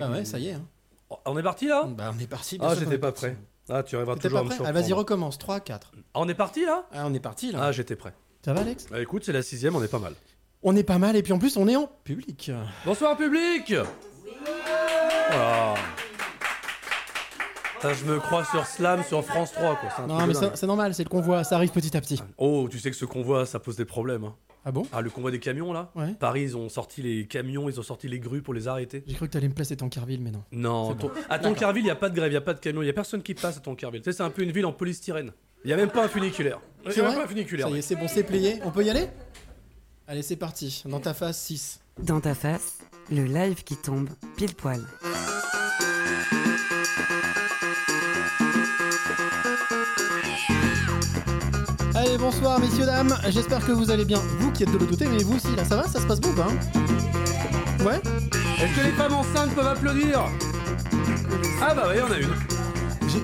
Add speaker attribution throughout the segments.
Speaker 1: Ah ouais, ça y est. hein.
Speaker 2: Oh, On est parti là?
Speaker 1: Bah, on est parti. bien
Speaker 2: Ah,
Speaker 1: sûr qu'on
Speaker 2: j'étais
Speaker 1: est
Speaker 2: pas
Speaker 1: parti.
Speaker 2: prêt. Ah, tu arriveras
Speaker 1: T'étais
Speaker 2: toujours
Speaker 1: pas
Speaker 2: à me
Speaker 1: prêt Ah,
Speaker 2: surprendre.
Speaker 1: vas-y, recommence. 3, 4.
Speaker 2: Ah, on est parti là?
Speaker 1: Ah, on est parti là.
Speaker 2: Ah, j'étais prêt.
Speaker 1: Ça va, Alex?
Speaker 2: Bah écoute, c'est la sixième, on est pas mal.
Speaker 1: On est pas mal et puis en plus, on est en public.
Speaker 2: Bonsoir public Ah. Je me crois sur Slam sur France 3 quoi. c'est un
Speaker 1: Non, mais ça- c'est normal, c'est le convoi, ça arrive petit à petit.
Speaker 2: Oh, tu sais que ce convoi, ça pose des problèmes. hein.
Speaker 1: Ah bon
Speaker 2: Ah, le convoi des camions là
Speaker 1: Ouais.
Speaker 2: Paris, ils ont sorti les camions, ils ont sorti les grues pour les arrêter.
Speaker 1: J'ai cru que t'allais me placer Tankerville, mais non.
Speaker 2: Non,
Speaker 1: C'est
Speaker 2: ton-
Speaker 1: bon.
Speaker 2: à Tancarville, il n'y a pas de grève, il n'y a pas de camion, il n'y a personne qui passe à Tancarville. Tu sais, c'est un peu une ville en polystyrène. Il n'y a même pas un funiculaire. Il n'y
Speaker 1: C'est
Speaker 2: a même pas un funiculaire.
Speaker 1: Ça y est, c'est bon, c'est plié. On peut y aller Allez, c'est parti. Dans ta phase 6.
Speaker 3: Dans ta face, le live qui tombe pile poil.
Speaker 1: Bonsoir, messieurs, dames. J'espère que vous allez bien. Vous qui êtes de l'autre côté, mais vous aussi, là, ça va? Ça se passe bon ou pas hein? Ouais?
Speaker 2: Est-ce que les femmes enceintes peuvent applaudir? Ah bah oui, en a une.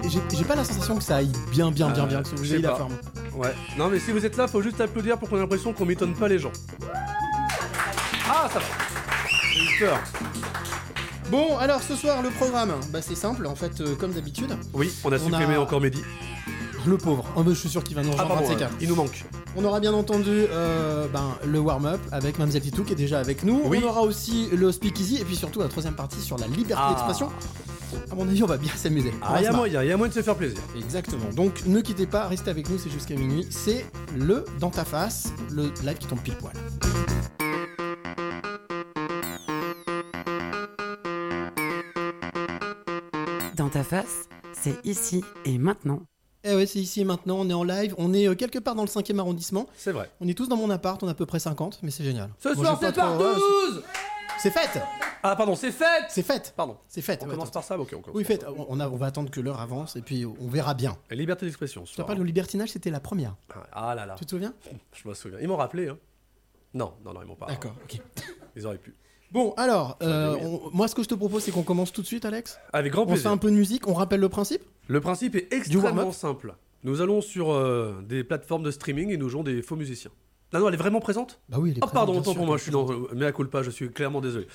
Speaker 1: J'ai- pas la sensation que ça aille bien, bien, bien,
Speaker 2: Euh,
Speaker 1: bien, que vous ayez
Speaker 2: sais
Speaker 1: la forme.
Speaker 2: Ouais. Non mais si vous êtes là, faut juste applaudir pour qu'on ait l'impression qu'on m'étonne pas les gens. Ah ça va. J'ai eu peur.
Speaker 1: Bon, alors ce soir, le programme, bah c'est simple, en fait, euh, comme d'habitude.
Speaker 2: Oui, on a
Speaker 1: On
Speaker 2: supprimé
Speaker 1: a-
Speaker 2: encore Mehdi.
Speaker 1: Le pauvre. Oh, bah, je suis sûr qu'il va nous
Speaker 2: Ah
Speaker 1: rejoindre quatre.
Speaker 2: il nous manque.
Speaker 1: On aura bien entendu euh, ben, le warm-up avec Mamzelle Titou qui est déjà avec nous.
Speaker 2: Oui.
Speaker 1: On aura aussi le speakeasy et puis surtout la troisième partie sur la liberté
Speaker 2: Ah.
Speaker 1: d'expression. À mon avis, on va bien s'amuser.
Speaker 2: Ah, il y a moyen, il y a moyen de se faire plaisir.
Speaker 1: Exactement. Donc ne quittez pas, restez avec nous, c'est jusqu'à minuit. C'est le dans ta face, le live qui tombe pile poil.
Speaker 3: Dans ta face, c'est ici et maintenant.
Speaker 1: Eh ouais, c'est ici et maintenant, on est en live, on est euh, quelque part dans le 5 arrondissement.
Speaker 2: C'est vrai.
Speaker 1: On est tous dans mon appart, on a à peu près 50, mais c'est génial.
Speaker 2: Ce soir
Speaker 1: j'ai
Speaker 2: c'est
Speaker 1: pas
Speaker 2: par
Speaker 1: trop- ouais,
Speaker 2: 12
Speaker 1: C'est fête
Speaker 2: Ah pardon, c'est fête
Speaker 1: C'est fête
Speaker 2: Pardon.
Speaker 1: C'est fête.
Speaker 2: On
Speaker 1: ouais,
Speaker 2: commence
Speaker 1: attends.
Speaker 2: par ça, ok.
Speaker 1: Oui, fête. On, on a- on va attendre que l'heure avance et puis on verra bien.
Speaker 2: Liberté d'expression. ce
Speaker 1: Tu te
Speaker 2: soir.
Speaker 1: rappelles, le libertinage, c'était la première.
Speaker 2: Ah là là,
Speaker 1: Tu te souviens
Speaker 2: je me souviens. Ils m'ont rappelé, hein. Non, non, non, ils m'ont pas.
Speaker 1: D'accord, ok.
Speaker 2: Ils auraient pu.
Speaker 1: Bon, alors, euh, on- moi, ce que je te propose, c'est qu'on commence tout de suite, Alex.
Speaker 2: Avec grand
Speaker 1: On se fait
Speaker 2: plaisir.
Speaker 1: un peu de musique, on rappelle le principe
Speaker 2: Le principe est extrêmement simple. Nous allons sur euh, des plateformes de streaming et nous jouons des faux musiciens. Non, non, elle est vraiment présente?
Speaker 1: Bah oui, les
Speaker 2: Oh pardon, autant pour moi, je suis dans... euh, Mea culpa, je suis clairement désolé.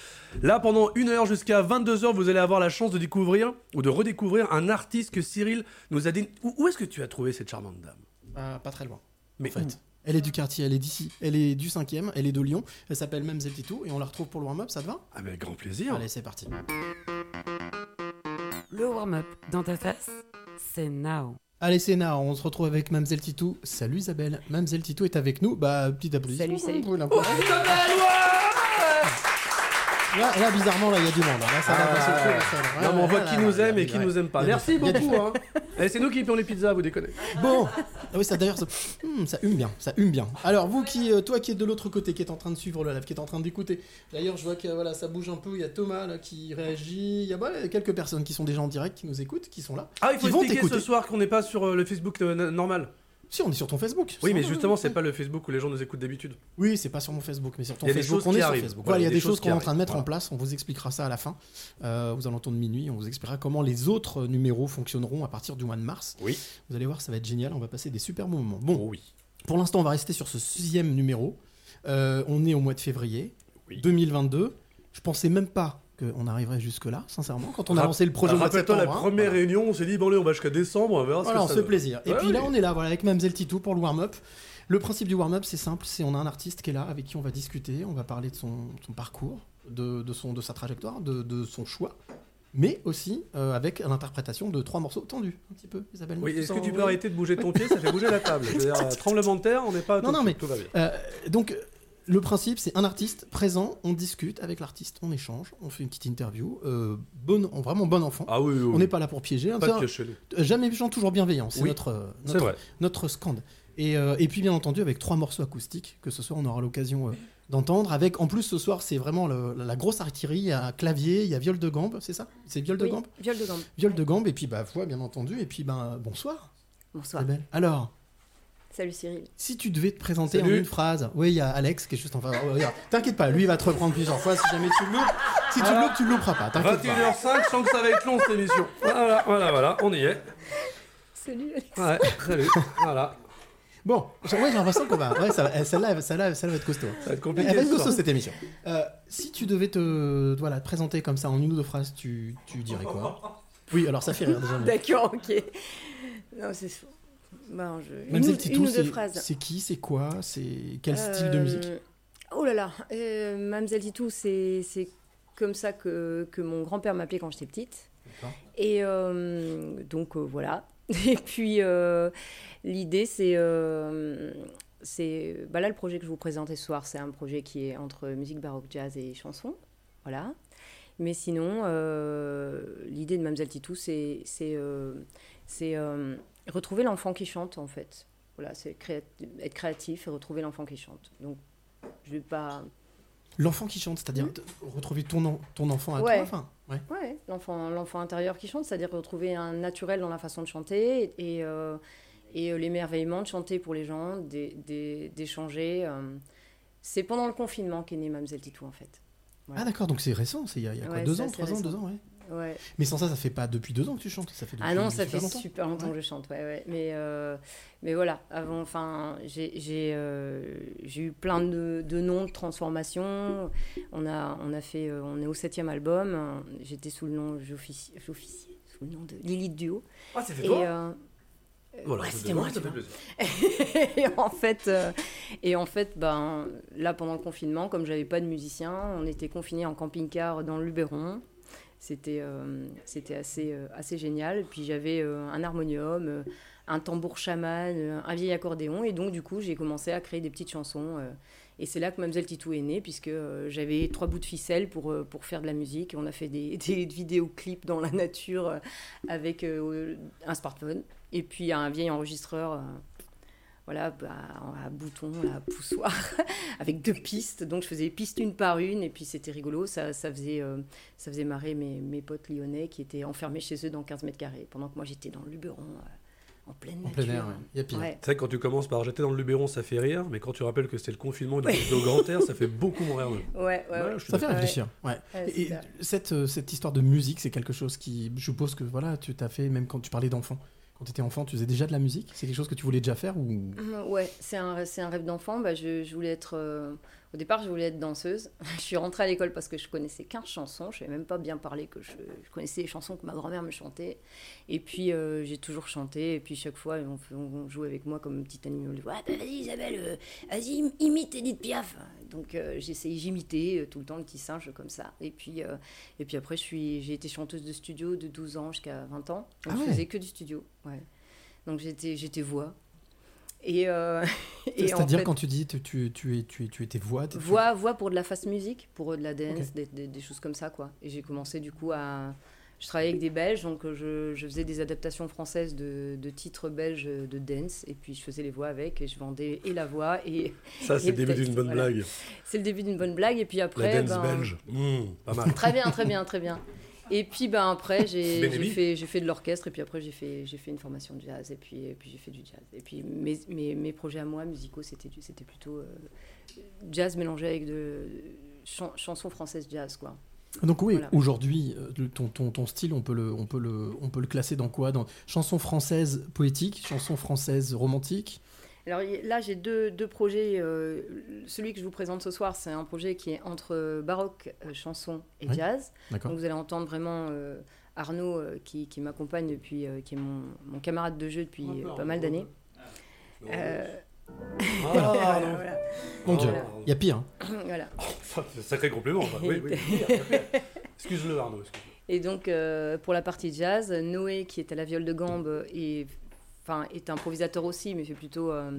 Speaker 2: Là, pendant une heure jusqu'à 22h, vous allez avoir la chance de découvrir ou de redécouvrir un artiste que Cyril nous a dit... Où, où est-ce que tu as trouvé cette charmante dame?
Speaker 1: Bah, pas très loin.
Speaker 2: Mais
Speaker 1: en fait. Elle est du quartier, elle est d'ici, elle est du 5ème, elle est de Lyon, elle s'appelle même Zeltitou et on la retrouve pour le warm-up, ça te va?
Speaker 2: Ah mais avec grand plaisir.
Speaker 1: Allez, c'est parti.
Speaker 3: Le warm-up dans ta face, c'est now.
Speaker 1: Allez, c'est Nao, on se retrouve avec Mamzelle Titou. Salut Isabelle, Mamzelle Titou est avec nous. Bah, petit applaudissement.
Speaker 3: Salut, salut.
Speaker 1: L'applaudir. Là, là, bizarrement, là, il y a du monde. Là, ça va
Speaker 2: Ah, ouais.
Speaker 1: là.
Speaker 2: Non mais on voit qui nous aime et qui nous aime pas. Merci beaucoup. Hein. Eh, c'est nous qui payons les pizzas, vous déconnez.
Speaker 1: Bon, ah oui, ça d'ailleurs, ça, Hmm, ça hume bien, ça hume bien. Alors vous qui, euh, toi qui es de l'autre côté, qui est en train de suivre le live, qui est en train d'écouter. D'ailleurs, je vois que voilà, ça bouge un peu. Il y a Thomas là qui réagit. Il y a bah, quelques personnes qui sont déjà en direct, qui nous écoutent, qui sont là.
Speaker 2: Ah, il faut expliquer ce soir qu'on n'est pas sur euh, le Facebook euh, normal.
Speaker 1: Si on est sur ton Facebook.
Speaker 2: Oui, mais justement, c'est pas le Facebook où les gens nous écoutent d'habitude.
Speaker 1: Oui, c'est pas sur mon Facebook, mais sur ton Facebook. on est sur Facebook.
Speaker 2: Voilà,
Speaker 1: il y a des, choses qu'on est en train de mettre en place. On vous expliquera ça à la fin, euh, aux alentours de minuit. On vous expliquera comment les autres numéros fonctionneront à partir du mois de mars.
Speaker 2: Oui.
Speaker 1: Vous allez voir, ça va être génial. On va passer des super bons moments. Bon,
Speaker 2: Oh oui.
Speaker 1: pour l'instant, on va rester sur ce sixième numéro. Euh, on est au mois de février
Speaker 2: Oui.
Speaker 1: 2022. Je pensais même pas qu'on arriverait jusque-là, sincèrement. Quand on a lancé le projet
Speaker 2: Rappelle-toi
Speaker 1: septembre.
Speaker 2: la
Speaker 1: hein.
Speaker 2: première
Speaker 1: Voilà.
Speaker 2: réunion, on s'est dit, bon, allez, on va jusqu'à décembre, on verra ce
Speaker 1: Voilà,
Speaker 2: que
Speaker 1: on
Speaker 2: ça
Speaker 1: se fait plaisir. Et
Speaker 2: Ouais,
Speaker 1: puis là, on est là, voilà, avec Mamzelle Titou pour le warm-up. Le principe du warm-up, c'est simple, c'est on a un artiste qui est là, avec qui on va discuter, on va parler de son, son parcours, de, de son, de sa trajectoire, de, de son choix, mais aussi euh, avec l'interprétation de trois morceaux tendus, un petit peu, Isabelle.
Speaker 2: Oui, est-ce que tu peux arrêter de bouger ton pied? Ça fait bouger la table. Je veux dire, euh, tremblement de terre, on n'est pas.
Speaker 1: Non, non, mais-
Speaker 2: Tout va bien.
Speaker 1: Euh, donc, le principe, c'est un artiste présent, on discute avec l'artiste, on échange, on fait une petite interview, euh, bon, vraiment bon enfant.
Speaker 2: Ah oui, oui.
Speaker 1: On n'est pas là pour piéger, hein,
Speaker 2: Pas de
Speaker 1: euh, jamais méchant, toujours bienveillant, c'est
Speaker 2: Oui,
Speaker 1: notre, euh,
Speaker 2: C'est
Speaker 1: notre
Speaker 2: vrai.
Speaker 1: notre scande. Et, euh, et puis bien entendu avec trois morceaux acoustiques que ce soir on aura l'occasion euh, d'entendre. Avec en plus ce soir c'est vraiment le- la grosse artillerie, il y a clavier, il y a viol de gambe, c'est ça? C'est viol de
Speaker 4: Oui,
Speaker 1: gambe?
Speaker 4: viol de gambe.
Speaker 1: Viol de gambe et puis bah voix bien entendu et puis ben bonsoir.
Speaker 4: Bonsoir.
Speaker 1: Alors
Speaker 4: Salut Cyril.
Speaker 1: si tu devais te présenter
Speaker 2: Salut.
Speaker 1: en une phrase, oui il y a Alex qui est juste en face. Oh. T'inquiète pas, lui il va te reprendre plusieurs fois si jamais tu le loupes. Si tu le loupes, tu le louperas pas. T'inquiète pas.
Speaker 2: 21h05, je sens que ça va être long cette émission. Voilà, voilà, voilà, on y est.
Speaker 4: Salut Alex.
Speaker 2: Ouais, salut. Voilà.
Speaker 1: Bon, j'ai ouais, j'ai l'impression qu'on va. Ouais, ça va- celle-là, celle-là, celle-là va être costaud.
Speaker 2: Ça va être
Speaker 1: Elle
Speaker 2: compliqué.
Speaker 1: va être costaud
Speaker 2: soir.
Speaker 1: cette émission. Euh, si tu devais te, voilà, te présenter comme ça en une ou deux phrases, tu, tu dirais quoi? Oui, alors ça fait rire déjà. mais-
Speaker 4: D'accord, ok. Non, c'est fou. Ben, je...
Speaker 1: Même
Speaker 4: une,
Speaker 1: si
Speaker 4: ou-
Speaker 1: le titre,
Speaker 4: une ou deux
Speaker 1: c'est qui, c'est quoi, c'est quel style de
Speaker 4: Euh,
Speaker 1: musique
Speaker 4: Oh là là, euh, Mamselle Titou, c'est comme ça que, que mon grand-père m'appelait quand j'étais petite. Et euh, donc euh, voilà. Et puis euh, l'idée, c'est. euh, c'est bah là, le projet que je vous présentais ce soir, c'est un projet qui est entre musique baroque, jazz et chanson. Voilà. Mais sinon, euh, l'idée de Mamselle Titou, c'est c'est, retrouver l'enfant qui chante, en fait. Voilà, c'est être créatif et retrouver l'enfant qui chante. Donc, je vais pas.
Speaker 1: L'enfant qui chante, c'est-à-dire te- retrouver ton, en- ton enfant à
Speaker 4: Ouais.
Speaker 1: toi. Enfin, ouais.
Speaker 4: Ouais, l'enfant, intérieur qui chante, c'est-à-dire retrouver un naturel dans la façon de chanter et, et, euh, et, euh, l'émerveillement de chanter pour les gens, d'é- d'é- d'échanger. euh. C'est pendant le confinement qu'est née Mamselle Titou, en fait.
Speaker 1: Ah d'accord, donc c'est récent, c'est il y a, il y a quoi,
Speaker 4: Ouais,
Speaker 1: deux ans, trois ans, deux ans, ouais.
Speaker 4: Ouais.
Speaker 1: Mais sans ça, ça fait pas depuis deux ans que tu chantes, ça fait depuis
Speaker 4: Ah non, ça
Speaker 1: super
Speaker 4: fait
Speaker 1: longtemps.
Speaker 4: super longtemps que je chante, ouais, ouais. Mais, euh, mais voilà, avant, enfin, j'ai j'ai, euh, j'ai eu plein de, de noms de transformations. On a, on a fait, euh, on est au septième album. J'étais sous le nom, j'officiais sous le nom de Lilith Duo.
Speaker 2: Ah, c'est fait
Speaker 4: Et,
Speaker 2: toi?
Speaker 4: euh,
Speaker 2: Voilà,
Speaker 4: ouais, c'était moi,
Speaker 2: ça
Speaker 4: tu
Speaker 2: fait
Speaker 4: vois.
Speaker 2: plaisir.
Speaker 4: et en fait, euh, et en fait, ben là pendant le confinement, comme j'avais pas de musicien, on était confinés en camping-car dans le Luberon. C'était euh, c'était assez euh, assez génial. Puis j'avais euh, un harmonium, un tambour chaman, un vieil accordéon, et donc du coup j'ai commencé à créer des petites chansons. et c'est là que Mamselle Titou est née, puisque j'avais trois bouts de ficelle pour, pour faire de la musique. On a fait des, des vidéoclips dans la nature avec un smartphone et puis un vieil enregistreur. Voilà, bah, à bouton, à poussoir, avec deux pistes. Donc je faisais piste une par une, et puis c'était rigolo. Ça, ça, faisait, euh, ça faisait marrer mes, mes potes lyonnais qui étaient enfermés chez eux dans 15 mètres carrés, pendant que moi j'étais dans le Luberon, euh, en pleine
Speaker 1: En
Speaker 4: nature.
Speaker 1: plein air, ouais. Il y a pire.
Speaker 4: Ouais.
Speaker 2: C'est vrai que quand tu commences par j'étais dans le Luberon, ça fait rire, mais quand tu rappelles que c'était le confinement et que tu au grand air, ça fait beaucoup moins rire.
Speaker 4: Ouais, ouais,
Speaker 2: Ouais,
Speaker 4: ouais.
Speaker 1: Ça fait
Speaker 4: Ouais.
Speaker 1: réfléchir. Ouais.
Speaker 4: Ouais,
Speaker 1: Et cette, euh, cette histoire de musique, c'est quelque chose qui, je suppose que voilà, tu t'as fait même quand tu parlais d'enfant. Quand tu étais enfant, tu faisais déjà de la musique? C'est quelque chose que tu voulais déjà faire ou?
Speaker 4: Mm, Ouais, c'est un, rêve d'enfant. Bah, je, je voulais être. euh, au départ, je voulais être danseuse. je suis rentrée à l'école parce que je connaissais 15 chansons. Je savais même pas bien parler que je, je connaissais les chansons que ma grand-mère me chantait. Et puis, euh, j'ai toujours chanté. Et puis, chaque fois, on, jouait avec moi comme un petit animal. On dit, bah, vas-y, Isabelle, euh, vas-y, im- imite Edith Piaf. Donc, euh, j'essayais, j'imitais tout le temps le petit singe comme ça. Et puis, et puis après, je suis, j'ai été chanteuse de studio de 12 ans jusqu'à 20 ans. Donc,
Speaker 1: Ah
Speaker 4: je faisais que du studio. Ouais. Donc, j'étais, j'étais voix. Et, euh, en
Speaker 1: C'est-à-dire
Speaker 4: fait-
Speaker 1: quand tu dis tu, tu, tu, es- tu, es- tu étais voix, tu-
Speaker 4: voix, voix pour de la fast music, pour euh, de la dance, des, des- des choses comme ça, quoi. Et j'ai commencé du coup à. Je travaillais avec des Belges, donc euh, je, je faisais des adaptations françaises de, de titres belges de dance, et puis je faisais les voix avec, et je vendais et la voix, et
Speaker 2: Ça, c'est le début d'une bonne
Speaker 4: voilà.
Speaker 2: blague.
Speaker 4: c'est le début d'une bonne blague, et puis
Speaker 2: La
Speaker 4: après.
Speaker 2: dance
Speaker 4: ben,
Speaker 2: belge. Mmh, pas mal.
Speaker 4: Très bien, très bien, très bien. Et puis ben après j'ai fait j'ai fait de l'orchestre et puis après j'ai fait j'ai fait une formation de jazz et puis et puis j'ai fait du jazz et puis mes, mes, mes projets à moi musicaux c'était plutôt euh, jazz mélangé avec de chan- chansons françaises jazz quoi.
Speaker 1: Donc oui,
Speaker 4: Voilà.
Speaker 1: aujourd'hui, euh, ton, ton, ton style, on peut, le, on, peut le, on peut le classer dans quoi? Dans chanson française poétique, chanson française romantique
Speaker 4: Alors là j'ai deux, deux projets. euh, celui que je vous présente ce soir c'est un projet qui est entre baroque, euh, chanson et
Speaker 1: Oui.
Speaker 4: jazz.
Speaker 1: D'accord
Speaker 4: Donc vous allez entendre vraiment euh, Arnaud qui, qui m'accompagne depuis, euh, qui est mon, mon camarade de jeu depuis pas mal d'années. Euh,
Speaker 2: Ah, non.
Speaker 4: voilà.
Speaker 1: Mon Dieu,
Speaker 4: Voilà.
Speaker 1: il y a pire. hein.
Speaker 4: Voilà.
Speaker 2: Ça, c'est un sacré. Oui, oui. Excuse-le, Arnaud. excuse-le.
Speaker 4: Et donc, euh, pour la partie jazz, Noé, qui est à la viole de gambe, est, enfin, est improvisateur aussi, mais fait plutôt, euh,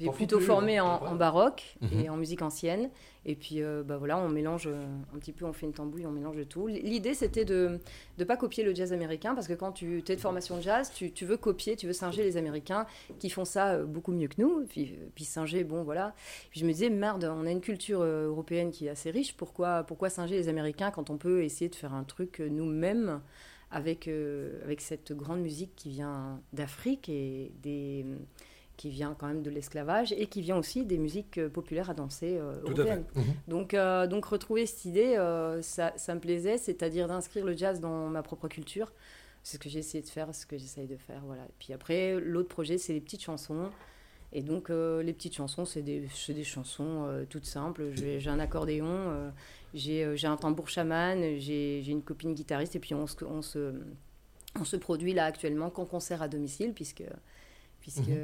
Speaker 4: j'ai plutôt
Speaker 2: plus,
Speaker 4: formé
Speaker 2: hein,
Speaker 4: en, baroque
Speaker 1: Mhm.
Speaker 4: et en musique ancienne. Et puis, euh, bah voilà, on mélange euh, un petit peu, on fait une tambouille, on mélange de tout. L'idée, c'était de ne pas copier le jazz américain, parce que quand tu es de formation de jazz, tu, tu veux copier, tu veux singer les Américains qui font ça euh, beaucoup mieux que nous. Puis, puis singer, bon, voilà. Puis je me disais, merde, on a une culture européenne qui est assez riche, pourquoi, pourquoi singer les Américains quand on peut essayer de faire un truc nous-mêmes avec, euh, avec cette grande musique qui vient d'Afrique et des qui vient quand même de l'esclavage et qui vient aussi des musiques populaires à danser euh,
Speaker 2: à
Speaker 4: européennes.
Speaker 1: Mhm.
Speaker 4: Donc, euh, donc retrouver cette idée, euh, ça, ça me plaisait, c'est-à-dire d'inscrire le jazz dans ma propre culture. C'est ce que j'ai essayé de faire, ce que j'essaye de faire. Voilà. Et puis après, l'autre projet, c'est les petites chansons. Et donc, euh, les petites chansons, c'est des, c'est des chansons euh, toutes simples. J'ai un accordéon, euh, j'ai euh, j'ai un tambour chaman, j'ai j'ai une copine guitariste, et puis on se, on se, on se produit là actuellement qu'en concert à domicile, puisque, puisque
Speaker 1: Mhm.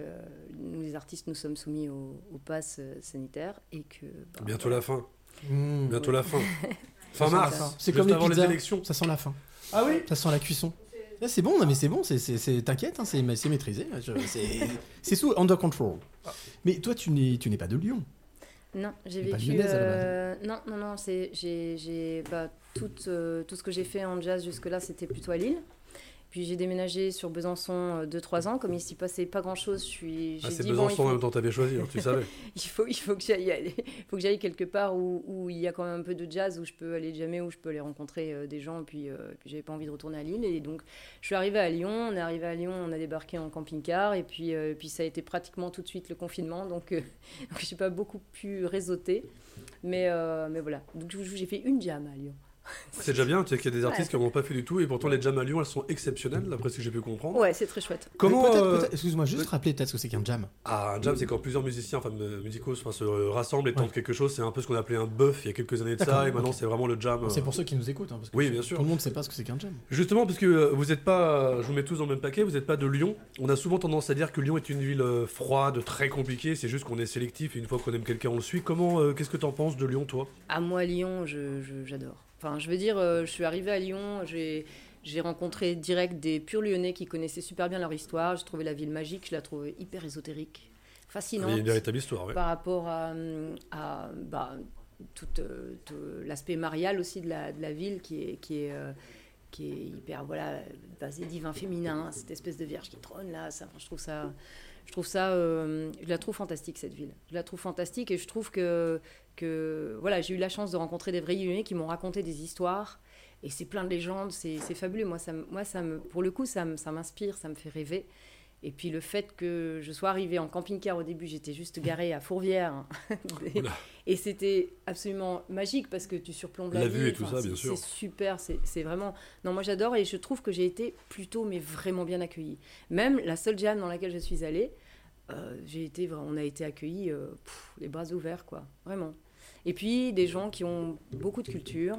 Speaker 4: nous, les artistes, nous sommes soumis au, au pass sanitaire. Et que, bah,
Speaker 2: Bientôt la fin.
Speaker 1: Mmh.
Speaker 2: Bientôt la fin. Fin mars.
Speaker 1: C'est comme les
Speaker 2: avant les
Speaker 1: pizzas.
Speaker 2: élections.
Speaker 1: Ça sent la fin.
Speaker 2: Ah oui
Speaker 1: Ça sent la cuisson. Ah, c'est bon, non, mais c'est bon, c'est, c'est, c'est- t'inquiète, hein, c'est, c'est maîtrisé. Je- c'est, c'est sous under control. Mais toi, tu n'es, tu n'es pas de Lyon.
Speaker 4: Non, j'ai vécu.
Speaker 1: lyonnaise, à la base.
Speaker 4: euh, non, non, non. C'est j'ai, j'ai bah, tout, euh, tout ce que j'ai fait en jazz jusque-là, c'était plutôt à Lille. Puis j'ai déménagé sur Besançon 2-3 ans. Comme il s'y passait pas grand-chose, je suis.
Speaker 2: Ah, c'est
Speaker 4: bon,
Speaker 2: Besançon en même temps, t'avais choisi, hein, tu savais.
Speaker 4: il faut, il faut que j'aille aller. Il faut que j'aille quelque part où, où il y a quand même un peu de jazz, où je peux aller jammer, où je peux aller rencontrer euh, des gens. Et puis, euh, puis j'avais pas envie de retourner à Lille. Et donc, je suis arrivée à Lyon. On est arrivé à Lyon, on a débarqué en camping-car. Et puis, euh, puis ça a été pratiquement tout de suite le confinement. Donc, euh, donc j'ai pas beaucoup pu réseauter. Mais, euh, mais voilà. Donc, j'ai fait une jam à Lyon.
Speaker 2: C'est déjà bien, tu sais qu'il y a des artistes
Speaker 4: Ouais.
Speaker 2: qui n'en ont pas fait du tout, et pourtant les jams à Lyon, elles sont exceptionnelles, d'après ce que j'ai pu comprendre.
Speaker 4: Ouais, c'est très chouette.
Speaker 2: Comment. Euh,
Speaker 1: excuse-moi, juste rappeler peut-être ce que c'est qu'un jam.
Speaker 2: Ah, un jam, c'est quand plusieurs musiciens, enfin euh, musicaux, enfin, se euh, rassemblent et tentent
Speaker 1: Ouais.
Speaker 2: quelque chose. C'est un peu ce qu'on appelait un buff il y a quelques années de ça, et maintenant c'est vraiment le jam. euh.
Speaker 1: C'est pour ceux qui nous écoutent. hein, parce que
Speaker 2: Oui, bien sûr.
Speaker 1: Tout le monde ne sait pas ce que c'est qu'un jam.
Speaker 2: Justement, parce que euh, vous n'êtes pas, je vous mets tous dans le même paquet, vous n'êtes pas de Lyon. On a souvent tendance à dire que Lyon est une ville euh, froide, très compliquée. C'est juste qu'on est sélectif et une fois qu'on aime quelqu'un, on le suit. Comment, euh, qu'est-ce que t'en penses de Lyon, toi?
Speaker 4: À moi, Lyon, je- je- j'adore. Enfin, je veux dire, euh, je suis arrivée à Lyon, j'ai j'ai rencontré direct des purs Lyonnais qui connaissaient super bien leur histoire. J'ai trouvé la ville magique, je la trouve hyper ésotérique,
Speaker 2: Il y
Speaker 4: fascinante
Speaker 2: a une véritable histoire, ouais.
Speaker 4: par rapport à, à, bah, tout, euh, tout l'aspect marial aussi de la, de la ville qui est, qui est, euh, qui est hyper voilà, basé divin féminin, cette espèce de vierge qui trône là. Ça, je trouve ça. Je trouve ça, euh, je la trouve fantastique cette ville. Je la trouve fantastique et je trouve que, que voilà, j'ai eu la chance de rencontrer des vrais Lyonnais qui m'ont raconté des histoires et c'est plein de légendes, c'est fabuleux. Moi, ça, moi, ça me, pour le coup, ça m'inspire, ça me fait rêver. Et puis le fait que je sois arrivée en camping-car au début, j'étais juste garée à Fourvière. Et-
Speaker 2: Oula.
Speaker 4: et c'était absolument magique parce que tu surplombes la,
Speaker 2: vue et tout
Speaker 4: Enfin,
Speaker 2: ça, bien
Speaker 4: c'est-
Speaker 2: sûr.
Speaker 4: C'est super, c'est vraiment... Non, moi j'adore et je trouve que j'ai été plutôt, mais vraiment bien accueillie. Même la seule jam dans laquelle je suis allée, euh, j'ai été, on a été accueillis euh, pff, les bras ouverts, quoi. Vraiment. Et puis des gens qui ont beaucoup de culture,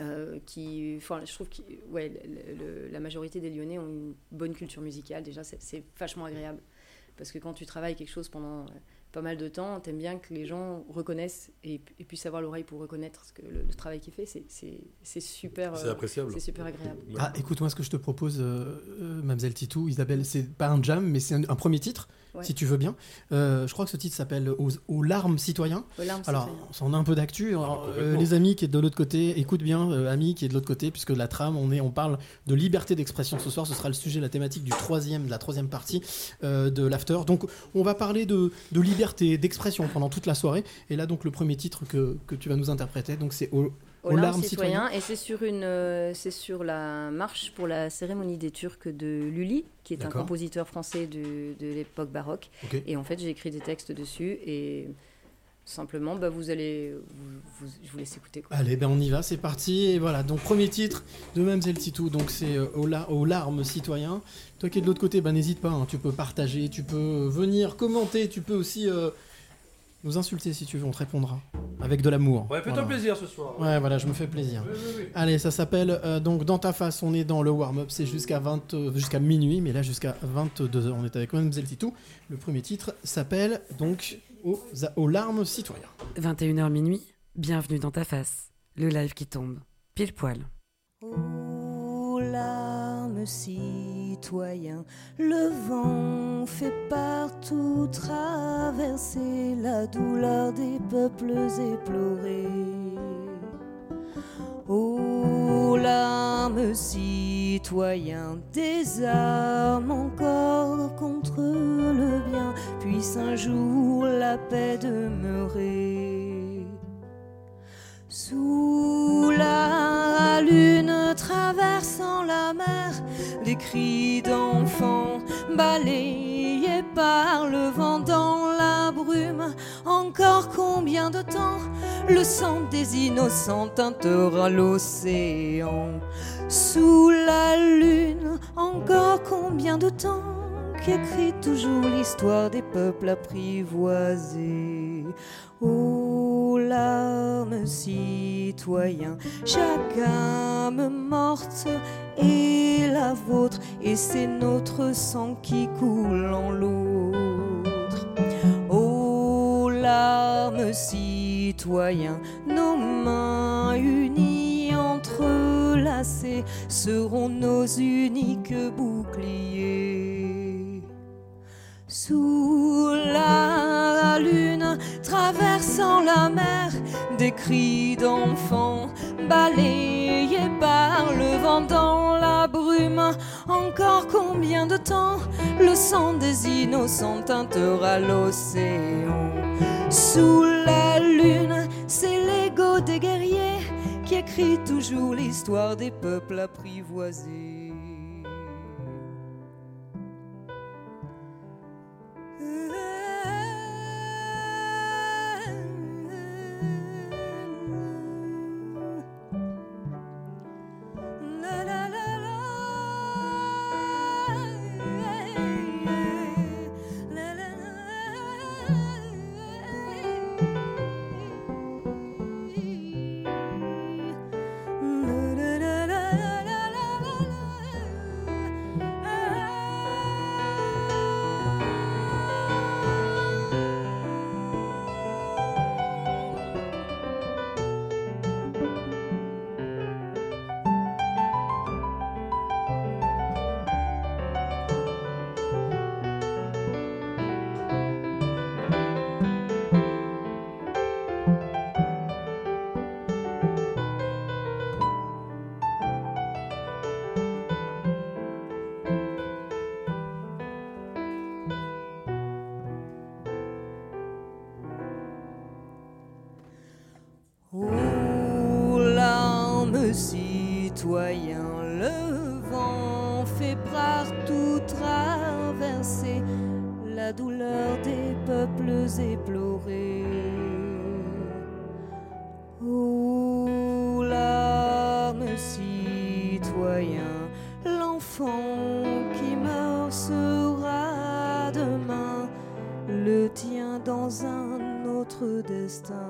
Speaker 4: euh, qui, enfin, je trouve que ouais, le- le- la majorité des Lyonnais ont une bonne culture musicale. Déjà, c'est- vachement agréable. Parce que quand tu travailles quelque chose pendant euh, pas mal de temps, t'aimes bien que les gens reconnaissent et, et puissent avoir l'oreille pour reconnaître ce que le, le travail qu'il fait. C'est- super,
Speaker 2: C'est
Speaker 4: euh,
Speaker 2: appréciable.
Speaker 4: c'est super agréable.
Speaker 1: Ah, écoute-moi ce que je te propose, euh, euh, Mademoiselle Titou, Isabelle. C'est pas un jam, mais c'est un, un premier titre,
Speaker 4: Ouais.
Speaker 1: si tu veux bien. Euh, je crois que ce titre s'appelle aux, aux larmes citoyens.
Speaker 4: Aux larmes,
Speaker 1: Alors, on a un peu d'actu.
Speaker 2: Ah,
Speaker 1: euh, les amis qui est de l'autre côté, écoute bien, euh, amis qui est de l'autre côté, puisque la trame, on, est, on parle de liberté d'expression ce soir. Ce sera le sujet, la thématique du troisième, de la troisième partie euh, de l'after. Donc, on va parler de, de liberté d'expression pendant toute la soirée. Et là, donc, le premier titre que, que tu vas nous interpréter, donc c'est aux,
Speaker 4: aux larmes citoyens. Et c'est sur, une, euh, c'est sur la marche pour la cérémonie des Turcs de Lully, qui est un compositeur français de, de l'époque baroque. Et en fait, j'ai écrit des textes dessus et simplement, bah, vous allez, vous, vous- je vous laisse écouter. Quoi.
Speaker 1: Allez, ben on y va, c'est parti. Et voilà, donc premier titre de Mademoiselle Titou, donc c'est euh, aux, la- aux larmes citoyens. Toi qui es de l'autre côté, ben n'hésite pas, hein, tu peux partager, tu peux venir commenter, tu peux aussi euh, nous insulter si tu veux, on te répondra. Avec de l'amour.
Speaker 2: Ouais, fais-toi
Speaker 1: Voilà.
Speaker 2: plaisir ce soir.
Speaker 1: Ouais, voilà, je me fais plaisir.
Speaker 2: Oui, oui, oui.
Speaker 1: Allez, ça s'appelle euh, donc Dans ta face, on est dans le warm-up, c'est jusqu'à 20, euh, jusqu'à minuit, mais là jusqu'à 22h, on est avec Mademoiselle Titou. Le premier titre s'appelle donc aux, aux larmes citoyens.
Speaker 3: 21h minuit, bienvenue dans ta face. Le live qui tombe, pile poil.
Speaker 5: Ô larmes citoyens, le vent fait partout traverser la douleur des peuples éplorés. Ô larmes citoyens, des armes encore contre le bien, puisse un jour la paix demeurer. Sous la lune traversant la mer, des cris d'enfants balayés par le vent dans la brume. Encore combien de temps le sang des innocents teintera l'océan? Sous la lune, encore combien de temps qui écrit toujours l'histoire des peuples apprivoisés? Ô larmes citoyens, chaque âme morte est la vôtre, et c'est notre sang qui coule en l'autre. Ô larmes citoyens, nos mains unies entrelacées seront nos uniques boucliers. Sous la lune, traversant la mer, des cris d'enfants balayés par le vent dans la brume. Encore combien de temps le sang des innocents teintera l'océan? Sous la lune, c'est l'ego des guerriers qui écrit toujours l'histoire des peuples apprivoisés. Larmes citoyens, le vent fait partout traverser la douleur des peuples éplorés. Ô larmes citoyens, l'enfant qui meurt sera demain le tien dans un autre destin.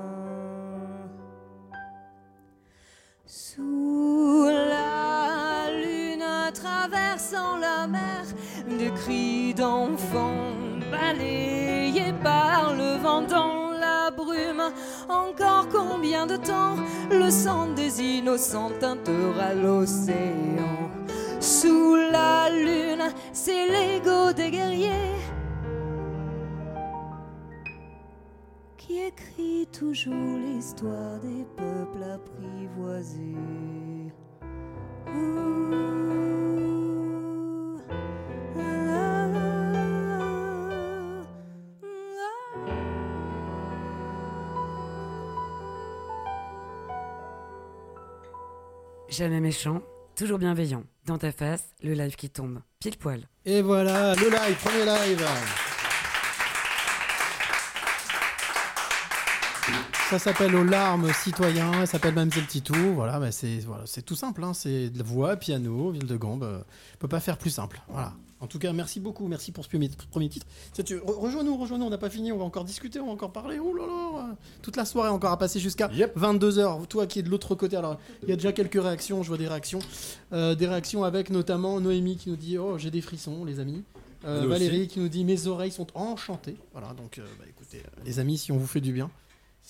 Speaker 5: Encore combien de temps le sang des innocents teintera l'océan? Sous la lune, c'est l'ego des guerriers qui écrit toujours l'histoire des peuples apprivoisés.
Speaker 3: Jamais méchant, toujours bienveillant. Dans ta face, le live qui tombe. Pile poil.
Speaker 1: Et voilà, le live, premier live. Ça s'appelle Aux larmes citoyens, ça s'appelle Mamselle Titou. Voilà, bah c'est tout simple, hein, c'est de la voix, piano, ville de Gombe. euh, On peut pas faire plus simple. Voilà. En tout cas, merci beaucoup, merci pour ce premier, titre. Rejoins-nous, rejoins-nous, on n'a pas fini, on va encore discuter, on va encore parler. Oh là là, toute la soirée encore à passer jusqu'à
Speaker 2: Yep.
Speaker 1: 22h. Toi qui es de l'autre côté, alors il y a déjà quelques réactions, je vois des réactions. Euh, des réactions avec notamment Noémie qui nous dit Oh, j'ai des frissons, les amis. Euh, Valérie
Speaker 2: aussi.
Speaker 1: qui nous dit Mes oreilles sont enchantées. Voilà, donc euh, bah, écoutez, les amis, si on vous fait du bien.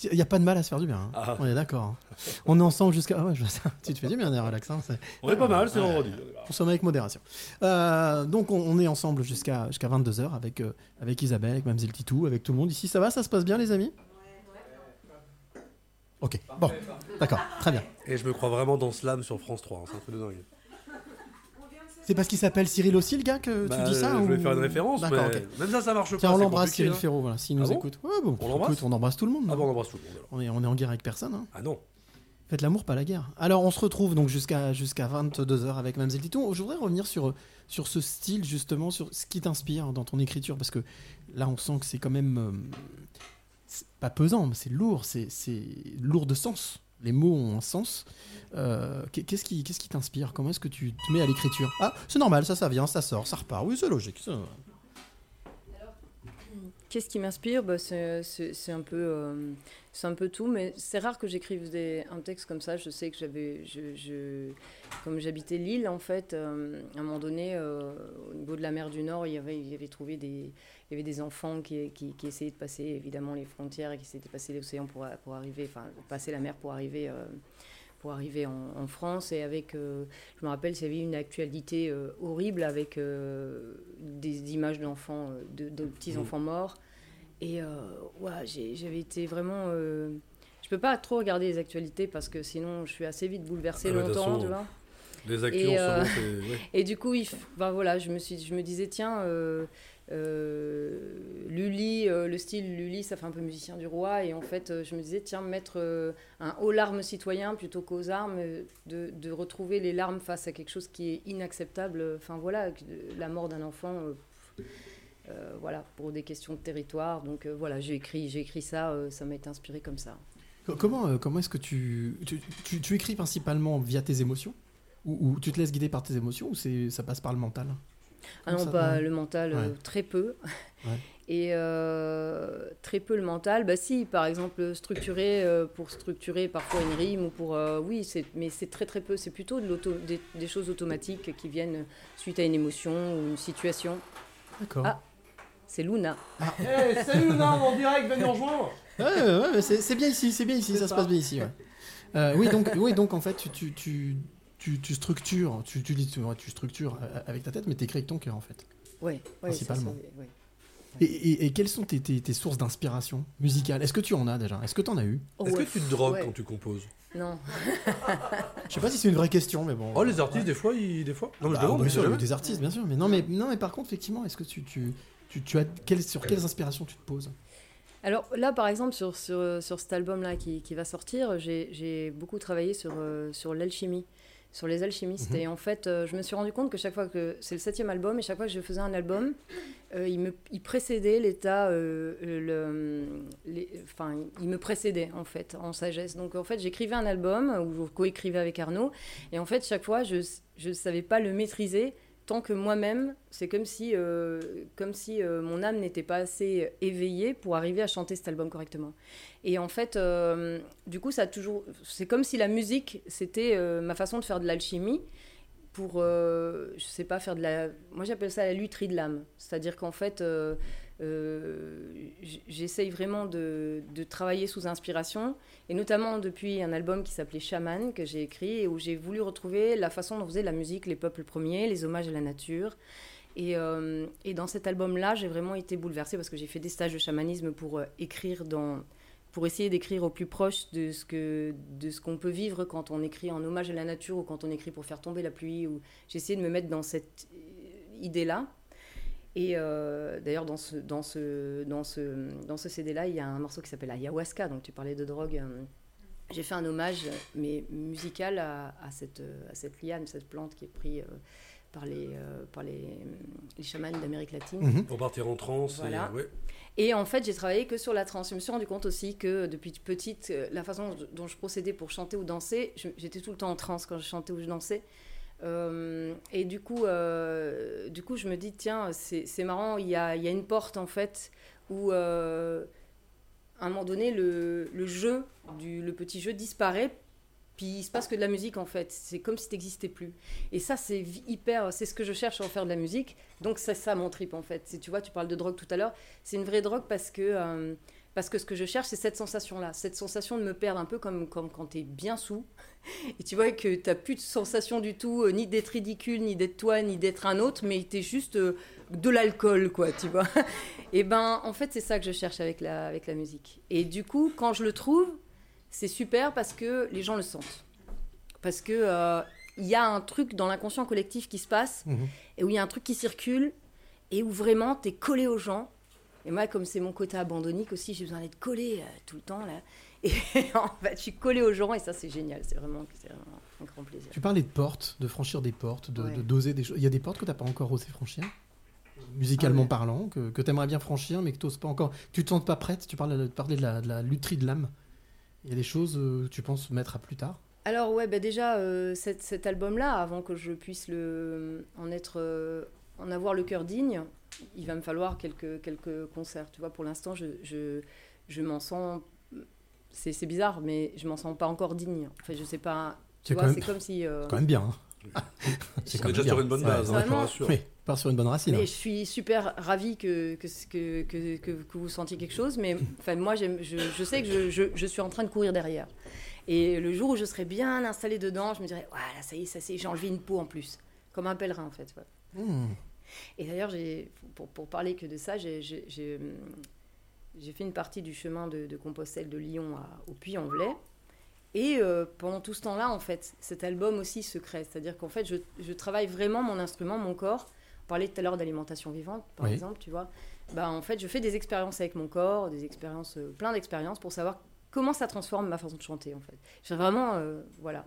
Speaker 1: Il n'y a pas de mal à se faire du bien. hein.
Speaker 2: Ah.
Speaker 1: On est d'accord. hein. On est ensemble jusqu'à. Ah ouais, je vois ça. Tu te fais du bien, d'ailleurs, Alex. hein, c'est-
Speaker 2: On est pas mal, c'est vendredi.
Speaker 1: Consommer avec modération. Euh, donc on, on est ensemble jusqu'à jusqu'à 22h avec, euh, avec Isabelle, avec Mamselle Titou, avec tout le monde ici. Ça va Ça se passe bien les amis? Ok, bon, d'accord, très bien.
Speaker 2: Et je me crois vraiment dans Slam sur France 3, hein, c'est un truc de dingue.
Speaker 1: C'est parce qu'il s'appelle Cyril aussi le gars que
Speaker 2: Bah,
Speaker 1: tu dis ça
Speaker 2: Je voulais
Speaker 1: ou-
Speaker 2: faire une référence, mais même ça, ça marche
Speaker 1: Tiens,
Speaker 2: pas.
Speaker 1: on l'embrasse Cyril
Speaker 2: hein.
Speaker 1: Ferraud, voilà, s'il nous
Speaker 2: Ah bon
Speaker 1: écoute. Ouais, bon,
Speaker 2: On l'embrasse
Speaker 1: on embrasse tout le monde.
Speaker 2: Ah bon, on embrasse tout le monde. alors.
Speaker 1: on, est, on est en guerre avec personne. hein.
Speaker 2: Ah non.
Speaker 1: Faites l'amour, pas la guerre. Alors, on se retrouve donc jusqu'à jusqu'à 22h avec Mamselle Titon. Je voudrais revenir sur, sur ce style, justement, sur ce qui t'inspire dans ton écriture, parce que là, on sent que c'est quand même. euh, pas pesant, mais c'est lourd, c'est lourd de sens. Les mots ont un sens. Euh, qu'est- Qu'est-ce qui t'inspire? Comment est-ce que tu te mets à l'écriture? Ah, c'est normal, ça, ça vient, ça sort, ça repart. Oui, c'est logique. ça-
Speaker 4: Qu'est-ce qui m'inspire? Bah, c'est, un peu, euh, un peu tout, mais c'est rare que j'écrive un texte comme ça. Je sais que j'avais, comme j'habitais Lille, en fait, euh, à un moment donné, au niveau de la mer du Nord, il y avait, il y avait trouvé des, il y avait des enfants qui, qui, qui, essayaient de passer évidemment les frontières et qui essayaient de passer l'océan pour, pour arriver, enfin, passer la mer pour arriver pour arriver en, France. Et avec, euh, je me rappelle, il y avait une actualité euh, horrible avec euh, des images d'enfants, de, petits-enfants mmh. morts. Et ouais, j'avais été vraiment. je peux pas trop regarder les actualités parce que sinon je suis assez vite bouleversée ah longtemps, tu vois.
Speaker 2: Les actions
Speaker 4: et, et du coup, il, ben voilà, je me, suis, je me disais, tiens, euh, Lully, euh, le style Lully, ça fait un peu musicien du roi. Et en fait, euh, je me disais, tiens, mettre un haut larmes citoyen plutôt qu'aux armes, de, retrouver les larmes face à quelque chose qui est inacceptable. Enfin voilà, la mort d'un enfant. voilà, pour des questions de territoire. Donc voilà, j'ai écrit, j'ai écrit ça, ça m'a été inspiré comme ça.
Speaker 1: Comment, comment est-ce que tu tu, tu, écris principalement via tes émotions? Ou, ou, tu te laisses guider par tes émotions ou ça passe par le mental?
Speaker 4: Ah non, pas le mental, euh, très peu. Et euh, très peu le mental. Bah si, par exemple, structurer euh, pour structurer parfois une rime ou pour... oui, mais c'est très très peu. C'est plutôt de des, des, choses automatiques qui viennent suite à une émotion ou une situation.
Speaker 1: D'accord.
Speaker 4: Ah, c'est Luna.
Speaker 2: Ah. Hey, salut Luna, en direct, venez nous rejoindre.
Speaker 1: Ouais, ouais, c'est bien ici, c'est bien ici, ça se passe bien ici. oui, donc, oui, donc en fait, tu, tu tu, structures, tu, tu, dis, tu, structures avec ta tête, mais tu écris avec ton cœur en fait.
Speaker 4: Oui,
Speaker 1: principalement. et, quelles sont tes, tes, sources d'inspiration musicale Est-ce que tu en as déjà? Est-ce que tu en as eu?
Speaker 2: Est-ce que tu te drogues quand tu composes?
Speaker 4: Non.
Speaker 1: je sais pas si c'est une vraie question, mais bon.
Speaker 2: Oh, les artistes, des fois, ils... des fois.
Speaker 1: Non, mais bah, bien sûr, des artistes, bien sûr. Mais non, mais, non, mais par contre, effectivement, est-ce que tu, tu, tu, as sur quelles inspirations tu te poses?
Speaker 4: Alors là, par exemple, sur, sur, sur cet album-là qui, qui, va sortir, j'ai beaucoup travaillé sur, euh, sur l'alchimie sur les alchimistes. Mhm. Et en fait, euh, je me suis rendu compte que chaque fois que c'est le septième album, et chaque fois que je faisais un album, euh, il, me, il précédait l'état, euh, le, enfin, il me précédait en fait en sagesse. Donc en fait, j'écrivais un album où je coécrivais avec Arnaud, et en fait, chaque fois, je ne savais pas le maîtriser tant que moi-même, c'est comme si, euh, comme si euh, mon âme n'était pas assez éveillée pour arriver à chanter cet album correctement. Et en fait, euh, du coup, ça toujours, c'est comme si la musique, c'était ma façon de faire de l'alchimie pour, je sais pas, faire de la, moi j'appelle ça la lutherie de l'âme. C'est-à-dire qu'en fait, euh, j'essaye vraiment de, travailler sous inspiration, et notamment depuis un album qui s'appelait Shaman, que j'ai écrit, où j'ai voulu retrouver la façon dont faisaient la musique les peuples premiers, les hommages à la nature. Et, euh, et dans cet album-là, j'ai vraiment été bouleversée parce que j'ai fait des stages de chamanisme pour euh, écrire pour essayer d'écrire au plus proche de ce qu'on peut vivre quand on écrit en hommage à la nature ou quand on écrit pour faire tomber la pluie ou j'ai essayé de me mettre dans cette idée là et euh, d'ailleurs, dans ce, dans ce, dans ce, dans ce CD-là, il y a un morceau qui s'appelle Ayahuasca. Donc, tu parlais de drogue. Euh, j'ai fait un hommage, mais musical, à, à, cette, à cette liane, cette plante qui est prise euh, par, les, par les, les chamans d'Amérique latine.
Speaker 2: Mhm. Pour partir en transe.
Speaker 4: Voilà. Et, et en fait, j'ai travaillé que sur la transe. Je me suis rendu compte aussi que depuis petite, la façon dont je procédais pour chanter ou danser, j'étais tout le temps en transe quand je chantais ou je dansais. Euh, et du coup, euh, du coup, je me dis, tiens, c'est marrant, il y a, y a, une porte en fait où, euh, à un moment donné, le, le, jeu, du, le petit jeu disparaît, puis il se passe que de la musique en fait. C'est comme si tu n'existais plus. Et ça, c'est hyper, c'est ce que je cherche en faire de la musique. Donc, c'est ça mon trip en fait. Tu vois, tu parles de drogue tout à l'heure. C'est une vraie drogue parce que parce que ce que je cherche, c'est cette sensation-là. Cette sensation de me perdre un peu comme, comme quand tu es bien sous. Et tu vois que tu n'as plus de sensation du tout, euh, ni d'être ridicule, ni d'être toi, ni d'être un autre, mais tu es juste euh, de l'alcool, quoi, tu vois. Et ben, en fait, c'est ça que je cherche avec la, avec la musique. Et du coup, quand je le trouve, c'est super parce que les gens le sentent. Parce que euh, il y a un truc dans l'inconscient collectif qui se passe, mhm. et où il y a un truc qui circule, et où vraiment tu es collé aux gens et moi, comme c'est mon côté abandonnique aussi, j'ai besoin d'être collé euh, tout le temps. Là. Et en fait, je suis collée aux gens et ça, c'est génial. C'est vraiment, un grand plaisir.
Speaker 1: Tu parlais de portes, de franchir des portes, de, doser des choses. Il y a des portes que tu n'as pas encore osé franchir musicalement ah parlant, que, que tu aimerais bien franchir, mais que tu pas encore. Tu te sens pas prête? Tu parlais, de la, de la lutherie de l'âme. Il y a des choses euh, que tu penses mettre à plus tard?
Speaker 4: Alors ouais, bah déjà euh, cet, album-là, avant que je puisse le, en être, en avoir le cœur digne, il va me falloir quelques, quelques concerts. Tu vois, pour l'instant, je, je, je m'en sens. C'est c'est bizarre, mais je m'en sens pas encore digne. Enfin, je sais pas. Tu
Speaker 1: C'est
Speaker 4: vois,
Speaker 1: quand même-
Speaker 4: c'est comme si. euh,
Speaker 1: Quand même bien. hein.
Speaker 2: C'est déjà
Speaker 1: bien.
Speaker 2: sur une bonne
Speaker 1: Ouais,
Speaker 2: base, hein,
Speaker 4: Vraiment.
Speaker 2: rassure.
Speaker 1: Oui, part sur une bonne racine.
Speaker 4: Mais
Speaker 1: hein.
Speaker 4: je suis super ravie que, que, que, que, que- que vous sentiez quelque chose. Mais enfin, moi, j'aime- je, je sais que je, je, je suis en train de courir derrière. Et le jour où je serai bien installée dedans, je me dirais, voilà, ça y est, ça c'est, j'ai enlevé une peau en plus. Comme un pèlerin, en fait. ouais.
Speaker 1: Hmm.
Speaker 4: Et d'ailleurs, pour, pour parler que de ça, j'ai, hum, j'ai fait une partie du chemin de, de Compostelle de Lyon à- au Puy-en-Velay. Et euh, pendant tout ce temps-là, en fait, cet album aussi se crée. C'est-à-dire qu'en fait, je, je travaille vraiment mon instrument, mon corps. On parlait tout à l'heure d'alimentation vivante, par
Speaker 1: Oui.
Speaker 4: exemple, tu vois. Bah, en fait, je fais des expériences avec mon corps, des expériences, euh, plein d'expériences pour savoir comment ça transforme ma façon de chanter, en fait. J'ai vraiment, euh, voilà.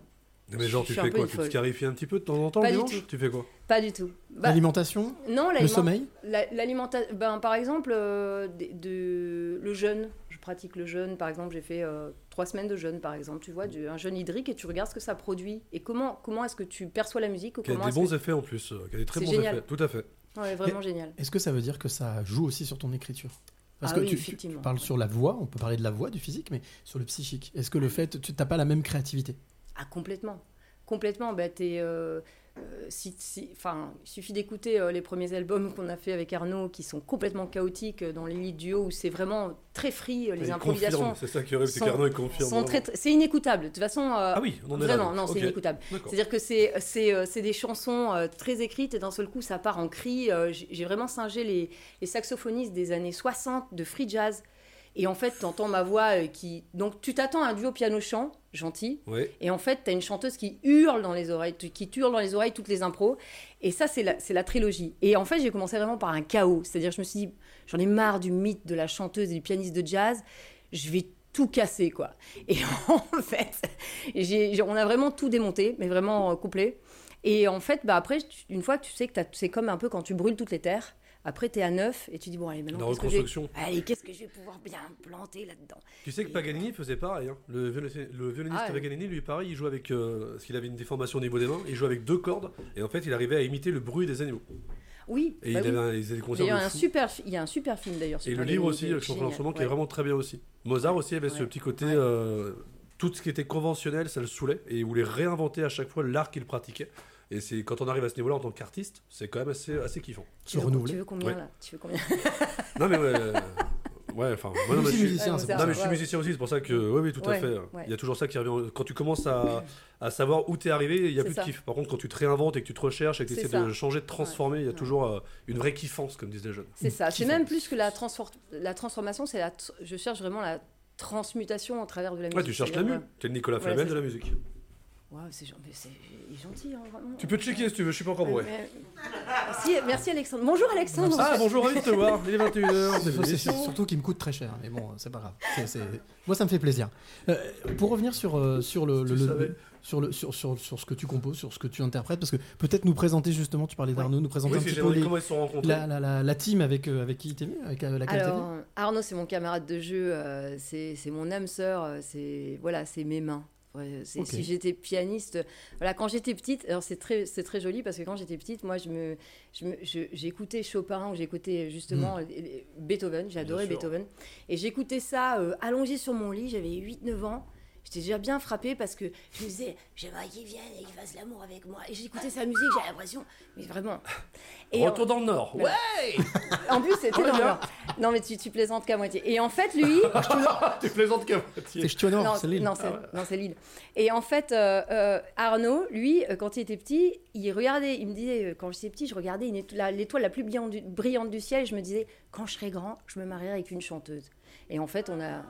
Speaker 2: Mais genre, tu fais quoi Tu te scarifies un petit peu de temps en temps
Speaker 4: Pas
Speaker 2: le dimanche. Tu fais quoi
Speaker 4: Pas du tout. Bah,
Speaker 1: L'alimentation,
Speaker 4: non,
Speaker 1: le sommeil.
Speaker 4: La- L'alimentation, ben, par exemple, euh, de, le jeûne. Je pratique le jeûne. Par exemple, j'ai fait euh, trois semaines de jeûne, par exemple. Tu vois, du- un jeûne hydrique et tu regardes ce que ça produit. Et comment, comment est-ce que tu perçois la musique ou
Speaker 2: Qui a des bons
Speaker 4: que-
Speaker 2: effets en plus, euh, qui a des très
Speaker 4: C'est
Speaker 2: bons
Speaker 4: génial.
Speaker 2: effets. Tout à fait.
Speaker 4: Ouais, vraiment génial.
Speaker 1: Est-ce que ça veut dire que ça joue aussi sur ton écriture? Parce
Speaker 4: Ah
Speaker 1: que
Speaker 4: oui,
Speaker 1: tu, tu-
Speaker 4: effectivement.
Speaker 1: tu parles sur la voix, on peut parler de la voix, du physique, mais sur le psychique. Est-ce que le fait, tu n'as pas la même créativité?
Speaker 4: Ah, complètement. Complètement. Bah, t'es, euh, euh, si, il suffit d'écouter euh, les premiers albums qu'on a fait avec Arnaud, qui sont complètement chaotiques euh, dans l'élite duo, où c'est vraiment très free, les improvisations.
Speaker 2: C'est ça qui arrive, c'est qu'Arnaud confirme.
Speaker 4: c'est inécoutable. De toute façon,
Speaker 2: Ah oui, on en est là.
Speaker 4: non, c'est inécoutable. C'est-à-dire que c'est, c'est, c'est des chansons très écrites et d'un seul coup ça part en cri. J'ai j'ai vraiment singé les, les saxophonistes des années 60 de free jazz. Et en fait, tu entends ma voix euh, qui. Donc tu t'attends à un duo piano-chant, gentil.
Speaker 2: Ouais.
Speaker 4: Et en fait, tu as une chanteuse qui hurle dans les oreilles, qui hurle dans les oreilles toutes les impros. Et ça, c'est la, c'est la trilogie. Et en fait, j'ai commencé vraiment par un chaos. C'est-à-dire, je me suis dit, j'en ai marre du mythe de la chanteuse et du pianiste de jazz. Je vais tout casser, quoi. Et en fait, on a vraiment tout démonté, mais vraiment euh, complet. Et en fait, bah, après, une fois que tu sais que c'est comme un peu quand tu brûles toutes les terres. Après, tu es à neuf et tu dis, bon, allez, maintenant, qu'est-ce que. Allez, qu'est-ce que je vais pouvoir bien planter là-dedans
Speaker 2: Tu sais que Paganini faisait pareil. hein. Le, violon- le violoniste
Speaker 4: Ah.
Speaker 2: Paganini, lui, pareil, il jouait avec. euh, parce qu'il avait une déformation au niveau des mains, il jouait avec deux cordes. Et en fait, il arrivait à imiter le bruit des animaux.
Speaker 4: Oui,
Speaker 2: Et
Speaker 4: bah
Speaker 2: il
Speaker 4: oui.
Speaker 2: avait un, ils avaient des
Speaker 4: Il y, a un super, il y a un super film d'ailleurs. sur
Speaker 2: Et le livre aussi, je suis en ce moment, qui est vraiment très bien aussi. Mozart aussi avait ce petit côté.
Speaker 4: Ouais.
Speaker 2: euh, tout ce qui était conventionnel, ça le saoulait. Et il voulait réinventer à chaque fois l'art qu'il pratiquait. Et c'est quand on arrive à ce niveau-là en tant qu'artiste, c'est quand même assez, assez kiffant.
Speaker 4: Tu veux-
Speaker 1: renouveler
Speaker 4: Tu veux combien
Speaker 2: Ouais.
Speaker 4: là? Tu veux combien?
Speaker 2: Non mais ouais. euh, ouais, enfin. moi, non, mais
Speaker 1: aussi
Speaker 2: je suis-
Speaker 1: musicien,
Speaker 4: Ouais,
Speaker 2: Non mais je suis
Speaker 4: Ouais.
Speaker 2: musicien aussi, c'est pour ça que oui oui tout à fait.
Speaker 4: ouais.
Speaker 2: Il y a toujours ça qui revient quand tu commences à, à savoir où t'es arrivé, il y a plus
Speaker 4: ça.
Speaker 2: de kiff. Par contre quand tu te réinventes et que tu te recherches et que tu essaies
Speaker 4: ça.
Speaker 2: de changer, de transformer, il y a
Speaker 4: Ouais.
Speaker 2: toujours euh, une vraie kiffance comme disent les jeunes.
Speaker 4: C'est ça. C'est même plus que la, transfor- la transformation. C'est la. Je cherche vraiment la transmutation au travers de la musique.
Speaker 2: Ouais, tu cherches la mue. T'es le Nicolas Flamel de la musique.
Speaker 4: Ouais, c'est gentil, hein, vraiment.
Speaker 2: Tu peux checker si tu veux, je suis pas encore bourré.
Speaker 4: Mais- Merci, merci Alexandre. Bonjour Alexandre.
Speaker 2: Ah bonjour, ravi de te voir. Il est 21h,
Speaker 1: C'est surtout qu'il me coûte très cher, mais bon, c'est pas grave. Moi, ça me fait plaisir. Euh, pour revenir sur, euh, sur, le, sur, le, sur, sur, sur ce que tu composes, sur ce que tu interprètes, parce que peut-être nous présenter justement, tu parlais d'Arnaud, nous présenter
Speaker 2: Oui,
Speaker 1: un petit peu les-
Speaker 2: comment ils se sont rencontrés.
Speaker 1: la, la, la, la team avec, euh, avec qui t'es venu, avec euh, laquelle t'es venu.
Speaker 4: Alors, Arnaud, c'est mon camarade de jeu, euh, c'est c'est mon âme sœur, euh, c'est voilà, c'est mes mains. Ouais. Si j'étais pianiste, voilà, quand j'étais petite, alors c'est très, c'est très joli parce que quand j'étais petite, moi, je me, je me- je- j'écoutais Chopin ou j'écoutais justement les- Beethoven, j'adorais
Speaker 2: Hmm.
Speaker 4: Beethoven, et j'écoutais ça euh, allongé sur mon lit, j'avais 8-9 ans. J'étais déjà bien frappée parce que je me disais, j'aimerais qu'il vienne et qu'il fasse l'amour avec moi. Et j'écoutais sa musique, j'avais l'impression, mais vraiment. Et
Speaker 2: Retour dans le Nord. Ouais.
Speaker 4: en plus, c'était
Speaker 2: Ouais,
Speaker 4: dans le- Non, mais tu, tu plaisantes qu'à moitié. Et en fait, lui.
Speaker 2: tu plaisantes qu'à moitié.
Speaker 1: C'est Ch'tionor,
Speaker 4: non,
Speaker 1: c'est l'île.
Speaker 4: non, c'est non, c'est Lille. Et en fait, euh, euh, Arnaud, lui, euh, quand il était petit, il regardait, il me disait, quand j'étais petit, je regardais la- l'étoile la plus brillante du, brillante du ciel, et je me disais, quand je serai grand, je me marierai avec une chanteuse. Et en fait, on a.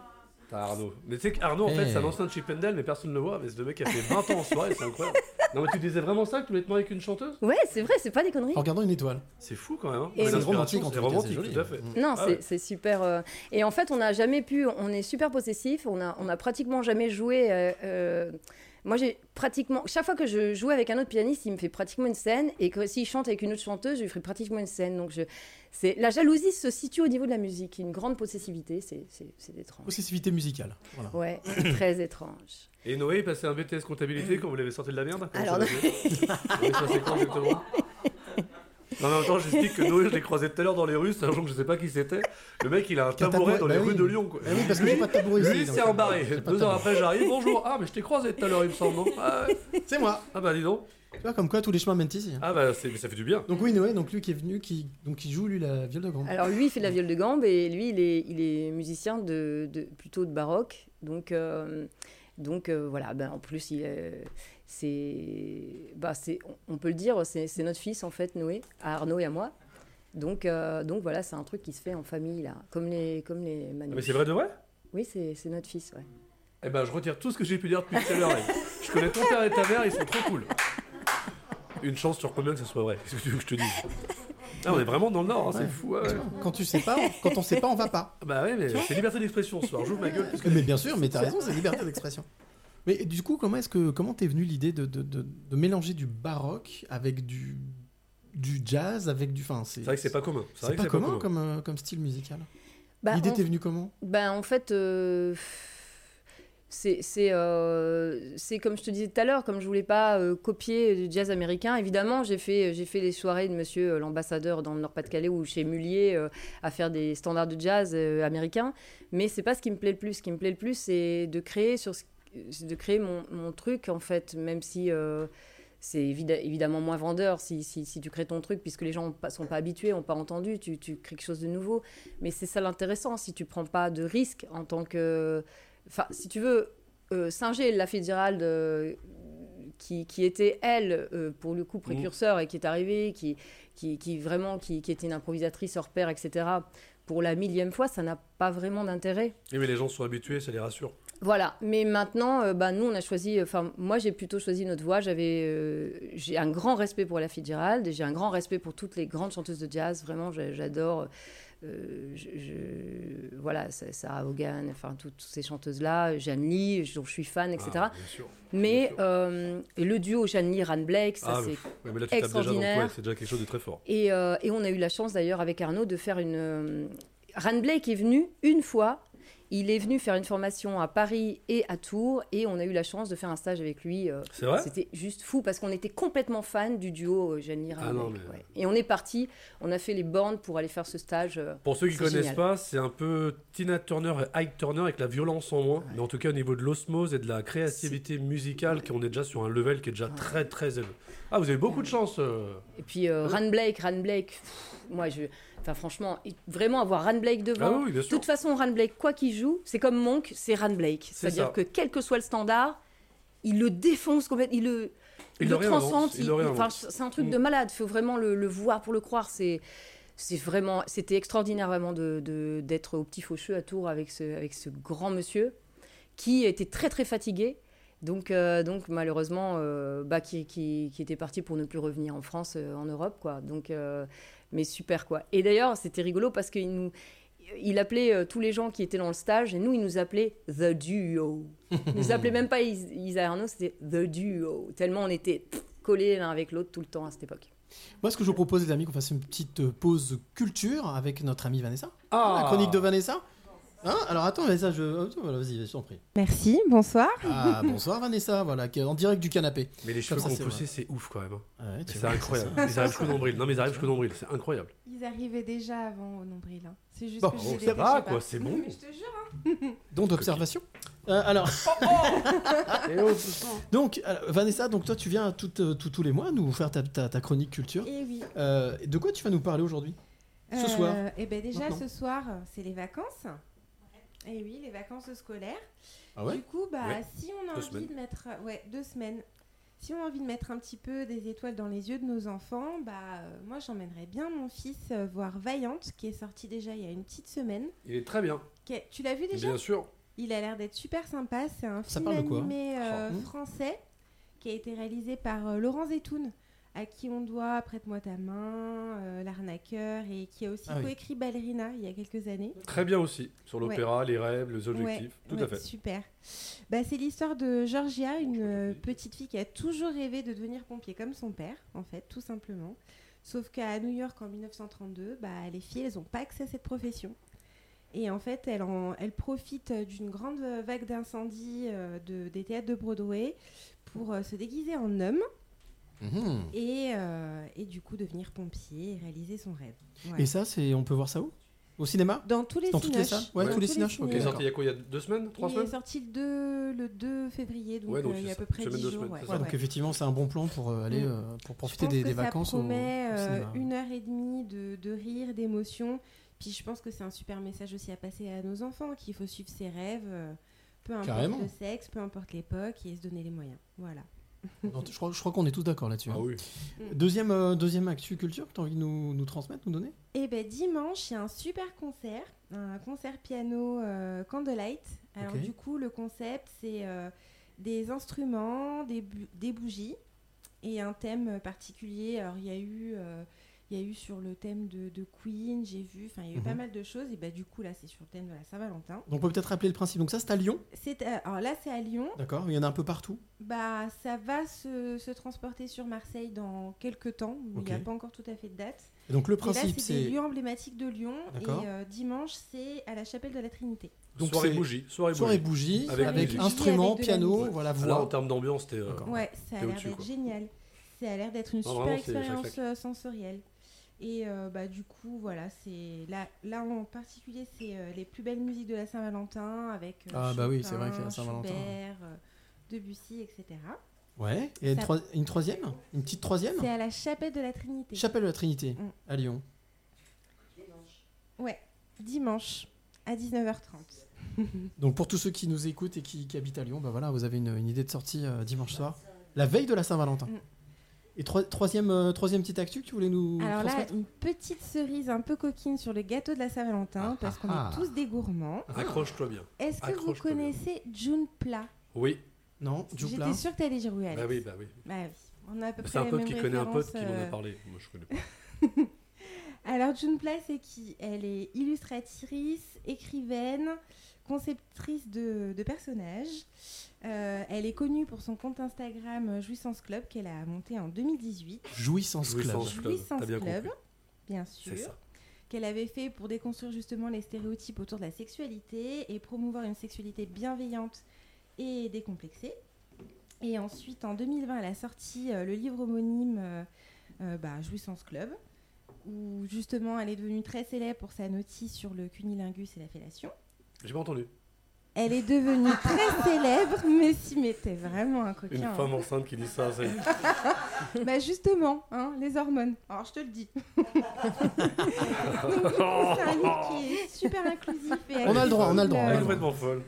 Speaker 2: T'as Arnaud. Mais tu sais qu'Arnaud, en fait,
Speaker 1: Eh.
Speaker 2: c'est un ancien de Chippendale, mais personne ne le voit. Mais c'est le mec qui a fait 20 ans en soirée, c'est incroyable. Non, mais tu disais vraiment ça que tu voulais te marier avec une chanteuse?
Speaker 4: Ouais, c'est vrai, c'est pas des conneries.
Speaker 1: En regardant une étoile.
Speaker 2: C'est fou quand même. Hein.
Speaker 4: Et- C'est
Speaker 1: romantique,
Speaker 2: C'est
Speaker 1: cas,
Speaker 2: romantique,
Speaker 1: c'est joli.
Speaker 2: tout à fait.
Speaker 1: Mm.
Speaker 4: Non,
Speaker 2: Ah
Speaker 4: c'est
Speaker 2: ouais.
Speaker 4: c'est super. euh, Et en fait, on n'a jamais pu, on est super possessif, on a, on a pratiquement jamais joué. euh, euh, moi, j'ai pratiquement. Chaque fois que je jouais avec un autre pianiste, il me fait pratiquement une scène, et que s'il chante avec une autre chanteuse, je lui ferai pratiquement une scène. Donc, je, c'est la jalousie se situe au niveau de la musique, une grande possessivité, c'est c'est- c'est étrange.
Speaker 1: Possessivité musicale. Voilà.
Speaker 4: Ouais, c'est très étrange.
Speaker 2: Et Noé, il passait un BTS comptabilité quand vous l'avez sorti de la merde
Speaker 4: Alors,
Speaker 2: ça Oui, ça c'est quoi exactement? Non, mais en même temps, j'explique que Noé, je l'ai croisé tout à l'heure dans les rues, c'est un jour que je sais pas qui c'était. Le mec, il a un tabouret
Speaker 1: tabouret,
Speaker 2: dans les
Speaker 1: bah
Speaker 2: rues
Speaker 1: oui.
Speaker 2: de Lyon, quoi.
Speaker 1: Ah oui, parce que j'ai pas de tabouret
Speaker 2: Lui,
Speaker 1: ici.
Speaker 2: c'est
Speaker 1: donc,
Speaker 2: un
Speaker 1: euh,
Speaker 2: barré. Deux
Speaker 1: de
Speaker 2: heures après, j'arrive. Bonjour. Ah, mais je t'ai croisé tout à l'heure, il me semble. non Ah, ouais.
Speaker 1: C'est moi.
Speaker 2: Ah, bah dis donc.
Speaker 1: Tu vois, comme quoi tous les chemins mènent ici. hein.
Speaker 2: Ah, bah c'est- ça fait du bien.
Speaker 1: Donc oui, Noé, donc lui qui est venu, qui, donc, qui joue lui la viole de gambe.
Speaker 4: Alors lui, il fait de la viole de gambe et lui, il est, il est musicien de, de- plutôt de baroque. Donc, euh, donc euh, voilà, ben, en plus, il est- c'est, bah, c'est, on- on peut le dire, c'est c'est notre fils en fait, Noé, à Arnaud et à moi. Donc, euh, donc voilà, c'est un truc qui se fait en famille là, comme les, comme les
Speaker 2: Ah,
Speaker 4: manouches.
Speaker 2: Mais c'est vrai de vrai?
Speaker 4: Oui, c'est c'est notre fils, ouais.
Speaker 2: Eh ben, je retire tout ce que j'ai pu dire depuis tout à l'heure. là. Je connais ton père et ta mère, ils sont trop cool. Une chance sur combien que ce soit vrai Qu'est-ce que tu veux que je te dise? Ah, on est vraiment dans le Nord, hein, c'est fou. ouais, ouais.
Speaker 1: Quand tu sais pas, quand on sait pas, on va pas.
Speaker 2: Bah ouais, mais c'est liberté d'expression ce soir. J'ouvre ma gueule. parce que-
Speaker 1: Mais bien sûr, mais t'as raison, c'est liberté d'expression. Mais du coup, comment est-ce que comment t'es venue l'idée de, de, de, de mélanger du baroque avec du du jazz avec du enfin c'est
Speaker 2: C'est vrai que c'est pas commun.
Speaker 1: c'est pas commun comme euh, comme style musical?
Speaker 4: Bah,
Speaker 1: L'idée
Speaker 4: en-
Speaker 1: t'est venue comment?
Speaker 4: Ben, en fait, euh, c'est c'est euh, c'est comme je te disais tout à l'heure, comme je voulais pas euh, copier du jazz américain, évidemment, j'ai fait, j'ai fait les soirées de monsieur euh, l'ambassadeur dans le Nord-Pas-de-Calais ou chez Mullier euh, à faire des standards de jazz euh, américains, mais c'est pas ce qui me plaît le plus. Ce qui me plaît le plus, c'est de créer, sur ce- de créer mon, mon truc, en fait, même si. euh, c'est évid- évidemment moins vendeur si, si, si tu crées ton truc, puisque les gens pas- sont pas habitués, n'ont pas entendu, tu, tu crées quelque chose de nouveau. Mais c'est ça l'intéressant, si tu prends pas de risque en tant que... Enfin, si tu veux, euh, Singer, la Fitzgerald, euh, qui, qui était, elle, euh, pour le coup, précurseur et qui est arrivée, qui, qui, qui vraiment, qui, qui était une improvisatrice hors pair, etc., pour la millième fois, ça n'a pas vraiment d'intérêt.
Speaker 2: Oui, mais les gens sont habitués, ça les rassure.
Speaker 4: Voilà, mais maintenant, euh, bah, nous, on a choisi, enfin, moi, j'ai plutôt choisi notre voix. J'avais, euh, j'ai un grand respect pour la Fitzgerald, et j'ai un grand respect pour toutes les grandes chanteuses de jazz. Vraiment, j'a- j'adore. Euh, je, je- voilà, Sa- Sarah Vaughan, enfin, toutes, toutes ces chanteuses-là, Jeanne Lee, dont je suis fan, etc.
Speaker 2: Ah, bien sûr.
Speaker 4: mais
Speaker 2: sûr.
Speaker 4: euh, le duo Jeanne Lee, Ran Blake, ça,
Speaker 2: Ah,
Speaker 4: c'est
Speaker 2: déjà dans
Speaker 4: extraordinaire.
Speaker 2: C'est déjà quelque chose de très fort.
Speaker 4: et, euh, et on a eu la chance d'ailleurs avec Arnaud de faire une. euh, Ran Blake est venu une fois. Il est venu faire une formation à Paris et à Tours et on a eu la chance de faire un stage avec lui. euh,
Speaker 2: C'est vrai?
Speaker 4: C'était juste fou parce qu'on était complètement fans du duo euh, Jeanne Ran
Speaker 2: Ah mais-
Speaker 4: ouais. Et on est parti, on a fait les bornes pour aller faire ce stage. euh,
Speaker 2: Pour ceux qui
Speaker 4: C'est
Speaker 2: connaissent
Speaker 4: génial.
Speaker 2: pas, c'est un peu Tina Turner et Ike Turner avec la violence en moins. Mais en tout cas, au niveau de l'osmose et de la créativité musicale, qu'on est déjà sur un level qui est déjà très très élevé. Ah, vous avez beaucoup de chance. euh.
Speaker 4: Et puis euh, Ran Blake, Ran Blake, pff, moi je. Enfin franchement, vraiment avoir Ran Blake devant.
Speaker 2: Ah oui,
Speaker 4: De toute façon, Ran Blake, quoi qu'il joue, c'est comme Monk, c'est Ran Blake.
Speaker 2: C'est
Speaker 4: C'est-à-dire que quel que soit le standard, il le défonce complètement, il le,
Speaker 2: Il
Speaker 4: il
Speaker 2: le
Speaker 4: transcende. c'est un truc
Speaker 2: Mm.
Speaker 4: de malade. Il faut vraiment le, le voir pour le croire. C'est, c'est vraiment, c'était extraordinaire vraiment de, d'être au petit faucheux à Tours avec ce, avec ce grand monsieur qui était très très fatigué. Donc, euh, donc malheureusement, euh, bah, qui, qui, qui était parti pour ne plus revenir en France, euh, en Europe, quoi. Donc, mais super, quoi. Et d'ailleurs, c'était rigolo parce qu'il nous, il appelait euh, tous les gens qui étaient dans le stage et nous, il nous appelait The Duo. Il nous appelait même pas Is- Isa Arnaud, c'était The Duo. Tellement on était pff, collés l'un avec l'autre tout le temps à cette époque.
Speaker 1: Moi, ce que je vous propose, les amis, qu'on fasse une petite euh, pause culture avec notre amie Vanessa.
Speaker 2: Ah
Speaker 1: La chronique de Vanessa. Hein Alors attends, Vanessa, je... oh, voilà, vas-y, je t'en prie.
Speaker 5: Merci, bonsoir.
Speaker 1: Ah, bonsoir Vanessa, voilà, en direct du canapé.
Speaker 2: Mais les cheveux qu'on
Speaker 1: c'est
Speaker 2: poussé, c'est ouf quand même. hein.
Speaker 1: Ouais,
Speaker 2: C'est incroyable.
Speaker 1: ça.
Speaker 2: Ils arrivent jusqu'au nombril. Non, mais ils arrivent jusqu'au nombril. C'est incroyable.
Speaker 6: Ils arrivaient déjà avant au nombril. hein. C'est juste
Speaker 1: Bon,
Speaker 6: que je
Speaker 2: bon,
Speaker 6: les
Speaker 2: ça va, quoi, c'est bon.
Speaker 6: Mais je te jure.
Speaker 1: Don d'observation. Euh, alors,
Speaker 2: Et oh, tout ça.
Speaker 1: donc alors, Vanessa, donc toi, tu viens tout, euh, tout- tous les mois nous faire ta, ta- ta chronique culture.
Speaker 6: Et oui.
Speaker 1: Euh, de quoi tu vas nous parler aujourd'hui? Ce soir.
Speaker 6: Et ben déjà
Speaker 1: Maintenant.
Speaker 6: ce soir, c'est les vacances. Et oui, les vacances scolaires.
Speaker 1: Ah ouais
Speaker 6: Du coup, bah
Speaker 2: Ouais.
Speaker 6: si on a
Speaker 2: Deux
Speaker 6: envie
Speaker 2: semaines.
Speaker 6: de mettre, ouais, deux semaines. Si on a envie de mettre un petit peu des étoiles dans les yeux de nos enfants, bah euh, moi j'emmènerais bien mon fils euh, voir Vaillante, qui est sorti déjà il y a une petite semaine.
Speaker 2: Il est très bien.
Speaker 6: Qui Tu l'as vu déjà?
Speaker 2: Bien sûr.
Speaker 6: Il a l'air d'être super sympa. C'est un
Speaker 1: Ça
Speaker 6: film
Speaker 1: parle de quoi?
Speaker 6: animé euh,
Speaker 1: Oh.
Speaker 6: français qui a été réalisé par euh, Laurent Zetoun, à qui on doit Prête-moi ta main, euh, L'arnaqueur, et qui a aussi
Speaker 1: Ah oui.
Speaker 6: coécrit Ballerina il y a quelques années.
Speaker 2: Très bien aussi. Sur l'opéra, les rêves, les objectifs.
Speaker 6: Ouais,
Speaker 2: Tout
Speaker 6: ouais,
Speaker 2: à fait.
Speaker 6: Super. Bah, c'est l'histoire de Georgia, une euh, petite fille qui a toujours rêvé de devenir pompier comme son père, en fait, tout simplement. Sauf qu'à New York en 1932, bah, les filles, elles n'ont pas accès à cette profession. Et en fait, elle, en, elle profite d'une grande vague d'incendie euh, de, des théâtres de Broadway pour euh, se déguiser en homme
Speaker 1: Mhm.
Speaker 6: et, euh, et du coup devenir pompier et réaliser son rêve.
Speaker 1: Et ça, c'est on peut voir ça où? Au cinéma?
Speaker 6: Dans tous les
Speaker 1: Dans toutes les salles? Ouais,
Speaker 6: Dans
Speaker 1: tous les cinoches.
Speaker 2: Il est sorti il y a quoi? Il y a deux semaines? Trois
Speaker 6: Il
Speaker 2: semaines?
Speaker 6: est sorti le 2, le 2 février, donc,
Speaker 2: Ouais, donc
Speaker 6: euh, il y a à peu près
Speaker 2: semaine,
Speaker 6: 10
Speaker 2: deux
Speaker 6: jours.
Speaker 2: semaines,
Speaker 6: ouais.
Speaker 1: Ouais, donc
Speaker 6: Ouais.
Speaker 1: effectivement, c'est un bon plan pour euh, aller euh, pour
Speaker 6: Je
Speaker 1: profiter
Speaker 6: pense
Speaker 1: des,
Speaker 6: que
Speaker 1: des
Speaker 6: ça
Speaker 1: vacances au, au
Speaker 6: promet euh,
Speaker 1: cinéma.
Speaker 6: une heure et demie de, de rire, d'émotion. Puis je pense que c'est un super message aussi à passer à nos enfants, qu'il faut suivre ses rêves, euh, peu importe
Speaker 1: Carrément.
Speaker 6: le sexe, peu importe l'époque, et se donner les moyens. Voilà.
Speaker 1: Non, je crois, je crois qu'on est tous d'accord là-dessus.
Speaker 2: Ah
Speaker 1: hein.
Speaker 2: oui.
Speaker 1: Deuxième, euh, deuxième actu culture que tu as envie de nous, nous transmettre, nous donner?
Speaker 6: Et ben dimanche, il y a un super concert, un concert piano euh, Candlelight. Alors du coup, le concept, c'est euh, des instruments, des, bu- des bougies et un thème particulier. Alors il y a eu, euh, il y a eu sur le thème de, de Queen, j'ai vu, enfin il y a eu pas
Speaker 1: Mhm.
Speaker 6: mal de choses. Et ben du coup là, c'est sur le thème de la Saint-Valentin.
Speaker 1: Donc on peut peut-être rappeler le principe. Donc ça, c'est à Lyon,
Speaker 6: C'est euh, alors là, c'est à Lyon.
Speaker 1: d'accord Il y en a un peu partout?
Speaker 6: Bah, ça va se, se transporter sur Marseille dans quelques temps. mais Il n'y a pas encore tout à fait de date.
Speaker 1: Et donc le
Speaker 6: Et là,
Speaker 1: principe,
Speaker 6: c'est des
Speaker 1: c'est
Speaker 6: lieux emblématiques de Lyon. Et euh, dimanche, c'est à la chapelle de la Trinité.
Speaker 1: Donc
Speaker 2: soirée
Speaker 1: c'est-
Speaker 2: bougie. Soirée,
Speaker 1: soirée
Speaker 2: bougie. Avec
Speaker 1: avec, instruments, piano,
Speaker 6: musique.
Speaker 1: voilà
Speaker 2: Là, en
Speaker 1: voix.
Speaker 2: termes d'ambiance, c'était. euh.
Speaker 6: Ouais, ça a
Speaker 2: T'es
Speaker 6: l'air d'être génial. Ça a l'air d'être une
Speaker 2: Non,
Speaker 6: super
Speaker 2: vraiment,
Speaker 6: expérience euh, sensorielle. Et euh, bah, du coup, voilà, c'est là, là en particulier, c'est euh, les plus belles musiques de la Saint-Valentin avec euh,
Speaker 1: Ah, bah oui, c'est vrai que
Speaker 6: Chopin,
Speaker 1: la Saint-Valentin.
Speaker 6: Schubert, Debussy, etc.
Speaker 1: Ouais. Et une,
Speaker 6: Ça-
Speaker 1: troi- une troisième? Une petite troisième?
Speaker 6: C'est à la chapelle de la Trinité.
Speaker 1: Chapelle de la Trinité
Speaker 6: Mm.
Speaker 1: à Lyon.
Speaker 6: ouais, dimanche à 19h30.
Speaker 1: Donc pour tous ceux qui nous écoutent et qui, qui habitent à Lyon, bah voilà, vous avez une, une idée de sortie dimanche soir, la veille de la Saint-Valentin.
Speaker 6: Mm.
Speaker 1: Et troi- troisième, euh, troisième petite actu que tu voulais nous
Speaker 6: Alors là, une petite cerise un peu coquine sur le gâteau de la Saint-Valentin,
Speaker 1: Ah,
Speaker 6: parce qu'on
Speaker 1: ah,
Speaker 6: est tous des gourmands.
Speaker 2: Accroche-toi bien.
Speaker 6: Est-ce que vous connaissez June Plat
Speaker 2: Oui.
Speaker 1: Non, Joupla.
Speaker 6: J'étais sûre que t'allais dire oui, Alex.
Speaker 2: Bah oui, bah oui.
Speaker 6: Bah oui. On a à peu
Speaker 2: C'est
Speaker 6: près
Speaker 2: un
Speaker 6: les
Speaker 2: pote
Speaker 6: mêmes
Speaker 2: qui connaît un pote qui m'en a
Speaker 6: euh.
Speaker 2: parlé. Moi, je connais pas.
Speaker 6: Alors, June Pla, c'est qui? Elle est illustratrice, écrivaine, conceptrice de, de personnages. Euh, elle est connue pour son compte Instagram euh, Jouissance Club qu'elle a monté en 2018.
Speaker 1: Jouissance Club.
Speaker 2: Jouissance Club.
Speaker 6: Jouissance
Speaker 2: T'as bien
Speaker 6: Club, bien sûr. Qu'elle avait fait pour déconstruire justement les stéréotypes autour de la sexualité et promouvoir une sexualité bienveillante et décomplexée. Et ensuite, en 2020, elle a sorti euh, le livre homonyme euh, euh, bah, Jouissance Club, où justement elle est devenue très célèbre pour sa notice sur le cunilingus et la fellation.
Speaker 2: J'ai pas entendu.
Speaker 6: Elle est devenue très célèbre, mais si, mais t'es vraiment un
Speaker 2: Une
Speaker 6: coquin.
Speaker 2: femme enceinte qui dit ça, c'est.
Speaker 6: hein. Bah justement, hein, les hormones. Alors je te le dis. Donc, c'est un livre qui est super inclusif. Et
Speaker 1: On a le droit, on a le droit,
Speaker 2: Elle est complètement folle.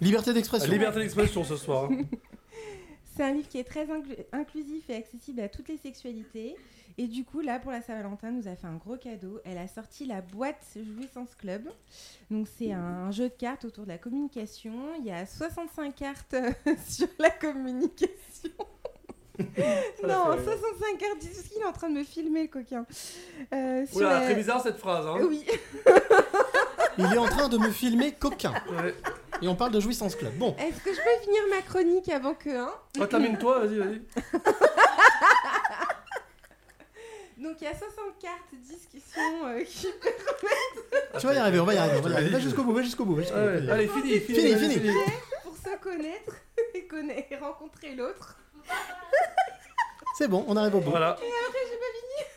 Speaker 1: Liberté d'expression.
Speaker 2: liberté d'expression ce soir. hein.
Speaker 6: C'est un livre qui est très inclu- inclusif et accessible à toutes les sexualités. Et du coup, là, pour la Saint-Valentin, nous a fait un gros cadeau. Elle a sorti la boîte Jouissance Club. Donc, c'est un jeu de cartes autour de la communication. Il y a 65 cartes sur la communication. non, 65 cartes. Est en train de me filmer, le coquin Euh, sur
Speaker 2: Oula,
Speaker 6: la-
Speaker 2: très bizarre cette phrase. Hein.
Speaker 6: Oui.
Speaker 1: Il est en train de me filmer coquin.
Speaker 2: Ouais.
Speaker 1: Et on parle de Jouissance Club. Bon,
Speaker 6: Est-ce que je peux finir ma chronique avant que... Hein?
Speaker 2: Oh, termine-toi, vas-y, vas-y.
Speaker 6: Donc, il y a 60 cartes discussion euh, qui
Speaker 1: tu vas y arriver, on va y arriver. On va, y arriver.
Speaker 2: dit.
Speaker 1: jusqu'au bout, va jusqu'au bout. va jusqu'au
Speaker 2: Ah ouais,
Speaker 1: bout.
Speaker 2: Allez, fini, fini.
Speaker 1: Fini.
Speaker 6: pour se connaître et, connaître, et rencontrer l'autre.
Speaker 1: C'est bon, on arrive au bout.
Speaker 2: Voilà.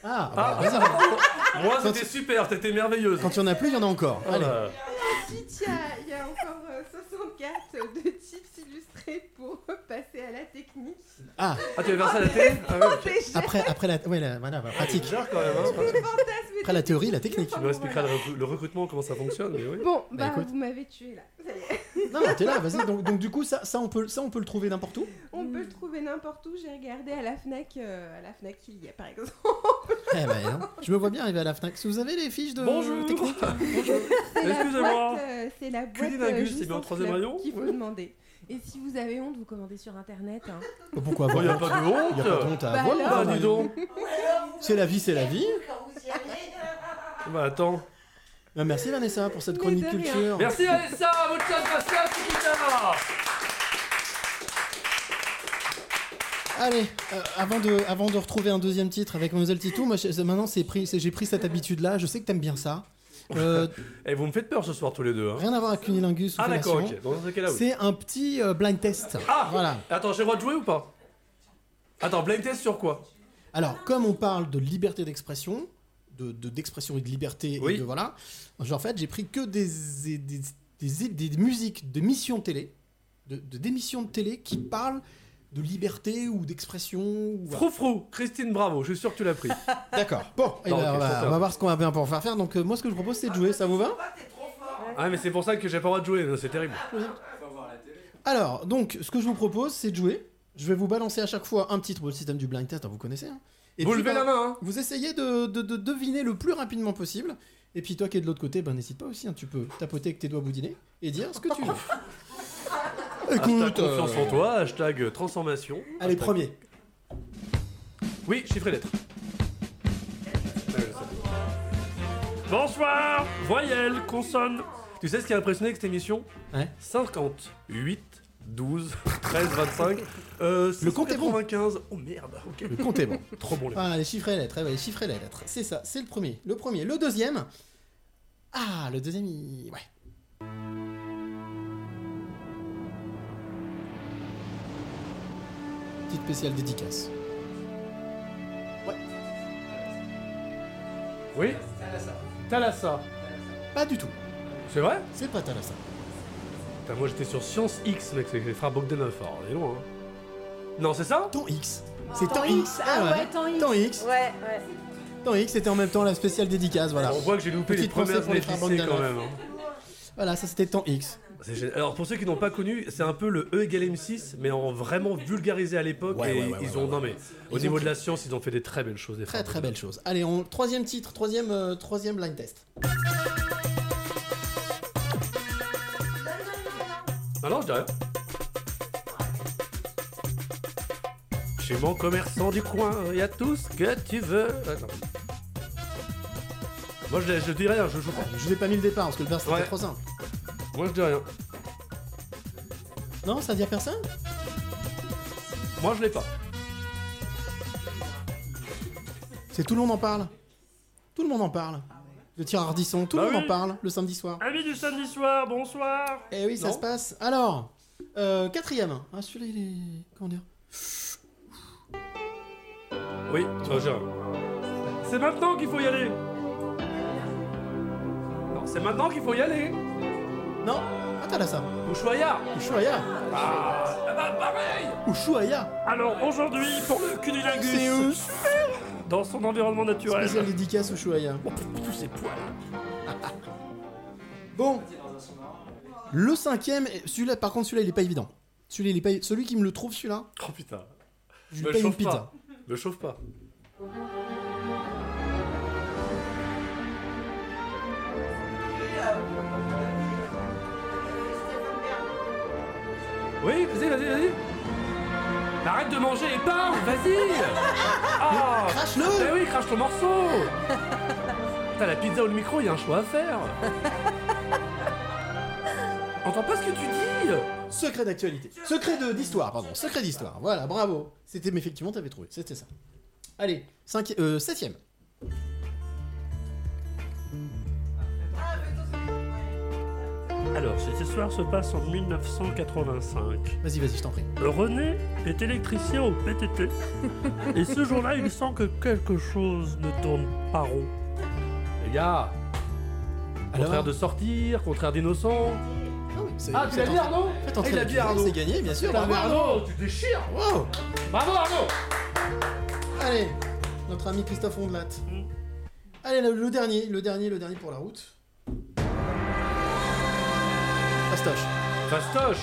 Speaker 1: Ah,
Speaker 2: Ah.
Speaker 1: bah, vas-y.
Speaker 2: Moi,
Speaker 1: Quand
Speaker 2: c'était super, t'étais merveilleuse.
Speaker 1: Quand il y en a plus, il y en a encore. Allez.
Speaker 2: Voilà.
Speaker 6: Ensuite, il y a, il y a encore euh, 60 cartes de tips illustrés pour passer à la technique.
Speaker 1: Ah,
Speaker 2: Ah, tu vas faire ça à la télé? Ah, ouais, ok.
Speaker 6: Déjà,
Speaker 1: après, après la, ouais, la- voilà, pratique.
Speaker 2: Bizarre quand même. Hein.
Speaker 6: fantasme
Speaker 1: Après la théorie, la technique.
Speaker 2: Tu nous expliqueras le, recru- le recrutement, comment ça fonctionne. Mais oui.
Speaker 6: Bon,
Speaker 1: Bah,
Speaker 6: bah,
Speaker 1: écoute.
Speaker 6: vous m'avez tué là. Ça y est.
Speaker 1: Non, t'es là, vas-y. Donc, donc du coup, ça, ça, on peut, ça, on peut le trouver n'importe où?
Speaker 6: On peut le trouver n'importe où. J'ai regardé à la Fnac, euh, à la Fnac il y a par exemple.
Speaker 1: Eh ben, non. Je me vois bien arriver à la Fnac. Si vous avez les fiches de
Speaker 2: Bonjour.
Speaker 1: technique.
Speaker 6: La
Speaker 2: Excusez-moi.
Speaker 6: euh, c'est la boîte euh,
Speaker 2: c'est bien en
Speaker 6: Jouissance
Speaker 2: troisième rayon
Speaker 6: qu'il faut demander. Et si vous avez honte, vous commandez sur internet. hein.
Speaker 1: Pourquoi
Speaker 2: Oh, y a pas de honte.
Speaker 1: Il y a pas de honte à
Speaker 6: Bah
Speaker 1: avoir.
Speaker 6: alors.
Speaker 2: Bah, dis donc.
Speaker 1: C'est la vie, c'est la vie.
Speaker 2: Bah, attends.
Speaker 1: Bah, merci Vanessa pour cette
Speaker 6: Mais
Speaker 1: chronique culture.
Speaker 2: Merci Vanessa, muchas gracias,
Speaker 1: Allez, euh, avant, de, avant de retrouver un deuxième titre avec Mademoiselle Titou, moi je- maintenant c'est pris, c'est- j'ai pris cette habitude-là. Je sais que t'aimes bien ça. Euh,
Speaker 2: Eh, vous me faites peur ce soir tous les deux. Hein.
Speaker 1: rien à voir avec Cunilingus ou
Speaker 2: Ah d'accord,
Speaker 1: fellation.
Speaker 2: ok. Dans ce cas-là, oui.
Speaker 1: C'est un petit euh, blind test.
Speaker 2: Ah
Speaker 1: Voilà.
Speaker 2: Attends, j'ai le droit de jouer ou pas? Attends, blind test sur quoi?
Speaker 1: Alors, comme on parle de liberté d'expression, de de- d'expression et de liberté,
Speaker 2: Oui.
Speaker 1: et de voilà, en fait, j'ai pris que des, des, des, des- des musiques de missions télé, de de- d'émissions de télé qui parlent de liberté ou d'expression. ou.
Speaker 2: Froufrou, Christine Bravo, je suis sûr que tu l'as pris.
Speaker 1: D'accord. Bon,
Speaker 2: Non, ok,
Speaker 1: on, va,
Speaker 2: super.
Speaker 1: on va voir ce qu'on va bien pouvoir faire faire. Donc, euh, moi, ce que je propose, c'est de jouer. Ça vous va?
Speaker 2: Ah, mais c'est pour ça que j'ai pas le droit de jouer, c'est terrible.
Speaker 1: Alors, donc, ce que je vous propose, c'est de jouer. Je vais vous balancer à chaque fois un petit truc. Le système du blind test, hein, vous connaissez. hein. Et
Speaker 2: Vous
Speaker 1: puis,
Speaker 2: levez
Speaker 1: bah,
Speaker 2: la main, hein
Speaker 1: Vous essayez de, de- de deviner le plus rapidement possible. Et puis toi qui es de l'autre côté, ben n'hésite pas aussi, hein, tu peux tapoter avec tes doigts boudinés et dire ce que tu veux.
Speaker 2: Hashtag
Speaker 1: Écoute,
Speaker 2: confiance
Speaker 1: euh,
Speaker 2: en toi, hashtag euh, transformation.
Speaker 1: allez,
Speaker 2: Hashtag-
Speaker 1: premier.
Speaker 2: Oui, chiffre et lettres. Bonsoir, voyelle, consonne. Tu sais ce qui a impressionné avec cette émission?
Speaker 1: Ouais.
Speaker 2: 58, 12, 13, 25. Euh,
Speaker 1: Le compte est bon.
Speaker 2: 95. Oh merde, ok.
Speaker 1: Le compte est bon.
Speaker 2: Trop bon les
Speaker 1: Voilà, les chiffres et les lettres, eh ouais, les chiffres et les lettres. C'est ça, c'est le premier. Le premier. Le deuxième. Ah, le deuxième, il... ouais. Petite spéciale dédicace.
Speaker 2: Oui Thalassa.
Speaker 1: Pas du tout.
Speaker 2: C'est vrai?
Speaker 1: C'est pas Thalassa.
Speaker 2: Putain, Moi j'étais sur Science X, mec, c'est les frères Bogdanov. Alors, on est loin. hein. Non, c'est ça?
Speaker 1: Temps X. C'est
Speaker 4: Temps
Speaker 1: X.
Speaker 4: Ah ouais, temps X.
Speaker 1: Temps X.
Speaker 4: Ouais, ouais.
Speaker 1: Temps X, c'était en même temps la spéciale dédicace, voilà.
Speaker 2: On voit que j'ai loupé les
Speaker 1: Petite pensée
Speaker 2: premières
Speaker 1: pour les frères
Speaker 2: lycée quand même. hein.
Speaker 1: Voilà, ça c'était Temps X.
Speaker 2: Alors pour ceux qui n'ont pas connu, c'est un peu le E égale M6, mais en vraiment vulgarisé à l'époque.
Speaker 1: Ouais,
Speaker 2: et
Speaker 1: ouais, ouais,
Speaker 2: ils ont, non mais au
Speaker 1: Ils
Speaker 2: niveau
Speaker 1: ont
Speaker 2: de la science, ils ont fait des très belles choses. Des
Speaker 1: Très très belle chose. Allez, on... troisième titre, troisième, euh, troisième blind test.
Speaker 2: Ah non, je dis rien. Chez mon commerçant du coin, il y a tout ce que tu veux. Attends. Moi je, je dis rien, je joue pas.
Speaker 1: Je vous ai pas mis le départ parce que le verre c'était trop simple.
Speaker 2: Moi je dis rien.
Speaker 1: Non, ça dit à personne?
Speaker 2: Moi je l'ai pas.
Speaker 1: C'est tout le monde en parle. Tout le monde en parle. Le tir Ardisson, tout
Speaker 2: Bah
Speaker 1: le monde
Speaker 2: oui.
Speaker 1: en parle le samedi soir.
Speaker 2: Amis du samedi soir, bonsoir.
Speaker 1: Eh oui, ça
Speaker 2: Non.
Speaker 1: se passe. Alors, euh, quatrième. Ah, celui-là, il est. Comment dire?
Speaker 2: Oui, tu. C'est maintenant qu'il faut y aller. Non, c'est maintenant qu'il faut y aller.
Speaker 1: Non Attends là ça.
Speaker 2: Ushuaïa.
Speaker 1: Ushuaïa
Speaker 2: Ah, bah pareil.
Speaker 1: Ushuaïa
Speaker 2: Alors aujourd'hui, pour le
Speaker 1: C'est
Speaker 2: cunilingus, dans son environnement naturel.
Speaker 1: Spécial dédicace Ushuaïa.
Speaker 2: Tous ces poils.
Speaker 1: Bon. Le cinquième, celui-là, par contre, celui-là, il est pas évident. Celui-là, il est pas... Celui qui me le trouve, celui-là,
Speaker 2: Oh putain.
Speaker 1: je
Speaker 2: Me
Speaker 1: lui paye une
Speaker 2: chauffe
Speaker 1: pizza.
Speaker 2: pas. Me chauffe pas. Oui, vas-y, vas-y, vas-y. Arrête de manger les pains, vas-y Ah
Speaker 1: Crache-le
Speaker 2: Eh oui, crache ton morceau T'as la pizza ou le micro, il y a un choix à faire Entends pas ce que tu dis
Speaker 1: Secret d'actualité. Secret de- d'histoire, pardon. Secret d'histoire. Voilà, bravo. C'était, mais effectivement, t'avais trouvé. C'était ça. Allez, cinqui... euh, septième.
Speaker 7: Alors, cette histoire se passe en 1985.
Speaker 1: Vas-y, vas-y, je t'en prie.
Speaker 7: René est électricien au PTT. et ce jour-là, il sent que quelque chose ne tourne pas rond.
Speaker 2: Les gars Contraire
Speaker 1: Alors
Speaker 2: de sortir, contraire d'innocent.
Speaker 1: Ah,
Speaker 2: Ah, tu l'as dit Arnaud
Speaker 1: entrer
Speaker 2: Il a
Speaker 1: la
Speaker 2: dit Arnaud
Speaker 1: C'est gagné, bien sûr. Bravo, Arnaud.
Speaker 2: Arnaud, tu déchires
Speaker 1: Wow.
Speaker 2: Bravo Arnaud
Speaker 1: Allez, notre ami Christophe Ondelat.
Speaker 7: Mm.
Speaker 1: Allez, le, le dernier, le dernier, le dernier pour la route. Fastoche.
Speaker 2: Fastoche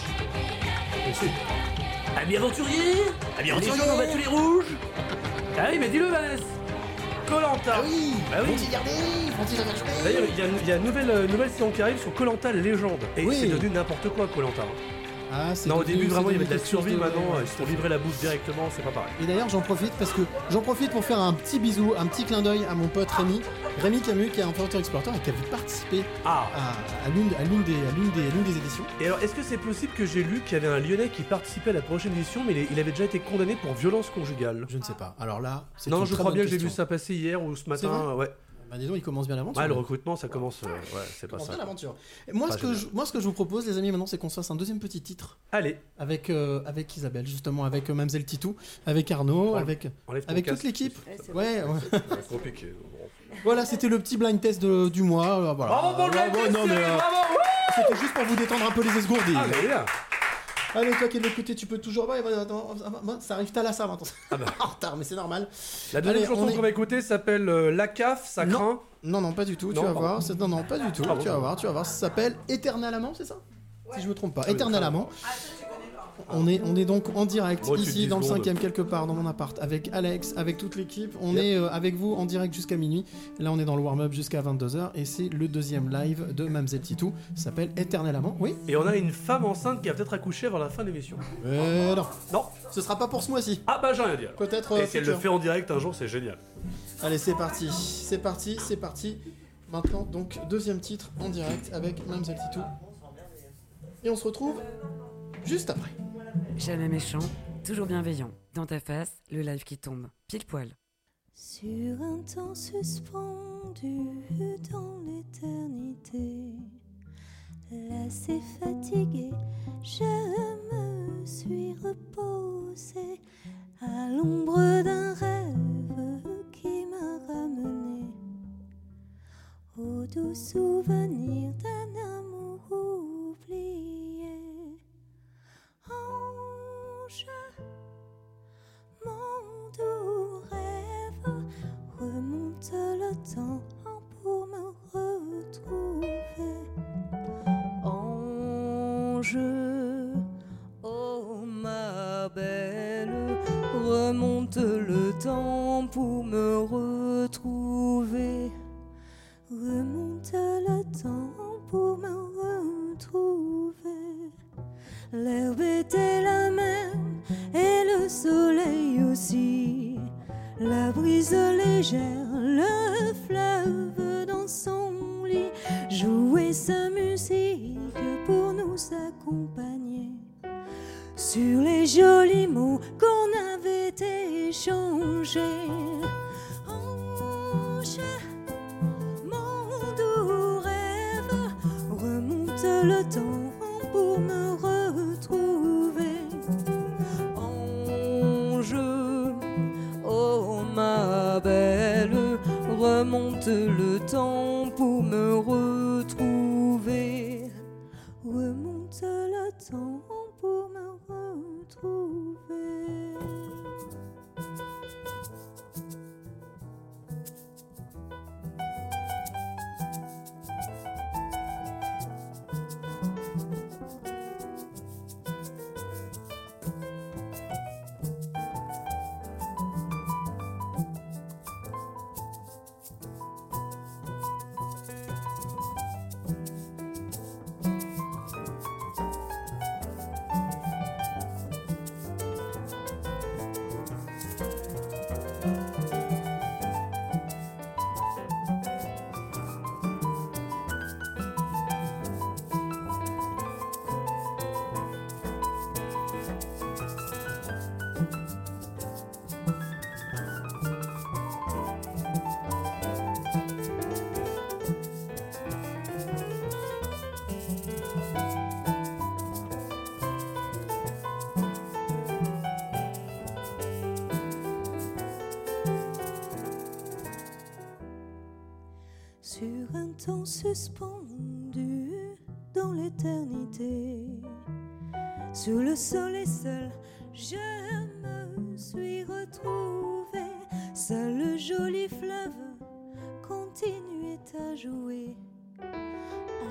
Speaker 7: Ami aventurier Ami
Speaker 1: aventurier,
Speaker 7: on va tous les rouges?
Speaker 2: Ah oui, mais dis-le, Vanessa Colanta
Speaker 1: Ah oui
Speaker 2: Bah oui.
Speaker 1: Garder
Speaker 2: D'ailleurs, il y a, il y a une nouvelle, euh, nouvelle saison qui arrive sur Colanta Légende. Et
Speaker 1: Oui.
Speaker 2: c'est devenu n'importe quoi, Colanta.
Speaker 1: Ah, c'est
Speaker 2: Non, au début, vraiment, il y avait de la survie. Maintenant,
Speaker 1: ouais,
Speaker 2: ils se font livrer la bouffe directement, c'est pas pareil.
Speaker 1: Et d'ailleurs, j'en profite parce que j'en profite pour faire un petit bisou, un petit clin d'œil à mon pote Rémi, Rémi Camus, qui est un Frontier Explorateur et qui avait participé
Speaker 2: Ah
Speaker 1: à, à l'une des, éditions.
Speaker 2: Et alors, est-ce que c'est possible que j'ai lu qu'il y avait un Lyonnais qui participait à la prochaine édition, mais il, avait déjà été condamné pour violence conjugale?
Speaker 1: Je ne sais pas. Alors là, c'est
Speaker 2: Non,
Speaker 1: une
Speaker 2: je
Speaker 1: très
Speaker 2: crois
Speaker 1: bonne
Speaker 2: bien que j'ai vu ça passer hier ou ce matin. Ouais.
Speaker 1: Bah, dis donc, il commence bien l'aventure.
Speaker 2: Ouais, le recrutement, ça commence. euh, ouais, c'est pas ça.
Speaker 1: l'aventure. Moi,
Speaker 2: Pas
Speaker 1: ce que je, moi, ce que je vous propose, les amis, maintenant, c'est qu'on se fasse un deuxième petit titre
Speaker 2: Allez,
Speaker 1: avec, euh, avec Isabelle, justement, avec euh, Mamselle Titou, avec Arnaud, avec. Avec toute l'équipe.
Speaker 4: Ouais.
Speaker 1: Voilà, c'était le petit blind test de- du mois. euh, voilà.
Speaker 2: Bravo pour le blind test,
Speaker 1: C'était juste pour vous détendre un peu les esgourdis.
Speaker 2: Ah, mais bien
Speaker 1: Allez, toi qui es de l'autre côté, tu peux toujours. Ouais, ça arrive à la ça maintenant.
Speaker 2: Ah bah.
Speaker 1: en retard, mais c'est normal.
Speaker 2: La deuxième
Speaker 1: Allez,
Speaker 2: chanson
Speaker 1: est-
Speaker 2: qu'on va écouter s'appelle euh, La CAF, ça
Speaker 1: Non.
Speaker 2: craint.
Speaker 1: Non, non, pas du tout.
Speaker 2: Non,
Speaker 1: tu vas voir. Non, non, pas du tout.
Speaker 2: Ah bon,
Speaker 1: tu vas voir, tu vas voir. Ça s'appelle Éternel Amant, c'est ça? Si je me trompe pas.
Speaker 2: Ah
Speaker 1: Éternel Amant. On est, on est donc en direct
Speaker 2: Moi,
Speaker 1: ici dans le cinquième quelque part dans mon appart avec Alex, avec toute l'équipe. On
Speaker 2: Yep.
Speaker 1: est euh, avec vous en direct jusqu'à minuit. Là on est dans le warm-up jusqu'à 22h et c'est le deuxième live de Mamzelle Titou. S'appelle Éternel Amant. Oui
Speaker 2: Et on a une femme enceinte qui va peut-être accoucher avant la fin de l'émission.
Speaker 1: Euh, non,
Speaker 2: Non
Speaker 1: ce sera pas pour ce mois-ci.
Speaker 2: Ah bah j'ai rien à dire.
Speaker 1: Peut-être. euh,
Speaker 2: Et si elle le fait en direct un jour, c'est génial.
Speaker 1: Allez, c'est parti. C'est parti, c'est parti. Maintenant, donc, deuxième titre en direct avec Mamzelle Titou. Et on se retrouve juste après.
Speaker 3: Jamais méchant, toujours bienveillant. Dans ta face, le live qui tombe. Pile poil.
Speaker 5: Sur un temps suspendu dans l'éternité, lassé, fatigué, je me suis reposé à l'ombre d'un rêve qui m'a ramené au doux souvenir d'un amour oublié. Mon doux rêve remonte le temps pour me retrouver. Ange, oh ma belle, remonte le temps pour me retrouver. Remonte le temps pour me retrouver. L'herbe était la même et le soleil aussi. La brise légère, le fleuve dans son lit jouait sa musique pour nous accompagner. Sur les jolis mots qu'on avait échangés. Mon doux rêve, remonte le temps pour me retrouver. Ange, oh ma belle, remonte le temps pour me retrouver. Remonte le temps pour me retrouver.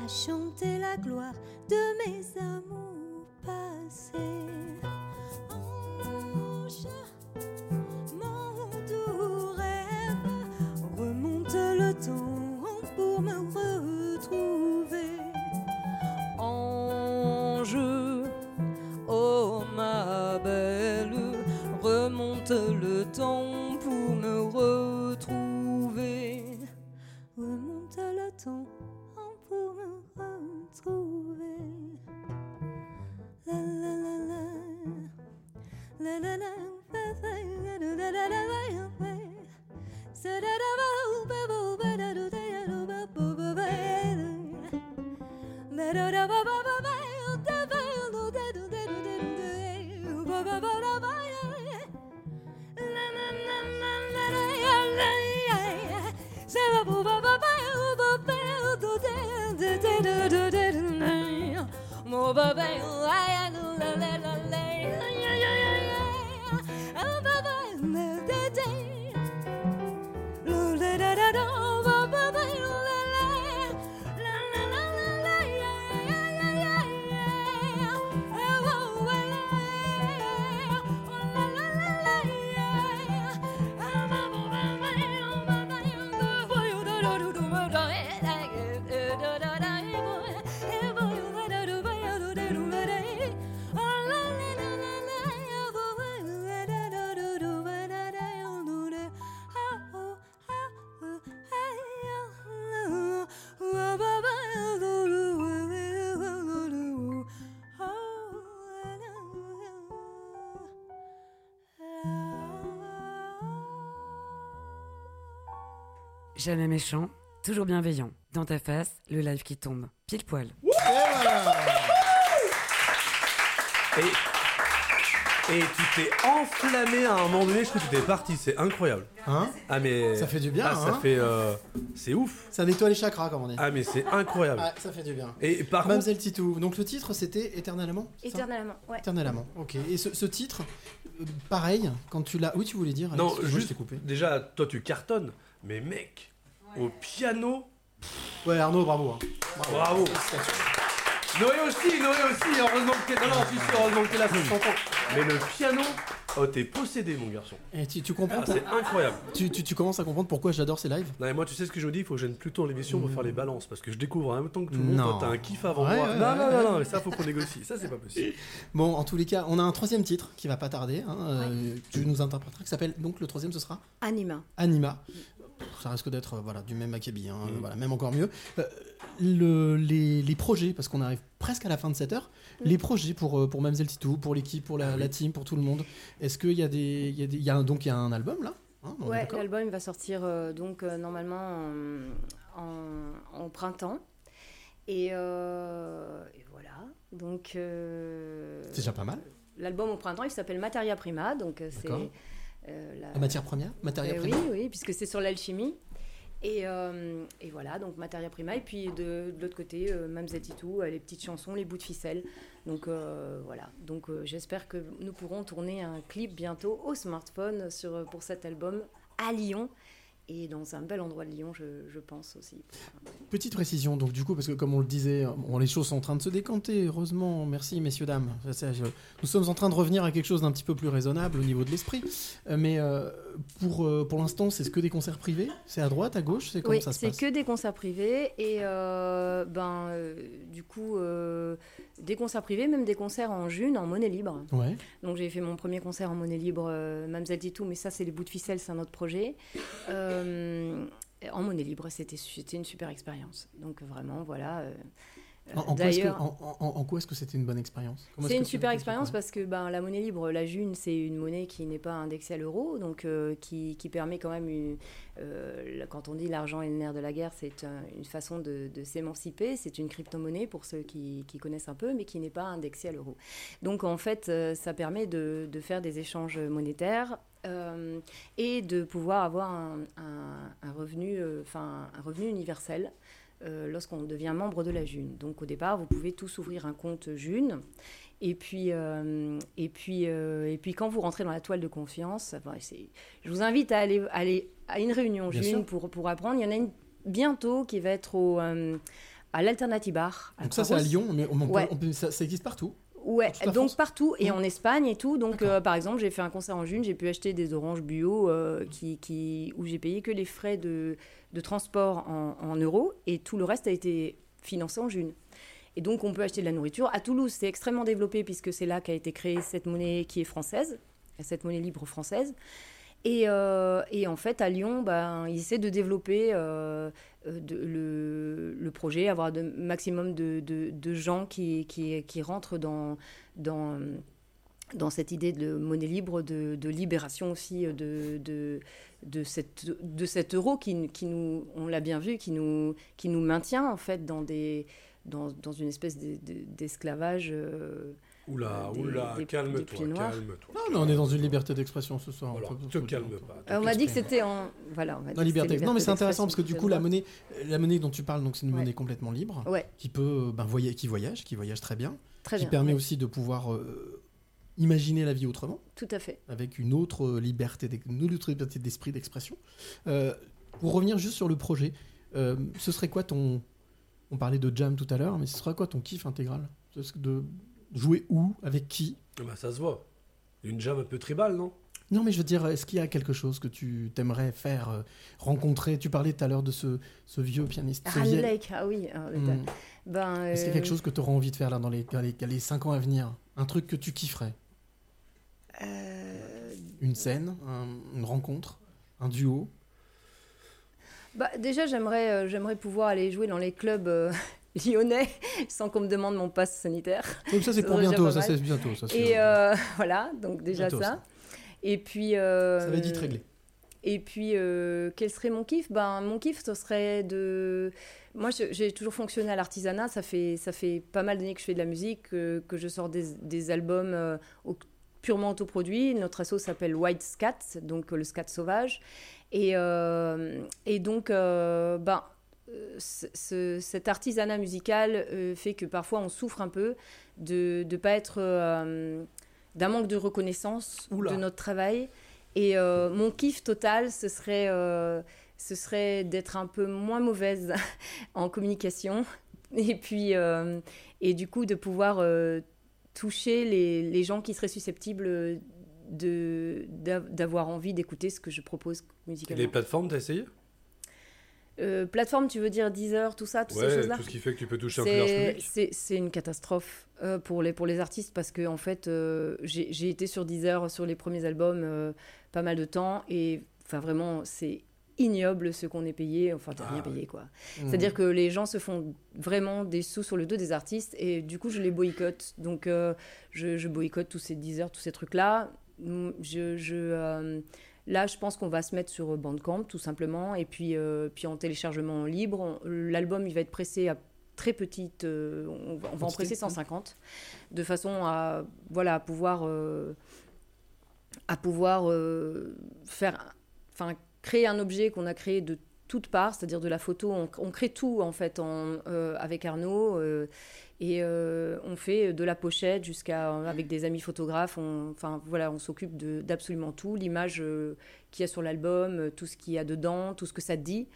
Speaker 5: Chanter la gloire de mes amours passés. Ange, mon doux rêve, remonte le temps pour me retrouver. Ange, oh ma belle, remonte le temps Mo ba ba la la la la
Speaker 3: Jamais méchant, toujours bienveillant. Dans ta face, le live qui tombe. Pile poil.
Speaker 1: Et
Speaker 2: tu t'es enflammé à un moment donné, je crois que tu étais parti, c'est incroyable.
Speaker 1: Hein
Speaker 2: Ah mais
Speaker 1: Ça fait du bien,
Speaker 2: Ah, ça
Speaker 1: hein.
Speaker 2: fait euh, c'est ouf.
Speaker 1: Ça nettoie les chakras, comme on dit.
Speaker 2: Ah mais c'est incroyable.
Speaker 1: Ça fait du bien.
Speaker 2: Et par contre,
Speaker 1: Mamselle Titou. Donc le titre c'était Éternel Amant c'est ça
Speaker 4: Éternellement, ouais.
Speaker 1: Éternel Amant. Ok. Et ce, ce titre, euh, pareil, quand tu l'as. Oui, tu voulais dire Alex
Speaker 2: non,
Speaker 1: Excuse-moi, je
Speaker 2: juste
Speaker 1: t'ai coupé.
Speaker 2: déjà toi tu cartonnes, mais mec, au piano,
Speaker 1: Ouais, Arnaud, bravo. hein.
Speaker 2: bravo. Noé aussi, Noé aussi, heureusement que t'es non, non, sais, heureusement que t'es là, ça s'entend. Mais le piano, oh t'es possédé mon garçon.
Speaker 1: Et tu, tu comprends
Speaker 2: Ah,
Speaker 1: pour-
Speaker 2: c'est incroyable.
Speaker 1: tu, tu- tu commences à comprendre pourquoi j'adore ces lives
Speaker 2: Non, mais moi, tu sais ce que je me dis, il faut que je vienne plus tôt à l'émission pour faire les balances parce que je découvre en même temps que tout le monde.
Speaker 1: Non.
Speaker 2: Toi, t'as un kiff avant
Speaker 1: Ouais,
Speaker 2: moi.
Speaker 1: ouais,
Speaker 2: non,
Speaker 1: ouais,
Speaker 2: non,
Speaker 1: ouais.
Speaker 2: non, non, mais ça, faut qu'on négocie. Ça, c'est pas possible.
Speaker 1: Bon, en tous les cas, on a un troisième titre qui va pas tarder. hein, euh, tu nous interpréteras, qui s'appelle. Donc le troisième, ce sera
Speaker 4: Anima.
Speaker 1: Anima. Ça risque d'être euh, voilà, du même acabit, hein,
Speaker 2: Mhm.
Speaker 1: voilà, même encore mieux. Euh, le- les, les projets, parce qu'on arrive presque à la fin de cette heure, les projets pour, euh, pour Mamselle Titou, pour l'équipe, pour la, la team, pour tout le monde. Est-ce qu'il y a des. il y a des- il y a un- donc il y a un album là hein,
Speaker 4: Ouais, l'album va sortir euh, donc euh, normalement en, en- en printemps. Et, euh, et voilà. Donc euh,
Speaker 1: C'est déjà pas mal.
Speaker 4: l'album au printemps, il s'appelle Materia Prima. Donc c'est euh, la-
Speaker 1: La matière première
Speaker 4: Euh, oui, oui, puisque c'est sur l'alchimie. Et, euh, et voilà, donc Materia Prima. Et puis de, de l'autre côté, euh, Mamzelle Titou, euh, les petites chansons, les bouts de ficelle. Donc euh, voilà, donc euh, j'espère que nous pourrons tourner un clip bientôt au smartphone sur, pour cet album à Lyon. Et dans un bel endroit de Lyon, je, je pense aussi.
Speaker 1: Petite précision, donc du coup, parce que comme on le disait, bon, les choses sont en train de se décanter, heureusement, merci messieurs, dames. Nous sommes en train de revenir à quelque chose d'un petit peu plus raisonnable au niveau de l'esprit. Euh, mais euh, pour, euh, pour l'instant, c'est ce que des concerts privés? C'est à droite, à gauche? C'est comment
Speaker 4: Oui,
Speaker 1: ça se
Speaker 4: c'est
Speaker 1: passe?
Speaker 4: que des concerts privés. Et euh, ben, du coup, des concerts privés, même des concerts en june, en monnaie libre.
Speaker 1: Ouais.
Speaker 4: Donc j'ai fait mon premier concert en monnaie libre, Mamzelle Titou, mais ça c'est les bouts de ficelle, c'est un autre projet. Euh, en monnaie libre, c'était une super expérience. Donc vraiment, voilà. euh,
Speaker 1: En, en quoi est-ce que,
Speaker 4: D'ailleurs,
Speaker 1: en- en- en quoi est-ce que c'était une bonne expérience?
Speaker 4: C'est une super expérience parce que ben, la monnaie libre, la June, c'est une monnaie qui n'est pas indexée à l'euro, donc euh, qui, qui permet quand même, une- euh, quand on dit l'argent est le nerf de la guerre, c'est un- une façon de, de s'émanciper. C'est une crypto-monnaie pour ceux qui, qui connaissent un peu, mais qui n'est pas indexée à l'euro. Donc en fait, euh, ça permet de, de faire des échanges monétaires. Euh, et de pouvoir avoir un, un- un revenu, euh, un revenu universel euh, lorsqu'on devient membre de la June. Donc au départ, vous pouvez tous ouvrir un compte June. Et puis, et, puis, et puis quand vous rentrez dans la toile de confiance, enfin, je vous invite à aller, aller à une réunion
Speaker 1: Bien
Speaker 4: June
Speaker 1: sûr.
Speaker 4: pour, pour apprendre. Il y en a une bientôt qui va être au, à l'Alternative Bar. à
Speaker 1: Donc ça, c'est à. Lyon, mais on peut-
Speaker 4: Ouais.
Speaker 1: on peut- ça, ça existe partout.
Speaker 4: Ouais, donc
Speaker 1: France
Speaker 4: partout et
Speaker 1: Mhm.
Speaker 4: en Espagne et tout. Donc, euh, par exemple, j'ai fait un concert en June, j'ai pu acheter des oranges bio euh, qui, qui, où j'ai payé que les frais de, de transport en, en euros et tout le reste a été financé en June. Et donc, on peut acheter de la nourriture. À Toulouse, c'est extrêmement développé puisque c'est là qu'a été créée cette monnaie qui est française, cette monnaie libre française. Et, euh, et en fait, à Lyon, ben, ils essaient de développer euh, euh, le, projet, avoir de maximum de, gens qui, rentrent dans, cette idée de monnaie libre, de, libération aussi de, cet euro qui, nous, on l'a bien vu, qui nous, maintient en fait dans, une espèce de- de- d'esclavage.
Speaker 2: Oula,
Speaker 4: Des-
Speaker 2: oula, calme-toi, calme-toi.
Speaker 1: Non, mais on est dans une liberté d'expression ce soir. on
Speaker 2: Alors,
Speaker 1: peut-
Speaker 2: te calme pas.
Speaker 4: Euh, on m'a dit que c'était en. Voilà, on m'a dit
Speaker 1: Dans
Speaker 4: que
Speaker 1: liberté.
Speaker 4: c'était
Speaker 1: Non, mais c'est intéressant parce que du coup, la monnaie, la monnaie dont tu parles, donc c'est une
Speaker 4: Ouais.
Speaker 1: monnaie complètement libre,
Speaker 4: Ouais,
Speaker 1: qui peut, euh, ben, voya- qui voyage, qui voyage très bien,
Speaker 4: très
Speaker 1: qui
Speaker 4: bien.
Speaker 1: permet
Speaker 4: ouais,
Speaker 1: aussi de pouvoir euh, imaginer la vie autrement,
Speaker 4: Tout à fait.
Speaker 1: avec une autre liberté, une autre liberté d'esprit, d'expression. Euh, Pour revenir juste sur le projet, euh, ce serait quoi ton. On parlait de jam tout à l'heure, mais ce serait quoi ton kiff intégral? De jouer où Avec qui?
Speaker 2: Ah bah, ça se voit. Une jam un peu tribale, non?
Speaker 1: Non, mais je veux dire, est-ce qu'il y a quelque chose que tu t'aimerais faire euh, rencontrer? Tu parlais tout à l'heure de ce, ce vieux pianiste. ce
Speaker 4: Ah,
Speaker 1: vieil-
Speaker 4: Lake, ah oui. ah,
Speaker 1: Hmm.
Speaker 4: Ben,
Speaker 1: Est-ce qu'il y a
Speaker 4: euh,
Speaker 1: quelque chose que tu auras envie de faire là dans les, dans les, dans les 5 ans à venir? Un truc que tu kifferais?
Speaker 4: Euh,
Speaker 1: Une scène un- Une rencontre Un duo?
Speaker 4: Bah, déjà, j'aimerais, euh, j'aimerais pouvoir aller jouer dans les clubs euh, lyonnais sans qu'on me demande mon passe sanitaire.
Speaker 1: Oh, Ça, c'est pour bientôt. Ça, c'est bientôt. Ça,
Speaker 4: Et euh, voilà, donc déjà
Speaker 1: Bientôt,
Speaker 4: ça.
Speaker 1: ça.
Speaker 4: Et puis. euh,
Speaker 1: ça va être vite réglé.
Speaker 4: Et puis, euh, quel serait mon kiff? Ben, Mon kiff, ce serait de... Moi, j'ai toujours fonctionné à l'artisanat. Ça fait, ça fait pas mal d'années que je fais de la musique, que, que je sors des, des albums euh, au- purement autoproduits. Notre asso s'appelle White Scat, donc le scat sauvage. Et, euh, et donc, ben, ce- ce- cet artisanat musical euh, fait que parfois on souffre un peu de ne pas être... euh, d'un manque de reconnaissance
Speaker 2: Oula.
Speaker 4: de notre travail. Et euh, mon kiff total, ce serait, ce serait d'être un peu moins mauvaise en communication. Et puis, et du coup, de pouvoir toucher les, les gens qui seraient susceptibles de, d'avoir envie d'écouter ce que je propose
Speaker 2: Et
Speaker 4: musicalement.
Speaker 2: les plateformes, t'as essayé?
Speaker 4: Euh, plateforme, tu veux dire Deezer, tout ça, toutes ces
Speaker 2: Ouais,
Speaker 4: choses-là
Speaker 2: tout ce qui fait que tu peux toucher un peu large
Speaker 4: c'est,
Speaker 2: public.
Speaker 4: c'est, une catastrophe euh, pour, les, pour les artistes parce que en fait, euh, j'ai, été sur Deezer sur les premiers albums pas mal de temps et enfin vraiment, c'est ignoble ce qu'on est payé. Enfin, t'as
Speaker 2: Ah
Speaker 4: rien payé quoi.
Speaker 1: Mmh.
Speaker 4: C'est-à-dire que les gens se font vraiment des sous sur le dos des artistes et du coup, je les boycotte. Donc, je, je boycotte tous ces Deezer, tous ces trucs-là. Mm, Je, je, là, je pense qu'on va se mettre sur Bandcamp, tout simplement. Et puis, euh, puis en téléchargement libre, l'album, il va être pressé à très petite... euh, on, va, on va en presser 150, de façon à, voilà, à pouvoir... euh, à pouvoir euh, faire... Enfin, créer un objet qu'on a créé de toutes parts, c'est-à-dire de la photo. On, crée tout en fait en, euh, avec Arnaud euh, et euh, on fait de la pochette jusqu'à avec des amis photographes. On, enfin voilà, on s'occupe d'absolument tout, l'image qu'il y a sur l'album, tout ce qu'il y a dedans, tout ce que ça dit.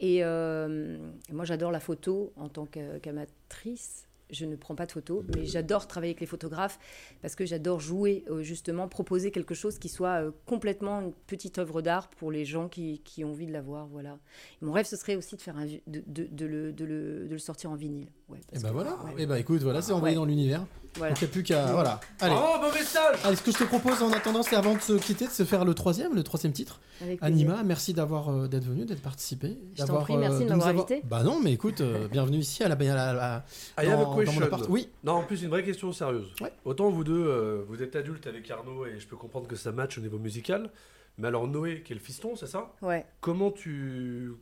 Speaker 4: Et, moi j'adore la photo en tant qu'amatrice. Je ne prends pas de photos, mais j'adore travailler avec les photographes parce que j'adore jouer, euh, justement, proposer quelque chose qui soit euh, complètement une petite œuvre d'art pour les gens qui, qui ont envie de la voir. Voilà. Et mon rêve, ce serait aussi de, faire un, de, de- de le, de le- de le sortir en vinyle. Ouais,
Speaker 1: Et bah
Speaker 4: que-
Speaker 1: voilà.
Speaker 4: ouais,
Speaker 1: Et bah écoute, voilà, c'est envoyé
Speaker 4: Ouais.
Speaker 1: dans l'univers.
Speaker 4: Voilà.
Speaker 1: Donc il n'y a plus qu'à. Voilà. Allez.
Speaker 2: Oh, bon message
Speaker 1: Allez, ce que je te propose en attendant, c'est avant de se quitter, de se faire le troisième, le troisième titre.
Speaker 4: Avec plaisir.
Speaker 1: Anima, merci d'avoir euh, d'être venu, d'être participé.
Speaker 4: Je t'en
Speaker 1: d'avoir,
Speaker 4: prie, merci de
Speaker 1: nous
Speaker 4: m'avoir
Speaker 1: avoir-
Speaker 4: invité.
Speaker 1: Bah non, mais écoute, euh, bienvenue ici à la. à la- à-
Speaker 2: I have a
Speaker 1: dans- dans mon
Speaker 2: question.
Speaker 1: appart. Oui.
Speaker 2: Non, en plus, une vraie question sérieuse.
Speaker 1: Ouais.
Speaker 2: Autant vous deux, euh, vous êtes adultes avec Arnaud et je peux comprendre que ça match au niveau musical. Mais alors, Noé, qui est le fiston, c'est ça?
Speaker 4: Ouais.
Speaker 2: Comment tu.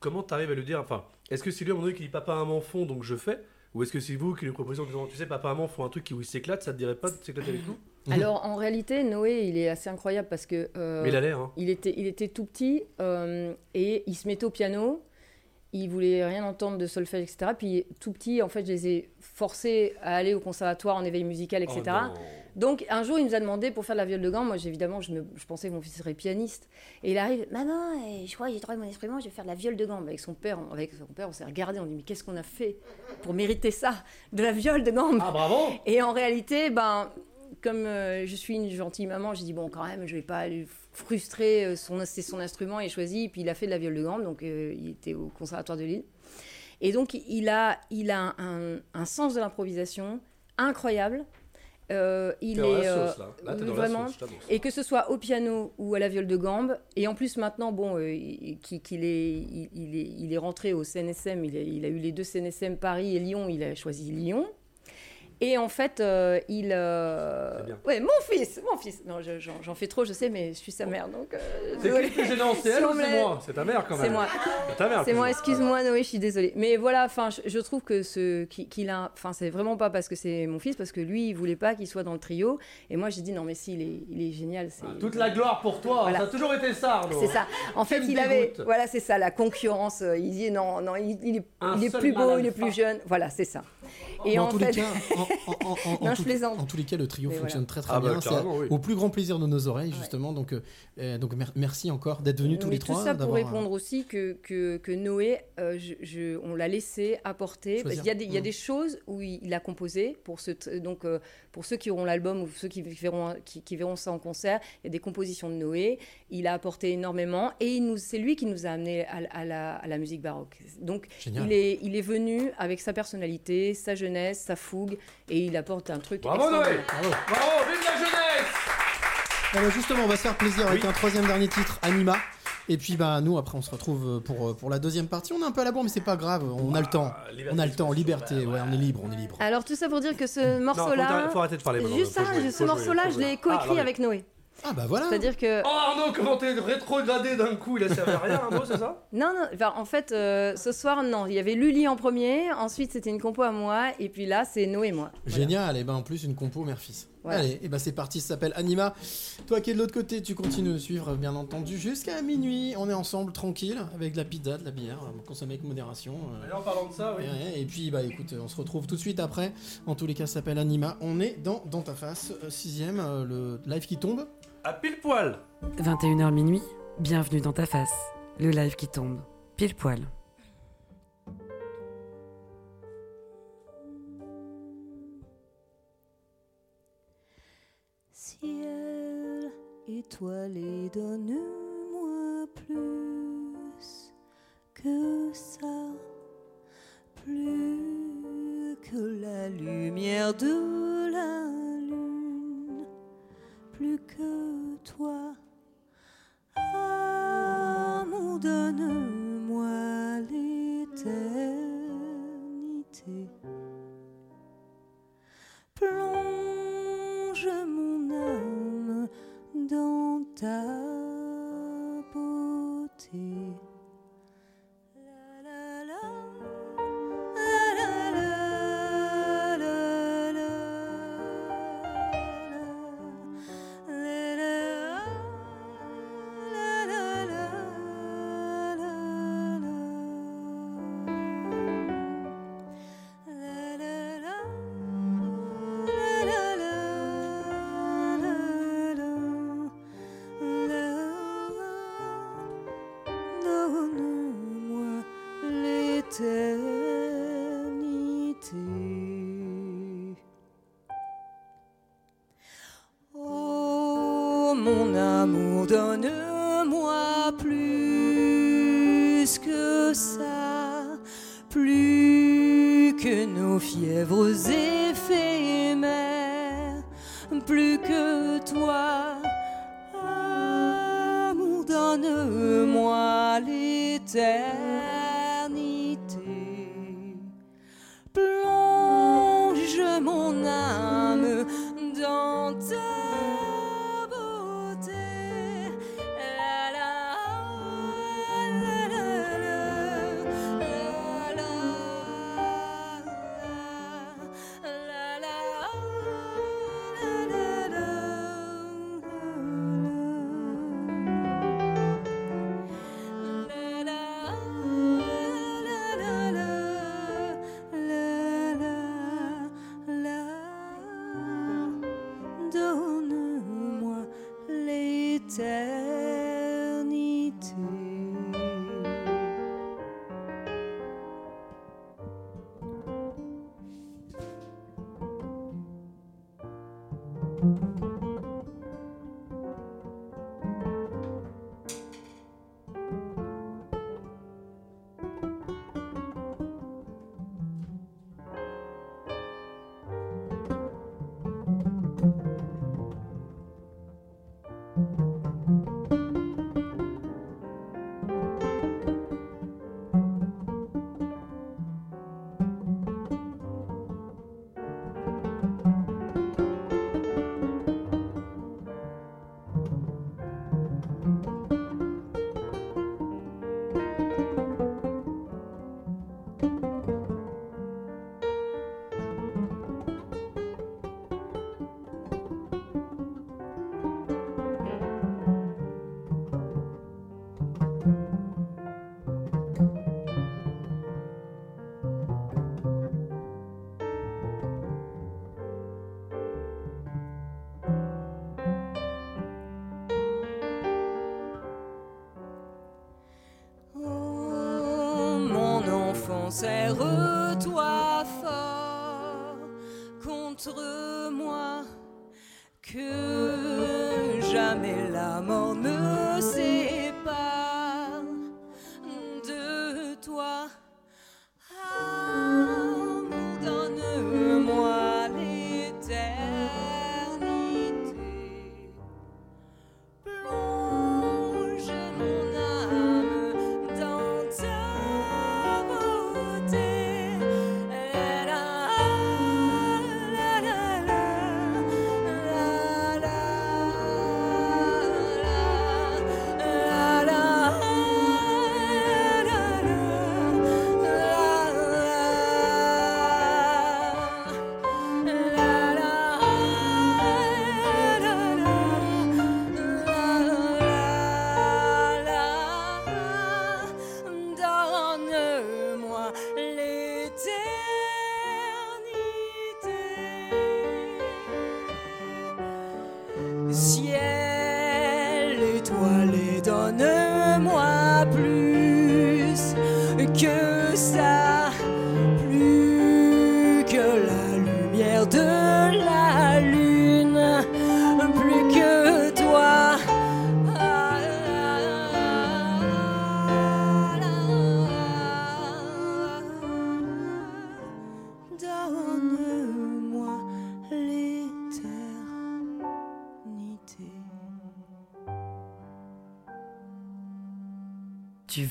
Speaker 2: Comment t'arrives à lui dire. Enfin, est-ce que c'est lui à un moment donné qui dit papa, maman font donc je fais Ou est-ce que c'est vous qui lui proposez en disant tu sais, papa, maman font un truc qui où il s'éclate, ça te dirait pas de s'éclater avec nous?
Speaker 4: Alors, en réalité, Noé, il est assez incroyable parce que. euh,
Speaker 2: Mais il a l'air, hein.
Speaker 4: Il était, il était tout petit euh, et il se mettait au piano. Il voulait rien entendre de solfège, etc. Puis tout petit, en fait, je les ai forcés à aller au conservatoire en éveil musical, etc.
Speaker 2: Oh.
Speaker 4: Donc un jour, il nous a demandé pour faire de la viole de gamme. Moi, évidemment, je, me- je pensais que mon fils serait pianiste. Et il arrive, maman, eh, je crois que j'ai trouvé mon instrument, je vais faire de la viole de gamme. Avec son père, on- avec son père, on s'est regardé, on dit mais qu'est-ce qu'on a fait pour mériter ça, de la viole de gamme
Speaker 2: Ah, bravo
Speaker 4: et en réalité, ben, comme euh, je suis une gentille maman, j'ai dit bon, quand même, je vais pas lui frustrer. euh, Son, c'est son instrument, il a choisi. Puis il a fait de la viole de gamme, donc euh, il était au conservatoire de Lille. Et donc il a, il a un, un sens de l'improvisation incroyable. Euh, il est euh,
Speaker 2: sauce, là. Là,
Speaker 4: vraiment.
Speaker 2: sauce.
Speaker 4: Et que ce soit au piano ou à la viole de gambe, et en plus maintenant, bon, euh, il- qu'il qu'il est, il, il est, il est rentré au CNSM, il a, il a eu les deux CNSM Paris et Lyon, il a choisi Lyon. Et en fait, euh, il. euh. Ouais, mon fils, mon fils. Non, je- j'en fais trop, je sais, mais je suis sa mère, donc. euh,
Speaker 2: C'est qui plus gênant C'est elle ou c'est moi? C'est ta mère quand même.
Speaker 4: C'est moi.
Speaker 2: C'est ta mère.
Speaker 4: C'est moi, excuse-moi Noé, je suis désolée. Mais voilà, enfin, je, je trouve que ce qu'il a, enfin, c'est vraiment pas parce que c'est mon fils, parce que lui, il voulait pas qu'il soit dans le trio. Et moi, j'ai dit non, mais si, il est, il est génial. c'est-
Speaker 2: Ah, Toute la gloire pour toi,
Speaker 4: Voilà.
Speaker 2: ça a toujours été ça.
Speaker 4: C'est ça. En fait, il avait,
Speaker 2: dégoûte.
Speaker 4: voilà, c'est ça, la concurrence. euh, Il dit non, non, il, il est, il est plus beau, il est plus jeune. Voilà, c'est ça. Et en
Speaker 1: en, tous
Speaker 4: fait,
Speaker 1: les cas, en,
Speaker 4: Non, je
Speaker 1: tout-
Speaker 4: plaisante.
Speaker 1: en tous les cas, le trio
Speaker 4: Mais
Speaker 1: fonctionne très très
Speaker 2: Ah bah,
Speaker 1: bien.
Speaker 2: Oui.
Speaker 1: au plus grand plaisir de nos oreilles, justement. Donc, euh, euh, donc mer- merci encore d'être venus tous
Speaker 4: Mais
Speaker 1: les
Speaker 4: tout
Speaker 1: trois.
Speaker 4: ça pour
Speaker 1: euh,
Speaker 4: répondre aussi que, que, que Noé, euh, je, je- on l'a laissé apporter. Parce
Speaker 1: Choisir.
Speaker 4: qu'il y a des, il y a
Speaker 1: Mm.
Speaker 4: des choses où il, a composé. Pour, ce, donc, euh, pour ceux qui auront l'album ou ceux qui verront, qui, qui verront ça en concert, il y a des compositions de Noé. Il a apporté énormément. Et c'est lui qui nous a amené à, à la, à la musique baroque. Donc,
Speaker 1: Génial.
Speaker 4: il est, il est venu avec sa personnalité, sa jeunesse, sa fougue. Et il apporte un truc.
Speaker 2: Bravo Noé.
Speaker 1: Bravo.
Speaker 2: Bravo, vive la jeunesse
Speaker 1: ben, justement, on va se faire plaisir avec un troisième dernier titre, Anima. Et puis bah nous après on se retrouve pour, euh, pour la deuxième partie. On est un peu à la bourre mais c'est pas grave, on a le temps.
Speaker 2: Ah, liberté
Speaker 1: On a le temps, liberté, ouais, on est libre, on est libre.
Speaker 4: Alors, tout ça pour dire que ce
Speaker 2: Non, faut,
Speaker 4: morceau-là.
Speaker 2: arrêter- faut arrêter de parler.
Speaker 4: Juste
Speaker 2: Faut
Speaker 4: ça, ce
Speaker 2: faut
Speaker 4: morceau-là,
Speaker 2: faut
Speaker 4: je l'ai
Speaker 2: Ah,
Speaker 4: coécrit
Speaker 2: non, mais-
Speaker 4: avec Noé.
Speaker 1: Ah bah voilà.
Speaker 4: C'est-à-dire que.
Speaker 2: Oh Arnaud, comment t'es rétrogradé d'un coup Il a servi à rien, Arnaud, c'est ça?
Speaker 4: Non, non, enfin, en fait, euh, ce soir, non. Il y avait Lully en premier, ensuite c'était une compo à moi, et puis là, c'est Noé et moi. Voilà.
Speaker 1: Génial, et ben en plus une compo mère-fils.
Speaker 4: Voilà.
Speaker 1: Allez, et ben c'est parti, ça s'appelle Anima. Toi qui es de l'autre côté, tu continues de suivre bien entendu jusqu'à minuit. On est ensemble tranquille avec de la pizza, de la bière, euh, consommée avec modération. euh,
Speaker 2: Et en parlant de ça, oui.
Speaker 1: Et puis, bah écoute, on se retrouve tout de suite après. En tous les cas, ça s'appelle Anima. On est dans Dans ta face, euh, sixième, euh, le live qui tombe.
Speaker 2: À pile poil
Speaker 3: 21h minuit, bienvenue dans ta face. Le live qui tombe. Pile poil.
Speaker 5: Ciel étoilé, donne-moi plus que ça, plus que la lumière de la plus que toi. Amour, donne-moi l'éternité. Plonge mon âme dans ta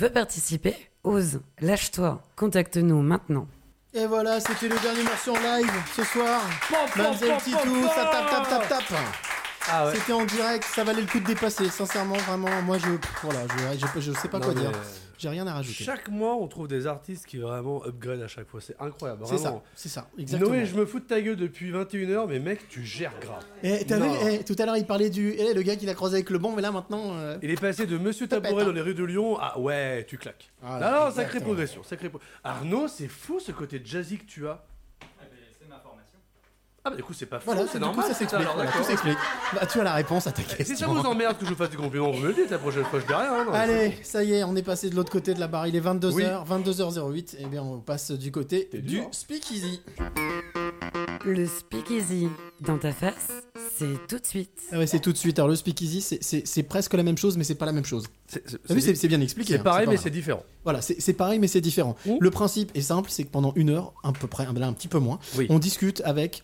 Speaker 3: veux participer Ose, lâche-toi, contacte-nous maintenant.
Speaker 1: Et voilà, c'était le dernier morceau en live ce soir. Mademoiselle Titou, ça tape, tape, tape, tape.
Speaker 2: Ah ouais.
Speaker 1: C'était en direct, ça valait le coup de dépasser. Sincèrement, vraiment, moi je. Voilà, je, je, je sais pas
Speaker 2: Non,
Speaker 1: quoi
Speaker 2: mais,
Speaker 1: dire. J'ai rien à rajouter.
Speaker 2: Chaque mois, on trouve des artistes qui vraiment upgrade à chaque fois. C'est incroyable.
Speaker 1: C'est ça, c'est ça, exactement.
Speaker 2: Noé, je me fous de ta gueule depuis 21h, mais mec, tu gères grave.
Speaker 1: Eh, t'as vu,
Speaker 2: Non.
Speaker 1: eh, tout à l'heure il parlait du. Eh, le gars qui l'a croisé avec le bon, mais là maintenant. euh,
Speaker 2: Il est passé de Monsieur Tabouret
Speaker 1: hein.
Speaker 2: dans les rues de Lyon à ouais, tu claques. Ah non, sacrée
Speaker 1: exactement.
Speaker 2: progression, sacrée pro- Arnaud, c'est fou ce côté jazzy que tu as.
Speaker 8: C'est.
Speaker 2: Ah bah du coup c'est pas fou,
Speaker 1: Voilà,
Speaker 2: c'est
Speaker 1: du coup,
Speaker 2: normal.
Speaker 1: ça s'explique.
Speaker 2: Alors,
Speaker 1: tout s'explique. Bah, tu as la réponse à ta
Speaker 2: Et
Speaker 1: question.
Speaker 2: si ça vous emmerde que je vous fasse des compliments, vous me le dites la prochaine fois, je dis rien. hein, non,
Speaker 1: Allez, ça y est, on est passé de l'autre côté de la barre. Il est 22h,
Speaker 2: Oui.
Speaker 1: 22h08. Et bien, on passe du côté
Speaker 2: T'es
Speaker 1: du
Speaker 2: dur.
Speaker 1: speakeasy.
Speaker 3: Le speakeasy dans ta face, c'est tout de suite.
Speaker 1: Ah ouais, c'est tout de suite. Alors, le speakeasy, c'est- c'est c'est presque la même chose, mais c'est pas la même chose.
Speaker 2: C'est c'est-
Speaker 1: T'as vu, c'est c'est bien expliqué.
Speaker 2: c'est
Speaker 1: hein,
Speaker 2: pareil,
Speaker 1: pas
Speaker 2: mais c'est différent.
Speaker 1: Voilà, c'est c'est pareil, mais c'est différent. Le principe est simple, c'est que pendant une heure, à peu près, là, un petit peu moins,
Speaker 2: Oui.
Speaker 1: on discute avec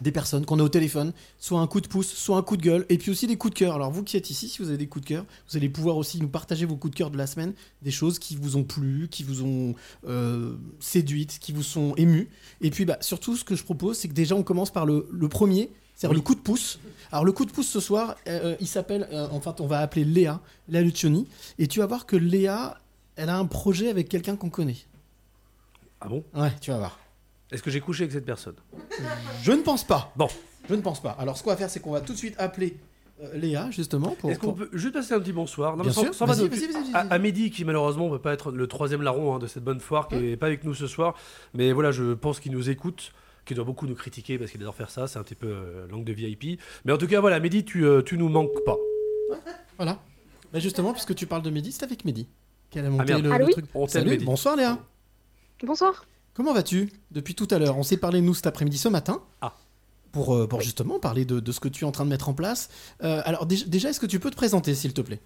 Speaker 1: des personnes qu'on a au téléphone, soit un coup de pouce, soit un coup de gueule, et puis aussi des coups de cœur. Alors vous qui êtes ici, si vous avez des coups de cœur, vous allez pouvoir aussi nous partager vos coups de cœur de la semaine, des choses qui vous ont plu, qui vous ont euh, séduites, qui vous sont émues. Et puis bah, surtout, ce que je propose, c'est que déjà on commence par le, le premier, c'est-à-dire le coup de pouce. Alors le coup de pouce ce soir, euh, il s'appelle, euh, enfin on va appeler Léa, Léa Lucioni, et tu vas voir que Léa, elle a un projet avec quelqu'un qu'on connaît.
Speaker 2: Ah bon?
Speaker 1: Ouais, tu vas voir.
Speaker 2: Est-ce que j'ai couché avec cette personne?
Speaker 1: Je ne pense pas.
Speaker 2: Bon.
Speaker 1: Je ne pense pas. Alors, ce qu'on va faire, c'est qu'on va tout de suite appeler euh, Léa, justement. Pour,
Speaker 2: Est-ce qu'on
Speaker 1: pour-
Speaker 2: peut juste passer un petit bonsoir? Non,
Speaker 1: Bien
Speaker 2: mais sans-
Speaker 1: sûr.
Speaker 2: sans
Speaker 1: Vas-y, vas-y, vas-y, vas-y.
Speaker 2: à, à Mehdi, qui malheureusement ne peut pas être le troisième larron hein, de cette bonne foire, qui n'est pas avec nous ce soir. Mais voilà, je pense qu'il nous écoute, qu'il doit beaucoup nous critiquer parce qu'il adore faire ça. C'est un petit peu euh, langue de VIP. Mais en tout cas, voilà, Mehdi, tu, euh, tu nous manques pas.
Speaker 1: Voilà. Bah, justement, puisque tu parles de Mehdi, c'est avec Mehdi qu'elle a monté
Speaker 2: merde.
Speaker 1: le,
Speaker 9: Ah
Speaker 1: le
Speaker 9: oui
Speaker 1: truc.
Speaker 2: On t'aime,
Speaker 1: Salut,
Speaker 2: Mehdi.
Speaker 1: bonsoir Léa.
Speaker 9: Bonsoir.
Speaker 1: Comment vas-tu depuis tout à l'heure? On s'est parlé, nous, cet après-midi, ce matin.
Speaker 2: Ah.
Speaker 1: Pour, euh, justement parler de, de ce que tu es en train de mettre en place. Euh, alors, déjà, déjà, est-ce que tu peux te présenter, s'il te plaît?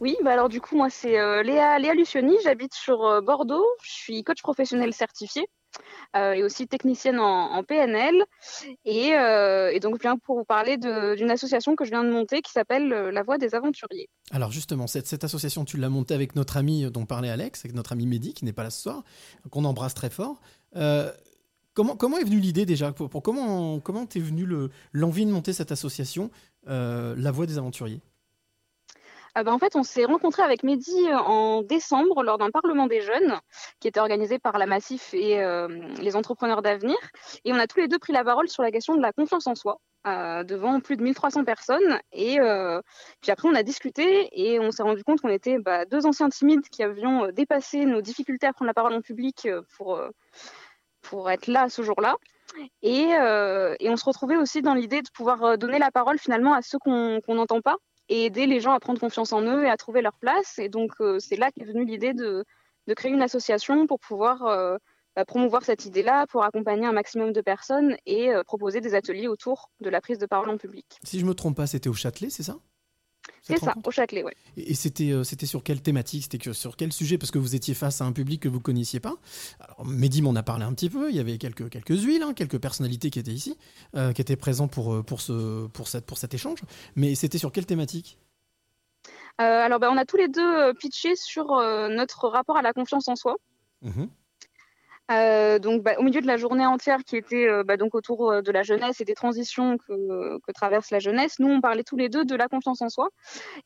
Speaker 9: Oui, bah alors du coup, moi c'est euh, Léa, Léa Lucioni, j'habite sur euh, Bordeaux, je suis coach professionnel certifié euh, et aussi technicienne en, PNL. Et, euh, et donc je viens pour vous parler d'une association que je viens de monter qui s'appelle euh, La Voix des Aventuriers.
Speaker 1: Alors justement, cette, association, tu l'as montée avec notre ami dont parlait Alex, avec notre ami Mehdi, qui n'est pas là ce soir, qu'on embrasse très fort. Comment, est venue l'idée déjà pour, Comment t'es venu le- l'envie de monter cette association, La Voix des Aventuriers?
Speaker 9: Ah bah, en fait, on s'est rencontré avec Mehdi euh, en décembre lors d'un Parlement des jeunes qui était organisé par la Massif et euh, les entrepreneurs d'avenir. Et on a tous les deux pris la parole sur la question de la confiance en soi euh, devant plus de 1300 personnes. Et puis après, on a discuté et on s'est rendu compte qu'on était bah, deux anciens timides qui avions dépassé nos difficultés à prendre la parole en public pour, pour être là ce jour-là. Et, on se retrouvait aussi dans l'idée de pouvoir donner la parole finalement à ceux qu'on n'entend pas et aider les gens à prendre confiance en eux et à trouver leur place. Et donc, euh, c'est là qu'est venue l'idée de, de créer une association pour pouvoir euh, bah, promouvoir cette idée-là, pour accompagner un maximum de personnes et euh, proposer des ateliers autour de la prise de parole en public.
Speaker 1: Si je me trompe pas, c'était au Châtelet, c'est ça?
Speaker 9: C'est ça, au Châtelet, ouais.
Speaker 1: Et c'était euh, c'était sur quelle thématique? C'était sur quel sujet? Parce que vous étiez face à un public que vous connaissiez pas. Alors, Mehdi m'en a parlé un petit peu. Il y avait quelques, quelques huiles, hein, quelques personnalités qui étaient ici, euh, qui étaient présents pour, euh, pour, ce, pour, cette, pour cet échange. Mais c'était sur quelle thématique?
Speaker 9: Euh, alors, bah, on a tous les deux pitché sur notre rapport à la confiance en soi.
Speaker 1: Mhm.
Speaker 9: Euh, donc, bah, au milieu de la journée entière qui était euh, bah, donc autour euh, de la jeunesse et des transitions que, que traverse la jeunesse, nous on parlait tous les deux de la confiance en soi.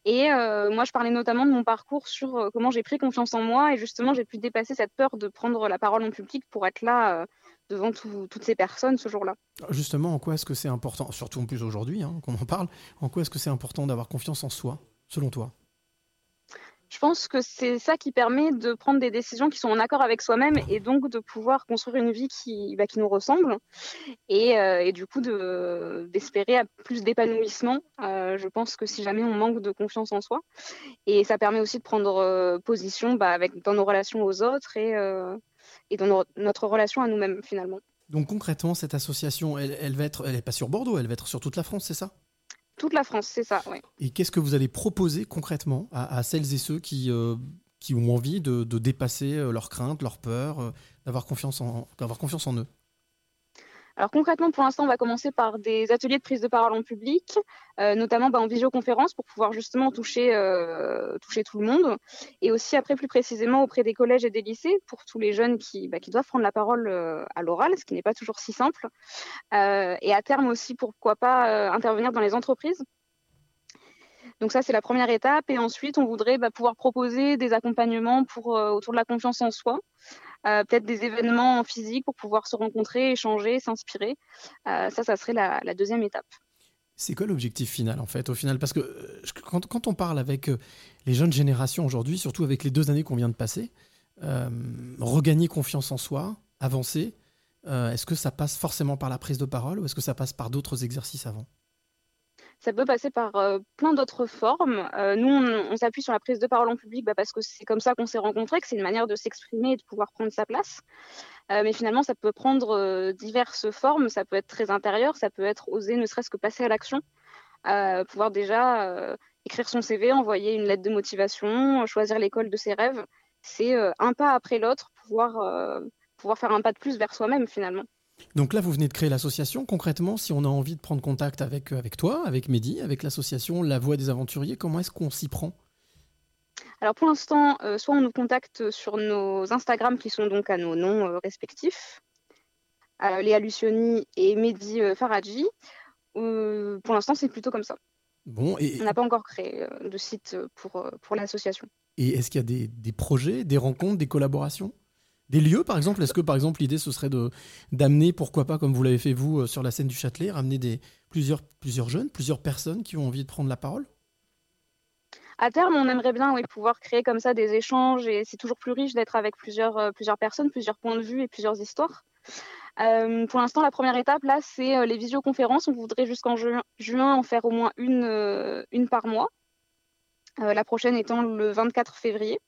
Speaker 9: Et moi, je parlais notamment de mon parcours sur comment j'ai pris confiance en moi et justement j'ai pu dépasser cette peur de prendre la parole en public pour être là devant tout- toutes ces personnes ce jour-là.
Speaker 1: Justement, en quoi est-ce que c'est important, surtout en plus aujourd'hui hein, qu'on en parle, en quoi est-ce que c'est important d'avoir confiance en soi, selon toi?
Speaker 9: Je pense que c'est ça qui permet de prendre des décisions qui sont en accord avec soi-même et donc de pouvoir construire une vie qui, bah, nous ressemble et, euh, du coup de- d'espérer à plus d'épanouissement. Euh, je pense que si jamais on manque de confiance en soi et ça permet aussi de prendre euh, position bah, dans nos relations aux autres et, dans no- notre relation à nous-mêmes finalement.
Speaker 1: Donc concrètement, cette association, elle, elle va être, elle est pas sur Bordeaux, elle va être sur toute la France, c'est ça?
Speaker 9: Toute la France, c'est ça, ouais.
Speaker 1: Et qu'est-ce que vous allez proposer concrètement à, celles et ceux qui, euh, ont envie de, dépasser euh, leurs craintes, leurs peurs, euh, d'avoir confiance en eux?
Speaker 9: Alors concrètement, pour l'instant, on va commencer par des ateliers de prise de parole en public, euh, notamment bah, en visioconférence pour pouvoir justement toucher, euh, toucher tout le monde, et aussi après plus précisément auprès des collèges et des lycées pour tous les jeunes qui, bah, doivent prendre la parole euh, à l'oral, ce qui n'est pas toujours si simple, et à terme aussi pourquoi pas intervenir dans les entreprises. Donc ça, c'est la première étape. Et ensuite, on voudrait bah, pouvoir proposer des accompagnements pour, autour de la confiance en soi, peut-être des événements en physique pour pouvoir se rencontrer, échanger, s'inspirer. Euh, ça, ça serait la, deuxième étape.
Speaker 1: C'est quoi l'objectif final en fait au final? Parce que euh, quand, on parle avec euh, les jeunes générations aujourd'hui, surtout avec les deux années qu'on vient de passer, euh, regagner confiance en soi, avancer, euh, est-ce que ça passe forcément par la prise de parole ou est-ce que ça passe par d'autres exercices avant?
Speaker 9: Ça peut passer par euh, plein d'autres formes. Euh, nous, on, s'appuie sur la prise de parole en public bah, parce que c'est comme ça qu'on s'est rencontrés, que c'est une manière de s'exprimer et de pouvoir prendre sa place. Euh, mais finalement, ça peut prendre diverses formes. Ça peut être très intérieur, ça peut être oser ne serait-ce que passer à l'action, pouvoir déjà écrire son CV, envoyer une lettre de motivation, choisir l'école de ses rêves. C'est un pas après l'autre, pouvoir, pouvoir faire un pas de plus vers soi-même finalement.
Speaker 1: Donc là, vous venez de créer l'association. Concrètement, si on a envie de prendre contact avec, euh, avec toi, avec Mehdi, avec l'association La Voix des Aventuriers, comment est-ce qu'on s'y prend?
Speaker 9: Alors pour l'instant, euh, soit on nous contacte sur nos Instagram qui sont donc à nos noms euh, respectifs, euh, Léa Lucioni et Mehdi Faradji. Pour l'instant, c'est plutôt comme ça.
Speaker 1: Bon, et,
Speaker 9: On n'a pas encore créé de site pour, pour l'association.
Speaker 1: et est-ce qu'il y a des, des projets, des rencontres, des collaborations? Des lieux, par exemple Est-ce que, par exemple, l'idée, ce serait de d'amener, pourquoi pas, comme vous l'avez fait vous euh, sur la scène du Châtelet, ramener des, plusieurs, jeunes, plusieurs personnes qui ont envie de prendre la parole?
Speaker 9: À terme, on aimerait bien pouvoir créer comme ça des échanges et c'est toujours plus riche d'être avec plusieurs, euh, personnes, plusieurs points de vue et plusieurs histoires. Euh, pour l'instant, la première étape, là, c'est les visioconférences. On voudrait jusqu'en juin, en faire au moins une, une par mois. La prochaine étant le 24 février.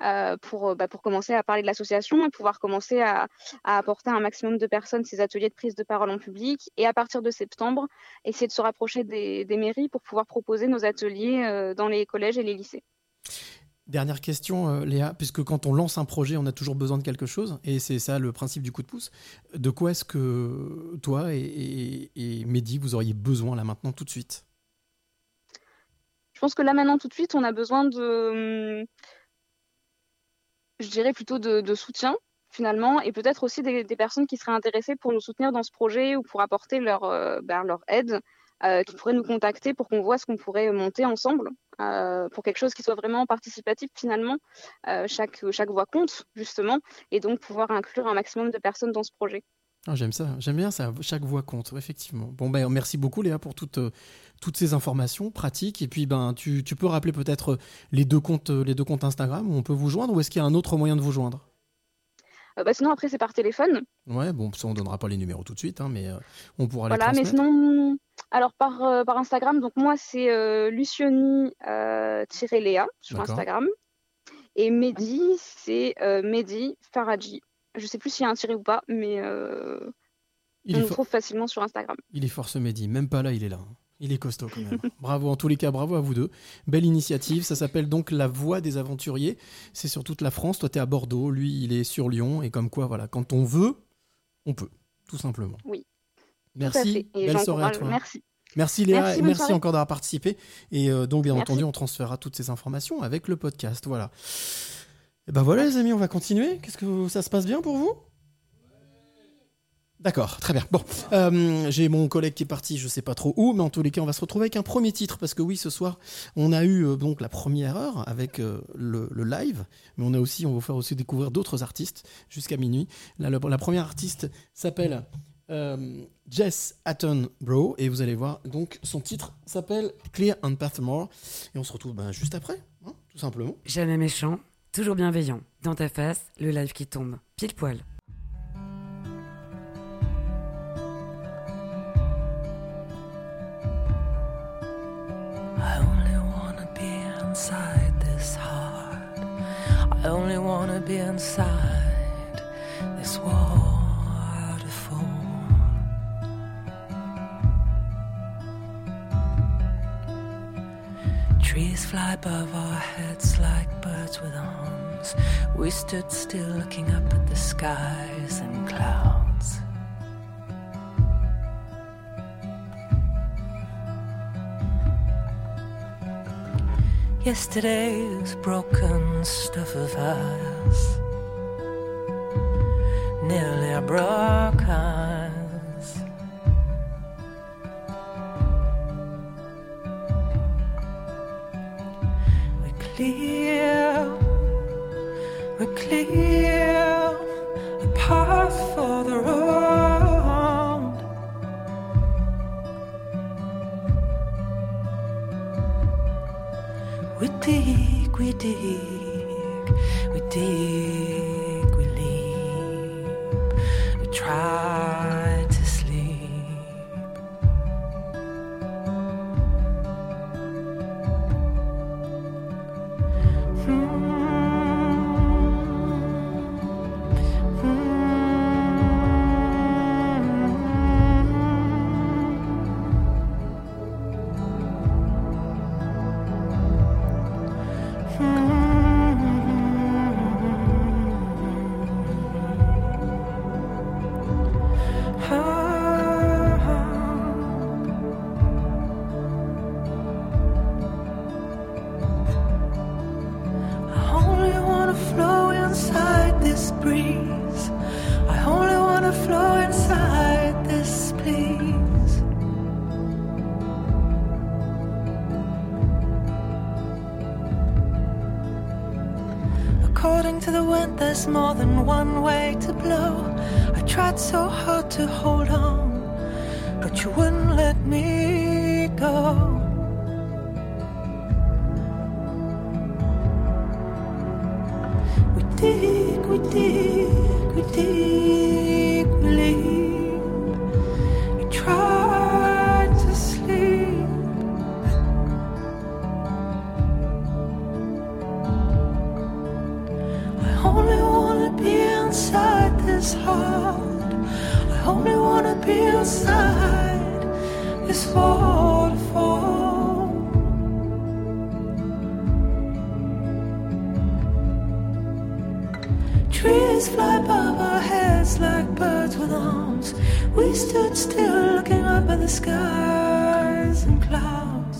Speaker 9: Euh, pour, euh, bah, pour commencer à parler de l'association et pouvoir commencer à, à apporter à un maximum de personnes ces ateliers de prise de parole en public. Et à partir de septembre, essayer de se rapprocher des, des mairies pour pouvoir proposer nos ateliers euh, dans les collèges et les lycées.
Speaker 1: Dernière question, Léa, puisque quand on lance un projet, on a toujours besoin de quelque chose, et c'est ça le principe du coup de pouce. De quoi est-ce que toi et, et, et Mehdi, vous auriez besoin là maintenant tout de suite?
Speaker 9: Je pense que là maintenant tout de suite, on a besoin de, hum, je dirais plutôt de, soutien finalement, et peut-être aussi des, personnes qui seraient intéressées pour nous soutenir dans ce projet ou pour apporter leur, euh, ben, aide, euh, qui pourraient nous contacter pour qu'on voit ce qu'on pourrait monter ensemble, euh, pour quelque chose qui soit vraiment participatif finalement. Chaque voix compte justement, et donc pouvoir inclure un maximum de personnes dans ce projet.
Speaker 1: Ah, J'aime ça, j'aime bien ça, chaque voix compte, effectivement. Bon, ben, merci beaucoup Léa pour toutes, euh, toutes ces informations pratiques, et puis ben, tu, tu peux rappeler peut-être les, deux comptes, euh, les deux comptes Instagram où on peut vous joindre, ou est-ce qu'il y a un autre moyen de vous joindre?
Speaker 9: Euh, bah, sinon après c'est par téléphone.
Speaker 1: Ouais, bon, ça on donnera pas les numéros tout de suite, hein, mais euh, on pourra
Speaker 9: Voilà,
Speaker 1: les
Speaker 9: mais
Speaker 1: transmettre.
Speaker 9: sinon, alors par, euh, par Instagram, donc moi c'est euh, Lucioni-Léa sur. Instagram. Et Mehdi, c'est euh, Mehdi Faradji. Je sais plus s'il y a un tiré ou pas, mais euh,
Speaker 1: Il
Speaker 9: on le trouve facilement sur Instagram.
Speaker 1: il est fort ce Mehdi, même pas là, il est là. hein. Il est costaud quand même. bravo, en tous les cas, bravo à vous deux. Belle initiative, ça s'appelle donc La Voix des Aventuriers. C'est sur toute la France. Toi, tu es à Bordeaux, lui, il est sur Lyon. Et comme quoi, voilà, quand on veut, on peut, tout simplement.
Speaker 9: Oui.
Speaker 1: Merci, belle soirée à
Speaker 9: j'encourage-
Speaker 1: toi.
Speaker 9: Merci.
Speaker 1: Merci Léa,
Speaker 9: Merci,
Speaker 1: merci encore d'avoir participé. Et euh, donc, bien
Speaker 9: Merci.
Speaker 1: entendu, on transférera toutes ces informations avec le podcast. Voilà. Et ben voilà, les amis, on va continuer. Qu'est-ce que ça se passe bien pour vous? D'accord, très bien. Bon, euh, j'ai mon collègue qui est parti, je sais pas trop où, mais en tous les cas, on va se retrouver avec un premier titre parce que oui, ce soir, on a eu euh, donc la première heure avec euh, le, live, mais on a aussi, on va vous faire aussi découvrir d'autres artistes jusqu'à minuit. La première artiste s'appelle Jess Attenborough et vous allez voir donc son titre s'appelle Clear and Pathmore et on se retrouve ben, juste après, hein, tout simplement.
Speaker 3: Jamais méchant, toujours bienveillant. Dans ta face, le live qui tombe. Pile poil.
Speaker 5: I only wanna be inside this heart. I only wanna be inside this waterfall. Trees fly above our heads like birds with arms. We stood still looking up at the skies and clouds. Yesterday's broken stuff of us nearly broke clear, we're clear, a path for the road. We dig, we dig, we dig, I only wanna be this. Trees fly above our heads like birds with arms. We stood still looking up at the skies and clouds.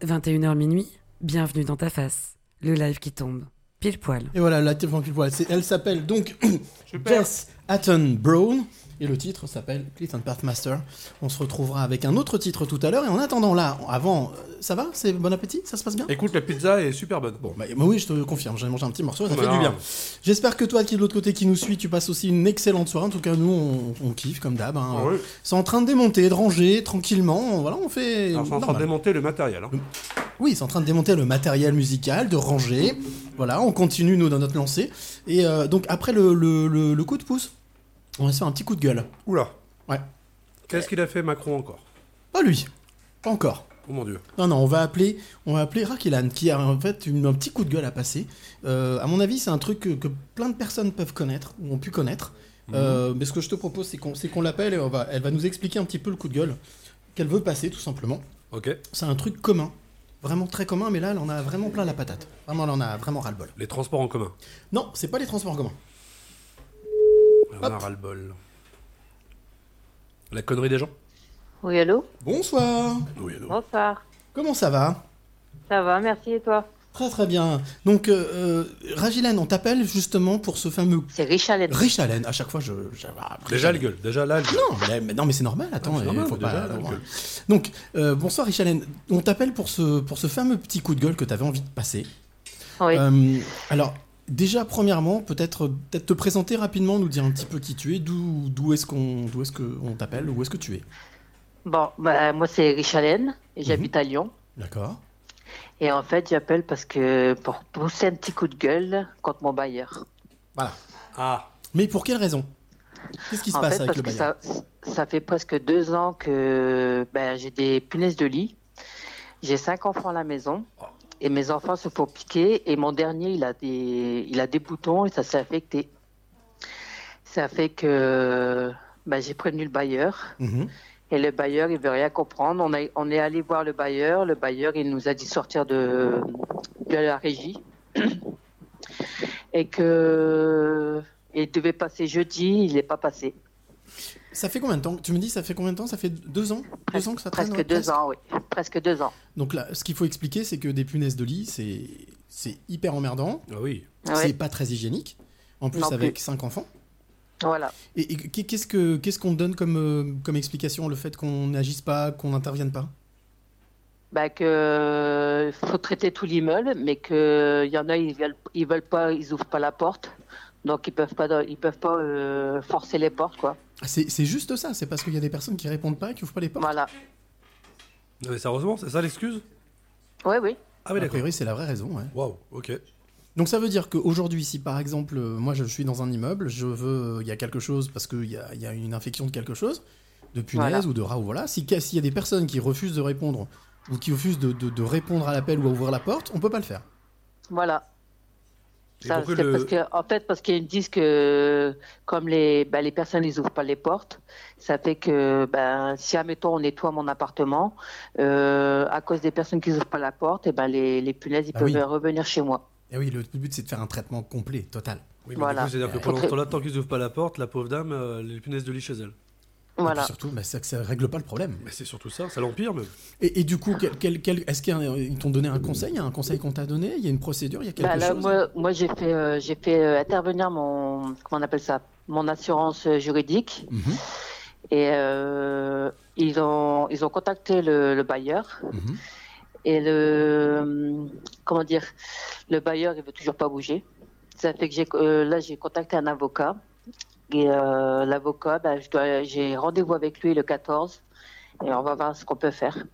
Speaker 3: 21h minuit, bienvenue dans ta face. Le live qui tombe. Pile poil.
Speaker 1: Et voilà, la téléphone pile poil. C'est- Elle s'appelle donc Jess Attenborough et le titre s'appelle Clifton Pathmaster. On se retrouvera avec un autre titre tout à l'heure. Et en attendant là, avant, euh, ça va? C'est bon appétit? Ça se passe bien?
Speaker 2: Écoute, la pizza est super bonne.
Speaker 1: Bon, bah, bah oui, je te confirme, j'ai mangé un petit morceau, ça
Speaker 2: Bah
Speaker 1: fait du bien. J'espère que toi qui est de l'autre côté qui nous suit, tu passes aussi une excellente soirée. En tout cas, nous, on, on kiffe comme d'hab. hein.
Speaker 2: Ah oui.
Speaker 1: C'est en train de démonter, de ranger tranquillement. Voilà, on fait.
Speaker 2: Alors, c'est en train de démonter le matériel. hein.
Speaker 1: Oui, c'est en train de démonter le matériel musical, de ranger. Voilà, on continue nous dans notre lancée. Et euh, donc après le, le- le- le coup de pouce, on va se faire un petit coup de gueule.
Speaker 2: Oula.
Speaker 1: Ouais.
Speaker 2: Qu'est-ce qu'il a fait Macron encore?
Speaker 1: Oh lui Pas encore.
Speaker 2: Oh mon dieu.
Speaker 1: Non, non, on va appeler, on va appeler Rakilan, qui a en fait une- un petit coup de gueule à passer. Euh, à mon avis, c'est un truc que, que plein de personnes peuvent connaître, ou ont pu connaître. Euh, mais ce que je te propose, c'est qu'on c'est qu'on l'appelle et on va, elle va nous expliquer un petit peu le coup de gueule qu'elle veut passer, tout simplement.
Speaker 2: Ok.
Speaker 1: C'est un truc commun, vraiment très commun, mais là, elle en a vraiment plein la patate. Vraiment, elle en a vraiment ras-le-bol.
Speaker 2: Les transports en commun.
Speaker 1: Non, c'est pas les transports en commun.
Speaker 2: On en a ras-le-bol. La connerie des gens
Speaker 10: Oui, allô
Speaker 1: Bonsoir
Speaker 2: Oui, allô.
Speaker 10: Bonsoir.
Speaker 1: Comment ça va
Speaker 10: Ça va, merci et toi
Speaker 1: Très très bien. Donc, euh, euh, Ragilan, on t'appelle justement pour ce fameux...
Speaker 10: C'est Richalen.
Speaker 1: Richalen, à chaque fois je... je- ah,
Speaker 2: Déjà le gueule. Déjà là, le gueule.
Speaker 1: Non, mais, mais non, mais c'est normal, attends,
Speaker 2: Ah, normal,
Speaker 1: faut pas...
Speaker 2: déjà.
Speaker 1: Donc, euh, bonsoir Richalen, on t'appelle pour ce, pour ce fameux petit coup de gueule que tu avais envie de passer.
Speaker 10: Oui.
Speaker 1: Euh, alors, déjà, premièrement, peut-être peut te présenter rapidement, nous dire un petit peu qui tu es, d'où d'où est-ce qu'on d'où est-ce qu'on t'appelle, où est-ce que tu es?
Speaker 10: Bon, bah, moi c'est Richalen et j'habite à Lyon.
Speaker 1: D'accord.
Speaker 10: Et en fait, j'appelle parce que pour pousser un petit coup de gueule contre mon bailleur.
Speaker 1: Voilà.
Speaker 2: Ah.
Speaker 1: Mais pour quelle raison? Qu'est-ce qui se
Speaker 10: en
Speaker 1: passe
Speaker 10: fait,
Speaker 1: avec
Speaker 10: parce
Speaker 1: le
Speaker 10: que
Speaker 1: bailleur?
Speaker 10: ça, ça fait presque deux ans que ben, j'ai des punaises de lit. J'ai cinq enfants à la maison. Et mes enfants se font piquer. Et mon dernier, il a des, il a des boutons et ça s'est affecté. Ça fait que ben, j'ai prévenu le bailleur.
Speaker 1: Mhm.
Speaker 10: Et le bailleur, il veut rien comprendre. On, a, on est allé voir le bailleur. Le bailleur, il nous a dit sortir de, de la régie. Et que il devait passer jeudi, il n'est pas passé.
Speaker 1: Ça fait combien de temps Tu me dis, ça fait combien de temps Ça fait deux ans Deux ans que ça traîne
Speaker 10: Presque
Speaker 1: ouais,
Speaker 10: deux ans, oui. Presque deux ans.
Speaker 1: Donc là, ce qu'il faut expliquer, c'est que des punaises de lit, c'est c'est hyper emmerdant.
Speaker 2: Ah oui.
Speaker 10: Ah
Speaker 1: C'est pas très hygiénique. En plus,
Speaker 10: Non
Speaker 1: avec
Speaker 10: plus.
Speaker 1: cinq enfants.
Speaker 10: Voilà.
Speaker 1: Et, et qu'est-ce que qu'est-ce qu'on donne comme euh, comme explication le fait qu'on n'agisse pas, qu'on n'intervienne pas?
Speaker 10: Bah que faut traiter tout l'immeuble, mais que il y en a ils veulent ils veulent pas, ils ouvrent pas la porte, donc ils peuvent pas ils peuvent pas euh, forcer les portes quoi.
Speaker 1: C'est c'est juste ça. C'est parce qu'il y a des personnes qui répondent pas, qui ouvrent pas les portes.
Speaker 10: Voilà.
Speaker 2: Non, mais sérieusement, c'est ça l'excuse?
Speaker 10: Oui oui.
Speaker 2: Ah oui,
Speaker 1: A
Speaker 2: d'accord.
Speaker 1: priori, c'est la vraie raison. Ouais.
Speaker 2: Waouh, ok.
Speaker 1: Donc ça veut dire qu'aujourd'hui, si par exemple, euh, moi je suis dans un immeuble, je veux, il y a quelque chose parce qu'il y a, il y a une infection de quelque chose, de punaise
Speaker 10: Voilà.
Speaker 1: ou de rat ou voilà, si s'il y a des personnes qui refusent de répondre ou qui refusent de, de- de répondre à l'appel ou à ouvrir la porte, on peut pas le faire.
Speaker 10: Voilà. Ça,
Speaker 2: pourquoi
Speaker 10: c'est
Speaker 2: le-
Speaker 10: parce que, en fait, parce qu'ils me disent que comme les, bah, les personnes ils ouvrent pas les portes, ça fait que ben, si admettons on nettoie mon appartement, euh, à cause des personnes qui ouvrent pas la porte, et ben les, les punaises ils
Speaker 1: Ah
Speaker 10: peuvent
Speaker 1: oui.
Speaker 10: revenir chez moi.
Speaker 1: Et oui, le but c'est de faire un traitement complet, total.
Speaker 2: Oui, mais
Speaker 10: Voilà.
Speaker 2: c'est-à-dire que pendant ce temps-là, tant qu'ils ouvrent pas la porte, la pauvre dame, euh, les punaises de lit chez elle.
Speaker 10: Voilà.
Speaker 1: surtout, bah, ça, ça règle pas le problème.
Speaker 2: Mais c'est surtout ça, ça l'empire même.
Speaker 1: Et, et du coup, quel, quel- quel- est-ce qu'ils t'ont donné un conseil Il y a un conseil qu'on t'a donné? Il y a une procédure Il y a quelque
Speaker 10: Bah, là,
Speaker 1: chose?
Speaker 10: moi, moi j'ai fait, euh, j'ai fait euh, intervenir mon, comment on appelle ça, mon assurance euh, juridique.
Speaker 1: Mhm,
Speaker 10: Et euh, ils ont, ils ont contacté le, le bailleur.
Speaker 1: mhm.
Speaker 10: Et le, comment dire, le bailleur, il veut toujours pas bouger. Ça fait que j'ai, euh, là, j'ai contacté un avocat. Et euh, l'avocat, bah, je dois, j'ai rendez-vous avec lui le 14. Et on va voir ce qu'on peut faire.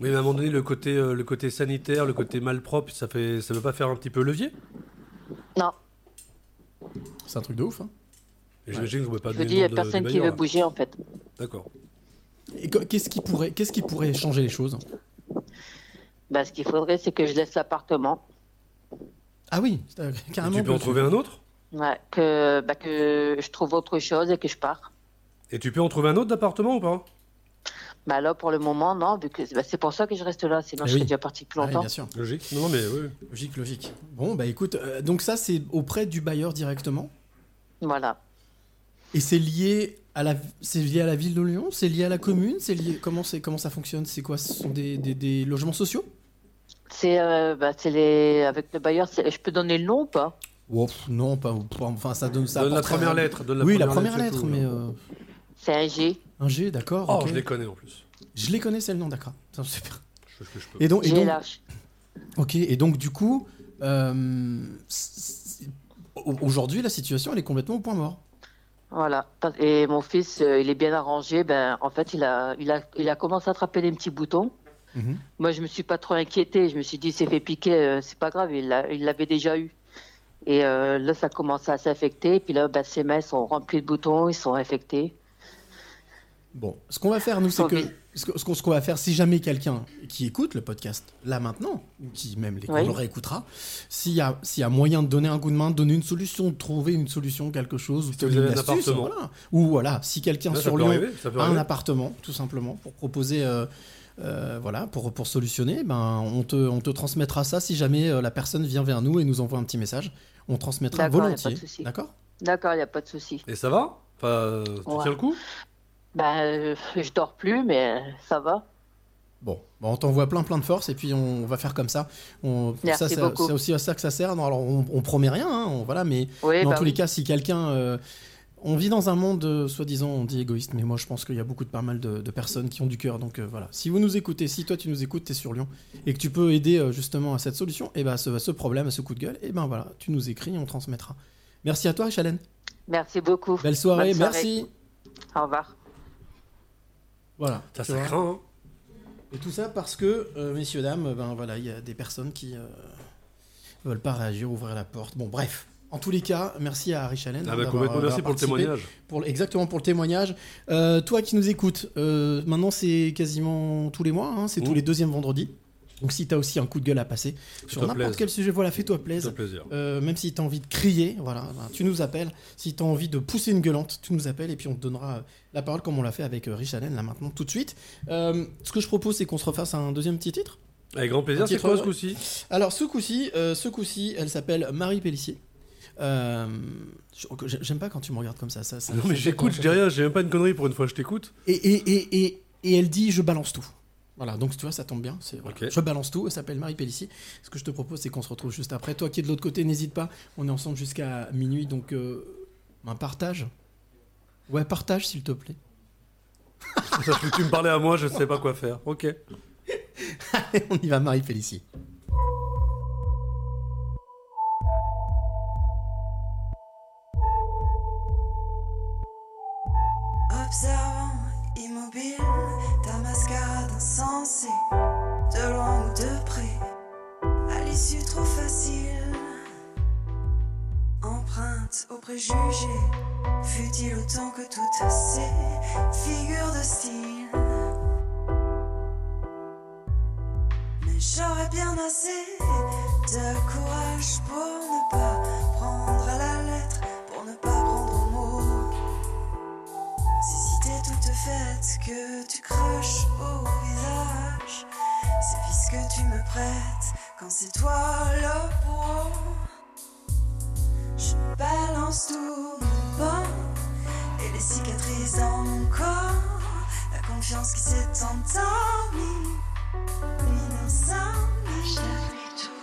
Speaker 2: Oui, mais à un moment donné, le côté, euh, le côté sanitaire, le côté malpropre, ça fait, ça veut pas faire un petit peu levier?
Speaker 10: Non,
Speaker 1: C'est un truc de ouf. hein.
Speaker 2: J'imagine que vous pouvez pas
Speaker 10: je vous dis, il n'y a
Speaker 2: de-
Speaker 10: personne qui veut
Speaker 2: là.
Speaker 10: bouger, en fait.
Speaker 2: D'accord.
Speaker 1: Et qu- qu'est-ce qui pourrait, qu'est-ce qui pourrait changer les choses?
Speaker 10: Bah, ce qu'il faudrait, c'est que je laisse l'appartement.
Speaker 1: Ah oui,
Speaker 2: Et
Speaker 1: carrément.
Speaker 2: tu peux en trouver un autre?
Speaker 10: Ouais, que, bah, que je trouve autre chose et que je pars.
Speaker 2: Et tu peux en trouver un autre d'appartement ou pas?
Speaker 10: Bah là, pour le moment, non, vu que bah, c'est pour ça que je reste là, sinon
Speaker 1: Eh
Speaker 10: je
Speaker 1: oui.
Speaker 10: serais déjà parti plus
Speaker 1: Ah oui,
Speaker 10: longtemps.
Speaker 1: bien sûr.
Speaker 2: Logique. Non, non, mais oui.
Speaker 1: Logique, logique. Bon, bah écoute, euh, donc ça c'est auprès du bailleur directement?
Speaker 10: Voilà.
Speaker 1: Et c'est lié à la, c'est lié à la ville de Lyon, c'est lié à la commune, c'est lié. Comment c'est, comment ça fonctionne? C'est quoi? Ce sont des, des, des logements sociaux?
Speaker 10: C'est euh, bah, c'est les avec le bailleur, c'est- je peux donner le nom ou pas?
Speaker 1: Non, pas. pas- Enfin, ça donne ça.
Speaker 2: Donne la première
Speaker 1: un-
Speaker 2: lettre, donne la
Speaker 1: oui, la
Speaker 2: première lettre,
Speaker 1: lettre,
Speaker 2: c'est tout,
Speaker 1: mais
Speaker 2: là.
Speaker 1: euh,
Speaker 10: C'est un G.
Speaker 1: un G, d'accord.
Speaker 2: Oh, je les connais en plus.
Speaker 1: Je les connais, c'est le nom, d'accord. Super.
Speaker 2: Je je peux.
Speaker 1: Et donc, et donc,
Speaker 10: GLH.
Speaker 1: ok. Et donc, du coup, euh, aujourd'hui, la situation, elle est complètement au point mort.
Speaker 10: Voilà. Et mon fils, euh, il est bien arrangé. Ben, en fait, il a, il a, il a commencé à attraper des petits boutons.
Speaker 1: Mhm.
Speaker 10: Moi, je me suis pas trop inquiété. Je me suis dit, c'est fait piquer, euh, c'est pas grave. Il l'avait déjà eu. Et euh, là, ça commence à s'affecter. Et puis là, ben, ses mains sont remplies de boutons, ils sont infectés.
Speaker 1: Bon, ce qu'on va faire, nous, c'est que ce qu'on ce qu'on va faire, si jamais quelqu'un qui écoute le podcast là maintenant, ou qui même les
Speaker 10: Oui.
Speaker 1: le réécoutera, s'il y a s'il y a moyen de donner un coup de main, de donner une solution, de trouver une solution, quelque chose, ou
Speaker 2: Si
Speaker 1: une astuce, voilà. ou voilà, si quelqu'un sur Lyon
Speaker 2: arriver,
Speaker 1: a un appartement, tout simplement, pour proposer. euh, euh, voilà, pour, pour solutionner, ben, on, te, on te transmettra ça si jamais euh, la personne vient vers nous et nous envoie un petit message. On transmettra volontiers. D'accord?
Speaker 10: D'accord, il n'y a pas de souci.
Speaker 2: Et ça va? Enfin, tu
Speaker 10: Ouais.
Speaker 2: tiens le coup?
Speaker 10: Ben, euh, je dors plus, mais ça va.
Speaker 1: Bon, bon, on t'envoie plein plein de force et puis on va faire comme ça. On,
Speaker 10: Merci
Speaker 1: ça, ça-
Speaker 10: beaucoup.
Speaker 1: c'est aussi à ça que ça sert. Non, alors on, on promet rien, hein, on- voilà, mais
Speaker 10: Oui,
Speaker 1: dans
Speaker 10: bah
Speaker 1: tous
Speaker 10: oui.
Speaker 1: les cas, si quelqu'un, euh, on vit dans un monde euh, soi-disant on dit égoïste, mais moi je pense qu'il y a beaucoup de pas mal de, de personnes qui ont du cœur. Donc euh, voilà, si vous nous écoutez, si toi tu nous écoutes, t'es sur Lyon et que tu peux aider euh, justement à cette solution, et ben à ce, ce problème, à ce coup de gueule, et ben voilà, tu nous écris, on transmettra. Merci à toi, Chalène.
Speaker 10: Merci beaucoup.
Speaker 1: Belle soirée, merci.
Speaker 10: Au revoir.
Speaker 1: Voilà.
Speaker 2: Ça, craint, hein.
Speaker 1: Et tout ça parce que, euh, messieurs, dames, ben voilà, il y a des personnes qui euh, veulent pas réagir, ouvrir la porte. Bon, bref. En tous les cas, merci à Harry Chalène.
Speaker 2: Ah
Speaker 1: hein,
Speaker 2: bah, complètement
Speaker 1: euh,
Speaker 2: merci pour le témoignage.
Speaker 1: Pour, exactement pour le témoignage. Euh, toi qui nous écoutes, euh, maintenant c'est quasiment tous les mois, hein, c'est tous les deuxièmes vendredis. Donc si tu as aussi un coup de gueule à passer sur
Speaker 2: te
Speaker 1: n'importe quel sujet, voilà, fais-toi plaisir. Euh, même si tu as envie de crier, voilà, ben, tu nous appelles. Si tu as envie de pousser une gueulante, tu nous appelles et puis on te donnera la parole comme on l'a fait avec Rich Allen là maintenant tout de suite. Euh, ce que je propose, c'est qu'on se refasse un deuxième petit titre.
Speaker 2: Avec grand plaisir. C'est quoi ce coup-ci?
Speaker 1: Alors ce coup-ci, euh, ce coup-ci, elle s'appelle Marie Pellissier. Euh, J'aime pas quand tu me regardes comme ça. ça, ça
Speaker 2: Non, mais j'écoute, je dis rien, j'ai même pas une connerie pour une fois, je t'écoute.
Speaker 1: Et, et, et, et, et elle dit je balance tout. Voilà, donc tu vois, ça tombe bien. c'est voilà.
Speaker 2: Ok.
Speaker 1: Je balance tout. Elle s'appelle Marie Pellissier. Ce que je te propose, c'est qu'on se retrouve juste après. Toi qui es de l'autre côté, n'hésite pas. On est ensemble jusqu'à minuit, donc euh, un partage. Ouais, partage s'il te plaît.
Speaker 2: Tu me parlais à moi, je sais pas quoi faire. Ok.
Speaker 1: On y va, Marie Pellissier.
Speaker 11: Observant, immobile, ta mascarade insensée, de loin ou de près, à l'issue trop facile. Empreinte aux préjugés, fut-il autant que toutes ces figures de style. Mais j'aurais bien assez de courage pour ne pas que tu craches au visage, ces vices que tu me prêtes quand c'est toi le bourreau. Je balance tout mon bon et les cicatrices dans mon corps, la confiance qui s'est endormie, l'insomnie.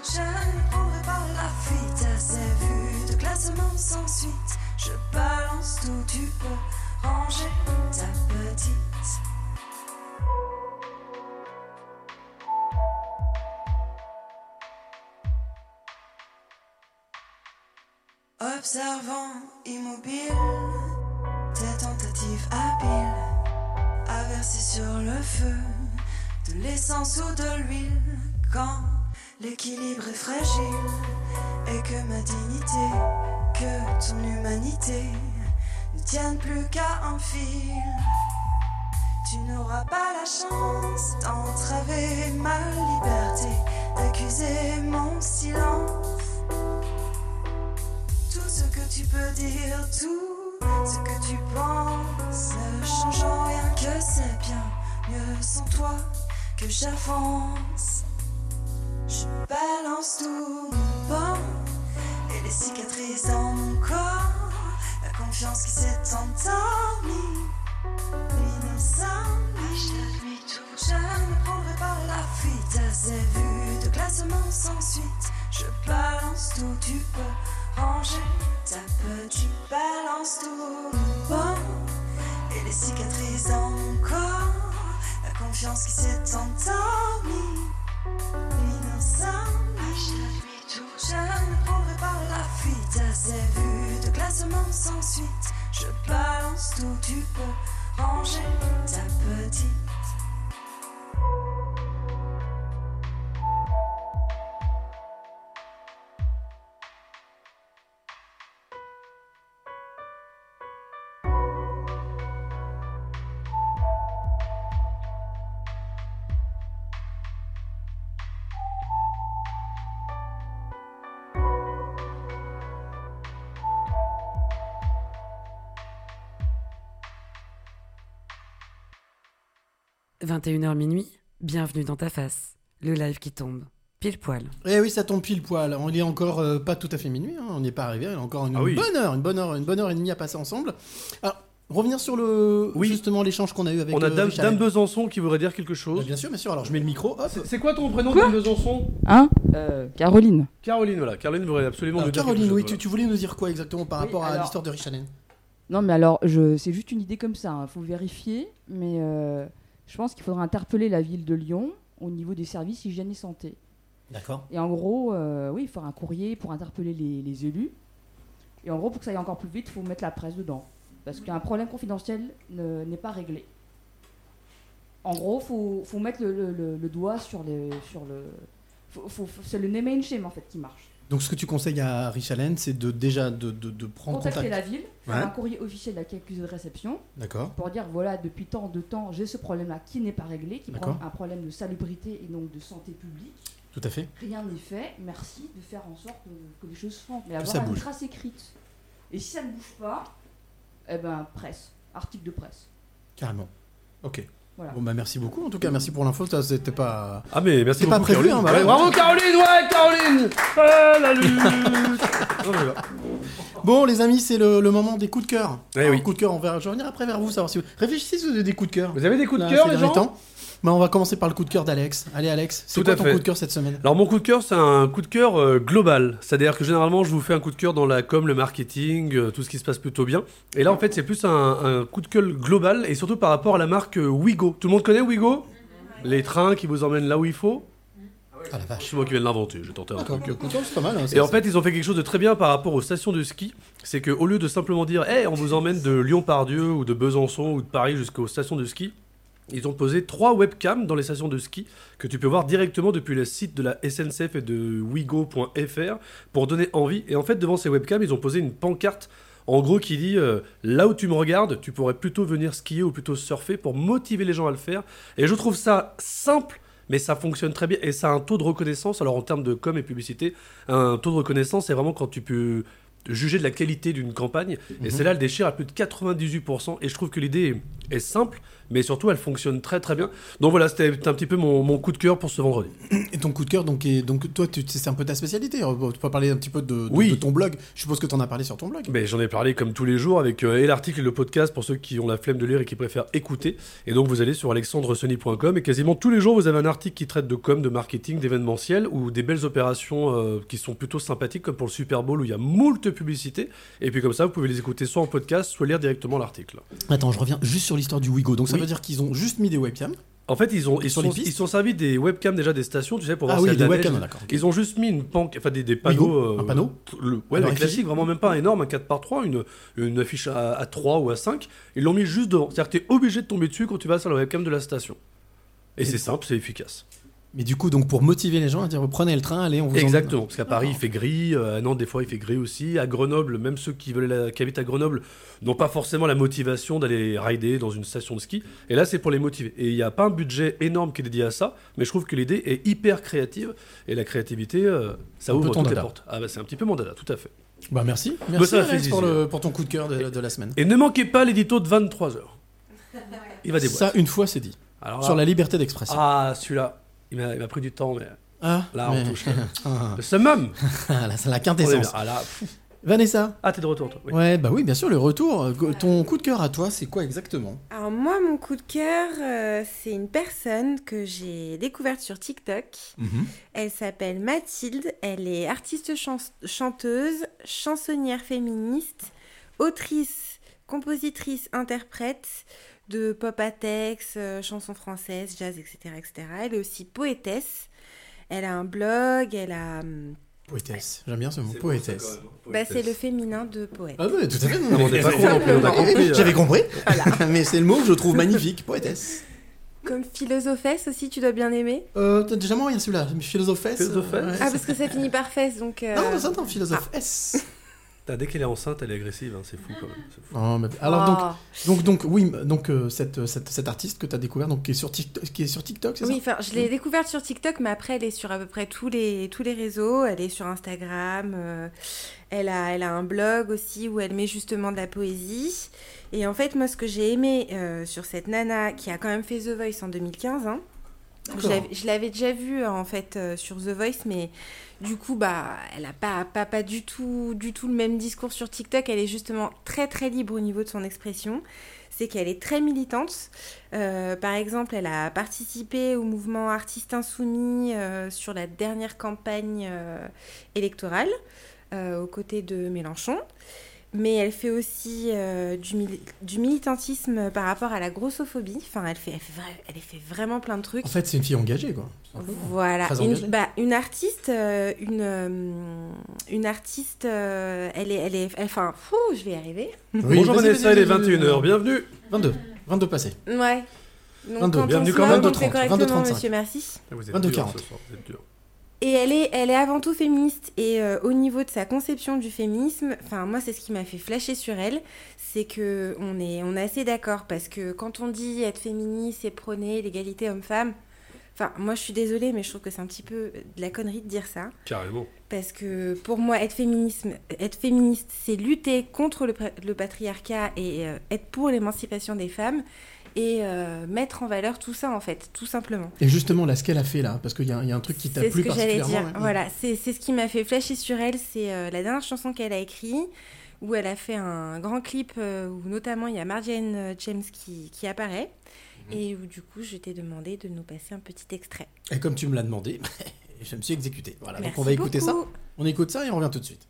Speaker 11: Je ne prendrai pas la fuite à ces vues de classement sans suite. Je balance tout, tu peux ranger ta petite. Observant, immobile, tes tentatives habiles verser sur le feu de l'essence ou de l'huile quand l'équilibre est fragile et que ma dignité, que ton humanité tiennent plus qu'à un fil. Tu n'auras pas la chance d'entraver ma liberté, d'accuser mon silence. Tout ce que tu peux dire, tout ce que tu penses, ne change en rien que c'est bien mieux sans toi que j'avance. Je balance tout mon bon et les cicatrices dans mon corps, confiance qui s'est endormie, l'insomnie. Je ne prendrai pas la fuite à ces vues de classement sans suite. Je balance tout, tu peux ranger ta petite. Je balance tout bon et les cicatrices dans mon corps, la confiance qui s'est endormie, l'insomnie. Je ne prendrai pas la fuite à ces vues de classement sans suite. Je balance tout, tu peux ranger ta petite.
Speaker 3: 21h minuit, bienvenue dans ta face. Le live qui tombe. Pile poil.
Speaker 1: Eh oui, ça tombe pile poil. On est encore euh, pas tout à fait minuit, hein, on n'y est pas arrivé. Il y a encore une
Speaker 2: Ah oui.
Speaker 1: bonne heure, une bonne heure, une bonne heure et demie à passer ensemble. Alors, revenir sur le justement l'échange qu'on a eu avec.
Speaker 2: On a
Speaker 1: euh,
Speaker 2: Dame, Besançon qui voudrait dire quelque chose.
Speaker 1: Bah, bien sûr, bien sûr. Alors je mets le micro.
Speaker 2: C'est quoi ton prénom,
Speaker 12: Quoi
Speaker 2: Dame Besançon?
Speaker 12: Hein? Euh, Caroline.
Speaker 2: Caroline, voilà. Caroline voudrait absolument
Speaker 1: Alors,
Speaker 2: nous dire
Speaker 1: Caroline,
Speaker 2: quelque
Speaker 1: oui,
Speaker 2: chose,
Speaker 1: tu, tu voulais nous dire quoi exactement par
Speaker 12: Oui,
Speaker 1: rapport à l'histoire de Richalen
Speaker 12: Non, mais alors, je, c'est juste une idée comme ça, il faut vérifier, mais euh, je pense qu'il faudra interpeller la ville de Lyon au niveau des services hygiène et santé.
Speaker 1: D'accord.
Speaker 12: Et en gros, euh, oui, il faudra un courrier pour interpeller les, les élus. Et en gros, pour que ça aille encore plus vite, il faut mettre la presse dedans. Parce qu'un problème confidentiel ne- n'est pas réglé. En gros, il faut, faut mettre le, le- le- le doigt sur, les, sur le... faut- faut- faut- c'est le name and shame, en fait, qui marche.
Speaker 1: Donc ce que tu conseilles à Richalen, c'est de déjà de, de, de prendre
Speaker 12: contacter
Speaker 1: contact.
Speaker 12: la ville, faire
Speaker 1: Ouais.
Speaker 12: un courrier officiel à l'accusé de réception.
Speaker 1: D'accord.
Speaker 12: Pour dire voilà, depuis tant de temps, j'ai ce problème-là qui n'est pas réglé, qui prend un problème de salubrité et donc de santé publique.
Speaker 1: Tout à fait.
Speaker 12: Rien n'est fait, merci de faire en sorte que, que les choses se font. Mais
Speaker 1: Que
Speaker 12: avoir une trace écrite. Et si ça ne bouge pas, eh ben presse, article de presse.
Speaker 1: Carrément. Ok.
Speaker 12: Voilà.
Speaker 1: Bon bah merci beaucoup. En tout cas, merci pour l'info. Ça c'était pas.
Speaker 2: Ah mais merci
Speaker 1: pas prévu.
Speaker 2: Caroline.
Speaker 1: hein, bah
Speaker 2: Ouais,
Speaker 1: ouais.
Speaker 2: bravo Caroline, ouais Caroline Ah, la lutte Oh, voilà.
Speaker 1: Bon les amis, c'est le, le moment des coups de cœur.
Speaker 2: Eh
Speaker 1: Alors,
Speaker 2: oui.
Speaker 1: Coups de cœur. On va. Je vais revenir après vers vous savoir si vous réfléchissez si vous avez des coups de cœur.
Speaker 2: Vous avez des coups de cœur, les gens
Speaker 1: temps Bah, on va commencer par le coup de cœur d'Alex. Allez Alex, c'est quoi ton
Speaker 2: fait.
Speaker 1: coup de cœur cette semaine?
Speaker 2: Alors mon coup de cœur, c'est un coup de cœur euh, global. C'est-à-dire que généralement, je vous fais un coup de cœur dans la com, le marketing, euh, tout ce qui se passe plutôt bien. Et là, en fait, c'est plus un, un coup de cœur global et surtout par rapport à la marque euh, Wigo. Tout le monde connaît Wigo? Les trains qui vous emmènent là où il faut?
Speaker 1: Ah la vache.
Speaker 2: C'est moi qui viens de l'inventer, j'ai tenté un
Speaker 1: D'accord,
Speaker 2: truc.
Speaker 1: ok, c'est pas mal. hein,
Speaker 2: Et en fait, ils ont fait quelque chose de très bien par rapport aux stations de ski. C'est qu'au lieu de simplement dire, hey, on vous emmène de Lyon-Pardieu ou de Besançon ou de Paris jusqu'aux stations de ski, ils ont posé trois webcams dans les stations de ski que tu peux voir directement depuis le site de la SNCF et de wigo.fr pour donner envie. Et en fait, devant ces webcams, ils ont posé une pancarte en gros qui dit euh, là où tu me regardes, tu pourrais plutôt venir skier ou plutôt surfer pour motiver les gens à le faire. Et je trouve ça simple. Mais ça fonctionne très bien et ça a un taux de reconnaissance. Alors en termes de com et publicité, un taux de reconnaissance, c'est vraiment quand tu peux juger de la qualité d'une campagne. Et c'est là le déchire à plus de 98%. Et je trouve que l'idée est simple, mais surtout elle fonctionne très très bien. Donc voilà, c'était un petit peu mon, mon coup de cœur pour ce vendredi.
Speaker 1: Et ton coup de cœur, donc, donc toi, c'est un peu ta spécialité. Tu peux parler un petit peu de, de-
Speaker 2: Oui.
Speaker 1: de ton blog. Je suppose que tu en as parlé sur ton blog.
Speaker 2: Mais j'en ai parlé comme tous les jours avec euh, et l'article et le podcast pour ceux qui ont la flemme de lire et qui préfèrent écouter. Et donc vous allez sur alexandresony.com et quasiment tous les jours vous avez un article qui traite de com, de marketing, d'événementiel ou des belles opérations euh, qui sont plutôt sympathiques comme pour le Super Bowl où il y a moult publicité. Et puis comme ça vous pouvez les écouter soit en podcast, soit lire directement l'article.
Speaker 1: Attends, je reviens juste sur l'histoire du Wigo. Donc ça
Speaker 2: Oui.
Speaker 1: veut dire qu'ils ont juste mis des webcams.
Speaker 2: En fait, ils ont ils
Speaker 1: Sur
Speaker 2: sont,
Speaker 1: les
Speaker 2: ils sont servis des webcams déjà des stations, tu sais, pour voir
Speaker 1: Ah oui,
Speaker 2: y a de
Speaker 1: des
Speaker 2: la
Speaker 1: webcams, d'accord.
Speaker 2: Ils ont juste mis une panque, enfin des, panneaux.
Speaker 1: un panneau
Speaker 2: le, Ouais, classique, vraiment même pas énorme, un 4x3, une, une affiche à, à 3 ou à 5. Ils l'ont mis juste devant. C'est-à-dire que tu es obligé de tomber dessus quand tu vas sur la webcam de la station. Et,
Speaker 1: Et-
Speaker 2: c'est simple, c'est efficace.
Speaker 1: Mais du coup, donc pour motiver les gens à dire prenez le train, allez, on vous
Speaker 2: Exactement, parce qu'à Paris il fait gris, euh, à Nantes des fois il fait gris aussi, à Grenoble, même ceux qui, veulent la- qui habitent à Grenoble n'ont pas forcément la motivation d'aller rider dans une station de ski, et là c'est pour les motiver. Et il n'y a pas un budget énorme qui est dédié à ça, mais je trouve que l'idée est hyper créative, et la créativité, euh, ça ouvre
Speaker 1: ton
Speaker 2: toutes les portes. Ah bah c'est un petit peu mon dada, tout à fait.
Speaker 1: Bah merci.
Speaker 2: Bah,
Speaker 1: Merci
Speaker 2: fait
Speaker 1: Alex, pour,
Speaker 2: plaisir.
Speaker 1: le- pour ton coup de cœur de, de la semaine.
Speaker 2: Et ne manquez pas l'édito de 23h. Il va déboîter.
Speaker 1: Ça, une fois, c'est dit.
Speaker 2: Alors
Speaker 1: sur la liberté d'expression.
Speaker 2: Ah, celui-là, il m'a il m'a pris du temps, mais
Speaker 1: Ah,
Speaker 2: là
Speaker 1: mais-
Speaker 2: on touche. Le summum
Speaker 1: Ah, là, c'est la quintessence.
Speaker 2: Ah là.
Speaker 1: Vanessa
Speaker 2: Ah, t'es de retour, toi. oui.
Speaker 1: Ouais, bah oui, bien sûr, le retour. Euh, Ton coup de cœur à toi, c'est quoi exactement?
Speaker 6: Alors moi, mon coup de cœur, euh, c'est une personne que j'ai découverte sur TikTok.
Speaker 1: Mhm.
Speaker 6: Elle s'appelle Mathilde, elle est artiste chan- chanteuse, chansonnière féministe, autrice, compositrice, interprète de pop à texte, euh, chansons françaises, jazz, etc., etc. Elle est aussi poétesse. Elle a un blog, elle a... hum,
Speaker 1: Poétesse. J'aime bien ce mot, poétesse.
Speaker 6: Bah, c'est le féminin de poète.
Speaker 1: Ah ouais, tout à fait.
Speaker 2: Non, pas non on a compris, euh.
Speaker 1: J'avais compris.
Speaker 6: Voilà.
Speaker 1: Mais c'est le mot que je trouve magnifique, poétesse.
Speaker 6: Comme philosophesse aussi, tu dois bien aimer.
Speaker 1: Euh, t'as déjà moyen celui-là, philosophesse.
Speaker 2: Philosophesse
Speaker 1: euh, ouais,
Speaker 6: Ah, parce que ça finit par fesse, donc... euh,
Speaker 1: Non, non, non, philosophe. S.
Speaker 2: Dès qu'elle est enceinte, elle est agressive, hein, c'est fou quand même. fou.
Speaker 1: Oh, mais- Alors
Speaker 6: Ah.
Speaker 1: donc, donc, donc, oui, donc euh, cette, cette, cette artiste que tu as découvert, donc qui est sur TikTok, qui est sur TikTok, c'est
Speaker 6: Oui,
Speaker 1: ça?
Speaker 6: enfin, je l'ai découverte sur TikTok, mais après, elle est sur à peu près tous les, tous les réseaux. Elle est sur Instagram. euh, elle, a, elle a un blog aussi où elle met justement de la poésie. Et en fait, moi, ce que j'ai aimé euh, sur cette nana qui a quand même fait The Voice en 2015, hein, je l'avais- je l'avais déjà vue en fait euh, sur The Voice, mais du coup, bah, elle a pas, pas, pas du, tout, du tout le même discours sur TikTok. Elle est justement très très libre au niveau de son expression. C'est qu'elle est très militante. Euh, par exemple, elle a participé au mouvement Artistes Insoumis euh, sur la dernière campagne euh, électorale aux côtés de Mélenchon. Mais elle fait aussi euh, du, mili- du militantisme par rapport à la grossophobie. Enfin, elle fait, elle fait, vra- elle fait vraiment plein de trucs.
Speaker 1: En fait, c'est une fille engagée, quoi.
Speaker 6: Voilà, une, bah, une artiste, euh, une, euh, une artiste, euh, elle est, elle est, elle- enfin, fou, je vais y arriver.
Speaker 1: Oui,
Speaker 2: Bonjour Vanessa, il est
Speaker 1: vas-y,
Speaker 2: 21h,
Speaker 1: vas-y.
Speaker 2: bienvenue
Speaker 1: 22, 22 passés.
Speaker 6: Ouais. Donc
Speaker 1: 22,
Speaker 6: quand
Speaker 1: bienvenue quand
Speaker 6: se
Speaker 1: même.
Speaker 6: moque, on fait
Speaker 1: 22,
Speaker 6: correctement,
Speaker 1: 35.
Speaker 6: monsieur, merci.
Speaker 2: Ah, Vous êtes
Speaker 1: 22,
Speaker 2: dur
Speaker 1: 40.
Speaker 2: ce soir, vous êtes dur.
Speaker 6: Et elle est, elle est avant tout féministe. Et euh, au niveau de sa conception du féminisme, enfin moi c'est ce qui m'a fait flasher sur elle, c'est que on est, on est assez d'accord parce que quand on dit être féministe, c'est prôner l'égalité homme-femme. Enfin moi je suis désolée, mais je trouve que c'est un petit peu de la connerie de dire ça.
Speaker 2: Carrément.
Speaker 6: Parce que pour moi, être, féminisme, être féministe, c'est lutter contre le patriarcat et euh, être pour l'émancipation des femmes et euh, mettre en valeur tout ça, en fait, tout simplement.
Speaker 1: Et justement, là, ce qu'elle a fait là, parce qu'il y, y a un truc qui t'a
Speaker 6: C'est ce
Speaker 1: plu
Speaker 6: que j'allais
Speaker 1: particulièrement.
Speaker 6: dire.
Speaker 1: ouais.
Speaker 6: Voilà, c'est ce qui m'a fait flasher sur elle. C'est euh, la dernière chanson qu'elle a écrite, où elle a fait un grand clip euh, où notamment il y a Marjane euh, James qui, qui apparaît.
Speaker 1: Mhm.
Speaker 6: Et où du coup, je t'ai demandé de nous passer un petit extrait.
Speaker 1: Et comme tu me l'as demandé, je me suis exécuté. Voilà, donc
Speaker 6: Merci
Speaker 1: on va écouter
Speaker 6: beaucoup.
Speaker 1: ça. On écoute ça et on revient tout de suite.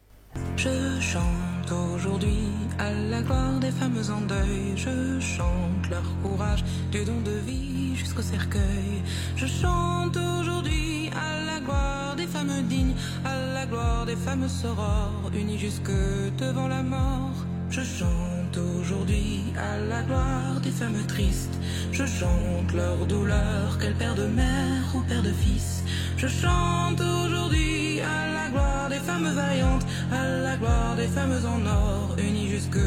Speaker 13: Je chante aujourd'hui à la gloire des femmes en deuil. Je chante leur courage du don de vie jusqu'au cercueil. Je chante aujourd'hui à la gloire des femmes dignes, à la gloire des femmes sorores, unies jusque devant la mort. Je chante aujourd'hui à la gloire des femmes tristes. Je chante leur douleur, qu'elles de mère ou père de fils. Je chante aujourd'hui à la gloire des femmes vaillantes, à la gloire des femmes en or, unies jusque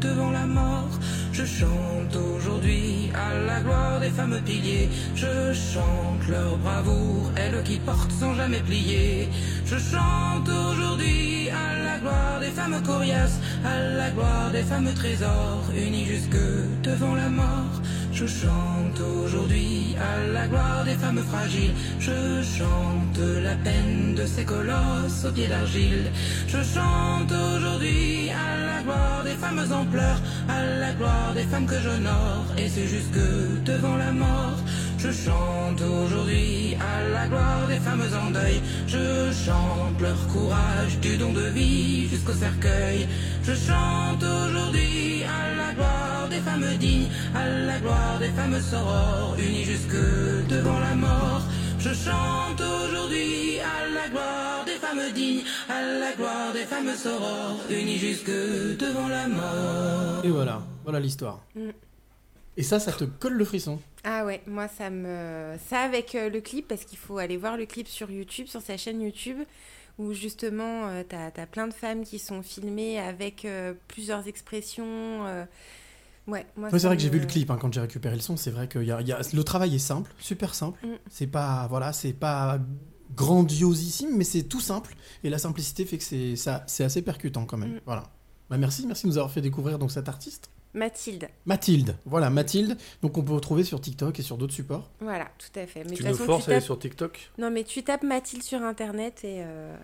Speaker 13: devant la mort. Je chante aujourd'hui à la gloire des femmes piliers. Je chante leur bravoure, elles qui portent sans jamais plier. Je chante aujourd'hui à la gloire des femmes coriaces, à la gloire des femmes trésors, unies jusque devant la mort. Je chante aujourd'hui à la gloire des femmes fragiles. Je chante la peine de ces colosses aux pieds d'argile. Je chante aujourd'hui à la gloire des femmes en pleurs, à la gloire des femmes que j'honore. Et c'est jusque devant la mort. Je chante aujourd'hui à la gloire des femmes en deuil. Je chante leur courage du don de vie jusqu'au cercueil. Je chante aujourd'hui à la gloire des femmes dignes, à la gloire des femmes sorores, unies jusque devant la mort. Je chante aujourd'hui à la gloire des femmes dignes, à la gloire des femmes sorores, unies jusque devant la mort.
Speaker 1: Et voilà, voilà l'histoire.
Speaker 6: Mm.
Speaker 1: Et ça, ça te colle le frisson.
Speaker 6: Ah ouais, moi ça me... Ça avec euh, le clip, parce qu'il faut aller voir le clip sur YouTube, sur sa chaîne YouTube, où justement euh, t'as as plein de femmes qui sont filmées avec euh, plusieurs expressions. euh, Ouais, moi
Speaker 1: Ouais, c'est
Speaker 6: ça
Speaker 1: vrai que j'ai
Speaker 6: me-
Speaker 1: vu le clip hein, quand j'ai récupéré le son. C'est vrai que y a, y a- le travail est simple, super simple.
Speaker 6: Mm.
Speaker 1: C'est pas voilà, c'est pas grandiosissime, mais c'est tout simple. Et la simplicité fait que c'est ça, c'est assez percutant quand même.
Speaker 6: Mm.
Speaker 1: Voilà. Bah merci, merci de nous avoir fait découvrir donc cet artiste.
Speaker 6: Mathilde.
Speaker 1: Mathilde, voilà Mathilde. Donc on peut retrouver sur TikTok et sur d'autres supports.
Speaker 6: Voilà, tout à fait. Mais
Speaker 2: Tu nous forces
Speaker 6: tu
Speaker 2: à aller sur TikTok?
Speaker 6: Non, mais tu tapes Mathilde sur internet et euh,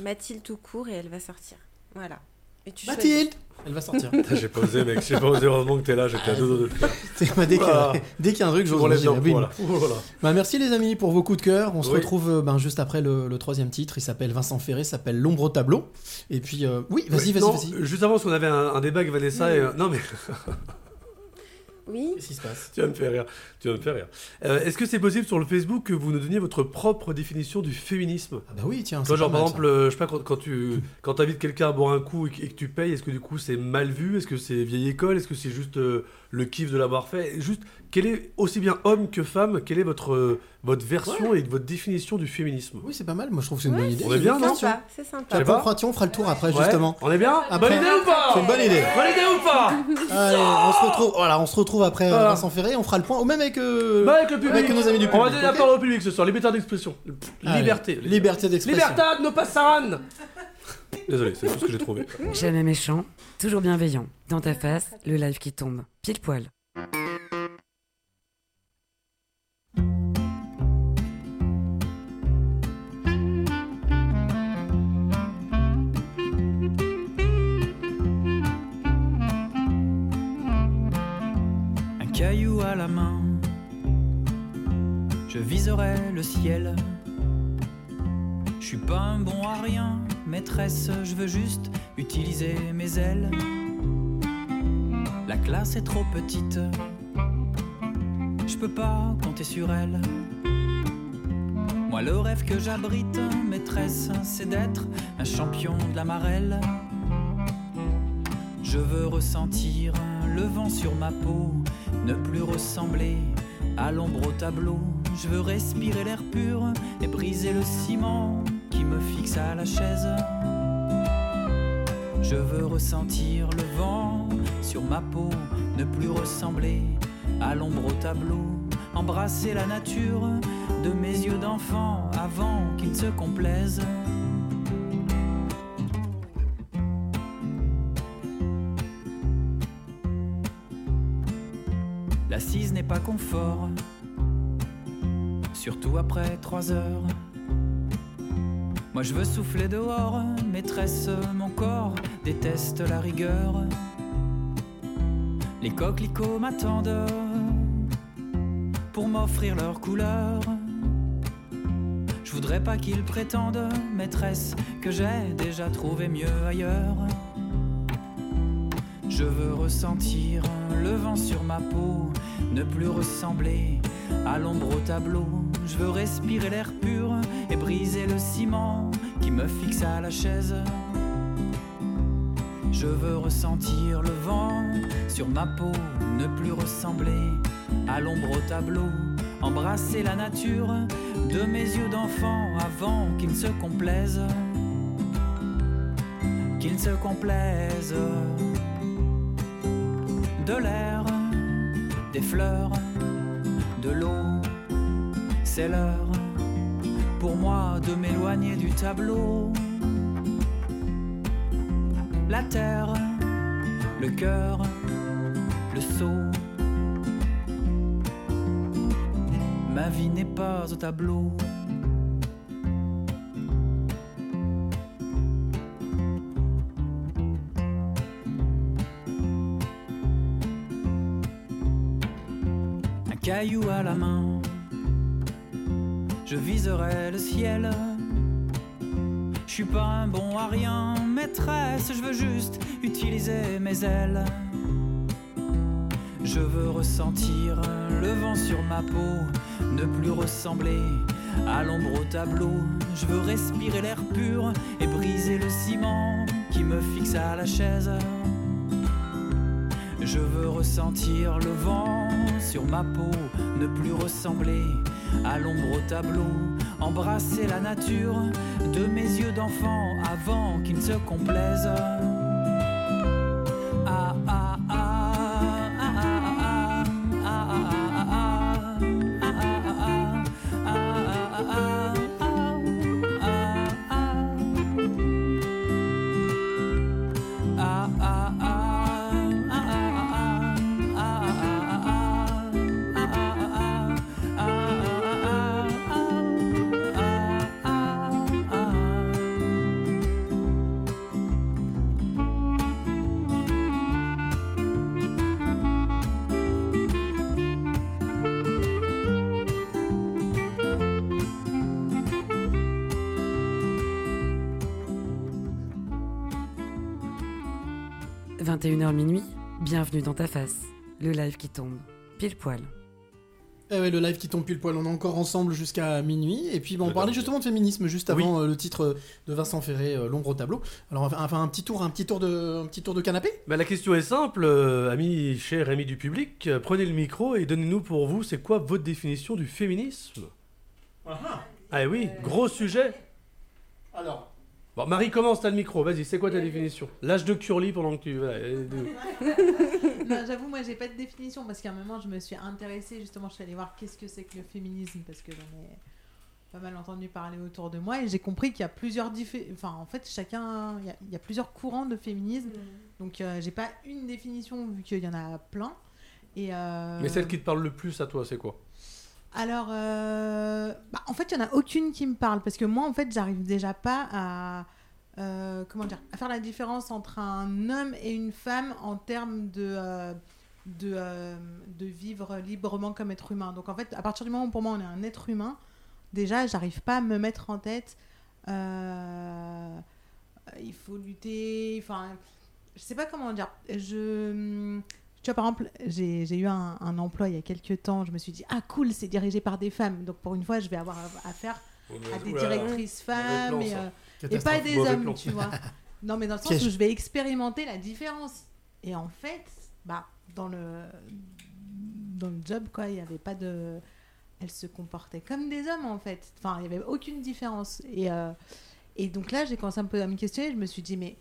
Speaker 6: Mathilde tout court et elle va sortir. Voilà. Et tu
Speaker 1: Mathilde
Speaker 6: choisis.
Speaker 1: Elle va sortir.
Speaker 2: J'ai pas osé, mec. J'ai pas osé. Heureusement que t'es là. J'étais à deux doigts de le
Speaker 1: dès qu'il y a-
Speaker 2: Voilà.
Speaker 1: y un truc, je
Speaker 2: On lève
Speaker 1: j'y
Speaker 2: dans
Speaker 1: vais,
Speaker 2: le
Speaker 1: bim.
Speaker 2: poids, là. Oh là là.
Speaker 1: Bah, merci les amis pour vos coups de cœur. On se retrouve euh, ben, juste après le, le troisième titre. Il s'appelle Vincent Ferré, s'appelle L'ombre au tableau. Et puis, euh, oui, vas-y,
Speaker 2: Oui,
Speaker 1: vas-y, vas-y.
Speaker 2: Juste avant, parce qu'on avait un, un débat avec Vanessa et. euh, non, mais.
Speaker 6: Oui.
Speaker 1: Qu'est-ce qui se passe?
Speaker 2: Tu vas me faire rire. Tu vas me faire rire. Euh, Est-ce que c'est possible sur le Facebook que vous nous donniez votre propre définition du féminisme?
Speaker 1: Ah bah oui, tiens.
Speaker 2: Toi, genre
Speaker 1: pas
Speaker 2: par
Speaker 1: mal,
Speaker 2: exemple, euh, je sais pas, quand, quand tu quand invites quelqu'un à boire un coup et que, et que tu payes, est-ce que du coup c'est mal vu? Est-ce que c'est vieille école? Est-ce que c'est juste euh, le kiff de l'avoir fait Juste, quel est aussi bien homme que femme Quelle est votre euh, votre version et votre définition du féminisme?
Speaker 1: Oui, c'est pas mal. Moi, je trouve que c'est une
Speaker 6: Ouais,
Speaker 1: bonne idée.
Speaker 2: On est bien, non?
Speaker 6: c'est sympa.
Speaker 1: La on fera le tour après,
Speaker 2: Ouais.
Speaker 1: justement.
Speaker 2: On est bien?
Speaker 1: Après-
Speaker 2: Bonne idée ou pas?
Speaker 1: C'est une bonne idée.
Speaker 2: Bonne idée ou pas?
Speaker 1: Allez, on se retrouve. Voilà, on se retrouve après euh,
Speaker 2: Voilà.
Speaker 1: Vincent Ferré. On fera le point, ou même avec, euh,
Speaker 2: Bah, avec le public.
Speaker 1: avec nos amis du public.
Speaker 2: On va donner la parole au public ce soir. Liberté d'expression. Liberté.
Speaker 1: Liberté d'expression.
Speaker 2: Libertad, no passaran Désolé, c'est tout ce que j'ai trouvé.
Speaker 3: Jamais méchant, toujours bienveillant. Dans ta face, le live qui tombe. Pile poil.
Speaker 14: un caillou à la main. Je viserai le ciel. Je suis pas un bon à rien, maîtresse, je veux juste utiliser mes ailes. La classe est trop petite, je peux pas compter sur elle. Moi, le rêve que j'abrite, maîtresse, c'est d'être un champion de la marelle. Je veux ressentir le vent sur ma peau, ne plus ressembler à l'ombre au tableau. Je veux respirer l'air pur et briser le ciment qui me fixe à la chaise. Je veux ressentir le vent sur ma peau, ne plus ressembler à l'ombre au tableau. Embrasser la nature de mes yeux d'enfant avant qu'il ne se complaise. L'assise n'est pas confort, surtout après trois heures. Moi je veux souffler dehors, maîtresse, mon corps déteste la rigueur. Les coquelicots m'attendent pour m'offrir leur couleur. Je voudrais pas qu'ils prétendent, maîtresse, que j'ai déjà trouvé mieux ailleurs. Je veux ressentir le vent sur ma peau, ne plus ressembler à l'ombre au tableau. Je veux respirer l'air pur briser le ciment qui me fixe à la chaise. Je veux ressentir le vent sur ma peau, ne plus ressembler à l'ombre au tableau. Embrasser la nature de mes yeux d'enfant avant qu'il ne se complaise. Qu'il ne se complaise de l'air, des fleurs, de l'eau. C'est l'heure pour moi de m'éloigner du tableau. La terre, le cœur, le seau. Ma vie n'est pas au tableau. Je suis pas un bon à rien, maîtresse, je veux juste utiliser mes ailes. Je veux ressentir le vent sur ma peau, ne plus ressembler à l'ombre au tableau. Je veux respirer l'air pur et briser le ciment qui me fixe à la chaise. Je veux ressentir le vent sur ma peau, ne plus ressembler à l'ombre au tableau. Embrasser la nature de mes yeux d'enfant avant qu'il ne se complaise.
Speaker 3: Bienvenue dans ta face. le live qui tombe, pile poil.
Speaker 1: Eh ouais, le live qui tombe pile poil, on est encore ensemble jusqu'à minuit. Et puis, bon, on parlait justement de féminisme juste avant euh, le titre de Vincent Ferré, euh, L'ombre au tableau. Alors, on va faire un, un petit tour, un petit tour de, un petit tour de canapé?
Speaker 2: Bah, la question est simple, euh, amis chers amis du public, euh, prenez le micro et donnez-nous pour vous, c'est quoi votre définition du féminisme? Ah oui, gros sujet.
Speaker 1: Alors.
Speaker 2: Bon, Marie, commence, t'as le micro, vas-y, c'est quoi ta définition? L'âge de Curly pendant que tu... voilà, euh,
Speaker 15: Non, J'avoue, moi, j'ai pas de définition parce qu'à un moment, je me suis intéressée. Justement, je suis allée voir qu'est-ce que c'est que le féminisme parce que j'en ai pas mal entendu parler autour de moi et j'ai compris qu'il y a plusieurs diffé- enfin en fait chacun il y a, il y a plusieurs courants de féminisme. Donc euh, j'ai pas une définition vu qu'il y en a plein. Et euh,
Speaker 2: Mais celle qui te parle le plus à toi, c'est quoi?
Speaker 15: Alors, euh, bah, en fait, il n'y en a aucune qui me parle parce que moi, en fait, j'arrive déjà pas à, euh, faire la différence entre un homme et une femme en termes de, euh, de, vivre librement comme être humain. Donc, en fait, à partir du moment où pour moi on est un être humain, déjà, j'arrive pas à me mettre en tête. il faut lutter. Enfin, je sais pas comment dire. Je. Tu vois, par exemple, j'ai j'ai eu un, un emploi il y a quelques temps. Je me suis dit, ah cool, c'est dirigé par des femmes. Donc pour une fois, je vais avoir affaire à des directrices femmes
Speaker 2: plan,
Speaker 15: et, euh, et pas des hommes,
Speaker 2: plan.
Speaker 15: tu vois. Non, mais dans le sens
Speaker 2: Piège.
Speaker 15: où je vais expérimenter la différence. Et en fait, bah, dans le, dans le job, quoi, il n'y avait pas de. Elles se comportaient comme des hommes, en fait. Enfin, il n'y avait aucune différence. Et, euh, et donc là, j'ai commencé un peu à me questionner. Je me suis dit, mais.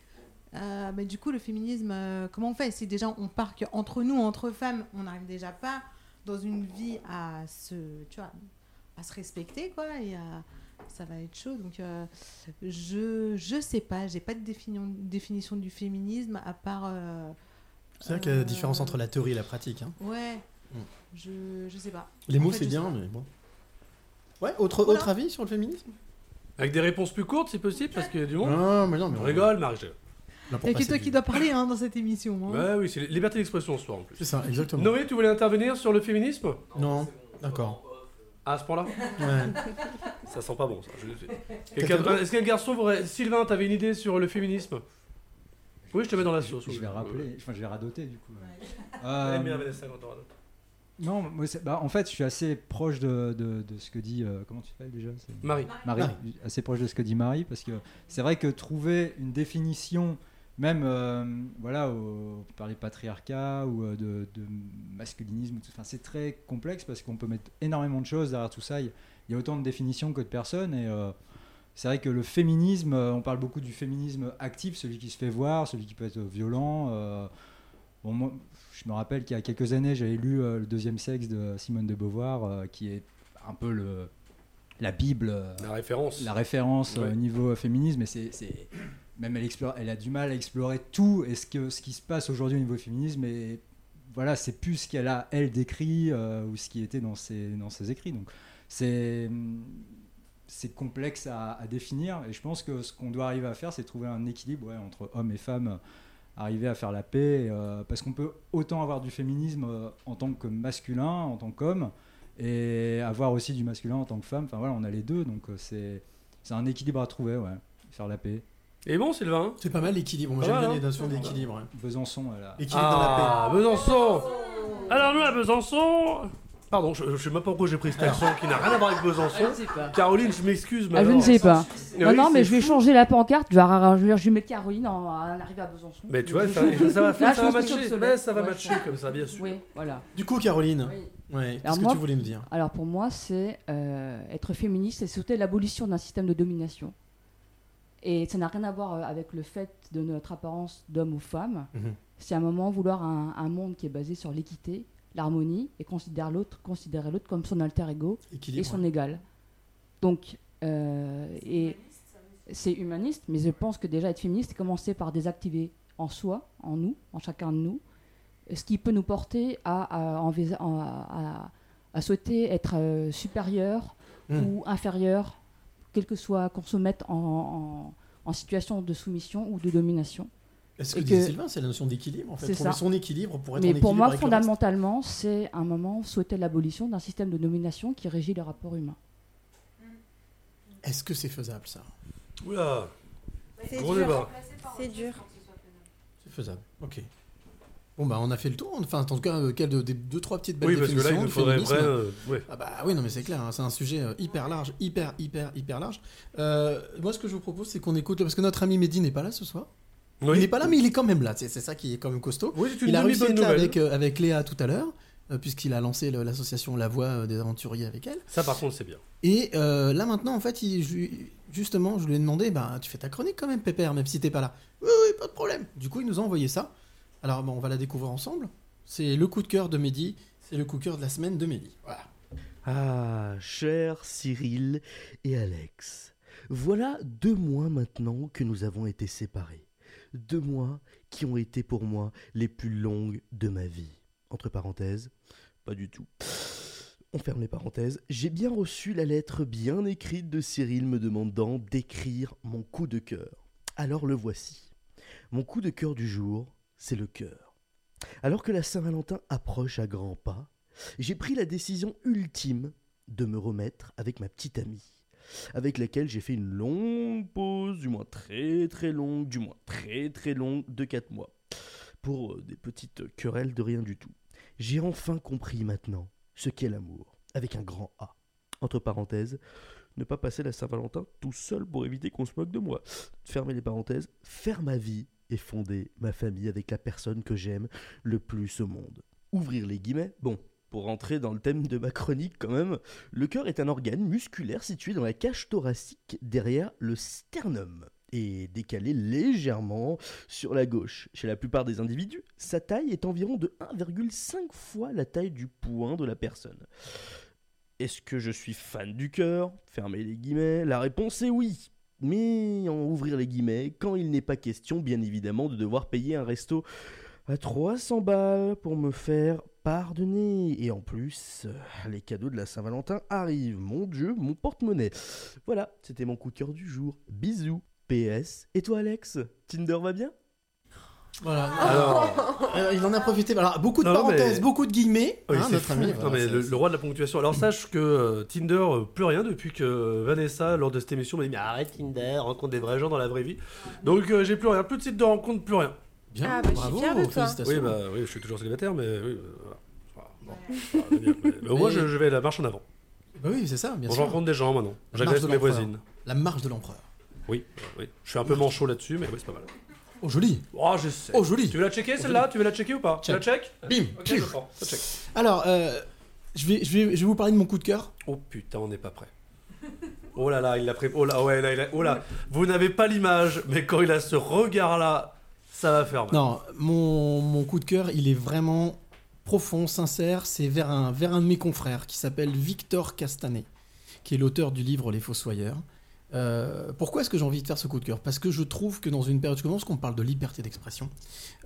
Speaker 15: Euh, du coup, le féminisme, euh, comment on fait? Si déjà on part que entre nous, entre femmes, on n'arrive déjà pas dans une vie à se, tu vois, à se respecter, quoi, et à- ça va être chaud. Donc, euh, je, je sais pas, j'ai pas de définition, définition du féminisme à part. euh,
Speaker 1: C'est vrai qu'il y a la
Speaker 15: euh,
Speaker 1: différence entre la théorie et la pratique. hein.
Speaker 15: Ouais,
Speaker 1: Mm.
Speaker 15: je, je sais pas.
Speaker 1: Les
Speaker 15: En
Speaker 1: mots, c'est bien, mais bon. Ouais, autre,
Speaker 15: Voilà.
Speaker 1: autre avis sur le féminisme?
Speaker 2: Avec des réponses plus courtes, si possible, parce qu'il y a du monde.
Speaker 1: Non, mais non, mais
Speaker 2: On
Speaker 1: on-
Speaker 2: rigole, Marie.
Speaker 15: Il y a que toi qui dois parler hein, dans cette émission. hein.
Speaker 2: Oui, c'est liberté d'expression ce soir en plus.
Speaker 1: C'est ça, exactement.
Speaker 2: Noé, tu voulais intervenir sur le féminisme?
Speaker 1: Non, d'accord.
Speaker 2: À ce point-là?
Speaker 1: Ouais.
Speaker 2: Ça sent pas bon, ça. je le sais.
Speaker 1: Quelqu'un
Speaker 2: Quelqu'un-
Speaker 1: d'autre
Speaker 2: Est-ce qu'un garçon voudrait... Sylvain, t'avais une idée sur le féminisme? Oui, je te mets dans la sauce.
Speaker 16: Je vais rappeler, enfin je vais radoter du coup.
Speaker 2: Euh...
Speaker 16: Euh,
Speaker 2: bien, Vanessa, quand on radote.
Speaker 16: non, moi, c'est- bah, en fait, je suis assez proche de, de, de ce que dit. euh, comment tu t'appelles déjà c'est-.
Speaker 2: Marie.
Speaker 16: Marie. Assez proche de ce que dit Marie, parce que c'est vrai que trouver une définition, même euh, voilà, au, par les patriarcats ou euh, de, de masculinisme, enfin, c'est très complexe parce qu'on peut mettre énormément de choses derrière tout ça. Il y a autant de définitions que de personnes et. euh, c'est vrai que le féminisme, on parle beaucoup du féminisme actif, celui qui se fait voir, celui qui peut être violent. euh, bon, moi, je me rappelle qu'il y a quelques années, j'avais lu Le deuxième sexe de Simone de Beauvoir, qui est un peu le, la Bible.
Speaker 2: La référence.
Speaker 16: La référence
Speaker 2: Ouais.
Speaker 16: au niveau féminisme. Et c'est- même elle, explore, elle a du mal à explorer tout et ce, que, ce qui se passe aujourd'hui au niveau féminisme. Et voilà, c'est plus ce qu'elle a, elle, décrit euh, ou ce qui était dans ses, dans ses écrits. Donc c'est c'est complexe à, définir et je pense que ce qu'on doit arriver à faire c'est trouver un équilibre entre hommes et femmes arriver à faire la paix euh, parce qu'on peut autant avoir du féminisme euh, en tant que masculin en tant qu'homme et avoir aussi du masculin en tant que femme enfin voilà on a les deux donc c'est c'est un équilibre à trouver faire la paix
Speaker 2: Et bon, Sylvain
Speaker 1: C'est pas mal l'équilibre. Moi,
Speaker 2: Pas
Speaker 1: j'aime
Speaker 2: mal,
Speaker 1: bien
Speaker 2: hein
Speaker 1: les notions d'équilibre. hein.
Speaker 16: Besançon elle a...
Speaker 1: Équilibre dans la paix.
Speaker 2: Ah, Besançon Alors nous à Besançon Pardon, je, je sais même pas pourquoi j'ai pris cet accent qui n'a rien à voir avec Besançon.
Speaker 5: Je sais pas.
Speaker 2: Caroline, je m'excuse. mais
Speaker 5: Ah, je
Speaker 2: alors-
Speaker 5: ne sais pas.
Speaker 2: Oui,
Speaker 5: non, non, mais
Speaker 2: c'est
Speaker 5: je vais
Speaker 2: fou.
Speaker 5: changer la pancarte. Je vais, ra- je vais- je vais mettre Caroline en, à l'arrivée à Besançon.
Speaker 2: Mais tu vois, ça, ça va, faire,
Speaker 5: Là,
Speaker 2: ça va
Speaker 5: pense que
Speaker 2: matcher.
Speaker 5: c'est
Speaker 2: ça va
Speaker 5: Ouais,
Speaker 2: matcher comme ça, bien sûr.
Speaker 5: Oui, voilà.
Speaker 1: Du coup, Caroline,
Speaker 5: Oui.
Speaker 1: ouais,
Speaker 5: Alors
Speaker 1: qu'est-ce que
Speaker 5: moi-
Speaker 1: tu voulais nous dire?
Speaker 5: Alors pour moi, c'est euh, être féministe, c'est sauter l'abolition d'un système de domination. Et ça n'a rien à voir euh, avec le fait de notre apparence d'homme ou femme.
Speaker 1: Mhm.
Speaker 5: C'est un moment vouloir un, un monde qui est basé sur l'équité, l'harmonie et considérer l'autre, considérer l'autre comme son alter ego
Speaker 1: Équilibre,
Speaker 5: et son égal. Donc, euh, et c'est humaniste, mais je pense que déjà être féministe, c'est commencer par désactiver en soi, en nous, en chacun de nous, ce qui peut nous porter à, à, envisa- à- à- à souhaiter être euh, supérieur
Speaker 1: Mm.
Speaker 5: ou inférieur, quel que soit qu'on se mette en, en- en situation de soumission ou de domination.
Speaker 1: Est-ce que, Sylvain, c'est la notion d'équilibre en fait.
Speaker 5: C'est
Speaker 1: Trouver
Speaker 5: ça.
Speaker 1: son équilibre pour être
Speaker 5: Mais
Speaker 1: en
Speaker 5: pour
Speaker 1: équilibre
Speaker 5: moi, fondamentalement, c'est un moment souhaiter l'abolition d'un système de domination qui régit les rapports humains.
Speaker 1: Est-ce que c'est faisable ça?
Speaker 2: Oula.
Speaker 6: C'est dur. C'est
Speaker 1: faisable, ok. Bon bah on a fait le tour, enfin en tout cas euh, quelle de- des deux trois petites belles
Speaker 2: Oui, parce que là, il nous faudrait vrai, euh, ouais.
Speaker 1: Ah bah oui non mais c'est clair, hein, c'est un sujet euh, hyper large, hyper hyper hyper large. Euh, moi ce que je vous propose c'est qu'on écoute parce que notre ami Mehdi n'est pas là ce soir.
Speaker 2: Oui.
Speaker 1: Il n'est pas là mais il est quand même là, c'est ça qui est quand même costaud.
Speaker 2: Oui, une
Speaker 1: il a réussi à être là avec, euh, avec Léa tout à l'heure puisqu'il a lancé l'association La Voix des aventuriers avec elle.
Speaker 2: Ça, par contre, c'est bien.
Speaker 1: Et là maintenant, en fait, il- justement, je lui ai demandé, bah, tu fais ta chronique quand même, Pépère, même si t'es pas là. Oui, oui, pas de problème. Du coup, il nous a envoyé ça. Alors, on va la découvrir ensemble. C'est le coup de cœur de Mehdi. C'est le coup de cœur de la semaine de Mehdi. Voilà.
Speaker 17: Ah, cher Cyril et Alex, voilà deux mois maintenant que nous avons été séparés. Deux mois qui ont été pour moi les plus longues de ma vie. Entre parenthèses, pas du tout. On ferme les parenthèses. J'ai bien reçu la lettre bien écrite de Cyril me demandant d'écrire mon coup de cœur. Alors le voici. Mon coup de cœur du jour, c'est le cœur. Alors que la Saint-Valentin approche à grands pas, j'ai pris la décision ultime de me remettre avec ma petite amie, avec laquelle j'ai fait une longue pause, du moins très très longue, du moins très très longue, de 4 mois, pour euh, des petites querelles de rien du tout. J'ai enfin compris maintenant ce qu'est l'amour, avec un grand A. Entre parenthèses, ne pas passer la Saint-Valentin tout seul pour éviter qu'on se moque de moi. Fermer les parenthèses, faire ma vie et fonder ma famille avec la personne que j'aime le plus au monde. Ouvrir les guillemets, bon, pour rentrer dans le thème de ma chronique quand même, le cœur est un organe musculaire situé dans la cage thoracique derrière le sternum et décalé légèrement sur la gauche. Chez la plupart des individus, sa taille est environ de 1,5 fois la taille du poing de la personne. Est-ce que je suis fan du cœur? Fermez les guillemets. La réponse est oui. Mais en ouvrir les guillemets, quand il n'est pas question, bien évidemment, de devoir payer un resto à 300 balles pour me faire pardonner. Et en plus, euh, les cadeaux de la Saint-Valentin arrivent. Mon Dieu, mon porte-monnaie. Voilà, c'était mon coup de cœur du jour. Bisous. PS. Et toi, Alex? Tinder va bien?
Speaker 1: Voilà.
Speaker 2: Alors-
Speaker 1: Euh, il en a profité. Alors, beaucoup de
Speaker 2: Non,
Speaker 1: parenthèses,
Speaker 2: mais-
Speaker 1: beaucoup de guillemets.
Speaker 2: Oui,
Speaker 1: hein,
Speaker 2: c'est
Speaker 1: notre ami.
Speaker 2: Non, mais le, le roi de la ponctuation. Alors sache que euh, Tinder, euh, plus rien depuis que Vanessa, lors de cette émission, m'a dit mais arrête Tinder, rencontre des vrais gens dans la vraie vie. Donc euh, j'ai plus rien, plus de site de rencontre, plus rien.
Speaker 1: Bien,
Speaker 6: Ah, bah, je suis bravo, fière de toi. félicitations.
Speaker 2: Oui, bah oui, je suis toujours célibataire, mais oui. euh, bon, bien. mais, mais au moins
Speaker 1: Mais-
Speaker 2: je, je vais la marche en avant.
Speaker 1: Bah oui, c'est ça, bien
Speaker 2: Bon,
Speaker 1: sûr.
Speaker 2: Je rencontre des gens maintenant.
Speaker 1: La
Speaker 2: J'agresse
Speaker 1: marche de
Speaker 2: mes
Speaker 1: l'empereur.
Speaker 2: voisines.
Speaker 1: La marche de l'empereur.
Speaker 2: Oui, euh, oui. Je suis un peu manchot là-dessus, mais oui, c'est pas mal.
Speaker 1: Oh, joli.
Speaker 2: Oh, je sais.
Speaker 1: Oh, joli.
Speaker 2: Tu veux la checker celle-là Tu veux la checker ou pas Tu la check
Speaker 1: Bim.
Speaker 2: Ok, je prends. Je check.
Speaker 1: Alors, euh, je, vais, je, vais, je vais vous parler de mon coup de cœur.
Speaker 2: Oh putain, on n'est pas prêt. Oh là là, il l'a pris. Oh là, ouais, là, il a- Oh là, vous n'avez pas l'image, mais quand il a ce regard-là, ça va faire mal.
Speaker 1: Non, mon, mon coup de cœur, il est vraiment profond, sincère. C'est vers un, vers un de mes confrères qui s'appelle Victor Castanet, qui est l'auteur du livre Les Fossoyeurs. Euh, pourquoi est-ce que j'ai envie de faire ce coup de cœur? Parce que je trouve que dans une période, je commence qu'on parle de liberté d'expression,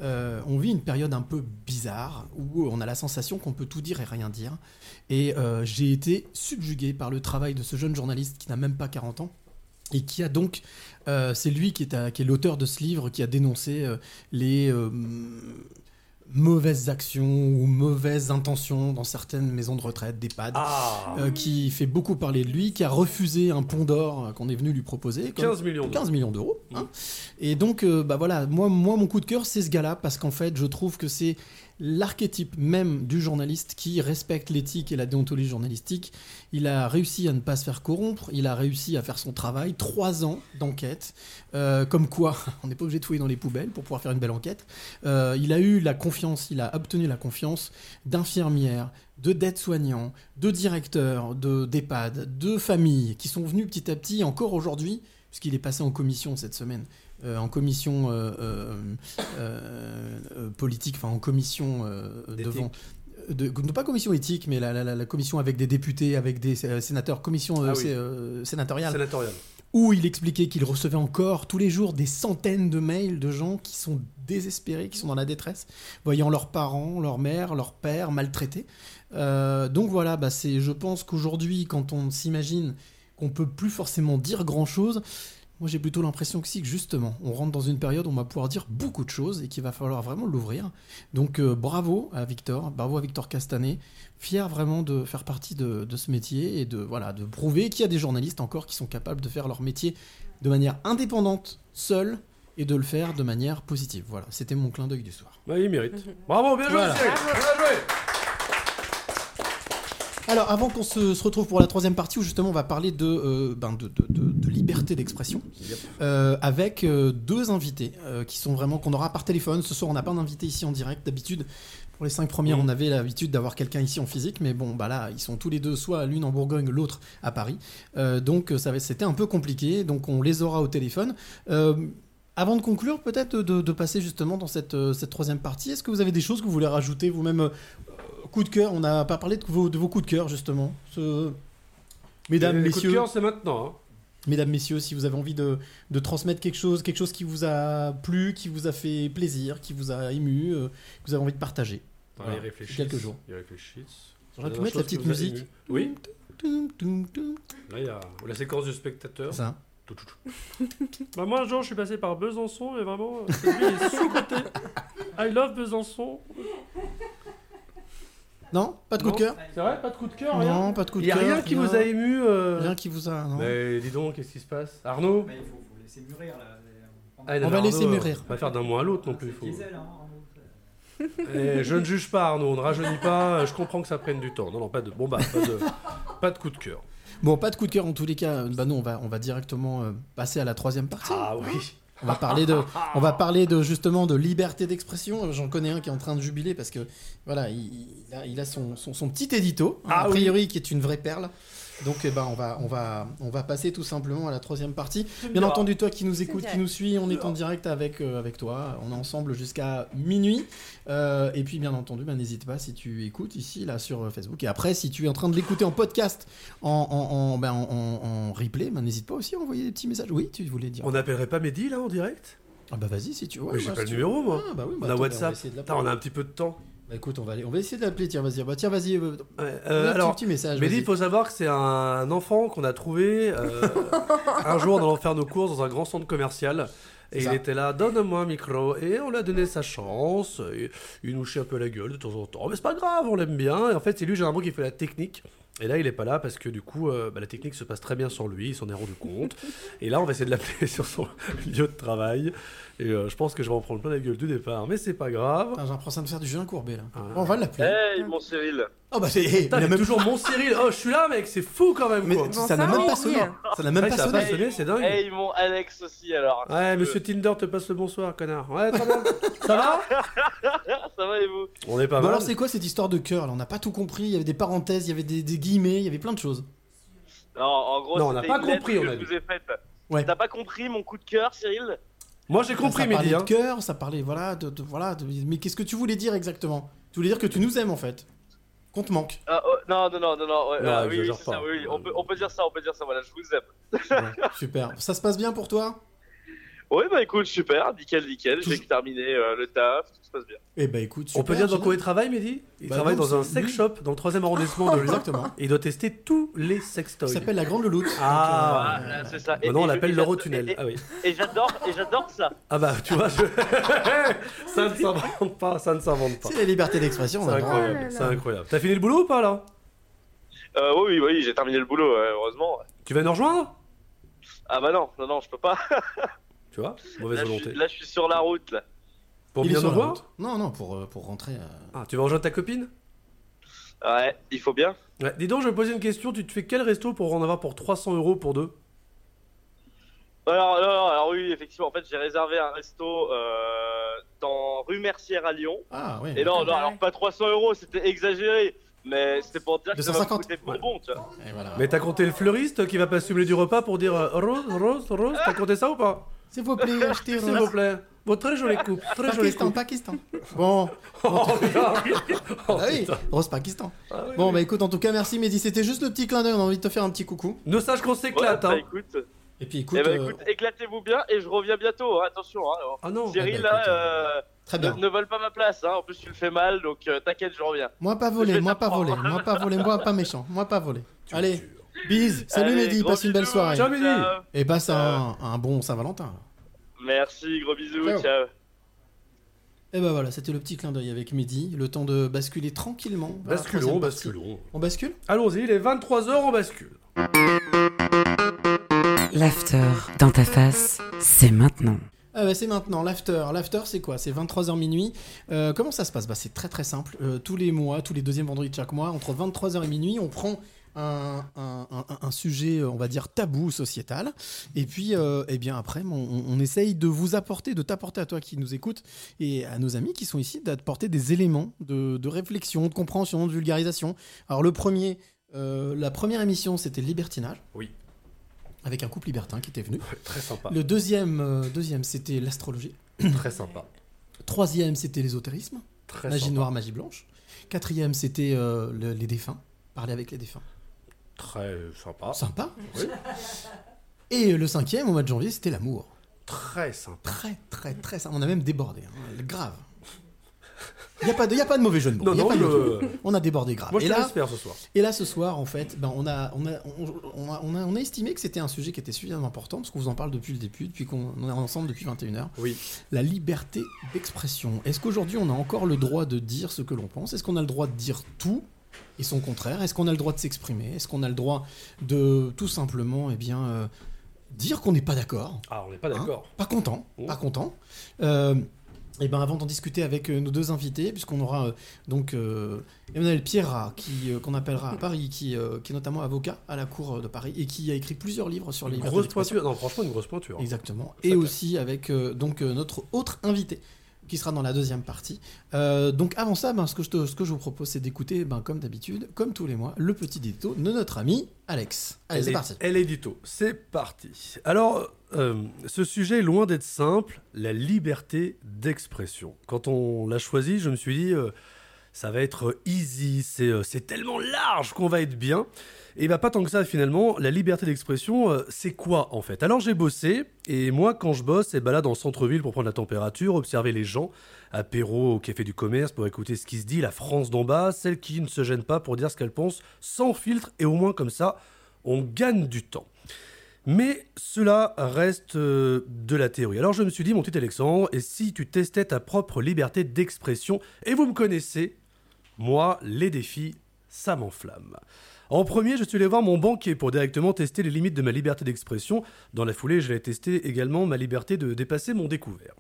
Speaker 1: euh, on vit une période un peu bizarre où on a la sensation qu'on peut tout dire et rien dire. Et euh, j'ai été subjugué par le travail de ce jeune journaliste qui n'a même pas 40 ans et qui a donc, c'est lui qui est, l'auteur de ce livre, qui a dénoncé les mauvaises actions ou mauvaises intentions dans certaines maisons de retraite, d'EHPAD,
Speaker 2: Ah.
Speaker 1: euh, qui fait beaucoup parler de lui, qui a refusé un pont d'or qu'on est venu lui proposer. comme-
Speaker 2: 15 millions d'euros.
Speaker 1: 15 millions d'euros. hein. Et donc, euh, bah voilà, moi, moi, mon coup de cœur, c'est ce gars-là, parce qu'en fait, je trouve que c'est l'archétype même du journaliste qui respecte l'éthique et la déontologie journalistique. Il a réussi à ne pas se faire corrompre, il a réussi à faire son travail, trois ans d'enquête, euh, comme quoi on n'est pas obligé de fouiller dans les poubelles pour pouvoir faire une belle enquête. Euh, il a eu la confiance, il a obtenu la confiance d'infirmières, de d'aides-soignants, de directeurs, de d'EHPAD, de familles qui sont venus petit à petit, encore aujourd'hui, puisqu'il est passé en commission cette semaine, euh, en commission euh, euh, politique, enfin en commission devant. De, non pas commission éthique, mais la, la- la- la commission avec des députés, avec des sénateurs, commission
Speaker 2: Ah oui.
Speaker 1: euh, sénatoriale,
Speaker 2: Sénatorial.
Speaker 1: où il expliquait qu'il recevait encore tous les jours des centaines de mails de gens qui sont désespérés, qui sont dans la détresse, voyant leurs parents, leur mère, leur père maltraités. Euh, donc voilà, bah c'est, je pense qu'aujourd'hui, quand on s'imagine qu'on peut plus forcément dire grand-chose, moi j'ai plutôt l'impression que si, que justement, on rentre dans une période où on va pouvoir dire beaucoup de choses et qu'il va falloir vraiment l'ouvrir. Donc euh, bravo à Victor, bravo à Victor Castanet, fier vraiment de faire partie de, de ce métier et de, voilà, de prouver qu'il y a des journalistes encore qui sont capables de faire leur métier de manière indépendante, seuls, et de le faire de manière positive. Voilà, c'était mon clin d'œil du soir.
Speaker 2: Ouais, il mérite. Bravo, bien joué,
Speaker 1: Voilà.
Speaker 2: Cyril. Bien joué.
Speaker 1: Alors, avant qu'on se, se retrouve pour la troisième partie, où justement on va parler de, euh, ben, de, de- de- de liberté d'expression, euh, avec euh, deux invités qui sont vraiment qu'on aura par téléphone. Ce soir, on n'a pas d'invité ici en direct. D'habitude, pour les cinq premières, on avait l'habitude d'avoir quelqu'un ici en physique, mais bon, bah là, ils sont tous les deux, soit l'une en Bourgogne, l'autre à Paris. Donc, ça c'était un peu compliqué. Donc, on les aura au téléphone. Avant de conclure, peut-être de, de passer justement dans cette, cette troisième partie, est-ce que vous avez des choses que vous voulez rajouter vous-même Coup de cœur, on n'a pas parlé de vos, de vos coups de cœur justement. Ce- Mesdames,
Speaker 2: Les de
Speaker 1: messieurs,
Speaker 2: cœur, c'est maintenant. hein.
Speaker 1: mesdames, messieurs, si vous avez envie de, de transmettre quelque chose, quelque chose qui vous a plu, qui vous a fait plaisir, qui vous a ému, euh, que vous avez envie de partager.
Speaker 2: Ah,
Speaker 1: Voilà,
Speaker 2: réfléchissent.
Speaker 1: Quelques jours.
Speaker 2: Ils réfléchissent.
Speaker 1: J'aurais pu mettre la petite musique.
Speaker 2: Oui. Là, il y a la séquence du spectateur.
Speaker 1: Ça.
Speaker 2: Tout, tout, tout. Bah, moi, un jour, je suis passé par Besançon et vraiment, euh, cette ville est sous-côté. I love Besançon.
Speaker 1: Non Pas de coup de cœur
Speaker 2: C'est vrai Pas de coup de cœur
Speaker 1: Non, pas de coup de
Speaker 2: Il y a
Speaker 1: cœur,
Speaker 2: rien qui vous a ému euh,
Speaker 1: Rien qui vous a. Non.
Speaker 2: Mais dis donc, qu'est-ce qui se passe? Arnaud?
Speaker 8: Mais il faut, faut laisser mûrir là.
Speaker 2: Ah, non,
Speaker 1: On va
Speaker 2: mais
Speaker 1: laisser
Speaker 2: Arnaud,
Speaker 1: mûrir.
Speaker 2: euh, Pas faire d'un mois à l'autre non plus. faut-
Speaker 8: Diesel, hein, Arnaud.
Speaker 2: Eh, je ne juge pas Arnaud, on ne rajeunit pas. Je comprends que ça prenne du temps. Non, non, pas de. Bon bah, pas de, pas de coup de cœur.
Speaker 1: Bon, pas de coup de cœur en tous les cas. Bah non, on va, on va directement euh, passer à la troisième partie.
Speaker 2: Ah oui.
Speaker 1: On va parler de, on va parler de justement de liberté d'expression. J'en connais un qui est en train de jubiler parce que voilà, il, il a, il a son, son, son petit édito,
Speaker 2: Ah
Speaker 1: a
Speaker 2: oui.
Speaker 1: priori qui est une vraie perle. Donc eh ben, on, va, on, va, on va passer tout simplement à la troisième partie. Bien entendu, toi qui nous écoutes, qui nous suis, on est en direct avec, euh, avec toi. On est ensemble jusqu'à minuit. Euh, et puis bien entendu, ben, n'hésite pas si tu écoutes ici, là sur euh, Facebook. Et après, si tu es en train de l'écouter en podcast, en, en, en, ben, en- en- en replay, ben, n'hésite pas aussi à envoyer des petits messages. Oui, tu voulais dire.
Speaker 2: On n'appellerait pas Mehdi là en direct?
Speaker 1: Ah bah vas-y si tu veux.
Speaker 2: Mais j'ai
Speaker 1: bah,
Speaker 2: pas
Speaker 1: si
Speaker 2: le numéro moi.
Speaker 1: Ah, bah oui, bah
Speaker 2: on a
Speaker 1: attends,
Speaker 2: WhatsApp.
Speaker 1: on
Speaker 2: on a un petit peu de temps.
Speaker 1: Bah écoute, on va, aller- on va essayer de l'appeler. Tiens, vas-y. Bah tiens, vas-y. euh,
Speaker 2: euh,
Speaker 1: petit-
Speaker 2: alors,
Speaker 1: petit message. Vas-y.
Speaker 2: il faut savoir que c'est un enfant qu'on a trouvé euh, un jour en allant faire nos courses dans un grand centre commercial. Et il était là, donne-moi un micro. Et on lui a donné sa chance. Et il nous chie un peu la gueule de temps en temps. Mais c'est pas grave, on l'aime bien. Et en fait, c'est lui généralement qui fait la technique. Et là, il est pas là parce que du coup, euh, bah, la technique se passe très bien sans lui. Il s'en est rendu compte. Et là, on va essayer de l'appeler sur son lieu de travail. Et euh, je pense que je vais en prendre plein la gueule du départ. Mais c'est pas grave.
Speaker 1: J'ai l'impression de faire du Julien Courbet là. Bon, on va l'appeler.
Speaker 18: Hey, mon Cyril.
Speaker 1: Oh bah c'est. Il a même-
Speaker 2: toujours mon Cyril. Oh, je suis là, mec. C'est fou quand même.
Speaker 1: Mais
Speaker 2: quoi.
Speaker 1: ça n'a même pas sonné. Ça n'a même
Speaker 2: Ouais,
Speaker 1: pas
Speaker 2: ça
Speaker 1: sonné.
Speaker 2: c'est dingue.
Speaker 18: Hey, mon Alex aussi, alors.
Speaker 2: Ouais, monsieur Tinder te passe le bonsoir, connard. Ouais, très bien. Ça va
Speaker 18: Ça va et vous?
Speaker 2: On est pas
Speaker 1: Bon
Speaker 2: mal.
Speaker 1: alors c'est quoi cette histoire de cœur là? On n'a pas tout compris. Il y avait des parenthèses, il y avait des, des guillemets, il y avait plein de choses.
Speaker 18: Non, en gros,
Speaker 2: Non, on n'a pas compris,
Speaker 18: que
Speaker 2: on a
Speaker 18: je vous ai faite.
Speaker 1: Ouais.
Speaker 18: T'as pas compris mon coup de cœur, Cyril?
Speaker 2: Moi, j'ai compris,
Speaker 1: ça parlait
Speaker 2: Mehdi.
Speaker 1: de
Speaker 2: Hein.
Speaker 1: cœur, ça parlait voilà de, de- voilà. de- mais qu'est-ce que tu voulais dire exactement? Tu voulais dire que tu nous aimes en fait, qu'on te manque.
Speaker 18: Ah, oh, Non, non, non, non, non. ouais, oui, oui, ça, oui, oui, on peut, on peut dire ça, on peut dire ça, voilà, je vous aime.
Speaker 1: Super. Ça se passe bien pour toi?
Speaker 18: Oui, bah écoute, super, nickel, nickel. J'ai terminé euh, le taf, tout se passe bien.
Speaker 1: Eh ben écoute,
Speaker 2: On peut
Speaker 1: super,
Speaker 2: dire dans quoi il travaille, Mehdi? Il
Speaker 1: Bah
Speaker 2: travaille
Speaker 1: non,
Speaker 2: dans un sex shop dans le 3 arrondissement de Lyon.
Speaker 1: Exactement.
Speaker 2: Et il doit tester tous les sextoys.
Speaker 1: Ça s'appelle la Grande Louloute.
Speaker 2: Ah,
Speaker 18: Voilà, c'est ça.
Speaker 2: Maintenant, on
Speaker 18: et-
Speaker 2: l'appelle
Speaker 18: et-
Speaker 2: l'Eurotunnel.
Speaker 18: et-
Speaker 2: Ah oui.
Speaker 18: Et j'adore, et j'adore ça.
Speaker 2: Ah bah, tu vois, je... ça ne s'invente pas, ça ne s'invente pas.
Speaker 1: C'est la liberté d'expression. on
Speaker 2: C'est incroyable, c'est incroyable. T'as fini le boulot ou pas, là?
Speaker 18: Euh, oui, oui, oui, j'ai terminé le boulot, ouais, heureusement.
Speaker 2: Tu vas nous rejoindre?
Speaker 18: Ah bah non, non, non, je peux pas.
Speaker 2: Tu vois Mauvaise
Speaker 18: là, je
Speaker 2: volonté.
Speaker 18: suis, là, je suis sur la route, là.
Speaker 2: Pour bien nous voir.
Speaker 1: Non, non, pour, euh, pour rentrer. euh,
Speaker 2: Ah, tu vas rejoindre ta copine?
Speaker 18: Ouais, il faut bien.
Speaker 2: Ouais. Dis donc, je vais me poser une question. Tu te fais quel resto pour en avoir pour 300 euros pour deux?
Speaker 18: Alors, non, non, alors oui, effectivement, en fait, j'ai réservé un resto euh, dans rue Mercière à Lyon.
Speaker 1: Ah oui.
Speaker 18: Et non, non, alors pas 300 euros, c'était exagéré. Mais c'était pour dire que ça
Speaker 1: 250.
Speaker 18: coûter bonbon, tu vois.
Speaker 1: Et voilà.
Speaker 2: Mais t'as compté le fleuriste qui va pas assumé du repas pour dire euh, Rose, Rose, Rose T'as compté ça ou pas?
Speaker 1: S'il vous plaît, achetez
Speaker 2: S'il vous plaît. Bon, très jolie coupe. Très jolie
Speaker 1: Pakistan,
Speaker 2: coupe.
Speaker 1: Pakistan. Bon.
Speaker 2: Oh. Oh,
Speaker 1: Ah oui,
Speaker 2: putain.
Speaker 1: Rose Pakistan.
Speaker 2: Ah oui,
Speaker 1: bon,
Speaker 2: oui.
Speaker 1: bah écoute, en tout cas, merci Mehdi. C'était juste le petit clin d'œil. On a envie de te faire un petit coucou.
Speaker 2: Ne sache qu'on
Speaker 18: Ouais,
Speaker 2: s'éclate,
Speaker 18: bah,
Speaker 2: hein.
Speaker 18: écoute.
Speaker 1: Et puis écoute.
Speaker 18: Eh
Speaker 1: euh,
Speaker 18: écoute, éclatez-vous bien et je reviens bientôt, hein, attention. Hein, alors.
Speaker 2: Ah non.
Speaker 18: Cyril,
Speaker 1: Eh ben,
Speaker 18: là,
Speaker 1: écoute,
Speaker 18: euh,
Speaker 1: Très
Speaker 18: ne,
Speaker 1: bien.
Speaker 18: ne vole pas ma place, hein. en plus tu le fais mal, donc euh, t'inquiète, je reviens.
Speaker 1: Moi pas volé, moi pas volé, moi pas volé, moi pas méchant, moi pas volé. Allez, bise. Salut
Speaker 18: Allez,
Speaker 1: Mehdi, passe une belle soirée.
Speaker 2: Ciao, Mehdi.
Speaker 1: Et passe un, un bon Saint-Valentin.
Speaker 18: Merci, gros bisous,
Speaker 1: Ciao.
Speaker 18: ciao.
Speaker 1: Et ben voilà, c'était le petit clin d'œil avec Mehdi. Le temps de basculer tranquillement. vers la
Speaker 2: Basculons,
Speaker 1: troisième partie.
Speaker 2: basculons.
Speaker 1: On bascule?
Speaker 2: Allons-y, il est 23h, on bascule.
Speaker 3: L'after dans ta face, c'est maintenant.
Speaker 1: Ah bah, c'est maintenant, l'after. L'after, c'est quoi? C'est 23h minuit. Euh, comment ça se passe? Bah, C'est très très simple. Euh, tous les mois, tous les deuxièmes vendredis de chaque mois, entre 23h et minuit, on prend un, un- un- un sujet, euh, on va dire, tabou sociétal. Et puis, euh, eh bien, après, on, essaye de vous apporter, de t'apporter à toi qui nous écoute et à nos amis qui sont ici, d'apporter des éléments de, de réflexion, de compréhension, de vulgarisation. Alors, le premier, euh, la première émission, c'était le libertinage.
Speaker 2: Oui.
Speaker 1: Avec un couple libertin qui était venu.
Speaker 2: Très sympa.
Speaker 1: Le deuxième, euh, deuxième c'était l'astrologie.
Speaker 2: Très sympa.
Speaker 1: Troisième, c'était l'ésotérisme.
Speaker 2: Très
Speaker 1: magie
Speaker 2: sympa.
Speaker 1: noire, magie blanche. Quatrième, c'était le- les défunts. Parler avec les défunts.
Speaker 2: Très sympa.
Speaker 1: Sympa.
Speaker 2: Oui.
Speaker 1: Et le cinquième, au mois de janvier, c'était l'amour.
Speaker 2: Très sympa.
Speaker 1: Très, très, très sympa. On a même débordé. hein. Grave. Il n'y a, pas de- y a pas de mauvais jeu de mots.
Speaker 2: Non,
Speaker 1: Y a
Speaker 2: non,
Speaker 1: pas
Speaker 2: je-
Speaker 1: de. On a débordé grave.
Speaker 2: Moi, je
Speaker 1: et, là,
Speaker 2: ce soir.
Speaker 1: et là, ce soir, en fait, ben, on, a, on, a, on, a, on a- on a estimé que c'était un sujet qui était suffisamment important, parce qu'on vous en parle depuis le début, depuis qu'on on est ensemble depuis 21h.
Speaker 2: Oui.
Speaker 1: La liberté d'expression. Est-ce qu'aujourd'hui, on a encore le droit de dire ce que l'on pense? Est-ce qu'on a le droit de dire tout? Et son contraire Est-ce qu'on a le droit de s'exprimer? Est-ce qu'on a le droit de tout simplement eh bien, euh, dire qu'on n'est pas d'accord?
Speaker 2: Ah, on n'est pas d'accord.
Speaker 1: Hein Pas content, pas content. Euh, et ben avant d'en discuter avec euh, nos deux invités, puisqu'on aura euh, donc euh, Emmanuel Pierrat, qui euh, qu'on appellera à Paris, qui, qui est notamment avocat à la cour de Paris et qui a écrit plusieurs livres sur les
Speaker 2: Une grosse pointure. Non, franchement, une grosse pointure.
Speaker 1: Exactement.
Speaker 2: Ça
Speaker 1: Et aussi avec donc notre autre invité qui sera dans la deuxième partie. Euh, donc avant ça, ben, ce, que je te- ce que je vous propose, c'est d'écouter, ben, comme d'habitude, comme tous les mois, le petit édito de notre ami Alex. Allez, c'est parti.
Speaker 2: Elle est édito. C'est parti. Alors, euh, ce sujet est loin d'être simple, la liberté d'expression. Quand on l'a choisi, je me suis dit, euh, ça va être easy, c'est tellement large qu'on va être bien. Et bah pas tant que ça finalement, la liberté d'expression, euh, c'est quoi en fait? Alors j'ai bossé, et moi quand je bosse, c'est balade dans le centre-ville pour prendre la température, observer les gens, apéro au café du commerce pour écouter ce qui se dit, la France d'en bas, celle qui ne se gêne pas pour dire ce qu'elle pense, sans filtre, et au moins comme ça, on gagne du temps. Mais cela reste euh, de la théorie. Alors je me suis dit, mon petit Alexandre, et si tu testais ta propre liberté d'expression? Et vous me connaissez, moi, les défis, ça m'enflamme. En premier, je suis allé voir mon banquier pour directement tester les limites de ma liberté d'expression. Dans la foulée, je vais tester également ma liberté de dépasser mon découvert.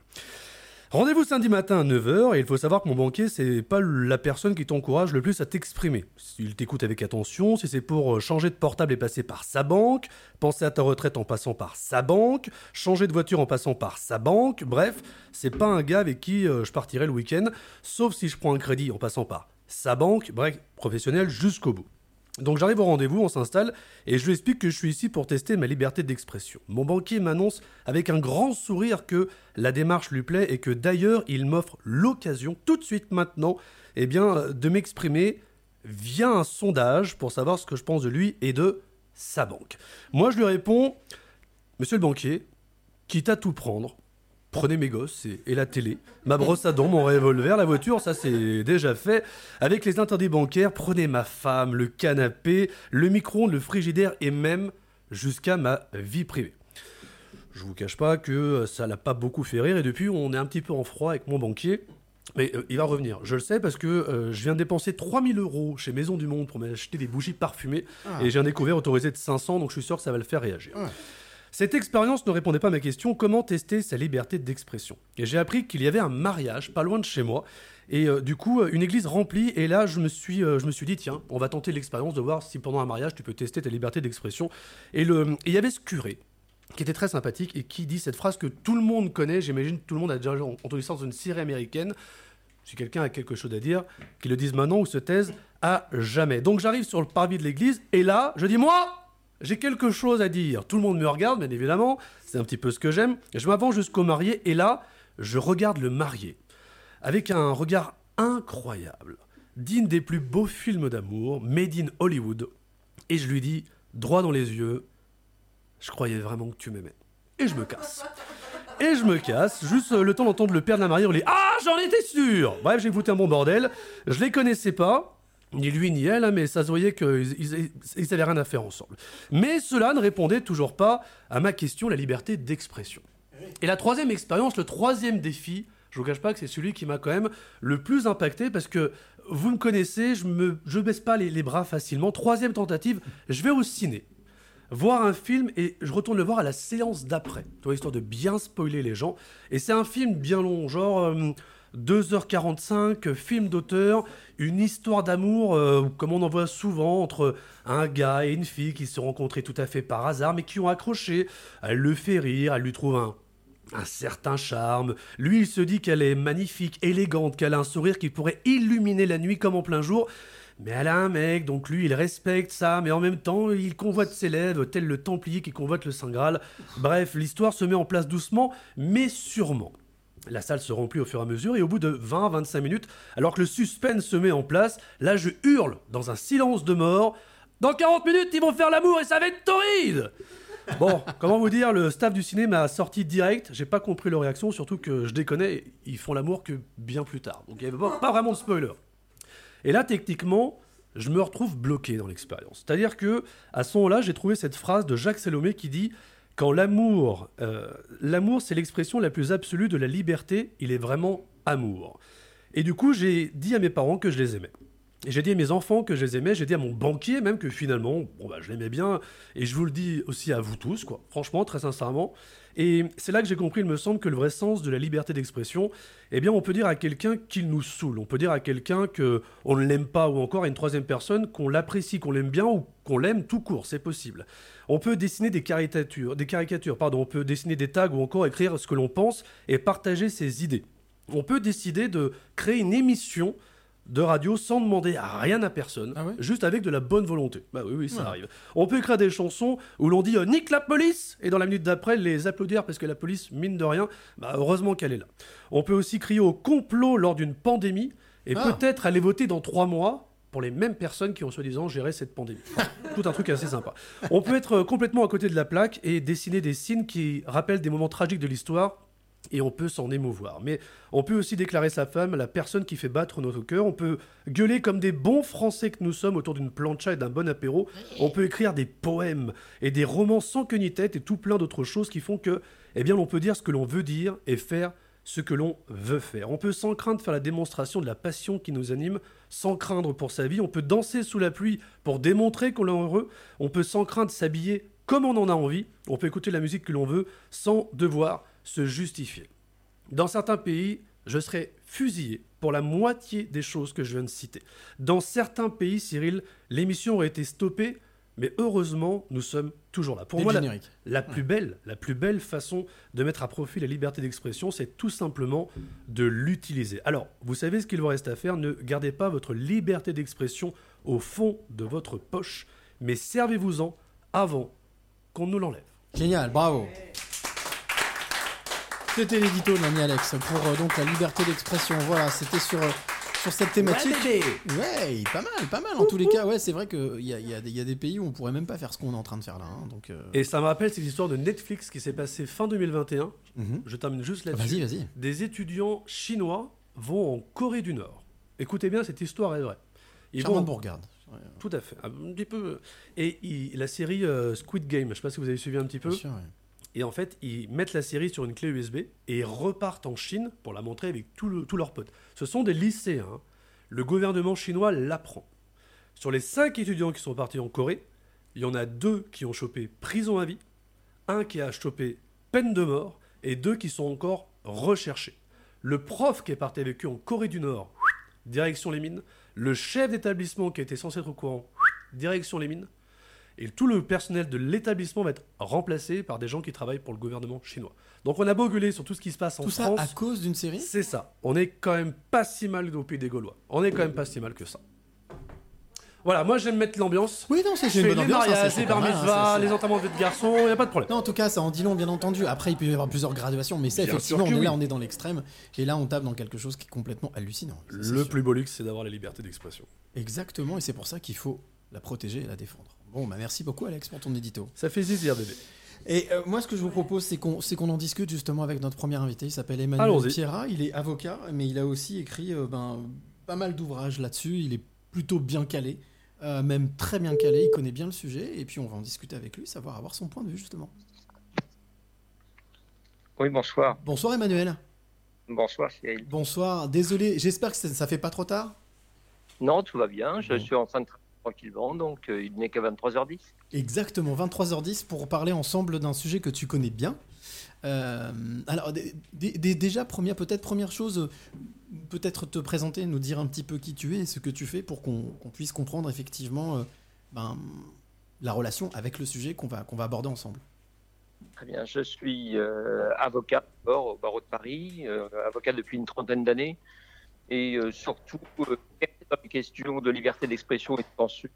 Speaker 2: Rendez-vous samedi matin à 9h et il faut savoir que mon banquier, c'est pas la personne qui t'encourage le plus à t'exprimer. S'il t'écoute avec attention, si c'est pour euh, changer de portable et passer par sa banque, penser à ta retraite en passant par sa banque, changer de voiture en passant par sa banque, bref, c'est pas un gars avec qui euh, je partirai le week-end, sauf si je prends un crédit en passant par sa banque, bref, professionnel jusqu'au bout. Donc j'arrive au rendez-vous, on s'installe, et je lui explique que je suis ici pour tester ma liberté d'expression. Mon banquier m'annonce avec un grand sourire que la démarche lui plaît et que d'ailleurs il m'offre l'occasion, tout de suite maintenant, eh bien, euh, de m'exprimer via un sondage pour savoir ce que je pense de lui et de sa banque. Moi je lui réponds, Monsieur le banquier, quitte à tout prendre, prenez mes gosses et, et la télé, ma brosse à dents, mon revolver, la voiture, ça c'est déjà fait. Avec les interdits bancaires, prenez ma femme, le canapé, le micro-ondes, le frigidaire et même jusqu'à ma vie privée. Je vous cache pas que euh, ça l'a pas beaucoup fait rire et depuis on est un petit peu en froid avec mon banquier. Mais euh, il va revenir. Je le sais parce que euh, je viens de dépenser 3000 euros chez Maison du Monde pour m'acheter des bougies parfumées
Speaker 1: Ah.
Speaker 2: et j'ai un découvert autorisé de 500 donc je suis sûr que ça va le faire réagir.
Speaker 1: Ouais.
Speaker 2: Cette expérience ne répondait pas à ma question comment tester sa liberté d'expression? Et j'ai appris qu'il y avait un mariage pas loin de chez moi et euh, du coup euh, une église remplie et là je me suis euh, je me suis dit tiens on va tenter l'expérience de voir si pendant un mariage tu peux tester ta liberté d'expression et il y avait ce curé qui était très sympathique et qui dit cette phrase que tout le monde connaît j'imagine tout le monde a déjà entendu ça dans une série américaine si quelqu'un a quelque chose à dire, qu'il le dise maintenant ou se taise à jamais. Donc j'arrive sur le parvis de l'église et là, je dis moi, j'ai quelque chose à dire. Tout le monde me regarde, bien évidemment, c'est un petit peu ce que j'aime. Je m'avance jusqu'au marié et là, je regarde le marié avec un regard incroyable, digne des plus beaux films d'amour, made in Hollywood. Et je lui dis, droit dans les yeux, je croyais vraiment que tu m'aimais. Et je me casse. Et je me casse, juste euh, le temps d'entendre le père de la mariée hurler Ah, j'en étais sûr Bref, j'ai foutu un bon bordel. Je les connaissais pas, ni lui ni elle, hein, mais ça se voyait qu'ils ils, avaient rien à faire ensemble. Mais cela ne répondait toujours pas à ma question, la liberté d'expression. Et la troisième expérience, le troisième défi, je vous cache pas que c'est celui qui m'a quand même le plus impacté parce que vous me connaissez, je me je baisse pas les, les bras facilement. Troisième tentative, je vais au ciné voir un film et je retourne le voir à la séance d'après, histoire de bien spoiler les gens. Et c'est un film bien long, genre euh, 2h45, film d'auteur, une histoire d'amour, euh, comme on en voit souvent, entre un gars et une fille qui se sont rencontrés tout à fait par hasard, mais qui ont accroché. Elle le fait rire, elle lui trouve un, un certain charme. Lui, il se dit qu'elle est magnifique, élégante, qu'elle a un sourire qui pourrait illuminer la nuit comme en plein jour. Mais elle a un mec, donc lui, il respecte ça, mais en même temps, il convoite ses lèvres, tel le Templier qui convoite le Saint Graal. Bref, l'histoire se met en place doucement, mais sûrement. La salle se remplit au fur et à mesure, et au bout de 20-25 minutes, alors que le suspense se met en place, là je hurle dans un silence de mort. Dans 40 minutes, ils vont faire l'amour et ça va être torride Bon, comment vous dire, le staff du ciné m'a sorti direct, j'ai pas compris leur réaction, surtout que je déconnais, ils font l'amour que bien plus tard. Donc il y avait pas vraiment de spoiler. Et là, techniquement, je me retrouve bloqué dans l'expérience. C'est-à-dire que, à ce moment-là, j'ai trouvé cette phrase de Jacques Salomé qui dit Quand l'amour, euh, l'amour, c'est l'expression la plus absolue de la liberté, il est vraiment amour. Et du coup, j'ai dit à mes parents que je les aimais. J'ai dit à mes enfants que je les aimais, j'ai dit à mon banquier même que finalement, bon bah, je l'aimais bien, et je vous le dis aussi à vous tous, quoi. Franchement, très sincèrement. Et c'est là que j'ai compris, il me semble, que le vrai sens de la liberté d'expression, eh bien, on peut dire à quelqu'un qu'il nous saoule, on peut dire à quelqu'un que on ne l'aime pas, ou encore à une troisième personne qu'on l'apprécie, qu'on l'aime bien, ou qu'on l'aime tout court, c'est possible. On peut dessiner des caricatures, des caricatures, pardon, on peut dessiner des tags ou encore écrire ce que l'on pense et partager ses idées. On peut décider de créer une émission de radio sans demander à rien à personne, juste avec de la bonne volonté. Bah oui, oui, ça
Speaker 1: Ouais.
Speaker 2: arrive. On peut écrire des chansons où l'on dit euh, nique la police et dans la minute d'après les applaudir parce que la police, mine de rien, bah heureusement qu'elle est là. On peut aussi crier au complot lors d'une pandémie et
Speaker 1: Ah.
Speaker 2: peut-être aller voter dans trois mois pour les mêmes personnes qui ont soi-disant géré cette pandémie. Enfin, tout un truc assez sympa. On peut être euh, complètement à côté de la plaque et dessiner des signes qui rappellent des moments tragiques de l'histoire et on peut s'en émouvoir. Mais on peut aussi déclarer sa femme la personne qui fait battre notre cœur. On peut gueuler comme des bons Français que nous sommes autour d'une plancha et d'un bon apéro. On peut écrire des poèmes et des romans sans queue ni tête et tout plein d'autres choses qui font que, eh bien, l'on peut dire ce que l'on veut dire et faire ce que l'on veut faire. On peut sans crainte faire la démonstration de la passion qui nous anime, sans craindre pour sa vie. On peut danser sous la pluie pour démontrer qu'on est heureux. On peut sans crainte s'habiller comme on en a envie. On peut écouter la musique que l'on veut sans devoir se justifier. Dans certains pays, je serais fusillé pour la moitié des choses que je viens de citer. Dans certains pays, Cyril, l'émission aurait été stoppée, mais heureusement, nous sommes toujours là. Pour moi, la plus belle, la plus belle façon de mettre à profit la liberté d'expression, c'est tout simplement de l'utiliser. Alors, vous savez ce qu'il vous reste à faire. Ne gardez pas votre liberté d'expression au fond de votre poche, mais servez-vous-en avant qu'on nous l'enlève.
Speaker 1: Génial, bravo. C'était l'édito de l'ami Alex pour euh, donc la liberté d'expression. Voilà, c'était sur, euh, sur cette thématique.
Speaker 2: Ouais,
Speaker 1: pas mal, pas mal. En tous les cas, ouais, c'est vrai qu'il y a, il y, a y a des pays où on pourrait même pas faire ce qu'on est en train de faire là. hein, donc, euh,
Speaker 2: Et ça me rappelle cette histoire de Netflix qui s'est passée fin 2021. Je termine juste là-dessus.
Speaker 1: Mhm. Vas-y, vas-y.
Speaker 2: Des étudiants chinois vont en Corée du Nord. Écoutez bien, cette histoire est vraie.
Speaker 1: Charmante
Speaker 2: vont-
Speaker 1: bourgade.
Speaker 2: Tout à fait. Un petit peu. Et ils- la série euh, Squid Game, je ne sais pas si vous avez suivi un petit peu.
Speaker 1: Bien sûr, ouais.
Speaker 2: Et en fait, ils mettent la série sur une clé USB et repartent en Chine pour la montrer avec tous leurs potes. Ce sont des lycéens. hein. Le gouvernement chinois l'apprend. Sur les cinq étudiants qui sont partis en Corée, il y en a deux qui ont chopé prison à vie, un qui a chopé peine de mort et deux qui sont encore recherchés. Le prof qui est parti avec eux en Corée du Nord, direction les mines. Le chef d'établissement qui était censé être au courant, direction les mines. Et tout le personnel de l'établissement va être remplacé par des gens qui travaillent pour le gouvernement chinois. Donc on a beau gueuler sur tout ce qui se passe en
Speaker 1: Tout ça
Speaker 2: France.
Speaker 1: à cause d'une série?
Speaker 2: C'est ça. On est quand même pas si mal au pays des Gaulois. On est quand même pas si mal que ça. Voilà, moi j'aime mettre l'ambiance.
Speaker 1: Oui, non, c'est une bonne
Speaker 2: les
Speaker 1: ambiance, hein,
Speaker 2: mariages,
Speaker 1: c'est
Speaker 2: les bar
Speaker 1: hein,
Speaker 2: mitzvahs,
Speaker 1: c'est-
Speaker 2: les enterrements de garçons, il n'y a pas de problème.
Speaker 1: Non, en tout cas, ça en dit long, bien entendu. Après, il peut y avoir plusieurs graduations, mais ça,
Speaker 2: Bien
Speaker 1: effectivement, on est là, on est dans l'extrême. Et là, on tape dans quelque chose qui est complètement hallucinant.
Speaker 2: Le
Speaker 1: sûr.
Speaker 2: plus beau luxe, c'est d'avoir la liberté d'expression.
Speaker 1: Exactement, et c'est pour ça qu'il faut la protéger et la défendre. Bon, bah merci beaucoup, Alex, pour ton édito.
Speaker 2: Ça fait zizir, bébé.
Speaker 1: Et euh, moi, ce que je vous propose, c'est qu'on c'est qu'on en discute justement avec notre premier invité. Il s'appelle Emmanuel. Pierra. Il est avocat, mais il a aussi écrit euh, ben, pas mal d'ouvrages là-dessus. Il est plutôt bien calé, euh, même très bien calé. Il connaît bien le sujet. Et puis, on va en discuter avec lui, savoir avoir son point de vue justement.
Speaker 19: Oui, bonsoir.
Speaker 1: Bonsoir, Emmanuel.
Speaker 19: Bonsoir, Cyril.
Speaker 1: Bonsoir. Désolé, j'espère que ça, ça fait pas trop tard.
Speaker 19: Non, tout va bien. Je
Speaker 1: Bon.
Speaker 19: suis en train de travailler tranquillement, donc euh, il n'est qu'à 23h10.
Speaker 1: Exactement, 23h10 pour parler ensemble d'un sujet que tu connais bien. Euh, alors dé- dé- dé- déjà, première, peut-être première chose, peut-être te présenter, nous dire un petit peu qui tu es et ce que tu fais pour qu'on puisse comprendre effectivement euh, ben, la relation avec le sujet qu'on va, qu'on va aborder ensemble.
Speaker 19: Très bien, je suis euh, avocat d'abord, au barreau de Paris, avocat depuis une trentaine d'années, et euh, surtout euh, dans les questions de liberté d'expression et de censure,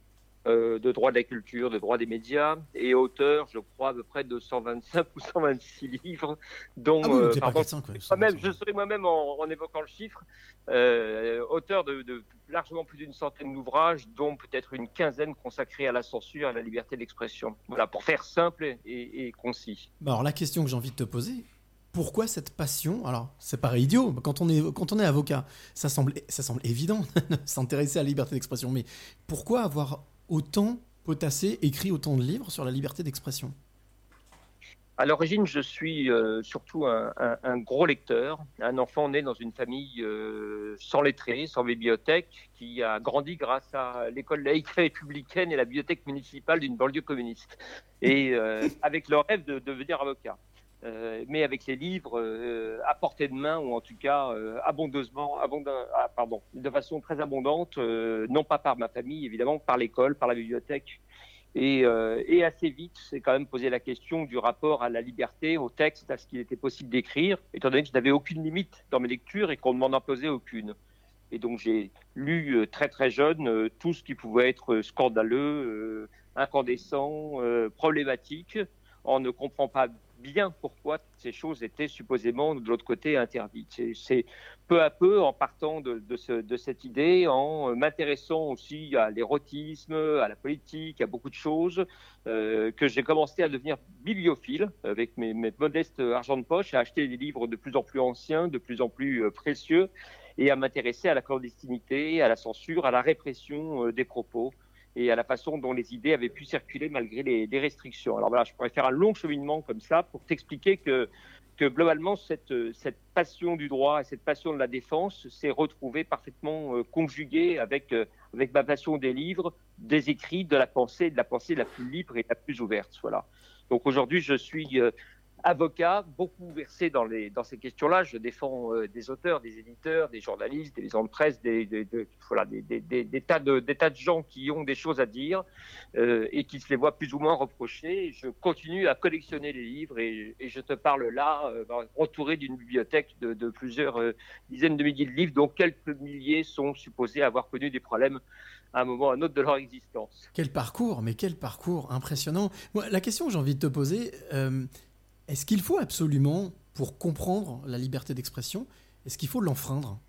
Speaker 19: euh, de droit de la culture, de droit des médias, et auteur, je crois, à peu près de 125 ou 126 livres, dont
Speaker 1: Ah oui, donc
Speaker 19: euh,
Speaker 1: t'es pas
Speaker 19: pardon,
Speaker 1: 400, quoi,
Speaker 19: moi-même, je serai moi-même en, en évoquant le chiffre, euh, auteur de, de largement plus d'une centaine d'ouvrages, dont peut-être une quinzaine consacrés à la censure et à la liberté d'expression. Voilà, pour faire simple et, et concis.
Speaker 1: Bah Alors la question que j'ai envie de te poser, pourquoi cette passion? Alors c'est pareil idiot, quand on est, quand on est avocat, ça semble, ça semble évident de s'intéresser à la liberté d'expression, mais pourquoi avoir autant potassé, écrit autant de livres sur la liberté d'expression?
Speaker 19: À l'origine, je suis euh, surtout un, un- un gros lecteur, un enfant né dans une famille euh, sans lettrés, sans bibliothèque, qui a grandi grâce à l'école laïque républicaine et la bibliothèque municipale d'une banlieue communiste, et euh, avec le rêve de devenir avocat. Euh, mais avec les livres euh, à portée de main, ou en tout cas euh, ah, pardon, de façon très abondante, euh, non pas par ma famille, évidemment, par l'école, par la bibliothèque. Et, assez vite, c'est quand même posé la question du rapport à la liberté, au texte, à ce qu'il était possible d'écrire, étant donné que je n'avais aucune limite dans mes lectures et qu'on ne m'en imposait aucune. Et donc j'ai lu très très jeune tout ce qui pouvait être scandaleux, incandescent, problématique, en ne comprenant pas bien pourquoi ces choses étaient supposément de l'autre côté interdites. C'est- peu à peu, en partant de, de ce- de cette idée, en m'intéressant aussi à l'érotisme, à la politique, à beaucoup de choses, euh, que j'ai commencé à devenir bibliophile avec mes, mes modestes argent de poche, à acheter des livres de plus en plus anciens, de plus en plus euh, précieux, et à m'intéresser à la clandestinité, à la censure, à la répression euh, des propos et à la façon dont les idées avaient pu circuler malgré les, restrictions. Alors voilà, je pourrais faire un long cheminement comme ça pour t'expliquer que, que globalement, cette, cette passion du droit et cette passion de la défense s'est retrouvée parfaitement euh, conjuguée avec, euh, avec ma passion des livres, des écrits, de la pensée, de la pensée la plus libre et la plus ouverte. Voilà. Donc aujourd'hui, je suis euh, avocat, beaucoup versé dans, ces questions-là. Je défends euh, des auteurs, des éditeurs, des journalistes, des maisons de presse, des, tas de, gens qui ont des choses à dire euh, et qui se les voient plus ou moins reprocher. Je continue à collectionner les livres et, je te parle là, euh, entouré d'une bibliothèque de, plusieurs dizaines de milliers de livres, dont quelques milliers sont supposés avoir connu des problèmes à un moment ou à un autre de leur existence.
Speaker 1: Quel parcours, mais quel parcours impressionnant. La question que j'ai envie de te poser, est-ce qu'il faut absolument, pour comprendre la liberté d'expression, est-ce qu'il faut l'enfreindre?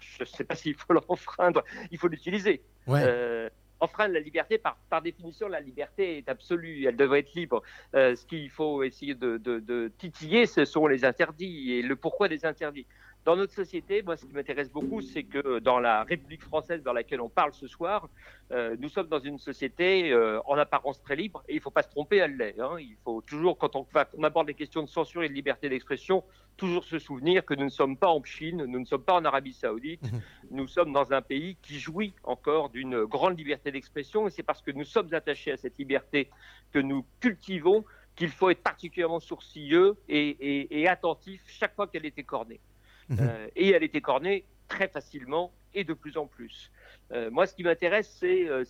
Speaker 19: Je ne sais pas s'il faut l'enfreindre, il faut l'utiliser.
Speaker 1: Ouais.
Speaker 19: Euh, enfreindre la liberté, par, par définition, la liberté est absolue, elle devrait être libre. Euh, ce qu'il faut essayer de, de- de titiller, ce sont les interdits et le pourquoi des interdits. Dans notre société, moi, ce qui m'intéresse beaucoup, c'est que dans la République française dans laquelle on parle ce soir, euh, nous sommes dans une société euh, en apparence très libre et il ne faut pas se tromper, elle l'est. hein. Il faut toujours, quand on, aborde les questions de censure et de liberté d'expression, toujours se souvenir que nous ne sommes pas en Chine, nous ne sommes pas en Arabie Saoudite, nous sommes dans un pays qui jouit encore d'une grande liberté d'expression et c'est parce que nous sommes attachés à cette liberté que nous cultivons qu'il faut être particulièrement sourcilleux et, et- et attentif chaque fois qu'elle est écornée. Euh, et elle est écornée très facilement et de plus en plus. Euh, moi, ce qui m'intéresse, c'est euh,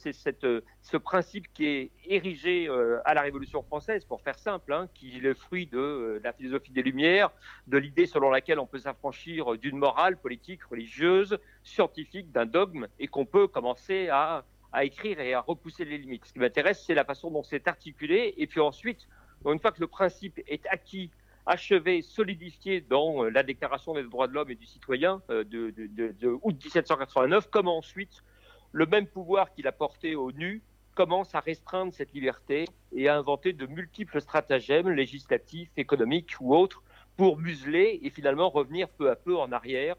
Speaker 19: euh, ce principe qui est érigé à la Révolution française, pour faire simple, hein, qui est le fruit de la philosophie des Lumières, de l'idée selon laquelle on peut s'affranchir d'une morale politique, religieuse, scientifique, d'un dogme, et qu'on peut commencer à, à écrire et à repousser les limites. Ce qui m'intéresse, c'est la façon dont c'est articulé, et puis ensuite, une fois que le principe est acquis, achevé, solidifié dans euh, la Déclaration des droits de l'homme et du citoyen euh, de, août 1789, comment ensuite le même pouvoir qu'il a porté au nu commence à restreindre cette liberté et à inventer de multiples stratagèmes législatifs, économiques ou autres pour museler et finalement revenir peu à peu en arrière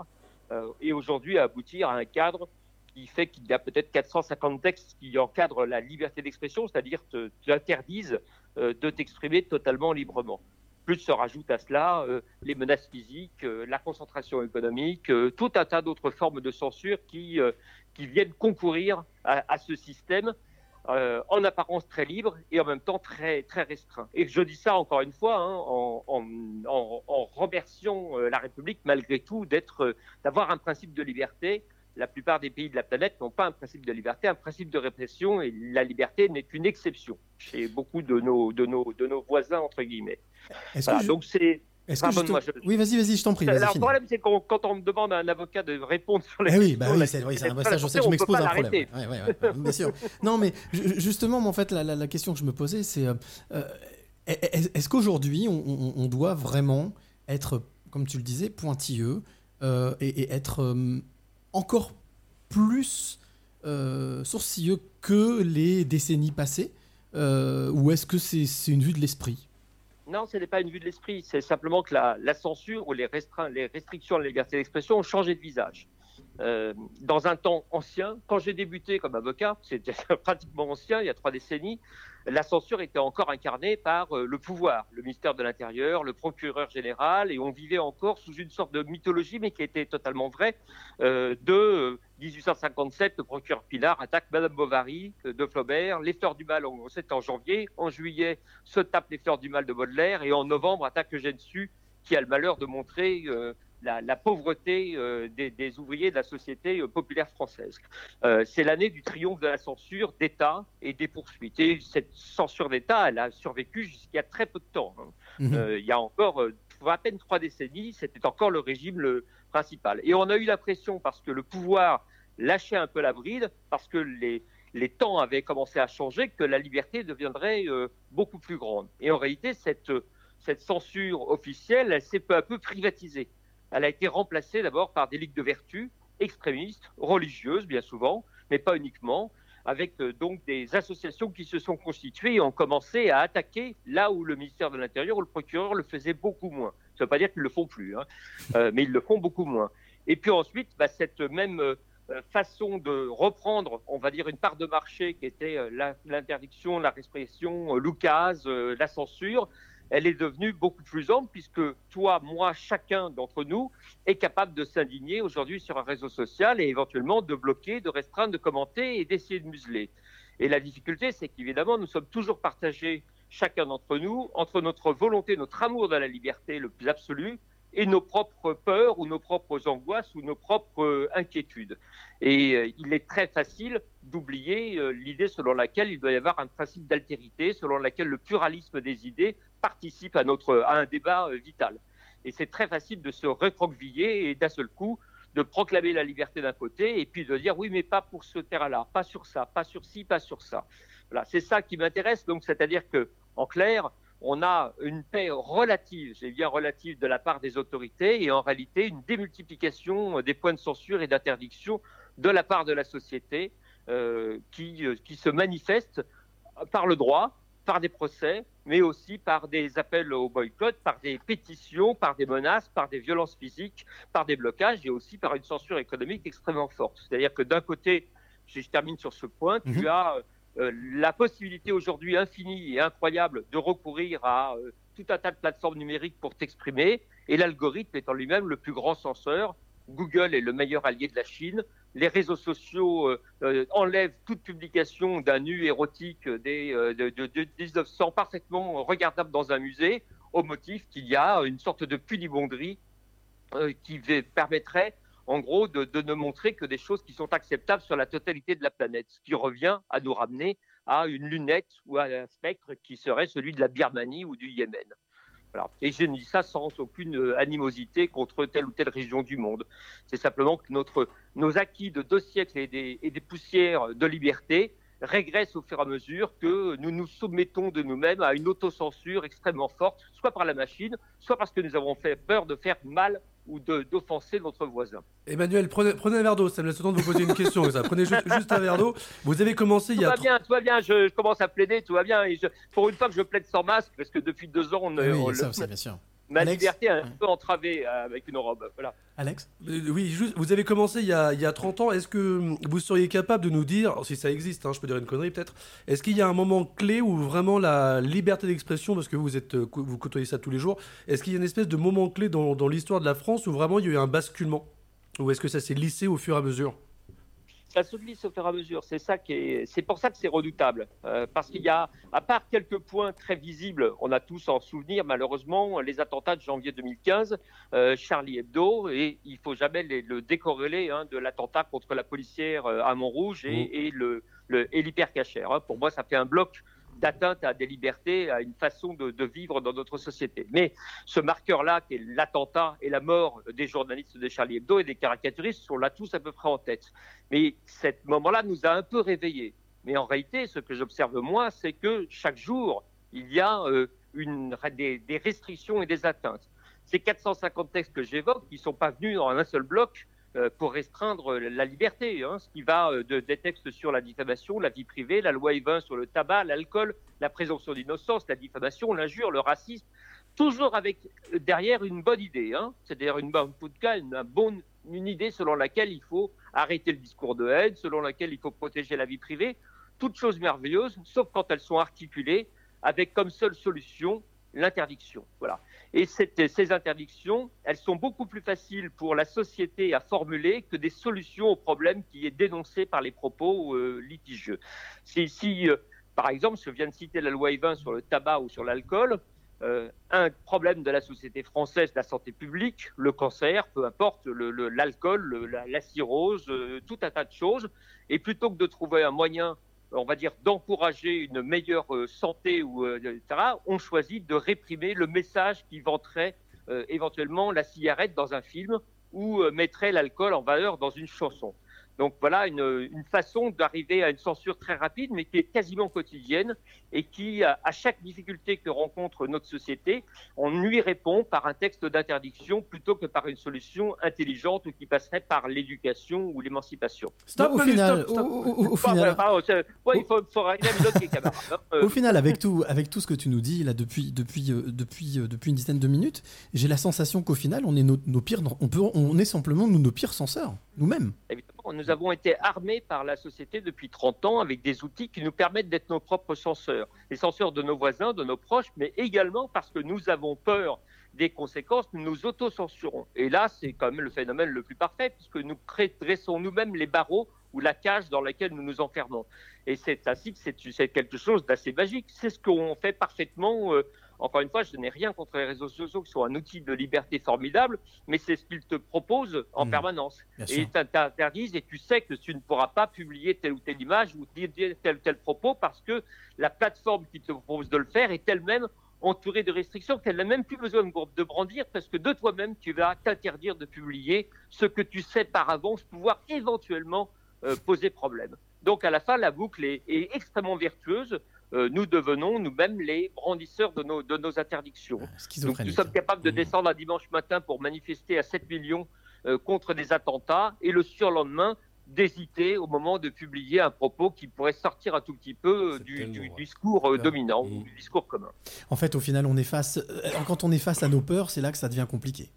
Speaker 19: euh, et aujourd'hui aboutir à un cadre qui fait qu'il y a peut-être 450 textes qui encadrent la liberté d'expression, c'est-à-dire te- t'interdisent de t'exprimer totalement librement. Plus se rajoutent à cela euh, les menaces physiques, euh, la concentration économique, euh, tout un tas d'autres formes de censure qui, qui viennent concourir à, ce système en apparence très libre et en même temps très, très restreint. Et je dis ça encore une fois hein, en, en, en, remerciant la République malgré tout d'avoir un principe de liberté. La plupart des pays de la planète n'ont pas un principe de liberté, un principe de répression, et la liberté n'est qu'une exception chez beaucoup de nos, de nos, de nos voisins, entre guillemets.
Speaker 1: Est-ce
Speaker 19: Voilà,
Speaker 1: je-
Speaker 19: Donc c'est... Pardonne-moi, je-
Speaker 1: Oui, vas-y, vas-y, je t'en prie.
Speaker 19: le problème, c'est qu'on- quand on me demande à un avocat de répondre sur les
Speaker 1: Eh oui, bah oui, c'est oui, un-
Speaker 19: la
Speaker 1: je sais que je m'expose à un problème.
Speaker 19: l'arrêter.
Speaker 1: Ouais, ouais, ouais, ouais, bien sûr. Non, mais ju- justement, en fait, la, la- la question que je me posais, c'est euh, euh, est- est-ce qu'aujourd'hui, on, on- on doit vraiment être, comme tu le disais, pointilleux euh, et, et être euh, encore plus euh, sourcilleux que les décennies passées euh, Ou est-ce que c'est une vue de l'esprit?
Speaker 19: Non, ce n'est pas une vue de l'esprit. C'est simplement que la, censure ou les, les restrictions à la liberté d'expression ont changé de visage. Euh, dans un temps ancien, quand j'ai débuté comme avocat, c'était pratiquement ancien, il y a trois décennies, la censure était encore incarnée par euh, le pouvoir, le ministère de l'Intérieur, le procureur général, et on vivait encore sous une sorte de mythologie, mais qui était totalement vraie, euh, de euh, 1857, le procureur Pilar attaque Madame Bovary de Flaubert, les fleurs du mal, en- c'était en janvier, en juillet se tape les fleurs du mal de Baudelaire, et en novembre attaque Eugène Sue, qui a le malheur de montrer la, la pauvreté euh, des, des ouvriers de la société euh, populaire française. Euh, c'est l'année du triomphe de la censure d'État et des poursuites. Et cette censure d'État, elle a survécu jusqu'il y a très peu de temps. hein.
Speaker 1: Mhm.
Speaker 19: Il y a encore à peine trois décennies, c'était encore le régime le principal. Et on a eu l'impression, parce que le pouvoir lâchait un peu la bride, parce que les, les temps avaient commencé à changer, que la liberté deviendrait euh, beaucoup plus grande. Et en réalité, cette, cette censure officielle, elle s'est peu à peu privatisée. Elle a été remplacée d'abord par des ligues de vertu extrémistes, religieuses bien souvent, mais pas uniquement, avec euh, donc des associations qui se sont constituées et ont commencé à attaquer là où le ministère de l'Intérieur ou le procureur le faisait beaucoup moins. Ça ne veut pas dire qu'ils le font plus, hein, euh, mais ils le font beaucoup moins. Et puis ensuite, bah, cette même euh, façon de reprendre, on va dire, une part de marché qui était l'interdiction, la euh, l'oukase, la censure, elle est devenue beaucoup plus ample puisque toi, moi, chacun d'entre nous est capable de s'indigner aujourd'hui sur un réseau social et éventuellement de bloquer, de restreindre, de commenter et d'essayer de museler. Et la difficulté, c'est qu'évidemment, nous sommes toujours partagés, chacun d'entre nous, entre notre volonté, notre amour de la liberté le plus absolu et nos propres peurs ou nos propres angoisses ou nos propres euh, inquiétudes. Et euh, il est très facile d'oublier euh, l'idée selon laquelle il doit y avoir un principe d'altérité, selon laquelle le pluralisme des idées participe à, un débat euh, vital. Et c'est très facile de se recroqueviller et d'un seul coup de proclamer la liberté d'un côté et puis de dire oui mais pas pour ce terrain-là, pas sur ça, pas sur ci, pas sur ça. Voilà, c'est ça qui m'intéresse. Donc c'est-à-dire que en clair, on a une paix relative, j'ai bien relative de la part des autorités et en réalité une démultiplication euh, des points de censure et d'interdiction de la part de la société euh, qui, qui se manifeste par le droit, par des procès, mais aussi par des appels au boycott, par des pétitions, par des menaces, par des violences physiques, par des blocages et aussi par une censure économique extrêmement forte. C'est-à-dire que d'un côté, si je termine sur ce point, tu as euh, la possibilité aujourd'hui infinie et incroyable de recourir à euh, tout un tas de plateformes numériques pour t'exprimer, et l'algorithme en lui-même le plus grand censeur. Google est le meilleur allié de la Chine. Les réseaux sociaux euh, euh, enlèvent toute publication d'un nu érotique euh, de, de- de 1900 parfaitement regardable dans un musée, au motif qu'il y a une sorte de pudibonderie euh, qui permettrait, en gros, de ne montrer que des choses qui sont acceptables sur la totalité de la planète, ce qui revient à nous ramener à une lunette ou à un spectre qui serait celui de la Birmanie ou du Yémen. Et je dis ça sans aucune euh, animosité contre telle ou telle région du monde. C'est simplement que notre, nos acquis de deux siècles et des, et des poussières de liberté régressent au fur et à mesure que nous nous soumettons de nous-mêmes à une autocensure extrêmement forte, soit par la machine, soit parce que nous avons fait peur de faire mal ou d'offenser notre voisin.
Speaker 2: Emmanuel, prenez, prenez un verre d'eau, ça me laisse le temps de vous poser une question. ça. Prenez juste, juste un verre d'eau. Vous avez commencé il
Speaker 19: Tout
Speaker 2: y a.
Speaker 19: va bien, tout va bien, je, je commence à plaider, tout va bien. Et je- pour une fois que je plaide sans masque, parce que depuis deux ans, on,
Speaker 1: oui,
Speaker 19: on
Speaker 1: ça
Speaker 19: le-
Speaker 1: aussi, bien sûr.
Speaker 19: Ma
Speaker 1: Alex
Speaker 19: liberté est un peu entravée euh, avec une robe. Voilà.
Speaker 1: Alex
Speaker 2: Euh, Oui, juste, vous avez commencé il y, a, il y a 30 ans. Est-ce que vous seriez capable de nous dire, si ça existe, hein, je peux dire une connerie peut-être, est-ce qu'il y a un moment clé où vraiment la liberté d'expression, parce que vous, êtes, euh, vous côtoyez ça tous les jours, est-ce qu'il y a une espèce de moment clé dans, dans l'histoire de la France où vraiment il y a eu un basculement? Ou est-ce que ça s'est lissé au fur et à mesure?
Speaker 19: Ça se glisse au fur et à mesure. C'est ça qui est, c'est pour ça que c'est redoutable, Euh, parce qu'il y a, à part quelques points très visibles, on a tous en souvenir malheureusement les attentats de janvier 2015, euh, Charlie Hebdo, et il faut jamais les- le décorréler hein, de l'attentat contre la policière euh, à Montrouge et, et le, le et l'hypercachère. hein. Pour moi, ça fait un bloc d'atteinte à des libertés, à une façon de, vivre dans notre société. Mais ce marqueur-là, qui est l'attentat et la mort des journalistes de Charlie Hebdo et des caricaturistes, sont là tous à peu près en tête. Mais ce moment-là nous a un peu réveillés. Mais en réalité, ce que j'observe moi, c'est que chaque jour, il y a euh, des, des restrictions et des atteintes. Ces 450 textes que j'évoque, ils ne sont pas venus dans un seul bloc pour restreindre la liberté. hein. ce qui va euh, de, des textes sur la diffamation, la vie privée, la loi Evin sur le tabac, l'alcool, la présomption d'innocence, la diffamation, l'injure, le racisme, toujours avec euh, derrière une bonne idée. Hein. C'est-à-dire une, en tout cas une, un bonne, une idée selon laquelle il faut arrêter le discours de haine, selon laquelle il faut protéger la vie privée. Toutes choses merveilleuses, sauf quand elles sont articulées avec comme seule solution l'interdiction. Voilà. Et ces interdictions, elles sont beaucoup plus faciles pour la société à formuler que des solutions aux problèmes qui est dénoncé par les propos euh, litigieux. Si, euh, par exemple, je viens de citer la loi Evin sur le tabac ou sur l'alcool, euh, un problème de la société française, la santé publique, le cancer, peu importe, l'alcool, la, la cirrhose, tout un tas de choses. Et plutôt que de trouver un moyen, on va dire, d'encourager une meilleure euh, santé, ou, euh, etc., on choisit de réprimer le message qui vanterait euh, éventuellement la cigarette dans un film ou mettrait l'alcool en valeur dans une chanson. Donc voilà une, une façon d'arriver à une censure très rapide, mais qui est quasiment quotidienne et qui, à à chaque difficulté que rencontre notre société, on lui répond par un texte d'interdiction plutôt que par une solution intelligente qui passerait par l'éducation ou l'émancipation.
Speaker 1: Stop, Au final- au- final-
Speaker 19: hein. Euh,
Speaker 1: Au final, avec tout, avec tout ce que tu nous dis là depuis, depuis, euh, depuis, euh, depuis une dizaine de minutes, j'ai la sensation qu'au final, on est nos, nos pires, on peut, on est simplement nous, nos pires censeurs, nous-mêmes.
Speaker 19: Évidemment, nous avons été armés par la société depuis 30 ans avec des outils qui nous permettent d'être nos propres censeurs. Les censeurs de nos voisins, de nos proches, mais également parce que nous avons peur des conséquences, nous nous auto-censurons. Et là, c'est quand même le phénomène le plus parfait, puisque nous dressons nous-mêmes les barreaux ou la cage dans laquelle nous nous enfermons. Et c'est ainsi que c'est quelque chose d'assez magique. C'est ce qu'on fait parfaitement. euh, encore une fois, je n'ai rien contre les réseaux sociaux qui sont un outil de liberté formidable, mais c'est ce qu'ils te proposent en permanence.
Speaker 1: Bien
Speaker 19: Et ils t'interdisent et tu sais que tu ne pourras pas publier telle ou telle image ou dire tel ou tel propos parce que la plateforme qui te propose de le faire est elle-même entourée de restrictions qu'elle n'a même plus besoin de de brandir parce que de toi-même, tu vas t'interdire de publier ce que tu sais par avance pouvoir éventuellement euh, poser problème. Donc à la fin, la boucle est, est extrêmement vertueuse. Euh, nous devenons nous-mêmes les brandisseurs de nos, de nos interdictions. Donc, nous sommes capables de descendre un dimanche matin pour manifester à 7 millions euh, contre des attentats et le surlendemain d'hésiter au moment de publier un propos qui pourrait sortir un tout petit peu euh, du, du discours dominant ou du discours commun.
Speaker 1: En fait, au final, on est face, quand on est face à nos peurs, c'est là que ça devient compliqué.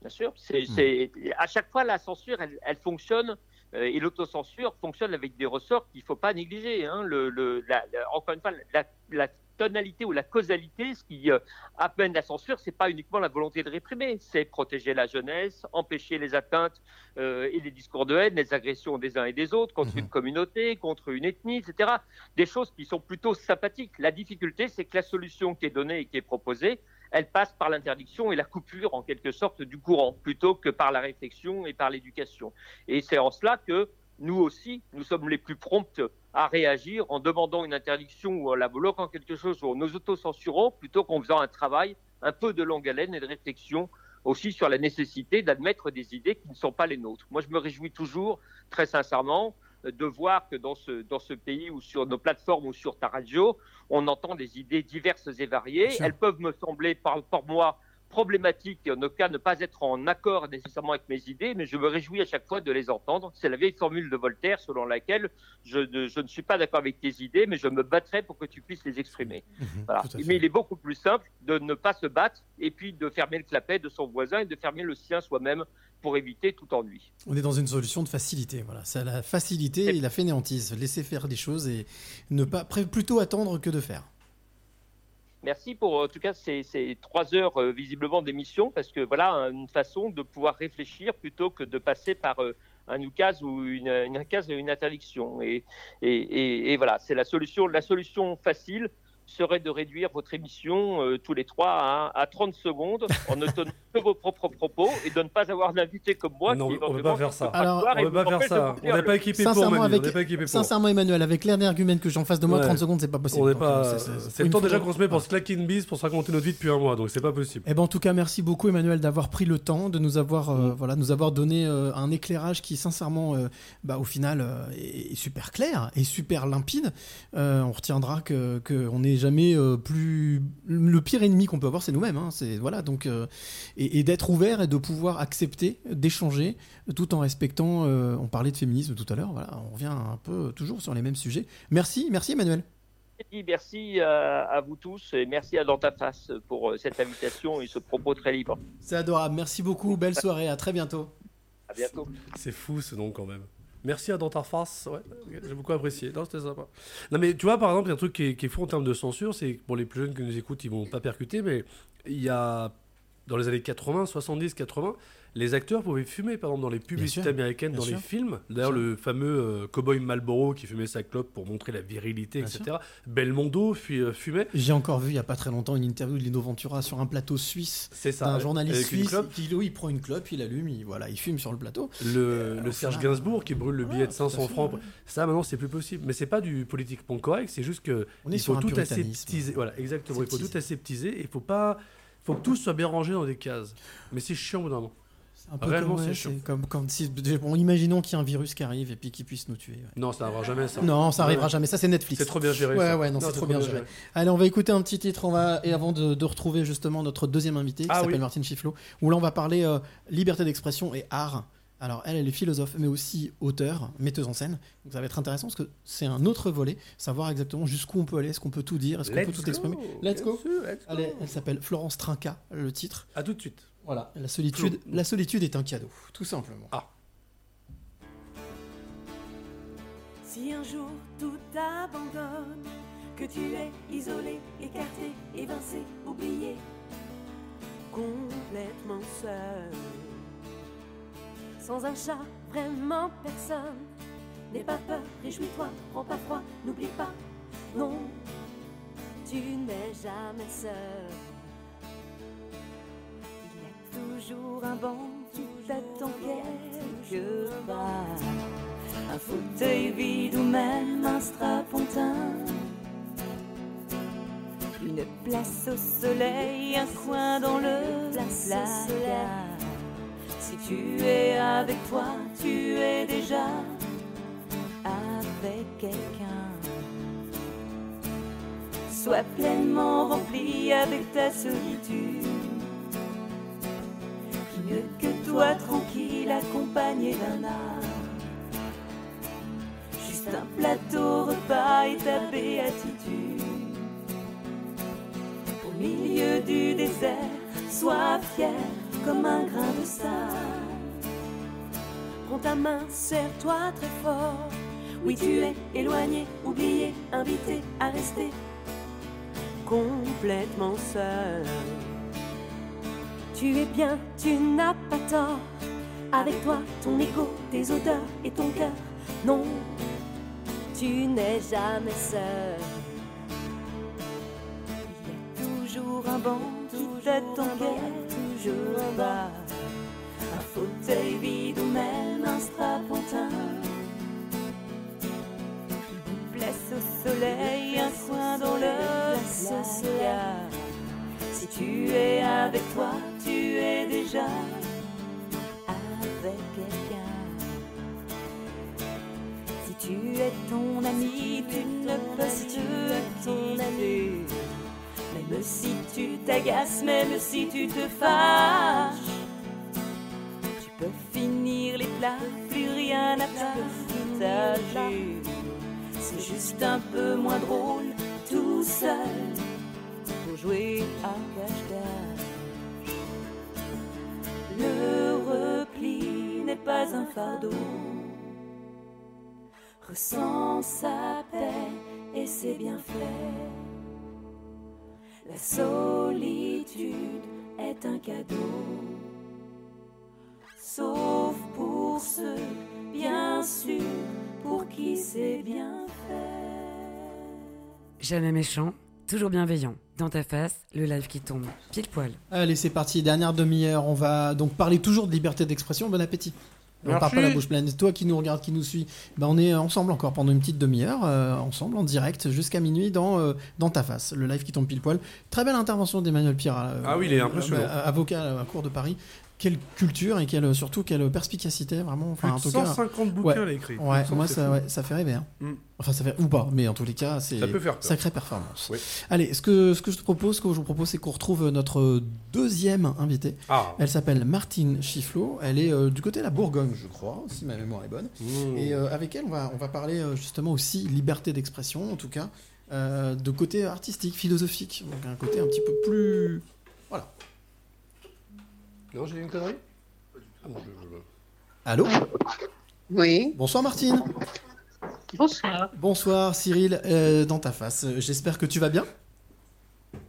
Speaker 19: Bien sûr, c'est, c'est- à chaque fois la censure, elle, elle fonctionne et l'autocensure fonctionne avec des ressorts qu'il ne faut pas négliger. hein. Le, le- la- la- encore une fois, la, la tonalité ou la causalité, ce qui euh, amène la censure, c'est pas uniquement la volonté de réprimer, c'est protéger la jeunesse, empêcher les atteintes euh, et les discours de haine, les agressions des uns et des autres contre une communauté, contre une ethnie, etc. Des choses qui sont plutôt sympathiques. La difficulté, c'est que la solution qui est donnée et qui est proposée, elle passe par l'interdiction et la coupure en quelque sorte du courant, plutôt que par la réflexion et par l'éducation. Et c'est en cela que nous aussi, nous sommes les plus promptes à réagir en demandant une interdiction ou en la bloquant quelque chose ou en nous auto-censurant, plutôt qu'en faisant un travail un peu de longue haleine et de réflexion aussi sur la nécessité d'admettre des idées qui ne sont pas les nôtres. Moi, je me réjouis toujours, très sincèrement, de voir que dans ce, dans ce pays ou sur nos plateformes ou sur ta radio, on entend des idées diverses et variées. Elles peuvent me sembler, par, pour moi, problématique et en aucun cas ne pas être en accord nécessairement avec mes idées, mais je me réjouis à chaque fois de les entendre. C'est la vieille formule de Voltaire selon laquelle je ne, je ne suis pas d'accord avec tes idées, mais je me battrai pour que tu puisses les exprimer. Voilà.
Speaker 1: fait.
Speaker 19: Mais il est beaucoup plus simple de ne pas se battre et puis de fermer le clapet de son voisin et de fermer le sien soi-même pour éviter tout ennui.
Speaker 1: On est dans une solution de facilité. Voilà, c'est la facilité et la fainéantise. Laisser faire des choses et ne pas plutôt attendre que de faire.
Speaker 19: Merci pour en tout cas ces, trois heures euh, visiblement d'émission parce que voilà une façon de pouvoir réfléchir plutôt que de passer par euh, un oukase ou une, une et une interdiction. Et, et, et- et voilà, c'est la solution. La solution facile serait de réduire votre émission euh, tous les trois à, à 30 secondes en ne tenant que vos propres propos et de ne pas avoir d'invité comme moi.
Speaker 2: Non,
Speaker 19: qui
Speaker 2: on peut
Speaker 19: éventuellement
Speaker 2: pas faire ça. Alors,
Speaker 19: et
Speaker 2: on peut
Speaker 19: vous
Speaker 2: pas faire ça. On n'est pas
Speaker 19: le-
Speaker 2: équipé pour,
Speaker 1: Sincèrement,
Speaker 2: Manu, on
Speaker 1: avec,
Speaker 2: n'est pas équipé pour.
Speaker 1: sincèrement, Emmanuel, avec l'air d'argument que j'ai en face de moi,
Speaker 2: Ouais.
Speaker 1: 30 secondes, c'est pas possible.
Speaker 2: On n'est pas.
Speaker 1: c'est-
Speaker 2: le temps déjà qu'on se met pour se claquer une bise pour se raconter notre vie depuis un mois, donc c'est pas possible.
Speaker 1: Eh ben, en tout cas, merci beaucoup Emmanuel d'avoir pris le temps de nous avoir,
Speaker 2: Mm.
Speaker 1: euh, voilà, nous avoir donné euh, un éclairage qui, sincèrement, euh, bah, au final, euh, est, est super clair et super limpide. Euh, on retiendra que qu'on n'est jamais euh, plus le pire ennemi qu'on peut avoir, c'est nous-mêmes. hein. C'est voilà donc euh, et, et d'être ouvert et de pouvoir accepter d'échanger tout en respectant. euh, on parlait de féminisme tout à l'heure. Voilà, on revient un peu toujours sur les mêmes sujets. Merci, merci Emmanuel.
Speaker 19: Merci à, à vous tous et merci à Dans ta face pour cette invitation et ce propos très libre.
Speaker 1: C'est adorable. Merci beaucoup. Belle soirée. À très bientôt.
Speaker 19: À bientôt.
Speaker 2: C'est fou ce nom quand même. Merci à Dans j'ai beaucoup apprécié. Non, c'était sympa. Non, mais tu vois, par exemple, il y a un truc qui est, qui fou en termes de censure, c'est pour les plus jeunes qui nous écoutent, ils vont pas percuter, mais il y a, dans les années 80, 70, 80, les acteurs pouvaient fumer, par exemple, dans les publicités
Speaker 1: sûr,
Speaker 2: américaines, dans les films. D'ailleurs, le fameux euh, cowboy Marlboro qui fumait sa clope pour montrer la virilité,
Speaker 1: Bien
Speaker 2: etc. Belmondo euh, fumait.
Speaker 1: J'ai encore vu il y a pas très longtemps une interview de Lino Ventura sur un plateau suisse
Speaker 2: C'est ça, avec-
Speaker 1: journaliste suisse qui lui il prend une clope, il allume, il, voilà, il fume sur le plateau.
Speaker 2: Le, le Serge Gainsbourg qui brûle le billet de
Speaker 1: tout à
Speaker 2: 500
Speaker 1: fait,
Speaker 2: francs.
Speaker 1: ouais.
Speaker 2: Ça, maintenant, c'est plus possible. Mais c'est pas du politiquement correct, c'est juste que
Speaker 1: On
Speaker 2: il faut
Speaker 1: un
Speaker 2: tout aseptiser. Voilà, exactement. Il faut tout aseptiser. Il faut pas. faut que tout soit bien rangé dans des cases. Mais c'est chiant au bout d'un moment.
Speaker 1: Un peu
Speaker 2: Réellement,
Speaker 1: comme, ouais,
Speaker 2: c'est chiant.
Speaker 1: c'est comme, comme si, bon, imaginons qu'il y a un virus qui arrive et puis qui puisse nous tuer. ouais.
Speaker 2: Non, ça n'arrivera jamais, ça.
Speaker 1: Non, ça arrivera
Speaker 2: Ouais.
Speaker 1: jamais. Ça, c'est Netflix.
Speaker 2: C'est trop bien géré,
Speaker 1: Ouais,
Speaker 2: ça.
Speaker 1: ouais, non,
Speaker 2: Non,
Speaker 1: c'est trop
Speaker 2: trop
Speaker 1: bien
Speaker 2: bien
Speaker 1: géré.
Speaker 2: géré.
Speaker 1: Allez, on va écouter un petit titre. On va et avant de, de retrouver justement notre deuxième invité qui
Speaker 2: Ah
Speaker 1: s'appelle
Speaker 2: oui.
Speaker 1: Martine Chifflot, où là on va parler euh, liberté d'expression et art. Alors elle, elle est philosophe, mais aussi auteur, metteuse en scène. Donc ça va être intéressant parce que c'est un autre volet, savoir exactement jusqu'où on peut aller, est-ce qu'on peut tout dire, est-ce qu'on
Speaker 2: Let's
Speaker 1: peut tout
Speaker 2: go,
Speaker 1: exprimer. Let's go.
Speaker 2: sûr, let's go.
Speaker 1: Allez, elle s'appelle Florence Trinca, le titre.
Speaker 2: À tout de suite.
Speaker 1: Voilà, la solitude, la solitude est un cadeau, tout simplement.
Speaker 2: Ah.
Speaker 5: Si un jour tout t'abandonne, que tu es isolé, écarté, évincé, oublié, complètement seul, sans un chat, vraiment personne, n'aie pas peur, réjouis-toi, prends pas froid, n'oublie pas, non, tu n'es jamais seul. Toujours un banc qui t'attend quelque part. Un fauteuil vide ou même un strapontin. Une place au soleil, un coin dans le placard. Si tu es avec toi, tu es déjà avec quelqu'un. Sois pleinement rempli avec ta solitude. Que toi, tranquille, accompagné d'un art. Juste un plateau repas et ta béatitude. Au milieu du désert, sois fier comme un grain de sable. Prends ta main, serre-toi très fort. Oui, tu es éloigné, oublié, invité à rester complètement seul. Tu es bien, tu n'as pas tort. Avec toi, ton ego, tes odeurs et ton cœur. Non, tu n'es jamais seul. Il y a toujours un banc qui t'attend toujours en bas. Un fauteuil vide ou même un strapontin. Une place au soleil, un coin dans le placard. Si tu es avec toi, tu es déjà avec quelqu'un. Si tu es ton ami, tu ne peux si tu es ton ami.
Speaker 20: Même si tu t'agaces, même si tu te fâches, tu peux finir les plats, plus rien à partager. C'est juste un peu moins drôle tout seul jouer à cache-cache. Le repli n'est pas un fardeau. Ressens sa paix et ses bienfaits. La solitude est un cadeau, sauf pour ceux, bien sûr, pour qui c'est bien fait.
Speaker 3: Jamais méchant, toujours bienveillant. Dans ta face, le live qui tombe. Pile poil.
Speaker 1: Allez, c'est parti, dernière demi-heure. On va donc parler toujours de liberté d'expression. Bon appétit. On
Speaker 2: Merci.
Speaker 1: part pas la bouche pleine. Toi qui nous regarde, qui nous suit, bah on est ensemble encore pendant une petite demi-heure, euh, ensemble en direct jusqu'à minuit dans, euh, dans ta face, le live qui tombe pile poil. Très belle intervention d'Emmanuel Pira. euh,
Speaker 2: Ah oui, il est impressionnant.
Speaker 1: euh, avocat à Cour de Paris. Quelle culture et quelle, surtout quelle perspicacité, vraiment. Enfin,
Speaker 2: Plus
Speaker 1: en
Speaker 2: de
Speaker 1: tout cas,
Speaker 2: 150 bouquins,
Speaker 1: ouais.
Speaker 2: a écrit.
Speaker 1: Ouais, moi, ça, ouais, fait rêver. hein.
Speaker 2: Mm.
Speaker 1: Enfin, ça fait ou pas, mais en tous les cas, c'est sacrée performance.
Speaker 2: Oui.
Speaker 1: Allez, ce que, ce que je te propose, ce que je vous propose, c'est qu'on retrouve notre deuxième invitée.
Speaker 2: Ah.
Speaker 1: Elle s'appelle Martine Chifflot. Elle est euh, du côté de la Bourgogne, je crois, si ma mémoire est bonne.
Speaker 2: Mmh.
Speaker 1: Et euh, avec elle, on va, on va parler euh, justement aussi liberté d'expression, en tout cas, de côté artistique, philosophique. Donc un côté un petit peu plus. Voilà.
Speaker 2: Non, j'ai une connerie? Ah non, je- je-
Speaker 1: Allô?
Speaker 21: Oui.
Speaker 1: Bonsoir Martine.
Speaker 21: Bonsoir.
Speaker 1: Bonsoir Cyril, euh, dans ta face. Euh, J'espère que tu vas bien.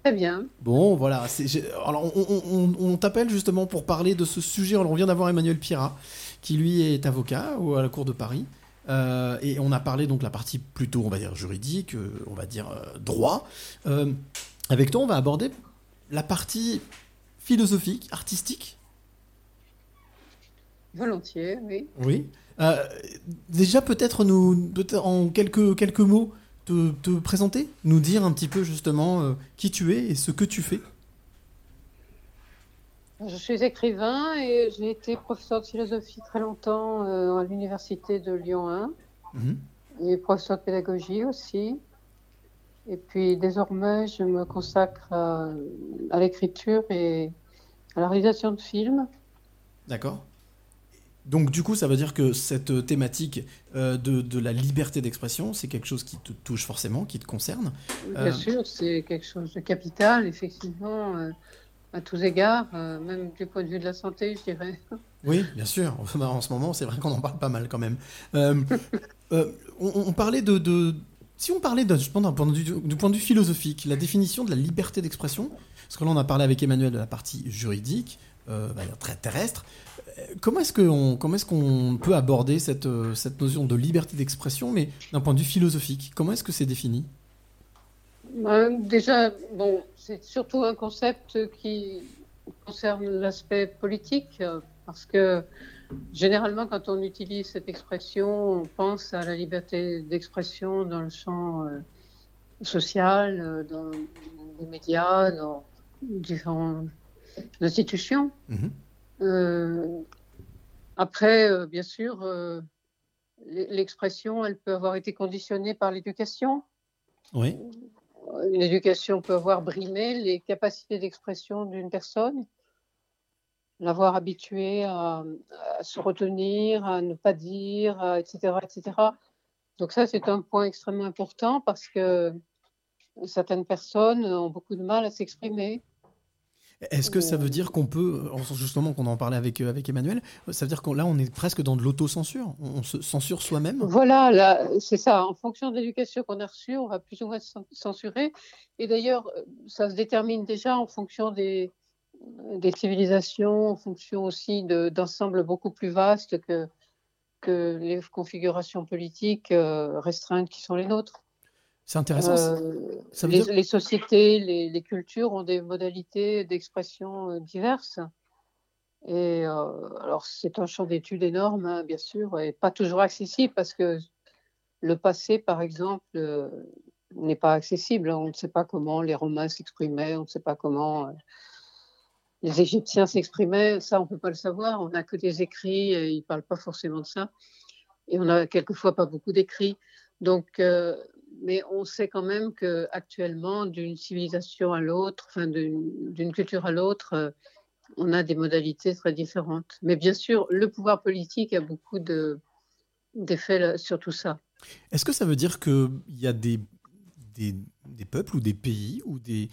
Speaker 21: Très bien.
Speaker 1: Bon, voilà. c'est- j'ai- Alors, on, on- on- on t'appelle justement pour parler de ce sujet. Alors, on vient d'avoir Emmanuel Pira, qui lui est avocat au- à la Cour de Paris. Euh, et on a parlé donc la partie plutôt, on va dire, juridique, euh, on va dire euh, droit. Euh, avec toi, on va aborder la partie philosophique, artistique.
Speaker 21: Volontiers, oui.
Speaker 1: Oui. Euh, déjà, peut-être nous, peut en quelques, quelques mots, te, te présenter, nous dire un petit peu justement euh, qui tu es et ce que tu fais.
Speaker 21: Je suis écrivain et j'ai été professeur de philosophie très longtemps euh, à l'université de Lyon 1
Speaker 1: Mhm.
Speaker 21: et professeur de pédagogie aussi. Et puis désormais, je me consacre à, à l'écriture et à la réalisation de films.
Speaker 1: D'accord. Donc du coup, ça veut dire que cette thématique euh, de, de la liberté d'expression, c'est quelque chose qui te touche forcément, qui te concerne.
Speaker 21: Bien
Speaker 1: Euh,
Speaker 21: sûr, c'est quelque chose de capital, effectivement, euh, à tous égards, même du point de vue de la santé, je dirais.
Speaker 1: Oui, bien sûr. Bah, en ce moment, c'est vrai qu'on en parle pas mal quand même. On, on parlait de, de- Si on parlait d'un point vue- du point de vue philosophique, la définition de la liberté d'expression, parce que là, on a parlé avec Emmanuel de la partie juridique, euh, très terrestre. Comment est-ce qu'on qu'on peut aborder cette, euh, cette notion de liberté d'expression, mais d'un point de vue philosophique? Comment est-ce que c'est défini?
Speaker 21: Euh, déjà, bon, c'est surtout un concept qui concerne l'aspect politique, euh, parce que généralement, quand on utilise cette expression, on pense à la liberté d'expression dans le champ euh, social, dans les médias, dans différentes institutions. Euh, après, euh, bien sûr, euh, l'expression, elle peut avoir été conditionnée par l'éducation.
Speaker 1: Oui.
Speaker 21: L'éducation peut avoir brimé les capacités d'expression d'une personne, l'avoir habituée à, à se retenir, à ne pas dire, à- etc., etc. Donc ça, c'est un point extrêmement important parce que certaines personnes ont beaucoup de mal à s'exprimer.
Speaker 1: Est-ce que ça veut dire qu'on peut, en- justement, qu'on en parlait avec, euh, avec Emmanuel, ça veut dire que là, on est presque dans de l'autocensure On se censure soi-même
Speaker 21: Voilà, là, c'est ça. En fonction de l'éducation qu'on a reçue, on va plus ou moins cen- censurer. Et d'ailleurs, ça se détermine déjà en fonction des, des civilisations, en fonction aussi de- d'ensembles beaucoup plus vastes que, que les configurations politiques euh, restreintes qui sont les nôtres.
Speaker 1: C'est intéressant.
Speaker 21: Euh,
Speaker 1: ça
Speaker 21: les,
Speaker 1: dire-
Speaker 21: les sociétés, les, les cultures ont des modalités d'expression euh, diverses. Et euh, alors, c'est un champ d'études énorme, hein, bien sûr, et pas toujours accessible parce que le passé, par exemple, euh, n'est pas accessible. On ne sait pas comment les Romains s'exprimaient, on ne sait pas comment les Égyptiens s'exprimaient. Ça, on ne peut pas le savoir. On n'a que des écrits et ils ne parlent pas forcément de ça. Et on n'a quelquefois pas beaucoup d'écrits. Donc, euh, mais on sait quand même que actuellement, d'une civilisation à l'autre, enfin d'une culture à l'autre, euh, on a des modalités très différentes. Mais bien sûr, le pouvoir politique a beaucoup de- d'effets là- sur tout ça.
Speaker 1: Est-ce que ça veut dire qu'il y a des, peuples ou des pays ou des,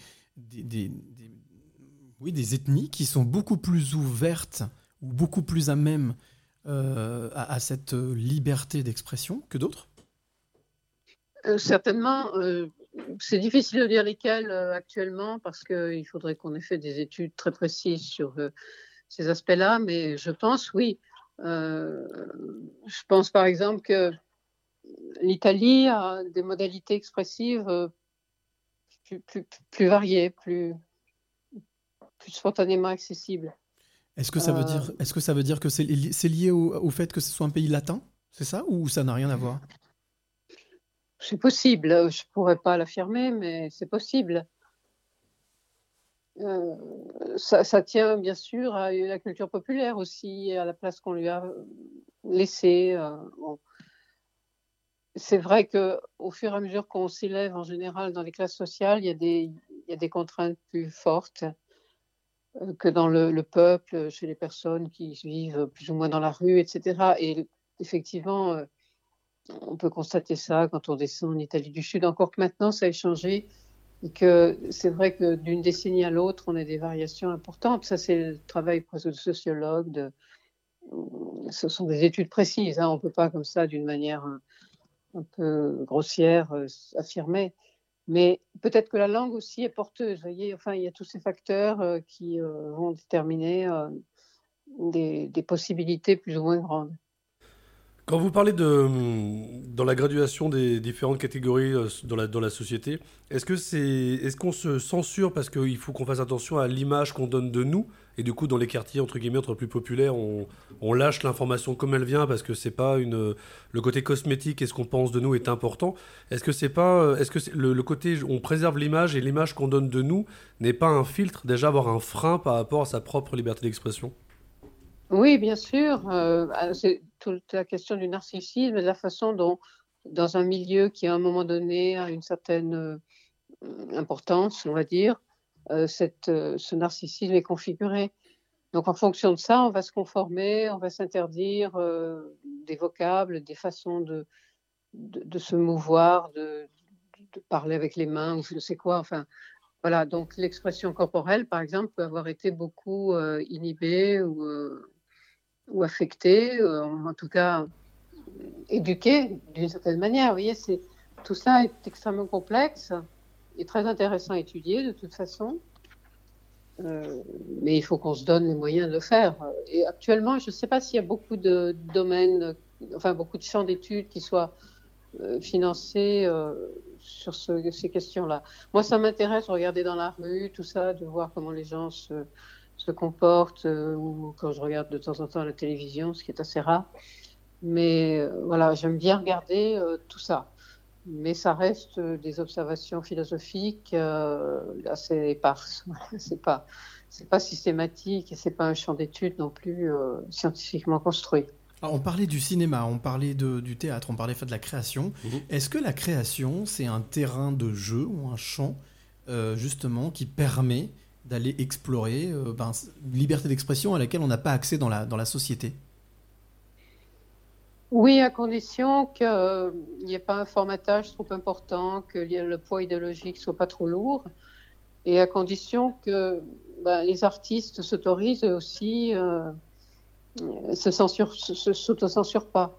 Speaker 1: oui, des ethnies qui sont beaucoup plus ouvertes ou beaucoup plus à même euh, à, cette euh, liberté d'expression que d'autres?
Speaker 21: Euh, certainement, euh, c'est difficile de dire lesquels euh, actuellement parce qu'il faudrait qu'on ait fait des études très précises sur euh, ces aspects-là, mais je pense oui. Euh, je pense par exemple que l'Italie a des modalités expressives euh, plus, plus, plus variées, plus, plus spontanément accessibles.
Speaker 1: Est-ce que ça veut
Speaker 21: Euh,
Speaker 1: dire, est-ce que ça veut dire que c'est li- c'est lié au, au fait que ce soit un pays latin? C'est ça ou ça n'a rien à voir?
Speaker 21: C'est possible, euh, je ne pourrais pas l'affirmer, mais c'est possible. Euh, ça, tient bien sûr à la culture populaire aussi, à la place qu'on lui a laissée. euh. C'est vrai que au fur et à mesure qu'on s'élève en général dans les classes sociales, il y a des, contraintes plus fortes que dans le, le peuple, chez les personnes qui vivent plus ou moins dans la rue, etc. Et effectivement, on peut constater ça quand on descend en Italie du Sud, encore que maintenant ça a changé et que c'est vrai que d'une décennie à l'autre, on a des variations importantes. Ça, c'est le travail presque de sociologue. Ce sont des études précises. hein. On ne peut pas comme ça, d'une manière un, peu grossière, euh, affirmer. Mais peut-être que la langue aussi est porteuse. Voyez, enfin, il y a tous ces facteurs euh, qui euh, vont déterminer des possibilités plus ou moins grandes.
Speaker 2: Quand vous parlez de hum, dans la graduation des différentes catégories euh, dans la, dans la société, est-ce que c'est est-ce qu'on se censure parce qu'il faut qu'on fasse attention à l'image qu'on donne de nous? Et du coup dans les quartiers entre guillemets entre plus populaires on, on lâche l'information comme elle vient parce que c'est pas une le côté cosmétique et ce qu'on pense de nous est important. Est-ce que c'est pas euh, est-ce que le, le côté on préserve l'image et l'image qu'on donne de nous n'est pas un filtre? Déjà avoir un frein par rapport à sa propre liberté d'expression
Speaker 21: Oui, bien sûr. euh, ah, c'est toute la question du narcissisme et de la façon dont, dans un milieu qui, à un moment donné, a une certaine euh, importance, on va dire, euh, ce narcissisme est configuré. Donc, en fonction de ça, on va se conformer, on va s'interdire des vocables, des façons de, se mouvoir, de, de parler avec les mains ou je ne sais quoi. Enfin, voilà. Donc, l'expression corporelle, par exemple, peut avoir été beaucoup inhibée ou. Euh, ou affecté, euh, en tout cas éduqué d'une certaine manière. Vous voyez, c'est, tout ça est extrêmement complexe et très intéressant à étudier de toute façon. Euh, mais il faut qu'on se donne les moyens de le faire. Et actuellement, je ne sais pas s'il y a beaucoup de domaines, enfin beaucoup de champs d'études qui soient euh, financés euh, sur ce- ces questions-là. Moi, ça m'intéresse de regarder dans la rue, tout ça, de voir comment les gens se, se comportent, euh, ou quand je regarde de temps en temps la télévision, ce qui est assez rare. Mais euh, voilà, j'aime bien regarder euh, tout ça. Mais ça reste des observations philosophiques euh, assez éparses. c'est pas, c'est pas systématique et c'est pas un champ d'étude non plus euh, scientifiquement construit.
Speaker 1: Alors, on parlait du cinéma, on parlait de- du théâtre, on parlait de la création. Est-ce que la création, c'est un terrain de jeu ou un champ, euh, justement, qui permet d'aller explorer euh, ben, une liberté d'expression à laquelle on n'a pas accès dans la, dans la société
Speaker 21: Oui, à condition qu'il n'y ait pas un formatage trop important, que le poids idéologique soit pas trop lourd, et à condition que ben, les artistes s'autorisent aussi, euh, se censurent, se- s'autocensurent pas,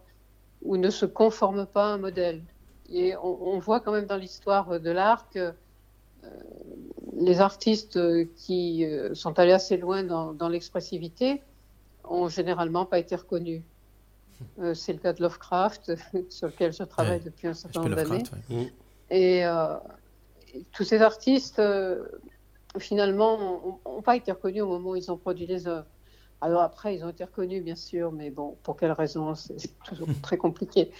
Speaker 21: ou ne se conforment pas à un modèle. Et on, voit quand même dans l'histoire de l'art que euh, les artistes euh, qui euh, sont allés assez loin dans, dans l'expressivité ont généralement pas été reconnus. Euh, c'est le cas de Lovecraft, sur lequel je travaille
Speaker 1: Ouais,
Speaker 21: depuis un certain nombre d'années.
Speaker 1: Ouais.
Speaker 21: Et, euh, tous ces artistes, euh, finalement, n'ont pas été reconnus au moment où ils ont produit les œuvres. Alors après, ils ont été reconnus, bien sûr, mais bon, pour quelles raisons, c'est toujours très compliqué.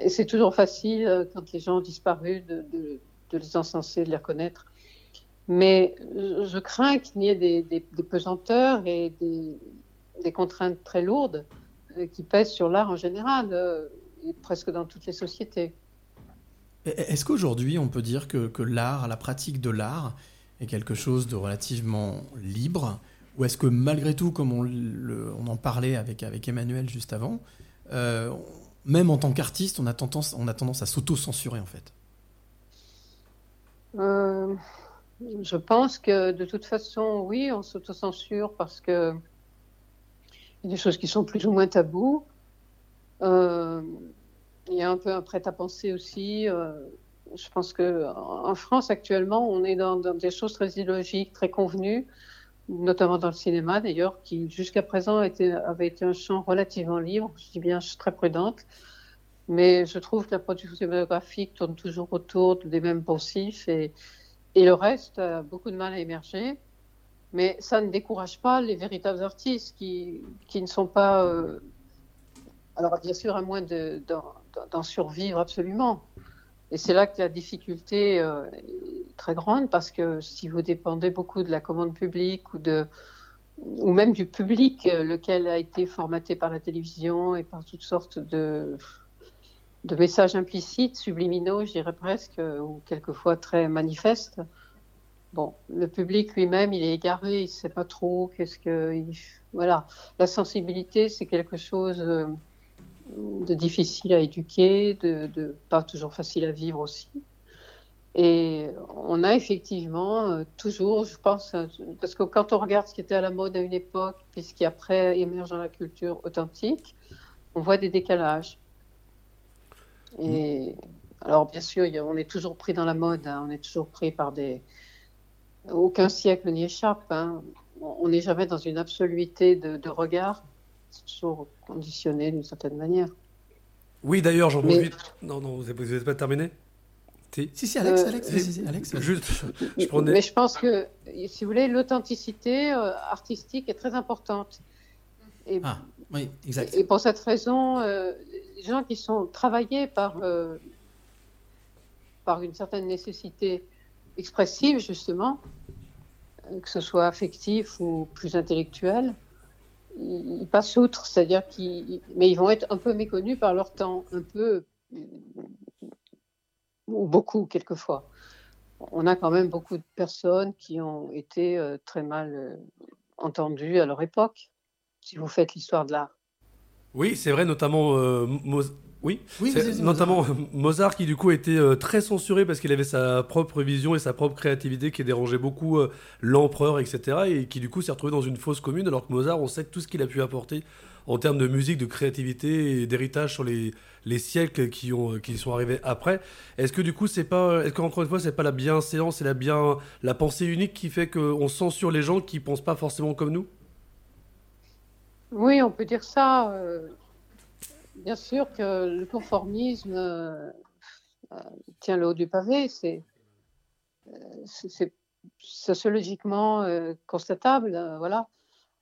Speaker 21: Et c'est toujours facile, quand les gens ont disparu, de, de- de les encenser, de les reconnaître. Mais je crains qu'il y ait des, des- des pesanteurs et des, des contraintes très lourdes euh, qui pèsent sur l'art en général, euh, et presque dans toutes les sociétés.
Speaker 1: Est-ce qu'aujourd'hui, on peut dire que, que l'art, la pratique de l'art, est quelque chose de relativement libre? Ou est-ce que malgré tout, comme on, le- on en parlait avec, avec Emmanuel juste avant, euh, même en tant qu'artiste, on, a tendance- on a tendance à s'auto-censurer en fait?
Speaker 21: Euh, je pense que de toute façon, oui, on s'autocensure parce que il y a des choses qui sont plus ou moins tabous. Euh, il y a un peu un prêt-à-penser aussi. euh, je pense que en France actuellement, on est dans, des choses très illogiques, très convenues, notamment dans le cinéma d'ailleurs, qui jusqu'à présent avait été un champ relativement libre. Je dis bien, je suis très prudente. Mais je trouve que la production cinématographique tourne toujours autour des mêmes poncifs et, et le reste a beaucoup de mal à émerger. Mais ça ne décourage pas les véritables artistes qui, qui ne sont pas. euh, Alors, bien sûr, à moins de- d'en survivre absolument. Et c'est là que la difficulté euh, est très grande parce que si vous dépendez beaucoup de la commande publique ou, de, ou même du public, euh, lequel a été formaté par la télévision et par toutes sortes de, de messages implicites, subliminaux, je dirais presque, ou quelquefois très manifestes. Bon, le public lui-même, il est égaré, il ne sait pas trop qu'est-ce que. il- Voilà. La sensibilité, c'est quelque chose euh, de difficile à éduquer, de, de pas toujours facile à vivre aussi. Et on a effectivement euh, toujours, je pense, euh, parce que quand on regarde ce qui était à la mode à une époque, puis ce qui après émerge dans la culture authentique, on voit des décalages. Et alors, bien sûr, on est toujours pris dans la mode, hein, on est toujours pris par des. Aucun siècle n'y échappe. hein. On n'est jamais dans une absoluité de, de regard. C'est toujours conditionné d'une certaine manière.
Speaker 2: Oui, d'ailleurs, j'en
Speaker 21: Mais-
Speaker 2: profite. Non, non, vous n'êtes pas terminé? Si,
Speaker 1: si, si, Alex,
Speaker 21: Euh,
Speaker 1: Alex, si, si, si, Alex.
Speaker 2: Juste, je prenais.
Speaker 21: Mais je pense que, si vous voulez, l'authenticité euh, artistique est très importante. Et,
Speaker 1: Ah, oui, exact.
Speaker 21: et pour cette raison, euh, les gens qui sont travaillés par, euh, par une certaine nécessité expressive, justement, euh, que ce soit affectif ou plus intellectuel, ils, ils passent outre, c'est-à-dire qu'ils, mais ils vont être un peu méconnus par leur temps, un peu, ou beaucoup quelquefois. On a quand même beaucoup de personnes qui ont été euh, très mal entendues à leur époque, si vous faites l'histoire de l'art.
Speaker 2: Oui, c'est vrai, notamment euh, Mo- Oui, notamment Mozart qui du coup était euh, très censuré parce qu'il avait sa propre vision et sa propre créativité qui dérangeait beaucoup euh, l'empereur, etc. Et qui du coup s'est retrouvé dans une fausse commune alors que Mozart, on sait que tout ce qu'il a pu apporter en termes de musique, de créativité et d'héritage sur les, les siècles qui, ont, qui sont arrivés après. Est-ce que du coup, c'est pas, est-ce qu'encore une fois, c'est pas la bienséance et la, bien, la pensée unique qui fait qu'on censure les gens qui pensent pas forcément comme nous?
Speaker 21: Oui, on peut dire ça. euh, bien sûr que le conformisme euh, euh, tient le haut du pavé, c'est sociologiquement constatable, voilà.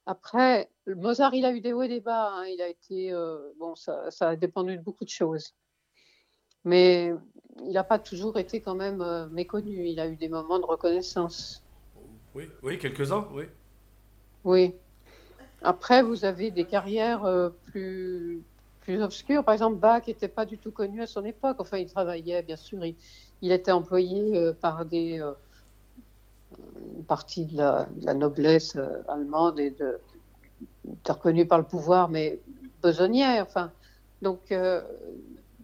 Speaker 21: Après, Mozart, il a eu des hauts et des bas. hein, il a été, euh, bon, ça, ça a dépendu de beaucoup de choses, mais il n'a pas toujours été quand même euh, méconnu. Il a eu des moments de reconnaissance.
Speaker 2: Oui, oui, quelques-uns, oui.
Speaker 21: Oui. Après, vous avez des carrières euh, plus, plus obscures. Par exemple, Bach n'était pas du tout connu à son époque. Enfin, il travaillait, bien sûr, il, était employé euh, par des, euh, une partie de la, de noblesse euh, allemande et de, était reconnu par le pouvoir, mais besognière. Enfin, donc,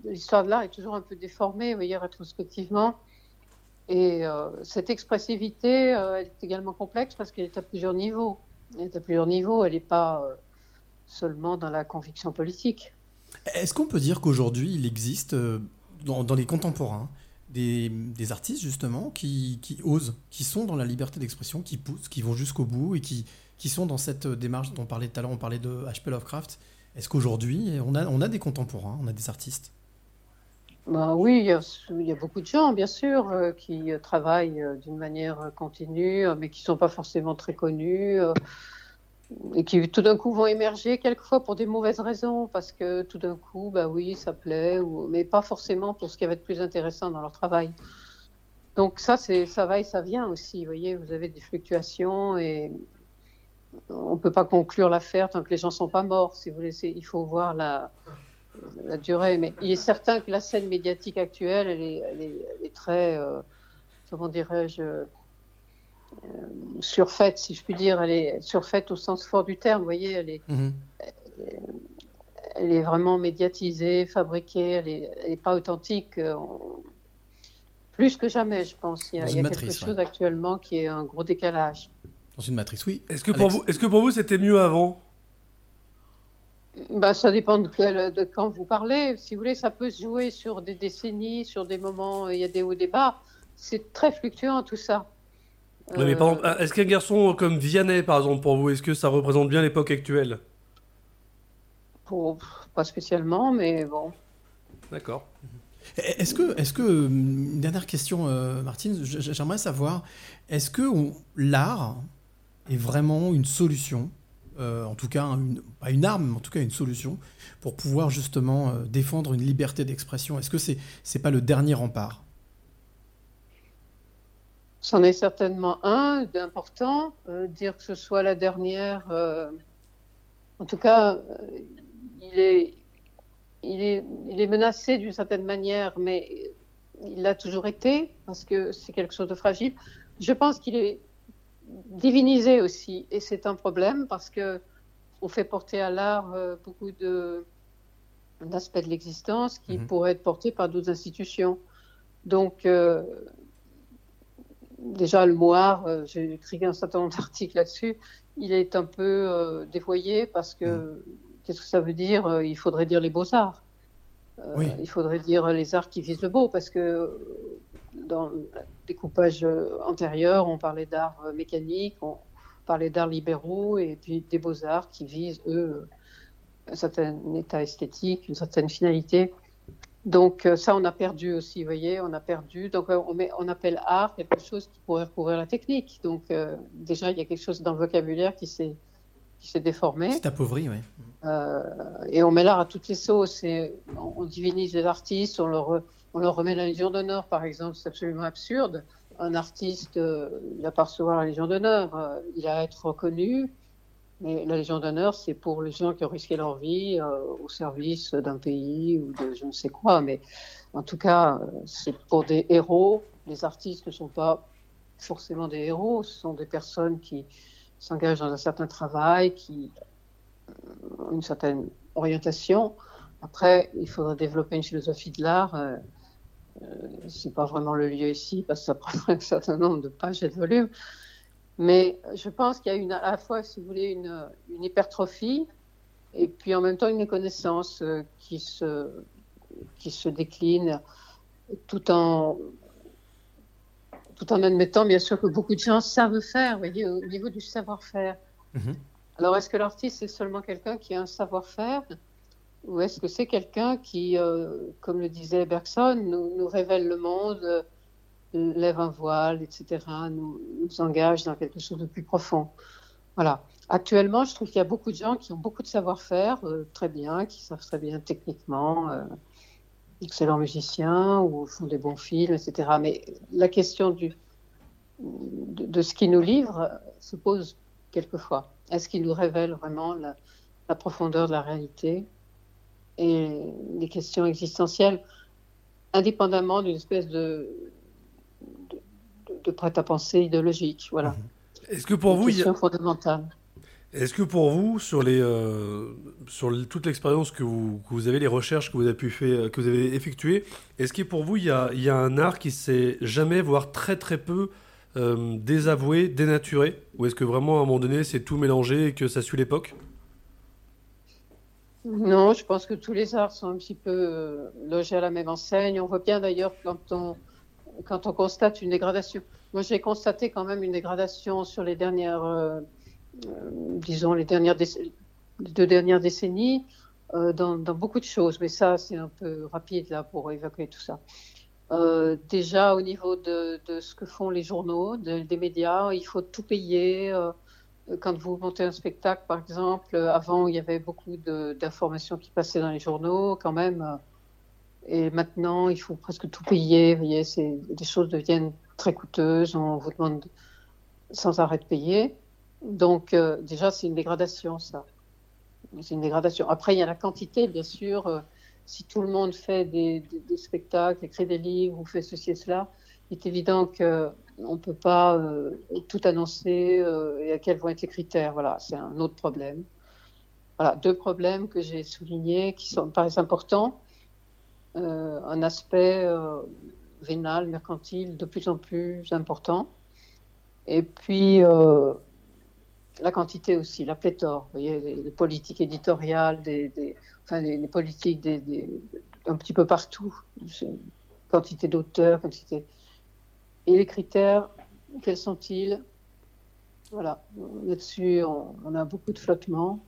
Speaker 21: l'histoire de l'art est toujours un peu déformée, vous voyez, rétrospectivement. Et cette expressivité, est également complexe parce qu'elle est à plusieurs niveaux. Est à plusieurs niveaux, elle n'est pas euh, seulement dans la conviction politique.
Speaker 1: Est-ce qu'on peut dire qu'aujourd'hui, il existe euh, dans, les contemporains des, artistes justement qui, osent, qui sont dans la liberté d'expression, qui poussent, qui vont jusqu'au bout et qui, sont dans cette démarche dont on parlait tout à l'heure, on parlait de H.P. Lovecraft? Est-ce qu'aujourd'hui, on a des contemporains, on a des artistes?
Speaker 21: Ben oui, il y, a, beaucoup de gens, bien sûr, euh, qui euh, travaillent euh, d'une manière continue, mais qui ne sont pas forcément très connus, et qui tout d'un coup vont émerger, quelquefois pour des mauvaises raisons, parce que tout d'un coup, bah oui, ça plaît, mais pas forcément pour ce qui va être plus intéressant dans leur travail. Donc ça, ça va et ça vient aussi, vous voyez, vous avez des fluctuations, et on ne peut pas conclure l'affaire tant que les gens ne sont pas morts, si vous voulez, il faut voir la la durée, mais il est certain que la scène médiatique actuelle, elle est, elle est, elle est très, euh, comment dirais-je, euh, surfaite, si je puis dire. Elle est surfaite au sens fort du terme, vous voyez, elle est,
Speaker 1: Mhm.
Speaker 21: elle est vraiment médiatisée, fabriquée, elle n'est pas authentique. euh, on- Plus que jamais, je pense. Il y a,
Speaker 1: Dans
Speaker 21: il y a
Speaker 1: une
Speaker 21: quelque chose actuellement qui est un gros décalage.
Speaker 1: Dans une matrice, oui.
Speaker 2: Est-ce que, pour vous, est-ce que pour vous c'était mieux avant?
Speaker 21: Bah, ça dépend de, quel- de quand vous parlez. Si vous voulez, ça peut se jouer sur des décennies, sur des moments, il y a des hauts, des bas. C'est très fluctuant tout ça.
Speaker 2: Ouais, mais par
Speaker 21: Euh,
Speaker 2: exemple, est-ce qu'un garçon comme Vianney, par exemple, pour vous, est-ce que ça représente bien l'époque actuelle?
Speaker 21: Pour- pas spécialement, mais bon.
Speaker 2: D'accord.
Speaker 1: Est-ce que, est-ce que, une dernière question, euh, Martine, j'aimerais savoir, est-ce que on- l'art est vraiment une solution, euh, en tout cas, une, pas une arme, mais en tout cas une solution, pour pouvoir justement euh, défendre une liberté d'expression Est-ce que c'est c'est pas le dernier rempart?
Speaker 21: C'en est certainement un d'important. Euh, dire que ce soit la dernière, en tout cas, il, est, il, est, il est menacé d'une certaine manière, mais il l'a toujours été, parce que c'est quelque chose de fragile. Je pense qu'il est divinisé aussi, et c'est un problème, parce que on fait porter à l'art euh, beaucoup de d'aspects de l'existence qui
Speaker 22: Mhm.
Speaker 21: pourraient être portés par d'autres institutions. Donc, euh, déjà, le mot art, euh, j'ai écrit un certain nombre d'articles là-dessus, il est un peu euh, dévoyé parce que qu'est-ce que ça veut dire Il faudrait dire les beaux-arts. Euh,
Speaker 1: Oui.
Speaker 21: Il faudrait dire les arts qui visent le beau parce que dans le découpage euh, antérieur, on parlait d'art mécanique, on parlait d'arts libéraux et puis des beaux-arts qui visent, eux, un certain état esthétique, une certaine finalité. Donc euh, ça, on a perdu aussi, vous voyez, on a perdu. Donc euh, on, met, on appelle art quelque chose qui pourrait recouvrir la technique. Donc euh, déjà, il y a quelque chose dans le vocabulaire qui s'est qui s'est déformé.
Speaker 1: C'est appauvri, oui.
Speaker 21: Euh, et on met l'art à toutes les sauces. Et on, on divinise les artistes, on leur, on leur remet la Légion d'honneur, par exemple. C'est absolument absurde. Un artiste, euh, il n'a pas recevoir la Légion d'honneur. euh, il a à être reconnu. Mais la Légion d'honneur, c'est pour les gens qui ont risqué leur vie euh, au service d'un pays ou de je ne sais quoi. Mais en tout cas, c'est pour des héros. Les artistes ne sont pas forcément des héros. Ce sont des personnes qui s'engagent dans un certain travail, qui ont une certaine orientation. Après, il faudra développer une philosophie de l'art. Euh, c'est pas vraiment le lieu ici parce que ça prendrait un certain nombre de pages et de volumes. Mais je pense qu'il y a une, à la fois, si vous voulez, une, une hypertrophie et puis en même temps une méconnaissance euh, qui, se, qui se décline tout en, tout en admettant bien sûr que beaucoup de gens savent faire, vous voyez, au niveau du savoir-faire. Alors, est-ce que l'artiste est seulement quelqu'un qui a un savoir-faire? Ou est-ce que c'est quelqu'un qui, euh, comme le disait Bergson, nous, révèle le monde, euh, lève un voile, etc., nous, engage dans quelque chose de plus profond Voilà. Actuellement, je trouve qu'il y a beaucoup de gens qui ont beaucoup de savoir-faire, euh, très bien, qui savent très bien techniquement, excellents musiciens ou font des bons films, etc. Mais la question de, ce qu'ils nous livrent euh, se pose quelquefois. Est-ce qu'il nous révèle vraiment la profondeur de la réalité? Et les questions existentielles, indépendamment d'une espèce de, de, de prêt-à-penser idéologique Voilà.
Speaker 2: Est-ce que pour
Speaker 21: Une
Speaker 2: vous, a-
Speaker 21: fondamentale.
Speaker 2: Est-ce que pour vous, sur, les, euh, sur toute l'expérience que vous, que vous avez, les recherches que vous avez, pu faire, que vous avez effectuées, est-ce que pour vous, il y a, il y a un art qui s'est jamais, voire très très peu, euh, désavoué, dénaturé? Ou est-ce que vraiment, à un moment donné, c'est tout mélangé et que ça suit l'époque?
Speaker 21: Non, je pense que tous les arts sont un petit peu euh, logés à la même enseigne. On voit bien d'ailleurs quand on, quand on constate une dégradation. Moi, j'ai constaté quand même une dégradation sur les dernières, euh, euh, disons, les, dernières deux dernières décennies dans, beaucoup de choses. Mais ça, c'est un peu rapide là pour évacuer tout ça. Déjà, au niveau de, de ce que font les journaux, de- des médias, il faut tout payer. Euh, quand vous montez un spectacle, par exemple, euh, avant, il y avait beaucoup d'informations qui passaient dans les journaux, quand même. euh, Et maintenant, il faut presque tout payer. Vous voyez, les choses deviennent très coûteuses. On vous demande sans arrêt de payer. Donc, déjà, c'est une dégradation, ça. C'est une dégradation. Après, il y a la quantité, bien sûr. si tout le monde fait des- des spectacles, écrit des livres ou fait ceci et cela, il est évident qu'on ne peut pas euh, tout annoncer euh, et à quels vont être les critères. Voilà, c'est un autre problème. Voilà, deux problèmes que j'ai soulignés qui sont, me paraissent importants. Euh, un aspect euh, vénal, mercantile, de plus en plus important. Et puis, euh, la quantité aussi, la pléthore. Vous voyez, les, politiques éditoriales, des, enfin, les, politiques des, un petit peu partout. Quantité d'auteurs, quantité. Et les critères, quels sont-ils? Voilà, là-dessus, on, a beaucoup de flottement.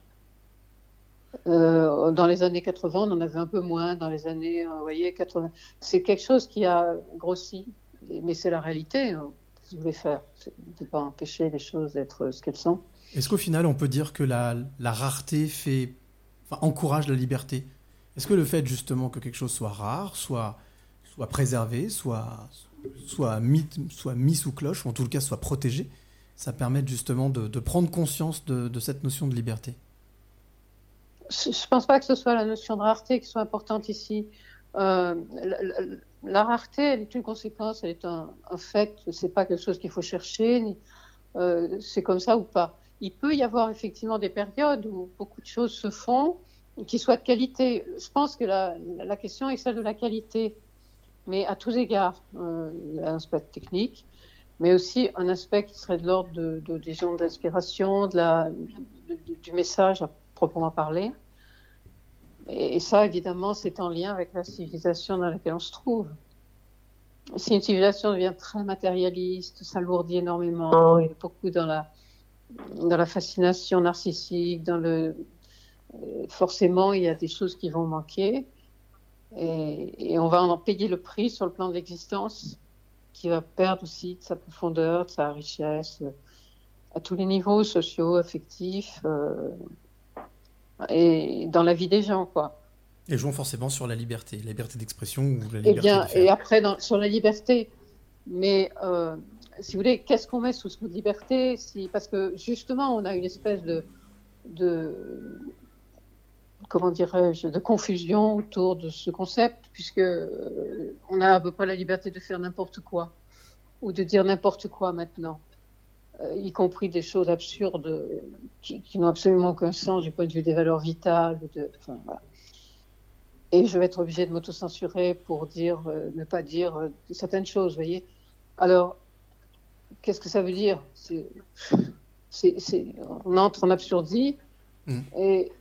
Speaker 21: Euh, dans les années 80, on en avait un peu moins. Dans les années, euh, voyez, 80. C'est quelque chose qui a grossi, mais c'est la réalité. hein, que vous voulez faire? Ne pas empêcher les choses d'être ce qu'elles sont.
Speaker 1: Est-ce qu'au final, on peut dire que la, rareté fait, encourage la liberté? Est-ce que le fait justement que quelque chose soit rare, soit, soit préservé, soit, soit, mis, soit mis sous cloche, ou en tout cas soit protégé, ça permet justement de, prendre conscience de, cette notion de liberté
Speaker 21: Je ne pense pas que ce soit la notion de rareté qui soit importante ici. Euh, la, rareté, elle est une conséquence, elle est un, fait. Ce n'est pas quelque chose qu'il faut chercher. euh, c'est comme ça ou pas. Il peut y avoir effectivement des périodes où beaucoup de choses se font qui soient de qualité. Je pense que la question est celle de la qualité, mais à tous égards. Euh, un aspect technique, mais aussi un aspect qui serait de l'ordre de, de, des gens d'inspiration, de la, de- du message à proprement parler. Et, et ça, évidemment, c'est en lien avec la civilisation dans laquelle on se trouve. Si une civilisation devient très matérialiste, s'alourdit énormément, et beaucoup dans la, dans la fascination narcissique, dans le, euh, forcément, il y a des choses qui vont manquer. Et, et on va en payer le prix sur le plan de l'existence, qui va perdre aussi de sa profondeur, de sa richesse, euh, à tous les niveaux, sociaux, affectifs, euh, et dans la vie des gens, quoi.
Speaker 1: Et jouons forcément sur la liberté, la liberté d'expression ou la
Speaker 21: Eh
Speaker 1: liberté
Speaker 21: bien,
Speaker 1: de faire.
Speaker 21: et après, dans- sur la liberté, mais euh, si vous voulez, qu'est-ce qu'on met sous ce mot de liberté si, Parce que justement, on a une espèce de, de comment dirais-je, de confusion autour de ce concept, puisque euh, on a à peu près la liberté de faire n'importe quoi, ou de dire n'importe quoi maintenant, euh, y compris des choses absurdes qui, qui n'ont absolument aucun sens du point de vue des valeurs vitales. ou De, enfin, voilà. Et je vais être obligée de m'autocensurer pour dire, euh, ne pas dire euh, certaines choses, voyez. Alors, qu'est-ce que ça veut dire? On entre en absurdie et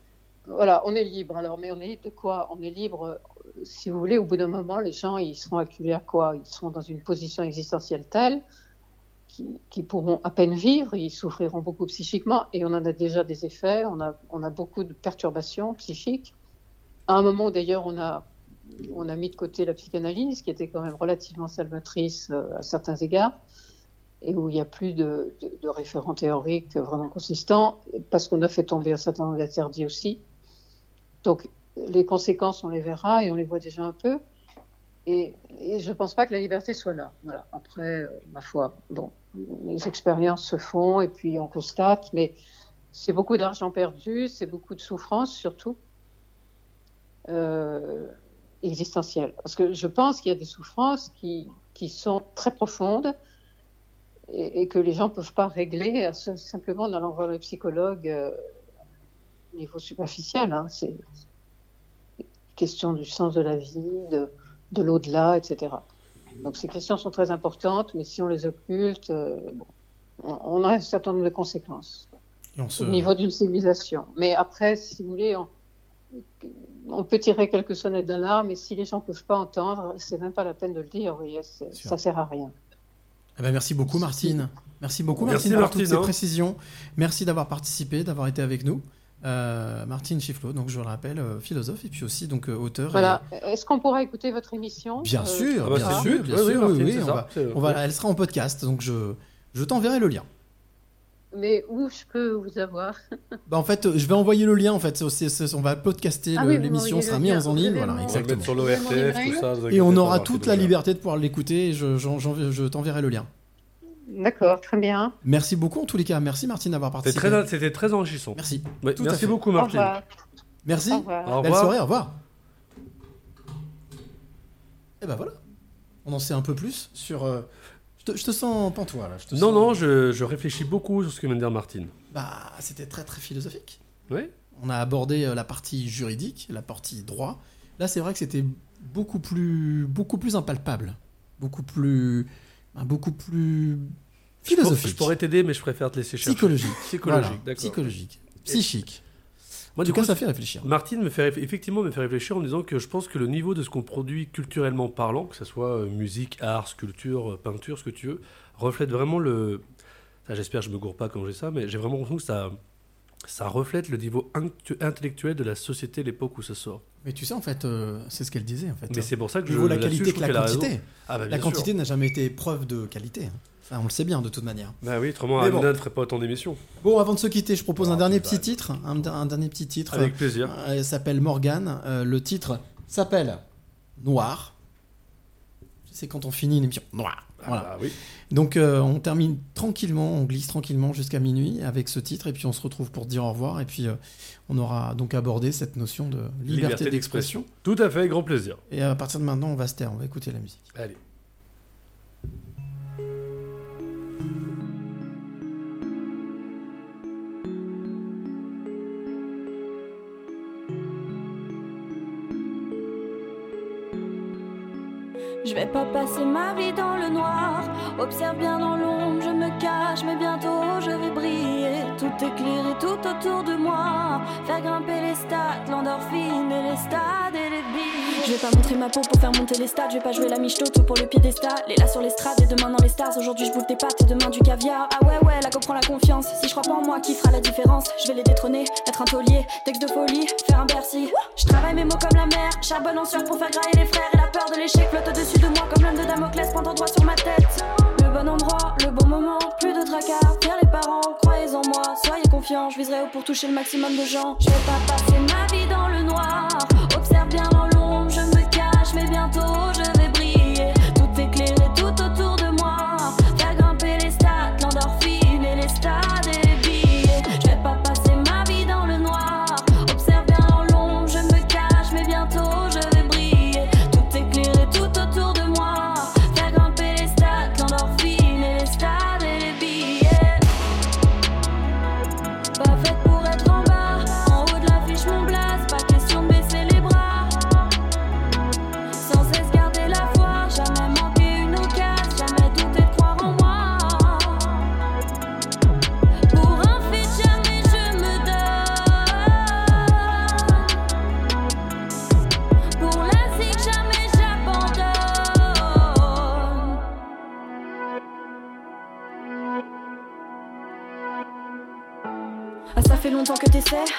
Speaker 21: voilà, on est libre. Alors, mais on est libre de quoi? On est libre, euh, si vous voulez, au bout d'un moment, les gens, ils seront acculés à quoi? Ils seront dans une position existentielle telle qui, qui pourront à peine vivre, ils souffriront beaucoup psychiquement, et on en a déjà des effets, on a, on a beaucoup de perturbations psychiques. À un moment, d'ailleurs, on a, on a mis de côté la psychanalyse, qui était quand même relativement salvatrice euh, à certains égards, et où il n'y a plus de, de, de référents théoriques vraiment consistants, parce qu'on a fait tomber un certain nombre d'interdits aussi. Donc, les conséquences, on les verra, et on les voit déjà un peu. Et, je ne pense pas que la liberté soit là. Voilà. Après, euh, ma foi, bon, les expériences se font, et puis on constate, mais c'est beaucoup d'argent perdu, c'est beaucoup de souffrance surtout euh, existentielle. Parce que je pense qu'il y a des souffrances qui, qui sont très profondes et, que les gens ne peuvent pas régler euh, sim- simplement en allant voir le psychologue euh, au niveau superficiel. hein. C'est question du sens de la vie, de, de l'au-delà, etc. Donc ces questions sont très importantes, mais si on les occulte, euh, bon, on, on a un certain nombre de conséquences
Speaker 1: se-
Speaker 21: au niveau d'une civilisation. Mais après, si vous voulez, on, on peut tirer quelques sonnettes d'alarme, et si les gens ne peuvent pas entendre, c'est même pas la peine de le dire, ça sert à rien.
Speaker 1: Eh ben, merci beaucoup Martine. Merci beaucoup
Speaker 2: Merci,
Speaker 1: Martine pour
Speaker 2: Martine,
Speaker 1: toutes ces
Speaker 2: hein.
Speaker 1: précisions. Merci d'avoir participé, d'avoir été avec nous. Euh, Martine Chifflot, donc je le rappelle, euh, philosophe et puis aussi donc euh, auteur. et-
Speaker 21: Voilà. Est-ce qu'on pourra écouter votre émission
Speaker 1: Bien
Speaker 21: euh,
Speaker 1: sûr, bien sûr, bien
Speaker 2: Oui,
Speaker 1: sûr,
Speaker 2: oui, Martine,
Speaker 1: oui,
Speaker 2: c'est
Speaker 1: on
Speaker 2: ça.
Speaker 1: va- on elle sera en podcast, donc je, je t'enverrai le lien.
Speaker 21: Mais où je peux vous avoir
Speaker 1: Bah, en fait, je vais envoyer le lien. En fait, c'est- c'est- on va podcaster
Speaker 21: Ah
Speaker 1: le-
Speaker 21: oui,
Speaker 1: l'émission, sera mise en ligne. Voilà,
Speaker 2: va le
Speaker 1: exactement.
Speaker 2: mettre sur l'ORTF, tout ça.
Speaker 1: Et on aura toute la liberté de pouvoir l'écouter. je t'enverrai le lien.
Speaker 21: D'accord, très bien.
Speaker 1: Merci beaucoup en tous les cas. Merci Martine d'avoir participé.
Speaker 2: c'était très enrichissant.
Speaker 1: Merci.
Speaker 2: Ouais,
Speaker 1: Tout à
Speaker 2: merci
Speaker 1: fait.
Speaker 2: beaucoup,
Speaker 21: Au
Speaker 2: Martine.
Speaker 21: revoir.
Speaker 1: Merci.
Speaker 21: Au revoir.
Speaker 2: Au
Speaker 1: Belle
Speaker 2: revoir.
Speaker 1: soirée. Au revoir. Et ben voilà. On en sait un peu plus sur. euh, Je, te, je te sens pantois là. je te
Speaker 2: Non,
Speaker 1: sens-
Speaker 2: non, je, je réfléchis beaucoup sur ce que vient de dire Martine.
Speaker 1: Bah, c'était très très philosophique.
Speaker 2: Oui.
Speaker 1: On a abordé euh, la partie juridique, la partie droit. Là, c'est vrai que c'était beaucoup plus, beaucoup plus impalpable, beaucoup plus, ben, beaucoup plus philosophique,
Speaker 2: Je pourrais t'aider, mais je préfère te laisser chercher.
Speaker 1: psychologique,
Speaker 2: Psychologique,
Speaker 1: Voilà,
Speaker 2: d'accord.
Speaker 1: psychologique, psychique.
Speaker 2: Moi, du coup,
Speaker 1: ça fait réfléchir.
Speaker 2: Martine me fait effectivement me fait réfléchir en me disant que je pense que le niveau de ce qu'on produit culturellement parlant, que ce soit euh, musique, art, sculpture, euh, peinture, ce que tu veux, reflète vraiment le. J'espère, que je me gourre pas quand j'ai ça, mais j'ai vraiment l'impression que ça, ça reflète le niveau intellectuel de la société à l'époque où ça sort.
Speaker 1: Mais tu sais, en fait, euh, c'est ce qu'elle disait. En fait.
Speaker 2: Mais c'est pour ça que je-
Speaker 1: vaut la qualité que la quantité.
Speaker 2: Ah bah,
Speaker 1: la quantité n'a jamais été preuve de qualité. hein. Ça, on le sait bien de toute manière.
Speaker 2: Bah oui, autrement, Hanouna
Speaker 1: bon.
Speaker 2: ne ferait pas autant d'émissions.
Speaker 1: Bon, avant de se quitter, je propose un dernier petit titre. Un, un dernier petit titre.
Speaker 2: Avec plaisir.
Speaker 1: Euh, il s'appelle Morgane. Euh, le titre s'appelle Noir. C'est quand on finit une émission. Noir. Voilà.
Speaker 2: bah oui.
Speaker 1: Donc euh, on termine tranquillement, on glisse tranquillement jusqu'à minuit avec ce titre et puis on se retrouve pour dire au revoir et puis euh, on aura donc abordé cette notion de liberté, d'expression.
Speaker 2: Tout à fait, grand plaisir.
Speaker 1: Et à partir de maintenant, on va se taire, on va écouter la musique.
Speaker 2: Allez.
Speaker 5: Je vais pas passer ma vie dans le noir. Observe bien dans l'ombre, je me cache, mais bientôt je vais briller. Tout éclairé tout autour de moi. Faire grimper les stats, l'endorphine et les stades et les billes. Je vais pas montrer ma peau pour faire monter les stats. Je vais pas jouer la michto pour le piédestal. Les là sur l'estrade et demain dans les stars. Aujourd'hui je bouffe des pâtes et demain du caviar. Ah ouais, ouais, là qu'on prend la confiance. Si je crois pas en moi, qui fera la différence? Je vais les détrôner, être un taulier, texte de folie, faire un Bercy. Je travaille mes mots comme la mer, charbonne en sueur pour faire grailler les frères. Et la peur de l'échec flotte au-dessus de moi comme l'homme de Damoclès pendant droit sur ma tête. Le bon endroit, le bon moment, plus de tracas. Fier les parents, croyez en moi, soyez confiants. Je viserai haut pour toucher le maximum de gens. Je vais pas passer ma vie dans le noir. Je vais briller.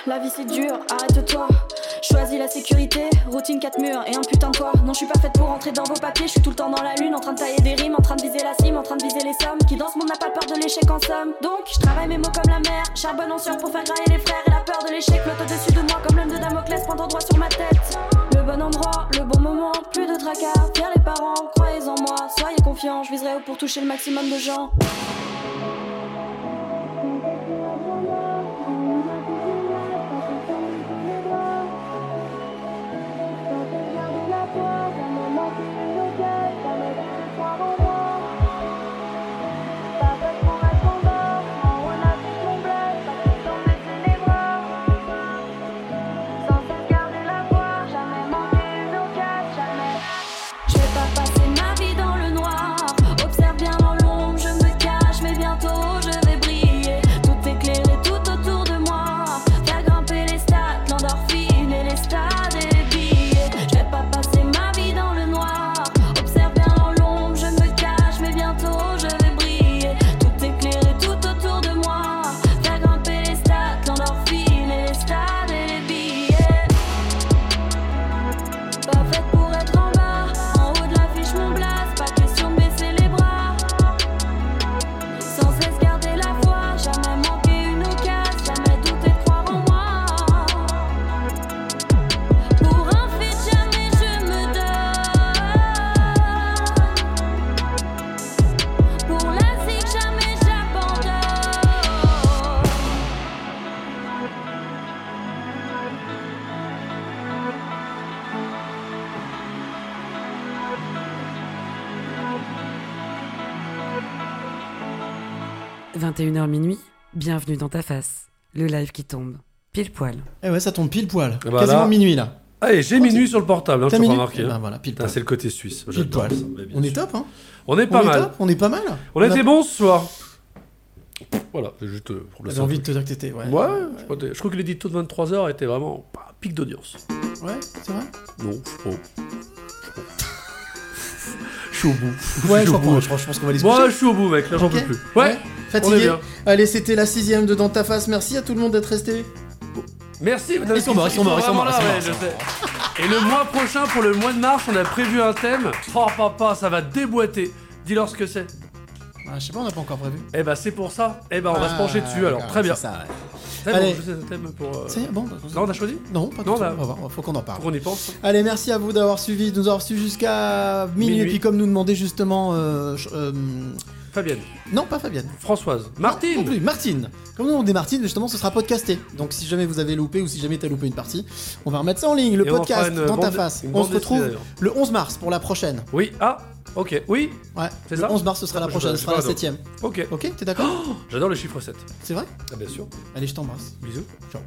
Speaker 5: La vie c'est dur, arrête-toi. Choisis la sécurité, routine 4 murs et un putain de toit. Non, je suis pas faite pour rentrer dans vos papiers, je suis tout le temps dans la lune, en train de tailler des rimes, en train de viser la cime, en train de viser les sommes. Qui dans ce monde n'a pas peur de l'échec en somme. Donc, je travaille mes mots comme la mer, charbonne en sueur pour faire grailler les frères. Et la peur de l'échec flotte au-dessus de moi comme l'homme de Damoclès pendant droit sur ma tête. Le bon endroit, le bon moment, plus de tracas. Fier les parents, croyez en moi, soyez confiants, je viserai haut pour toucher le maximum de gens.
Speaker 3: 21h minuit, bienvenue dans ta face. Le live qui tombe. Pile poil.
Speaker 1: Eh ouais, ça tombe pile poil.
Speaker 2: Ah bah
Speaker 1: Quasiment
Speaker 2: là-
Speaker 1: minuit là.
Speaker 2: Allez, j'ai minuit sur le portable, hein,
Speaker 1: minuit
Speaker 2: remarqué.
Speaker 1: Eh ben
Speaker 2: hein.
Speaker 1: voilà, pile poil.
Speaker 2: C'est le côté suisse.
Speaker 1: Pile poil.
Speaker 2: ça,
Speaker 1: On est top, hein
Speaker 2: On est pas
Speaker 1: On est
Speaker 2: mal.
Speaker 1: top, on est pas mal.
Speaker 2: On a
Speaker 1: On a-
Speaker 2: été bons ce soir. Voilà, juste euh, pour le simple.
Speaker 1: envie de te dire que t'étais. Ouais.
Speaker 2: Ouais, je crois que- je crois que l'édito de 23h était vraiment bah, pic d'audience.
Speaker 1: Ouais, c'est vrai
Speaker 2: Non, je crois. Je suis au bout.
Speaker 1: Ouais,
Speaker 2: suis
Speaker 1: je
Speaker 2: au
Speaker 1: comprends.
Speaker 2: bout.
Speaker 1: Je pense je pense qu'on va les
Speaker 2: Moi,
Speaker 1: coucher.
Speaker 2: je suis au bout, mec. Là, j'en peux plus. Ouais. On est
Speaker 1: Fatigué.
Speaker 2: bien.
Speaker 1: Allez, c'était la sixième de Dans ta face. Merci à tout le monde d'être resté.
Speaker 2: Merci.
Speaker 1: Ils sont morts, ils sont morts, ils sont morts,
Speaker 2: vraiment
Speaker 1: ils sont
Speaker 2: là,
Speaker 1: morts,
Speaker 2: ouais,
Speaker 1: ils sont
Speaker 2: je sais. Et le mois prochain, pour le mois de mars, on a prévu un thème. Oh papa, ça va déboîter. Dis-leur ce que c'est.
Speaker 1: Ah, je sais pas, on n'a pas encore prévu.
Speaker 2: Eh bah c'est pour ça. Eh bah on va
Speaker 1: Ah,
Speaker 2: se pencher dessus alors.
Speaker 1: d'accord,
Speaker 2: Très bien.
Speaker 1: ça, ouais.
Speaker 2: C'est
Speaker 1: Allez.
Speaker 2: bon, un thème pour. euh,
Speaker 1: bon. bah,
Speaker 2: Non, on a choisi
Speaker 1: Non, pas
Speaker 2: Non,
Speaker 1: tout.
Speaker 2: là.
Speaker 1: On va voir, faut qu'on en parle.
Speaker 2: Faut qu'on y pense.
Speaker 1: Allez, merci à vous d'avoir suivi, de nous avoir suivi jusqu'à minuit.
Speaker 2: Minuit.
Speaker 1: Et puis, comme nous demandait justement. euh, euh,
Speaker 2: Fabienne.
Speaker 1: Non, pas Fabienne.
Speaker 2: Françoise.
Speaker 1: Non
Speaker 2: Martine.
Speaker 1: plus, Martine. Comme nous on dit Martine, justement, ce sera podcasté. Donc si jamais vous avez loupé ou si jamais t'as loupé une partie, on va remettre ça en ligne, le
Speaker 2: Et
Speaker 1: podcast dans ta face. On se retrouve le 11 mars pour la prochaine.
Speaker 2: Oui. Ah. Ok. Oui.
Speaker 1: Ouais.
Speaker 2: C'est
Speaker 1: Le
Speaker 2: ça
Speaker 1: 11 mars, ce sera la
Speaker 2: Je
Speaker 1: prochaine, ce sera la. 7ème.
Speaker 2: Ok.
Speaker 1: Ok, t'es d'accord
Speaker 2: J'adore le chiffre 7.
Speaker 1: C'est vrai
Speaker 2: Ah bien sûr.
Speaker 1: Allez, je t'embrasse.
Speaker 2: Bisous.
Speaker 1: Ciao.